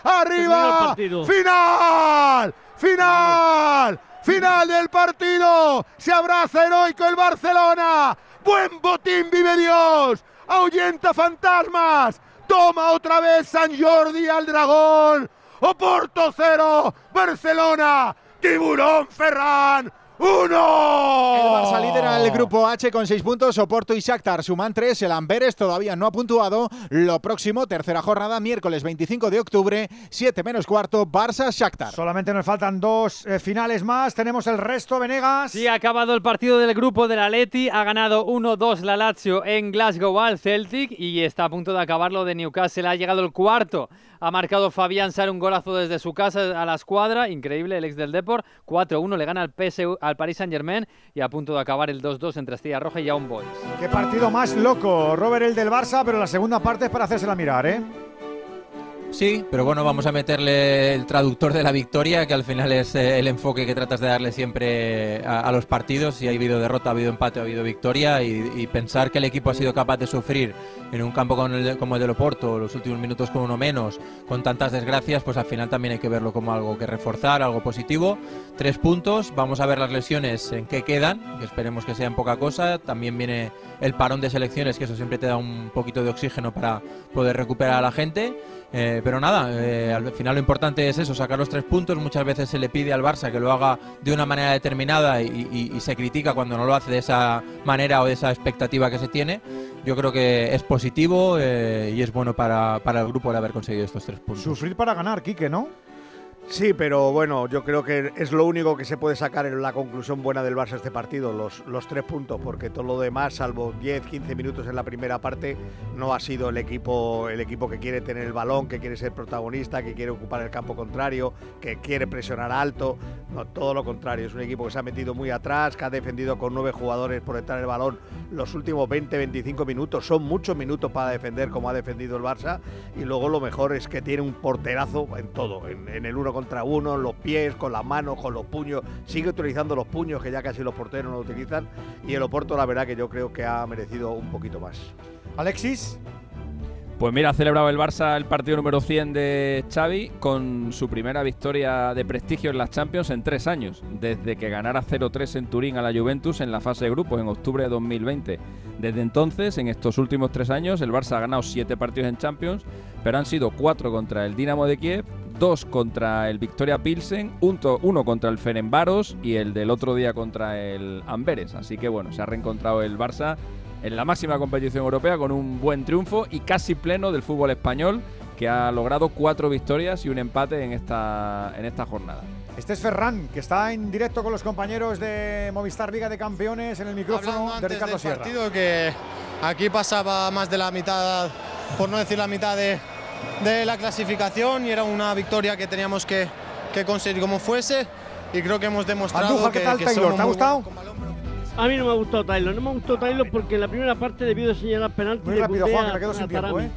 [SPEAKER 39] ¡Arriba! ¡Final! ¡Final! ¡Final del partido! Se abraza heroico el Barcelona. ¡Buen botín vive Dios! ¡Ahuyenta fantasmas! ¡Toma otra vez San Jordi al dragón! ¡Oporto cero! ¡Barcelona! ¡Tiburón Ferran! ¡Uno!
[SPEAKER 2] El Barça lidera el grupo H con 6 puntos, Oporto y Shakhtar suman 3, el Amberes todavía no ha puntuado. Lo próximo, tercera jornada, miércoles 25 de octubre, 7 menos cuarto, Barça-Shakhtar.
[SPEAKER 1] Solamente nos faltan dos eh, finales más. Tenemos el resto, Venegas.
[SPEAKER 8] Sí, ha acabado el partido del grupo del Atleti. Ha ganado 1-2 la Lazio en Glasgow al Celtic y está a punto de acabarlo de Newcastle. Ha llegado el cuarto. Ha marcado Fabián Sar un golazo desde su casa a la escuadra. Increíble, el ex del Deport. 4-1 le gana al, PSU, al Paris Saint-Germain y a punto de acabar el 2-2 entre Estrella Roja y Young Boys.
[SPEAKER 1] Qué partido más loco, Robert, el del Barça, pero la segunda parte es para hacérsela mirar, ¿eh?
[SPEAKER 52] Sí, pero bueno, vamos a meterle el traductor de la victoria, que al final es eh, el enfoque que tratas de darle siempre a, a los partidos. Si ha habido derrota, ha habido empate, ha habido victoria. Y, pensar que el equipo ha sido capaz de sufrir en un campo como el de Loporto, los últimos minutos con uno menos, con tantas desgracias, pues al final también hay que verlo como algo que reforzar, algo positivo. Tres puntos, vamos a ver las lesiones en qué quedan, que esperemos que sean poca cosa. También viene el parón de selecciones, que eso siempre te da un poquito de oxígeno para poder recuperar a la gente. Eh, pero nada, eh, al final lo importante es eso, sacar los tres puntos. Muchas veces se le pide al Barça que lo haga de una manera determinada y, y- y se critica cuando no lo hace de esa manera o de esa expectativa que se tiene. Yo creo que es positivo eh, y es bueno para, para el grupo el haber conseguido estos tres puntos.
[SPEAKER 1] Sufrir para ganar, Quique, ¿no?
[SPEAKER 53] Sí, pero bueno, yo creo que es lo único que se puede sacar en la conclusión buena del Barça este partido, los, tres puntos, porque todo lo demás, salvo 10, 15 minutos en la primera parte, no ha sido el equipo, el equipo que quiere tener el balón, que quiere ser protagonista, que quiere ocupar el campo contrario, que quiere presionar alto. No, todo lo contrario, es un equipo que se ha metido muy atrás, que ha defendido con nueve jugadores por entrar el balón los últimos 20, 25 minutos. Son muchos minutos para defender como ha defendido el Barça. Y luego lo mejor es que tiene un porterazo en todo, en, en el uno contra uno, en los pies, con las manos, con los puños. Sigue utilizando los puños que ya casi los porteros no lo utilizan. Y el Oporto, la verdad que yo creo que ha merecido un poquito más.
[SPEAKER 1] Alexis.
[SPEAKER 15] Pues mira, ha celebrado el Barça el partido número 100 de Xavi con su primera victoria de prestigio en las Champions en tres años, desde que ganara 0-3 en Turín a la Juventus en la fase de grupos en octubre de 2020. Desde entonces, en estos últimos tres años, el Barça ha ganado siete partidos en Champions, pero han sido cuatro contra el Dinamo de Kiev, dos contra el Victoria Pilsen, uno contra el Ferenbaros y el del otro día contra el Amberes. Así que bueno, se ha reencontrado el Barça en la máxima competición europea con un buen triunfo y casi pleno del fútbol español que ha logrado cuatro victorias y un empate en esta, en esta jornada.
[SPEAKER 1] Este es Ferran, que está en directo con los compañeros de Movistar Liga de Campeones en el micrófono
[SPEAKER 76] Hablando
[SPEAKER 1] de Ricardo
[SPEAKER 76] del
[SPEAKER 1] Sierra.
[SPEAKER 76] partido que aquí pasaba más de la mitad, por no decir la mitad de, de la clasificación y era una victoria que teníamos que, que conseguir como fuese y creo que hemos demostrado
[SPEAKER 1] Andújar,
[SPEAKER 76] que,
[SPEAKER 1] ¿qué tal,
[SPEAKER 76] que
[SPEAKER 1] Taylor?
[SPEAKER 76] somos
[SPEAKER 1] ¿Te ha gustado?
[SPEAKER 16] A mí no me ha gustado Taylor, no me ha gustado Taylor porque en la primera parte debió de señalar penalti.
[SPEAKER 1] Muy
[SPEAKER 16] de
[SPEAKER 1] rápido, Juan, que me quedo sin tiempo. ¿eh?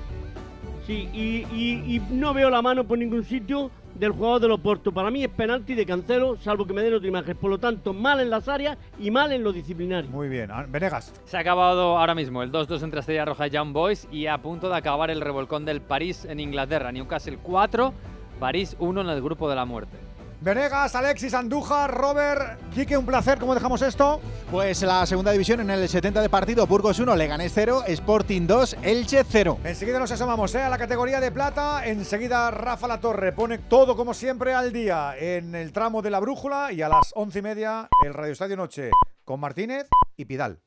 [SPEAKER 16] Sí, y, y- y no veo la mano por ningún sitio del jugador del Oporto. Para mí es penalti de Cancelo, salvo que me den otra imagen. Por lo tanto, mal en las áreas y mal en lo disciplinario.
[SPEAKER 1] Muy bien. Ah, Venegas.
[SPEAKER 8] Se ha acabado ahora mismo el 2-2 entre Estrella Roja y Young Boys y a punto de acabar el revolcón del París en Inglaterra. Newcastle 4, París 1 en el grupo de la muerte.
[SPEAKER 1] Venegas, Alexis, Andújar, Robert, Quique, un placer. ¿Cómo dejamos esto?
[SPEAKER 2] Pues la segunda división en el 70 de partido, Burgos 1, Leganés 0, Sporting 2, Elche 0.
[SPEAKER 1] Enseguida nos asomamos ¿eh? a la categoría de plata. Enseguida Rafa La Torre pone todo como siempre al día en el tramo de la brújula y a las once y media el Radio Estadio Noche con Martínez y Pidal.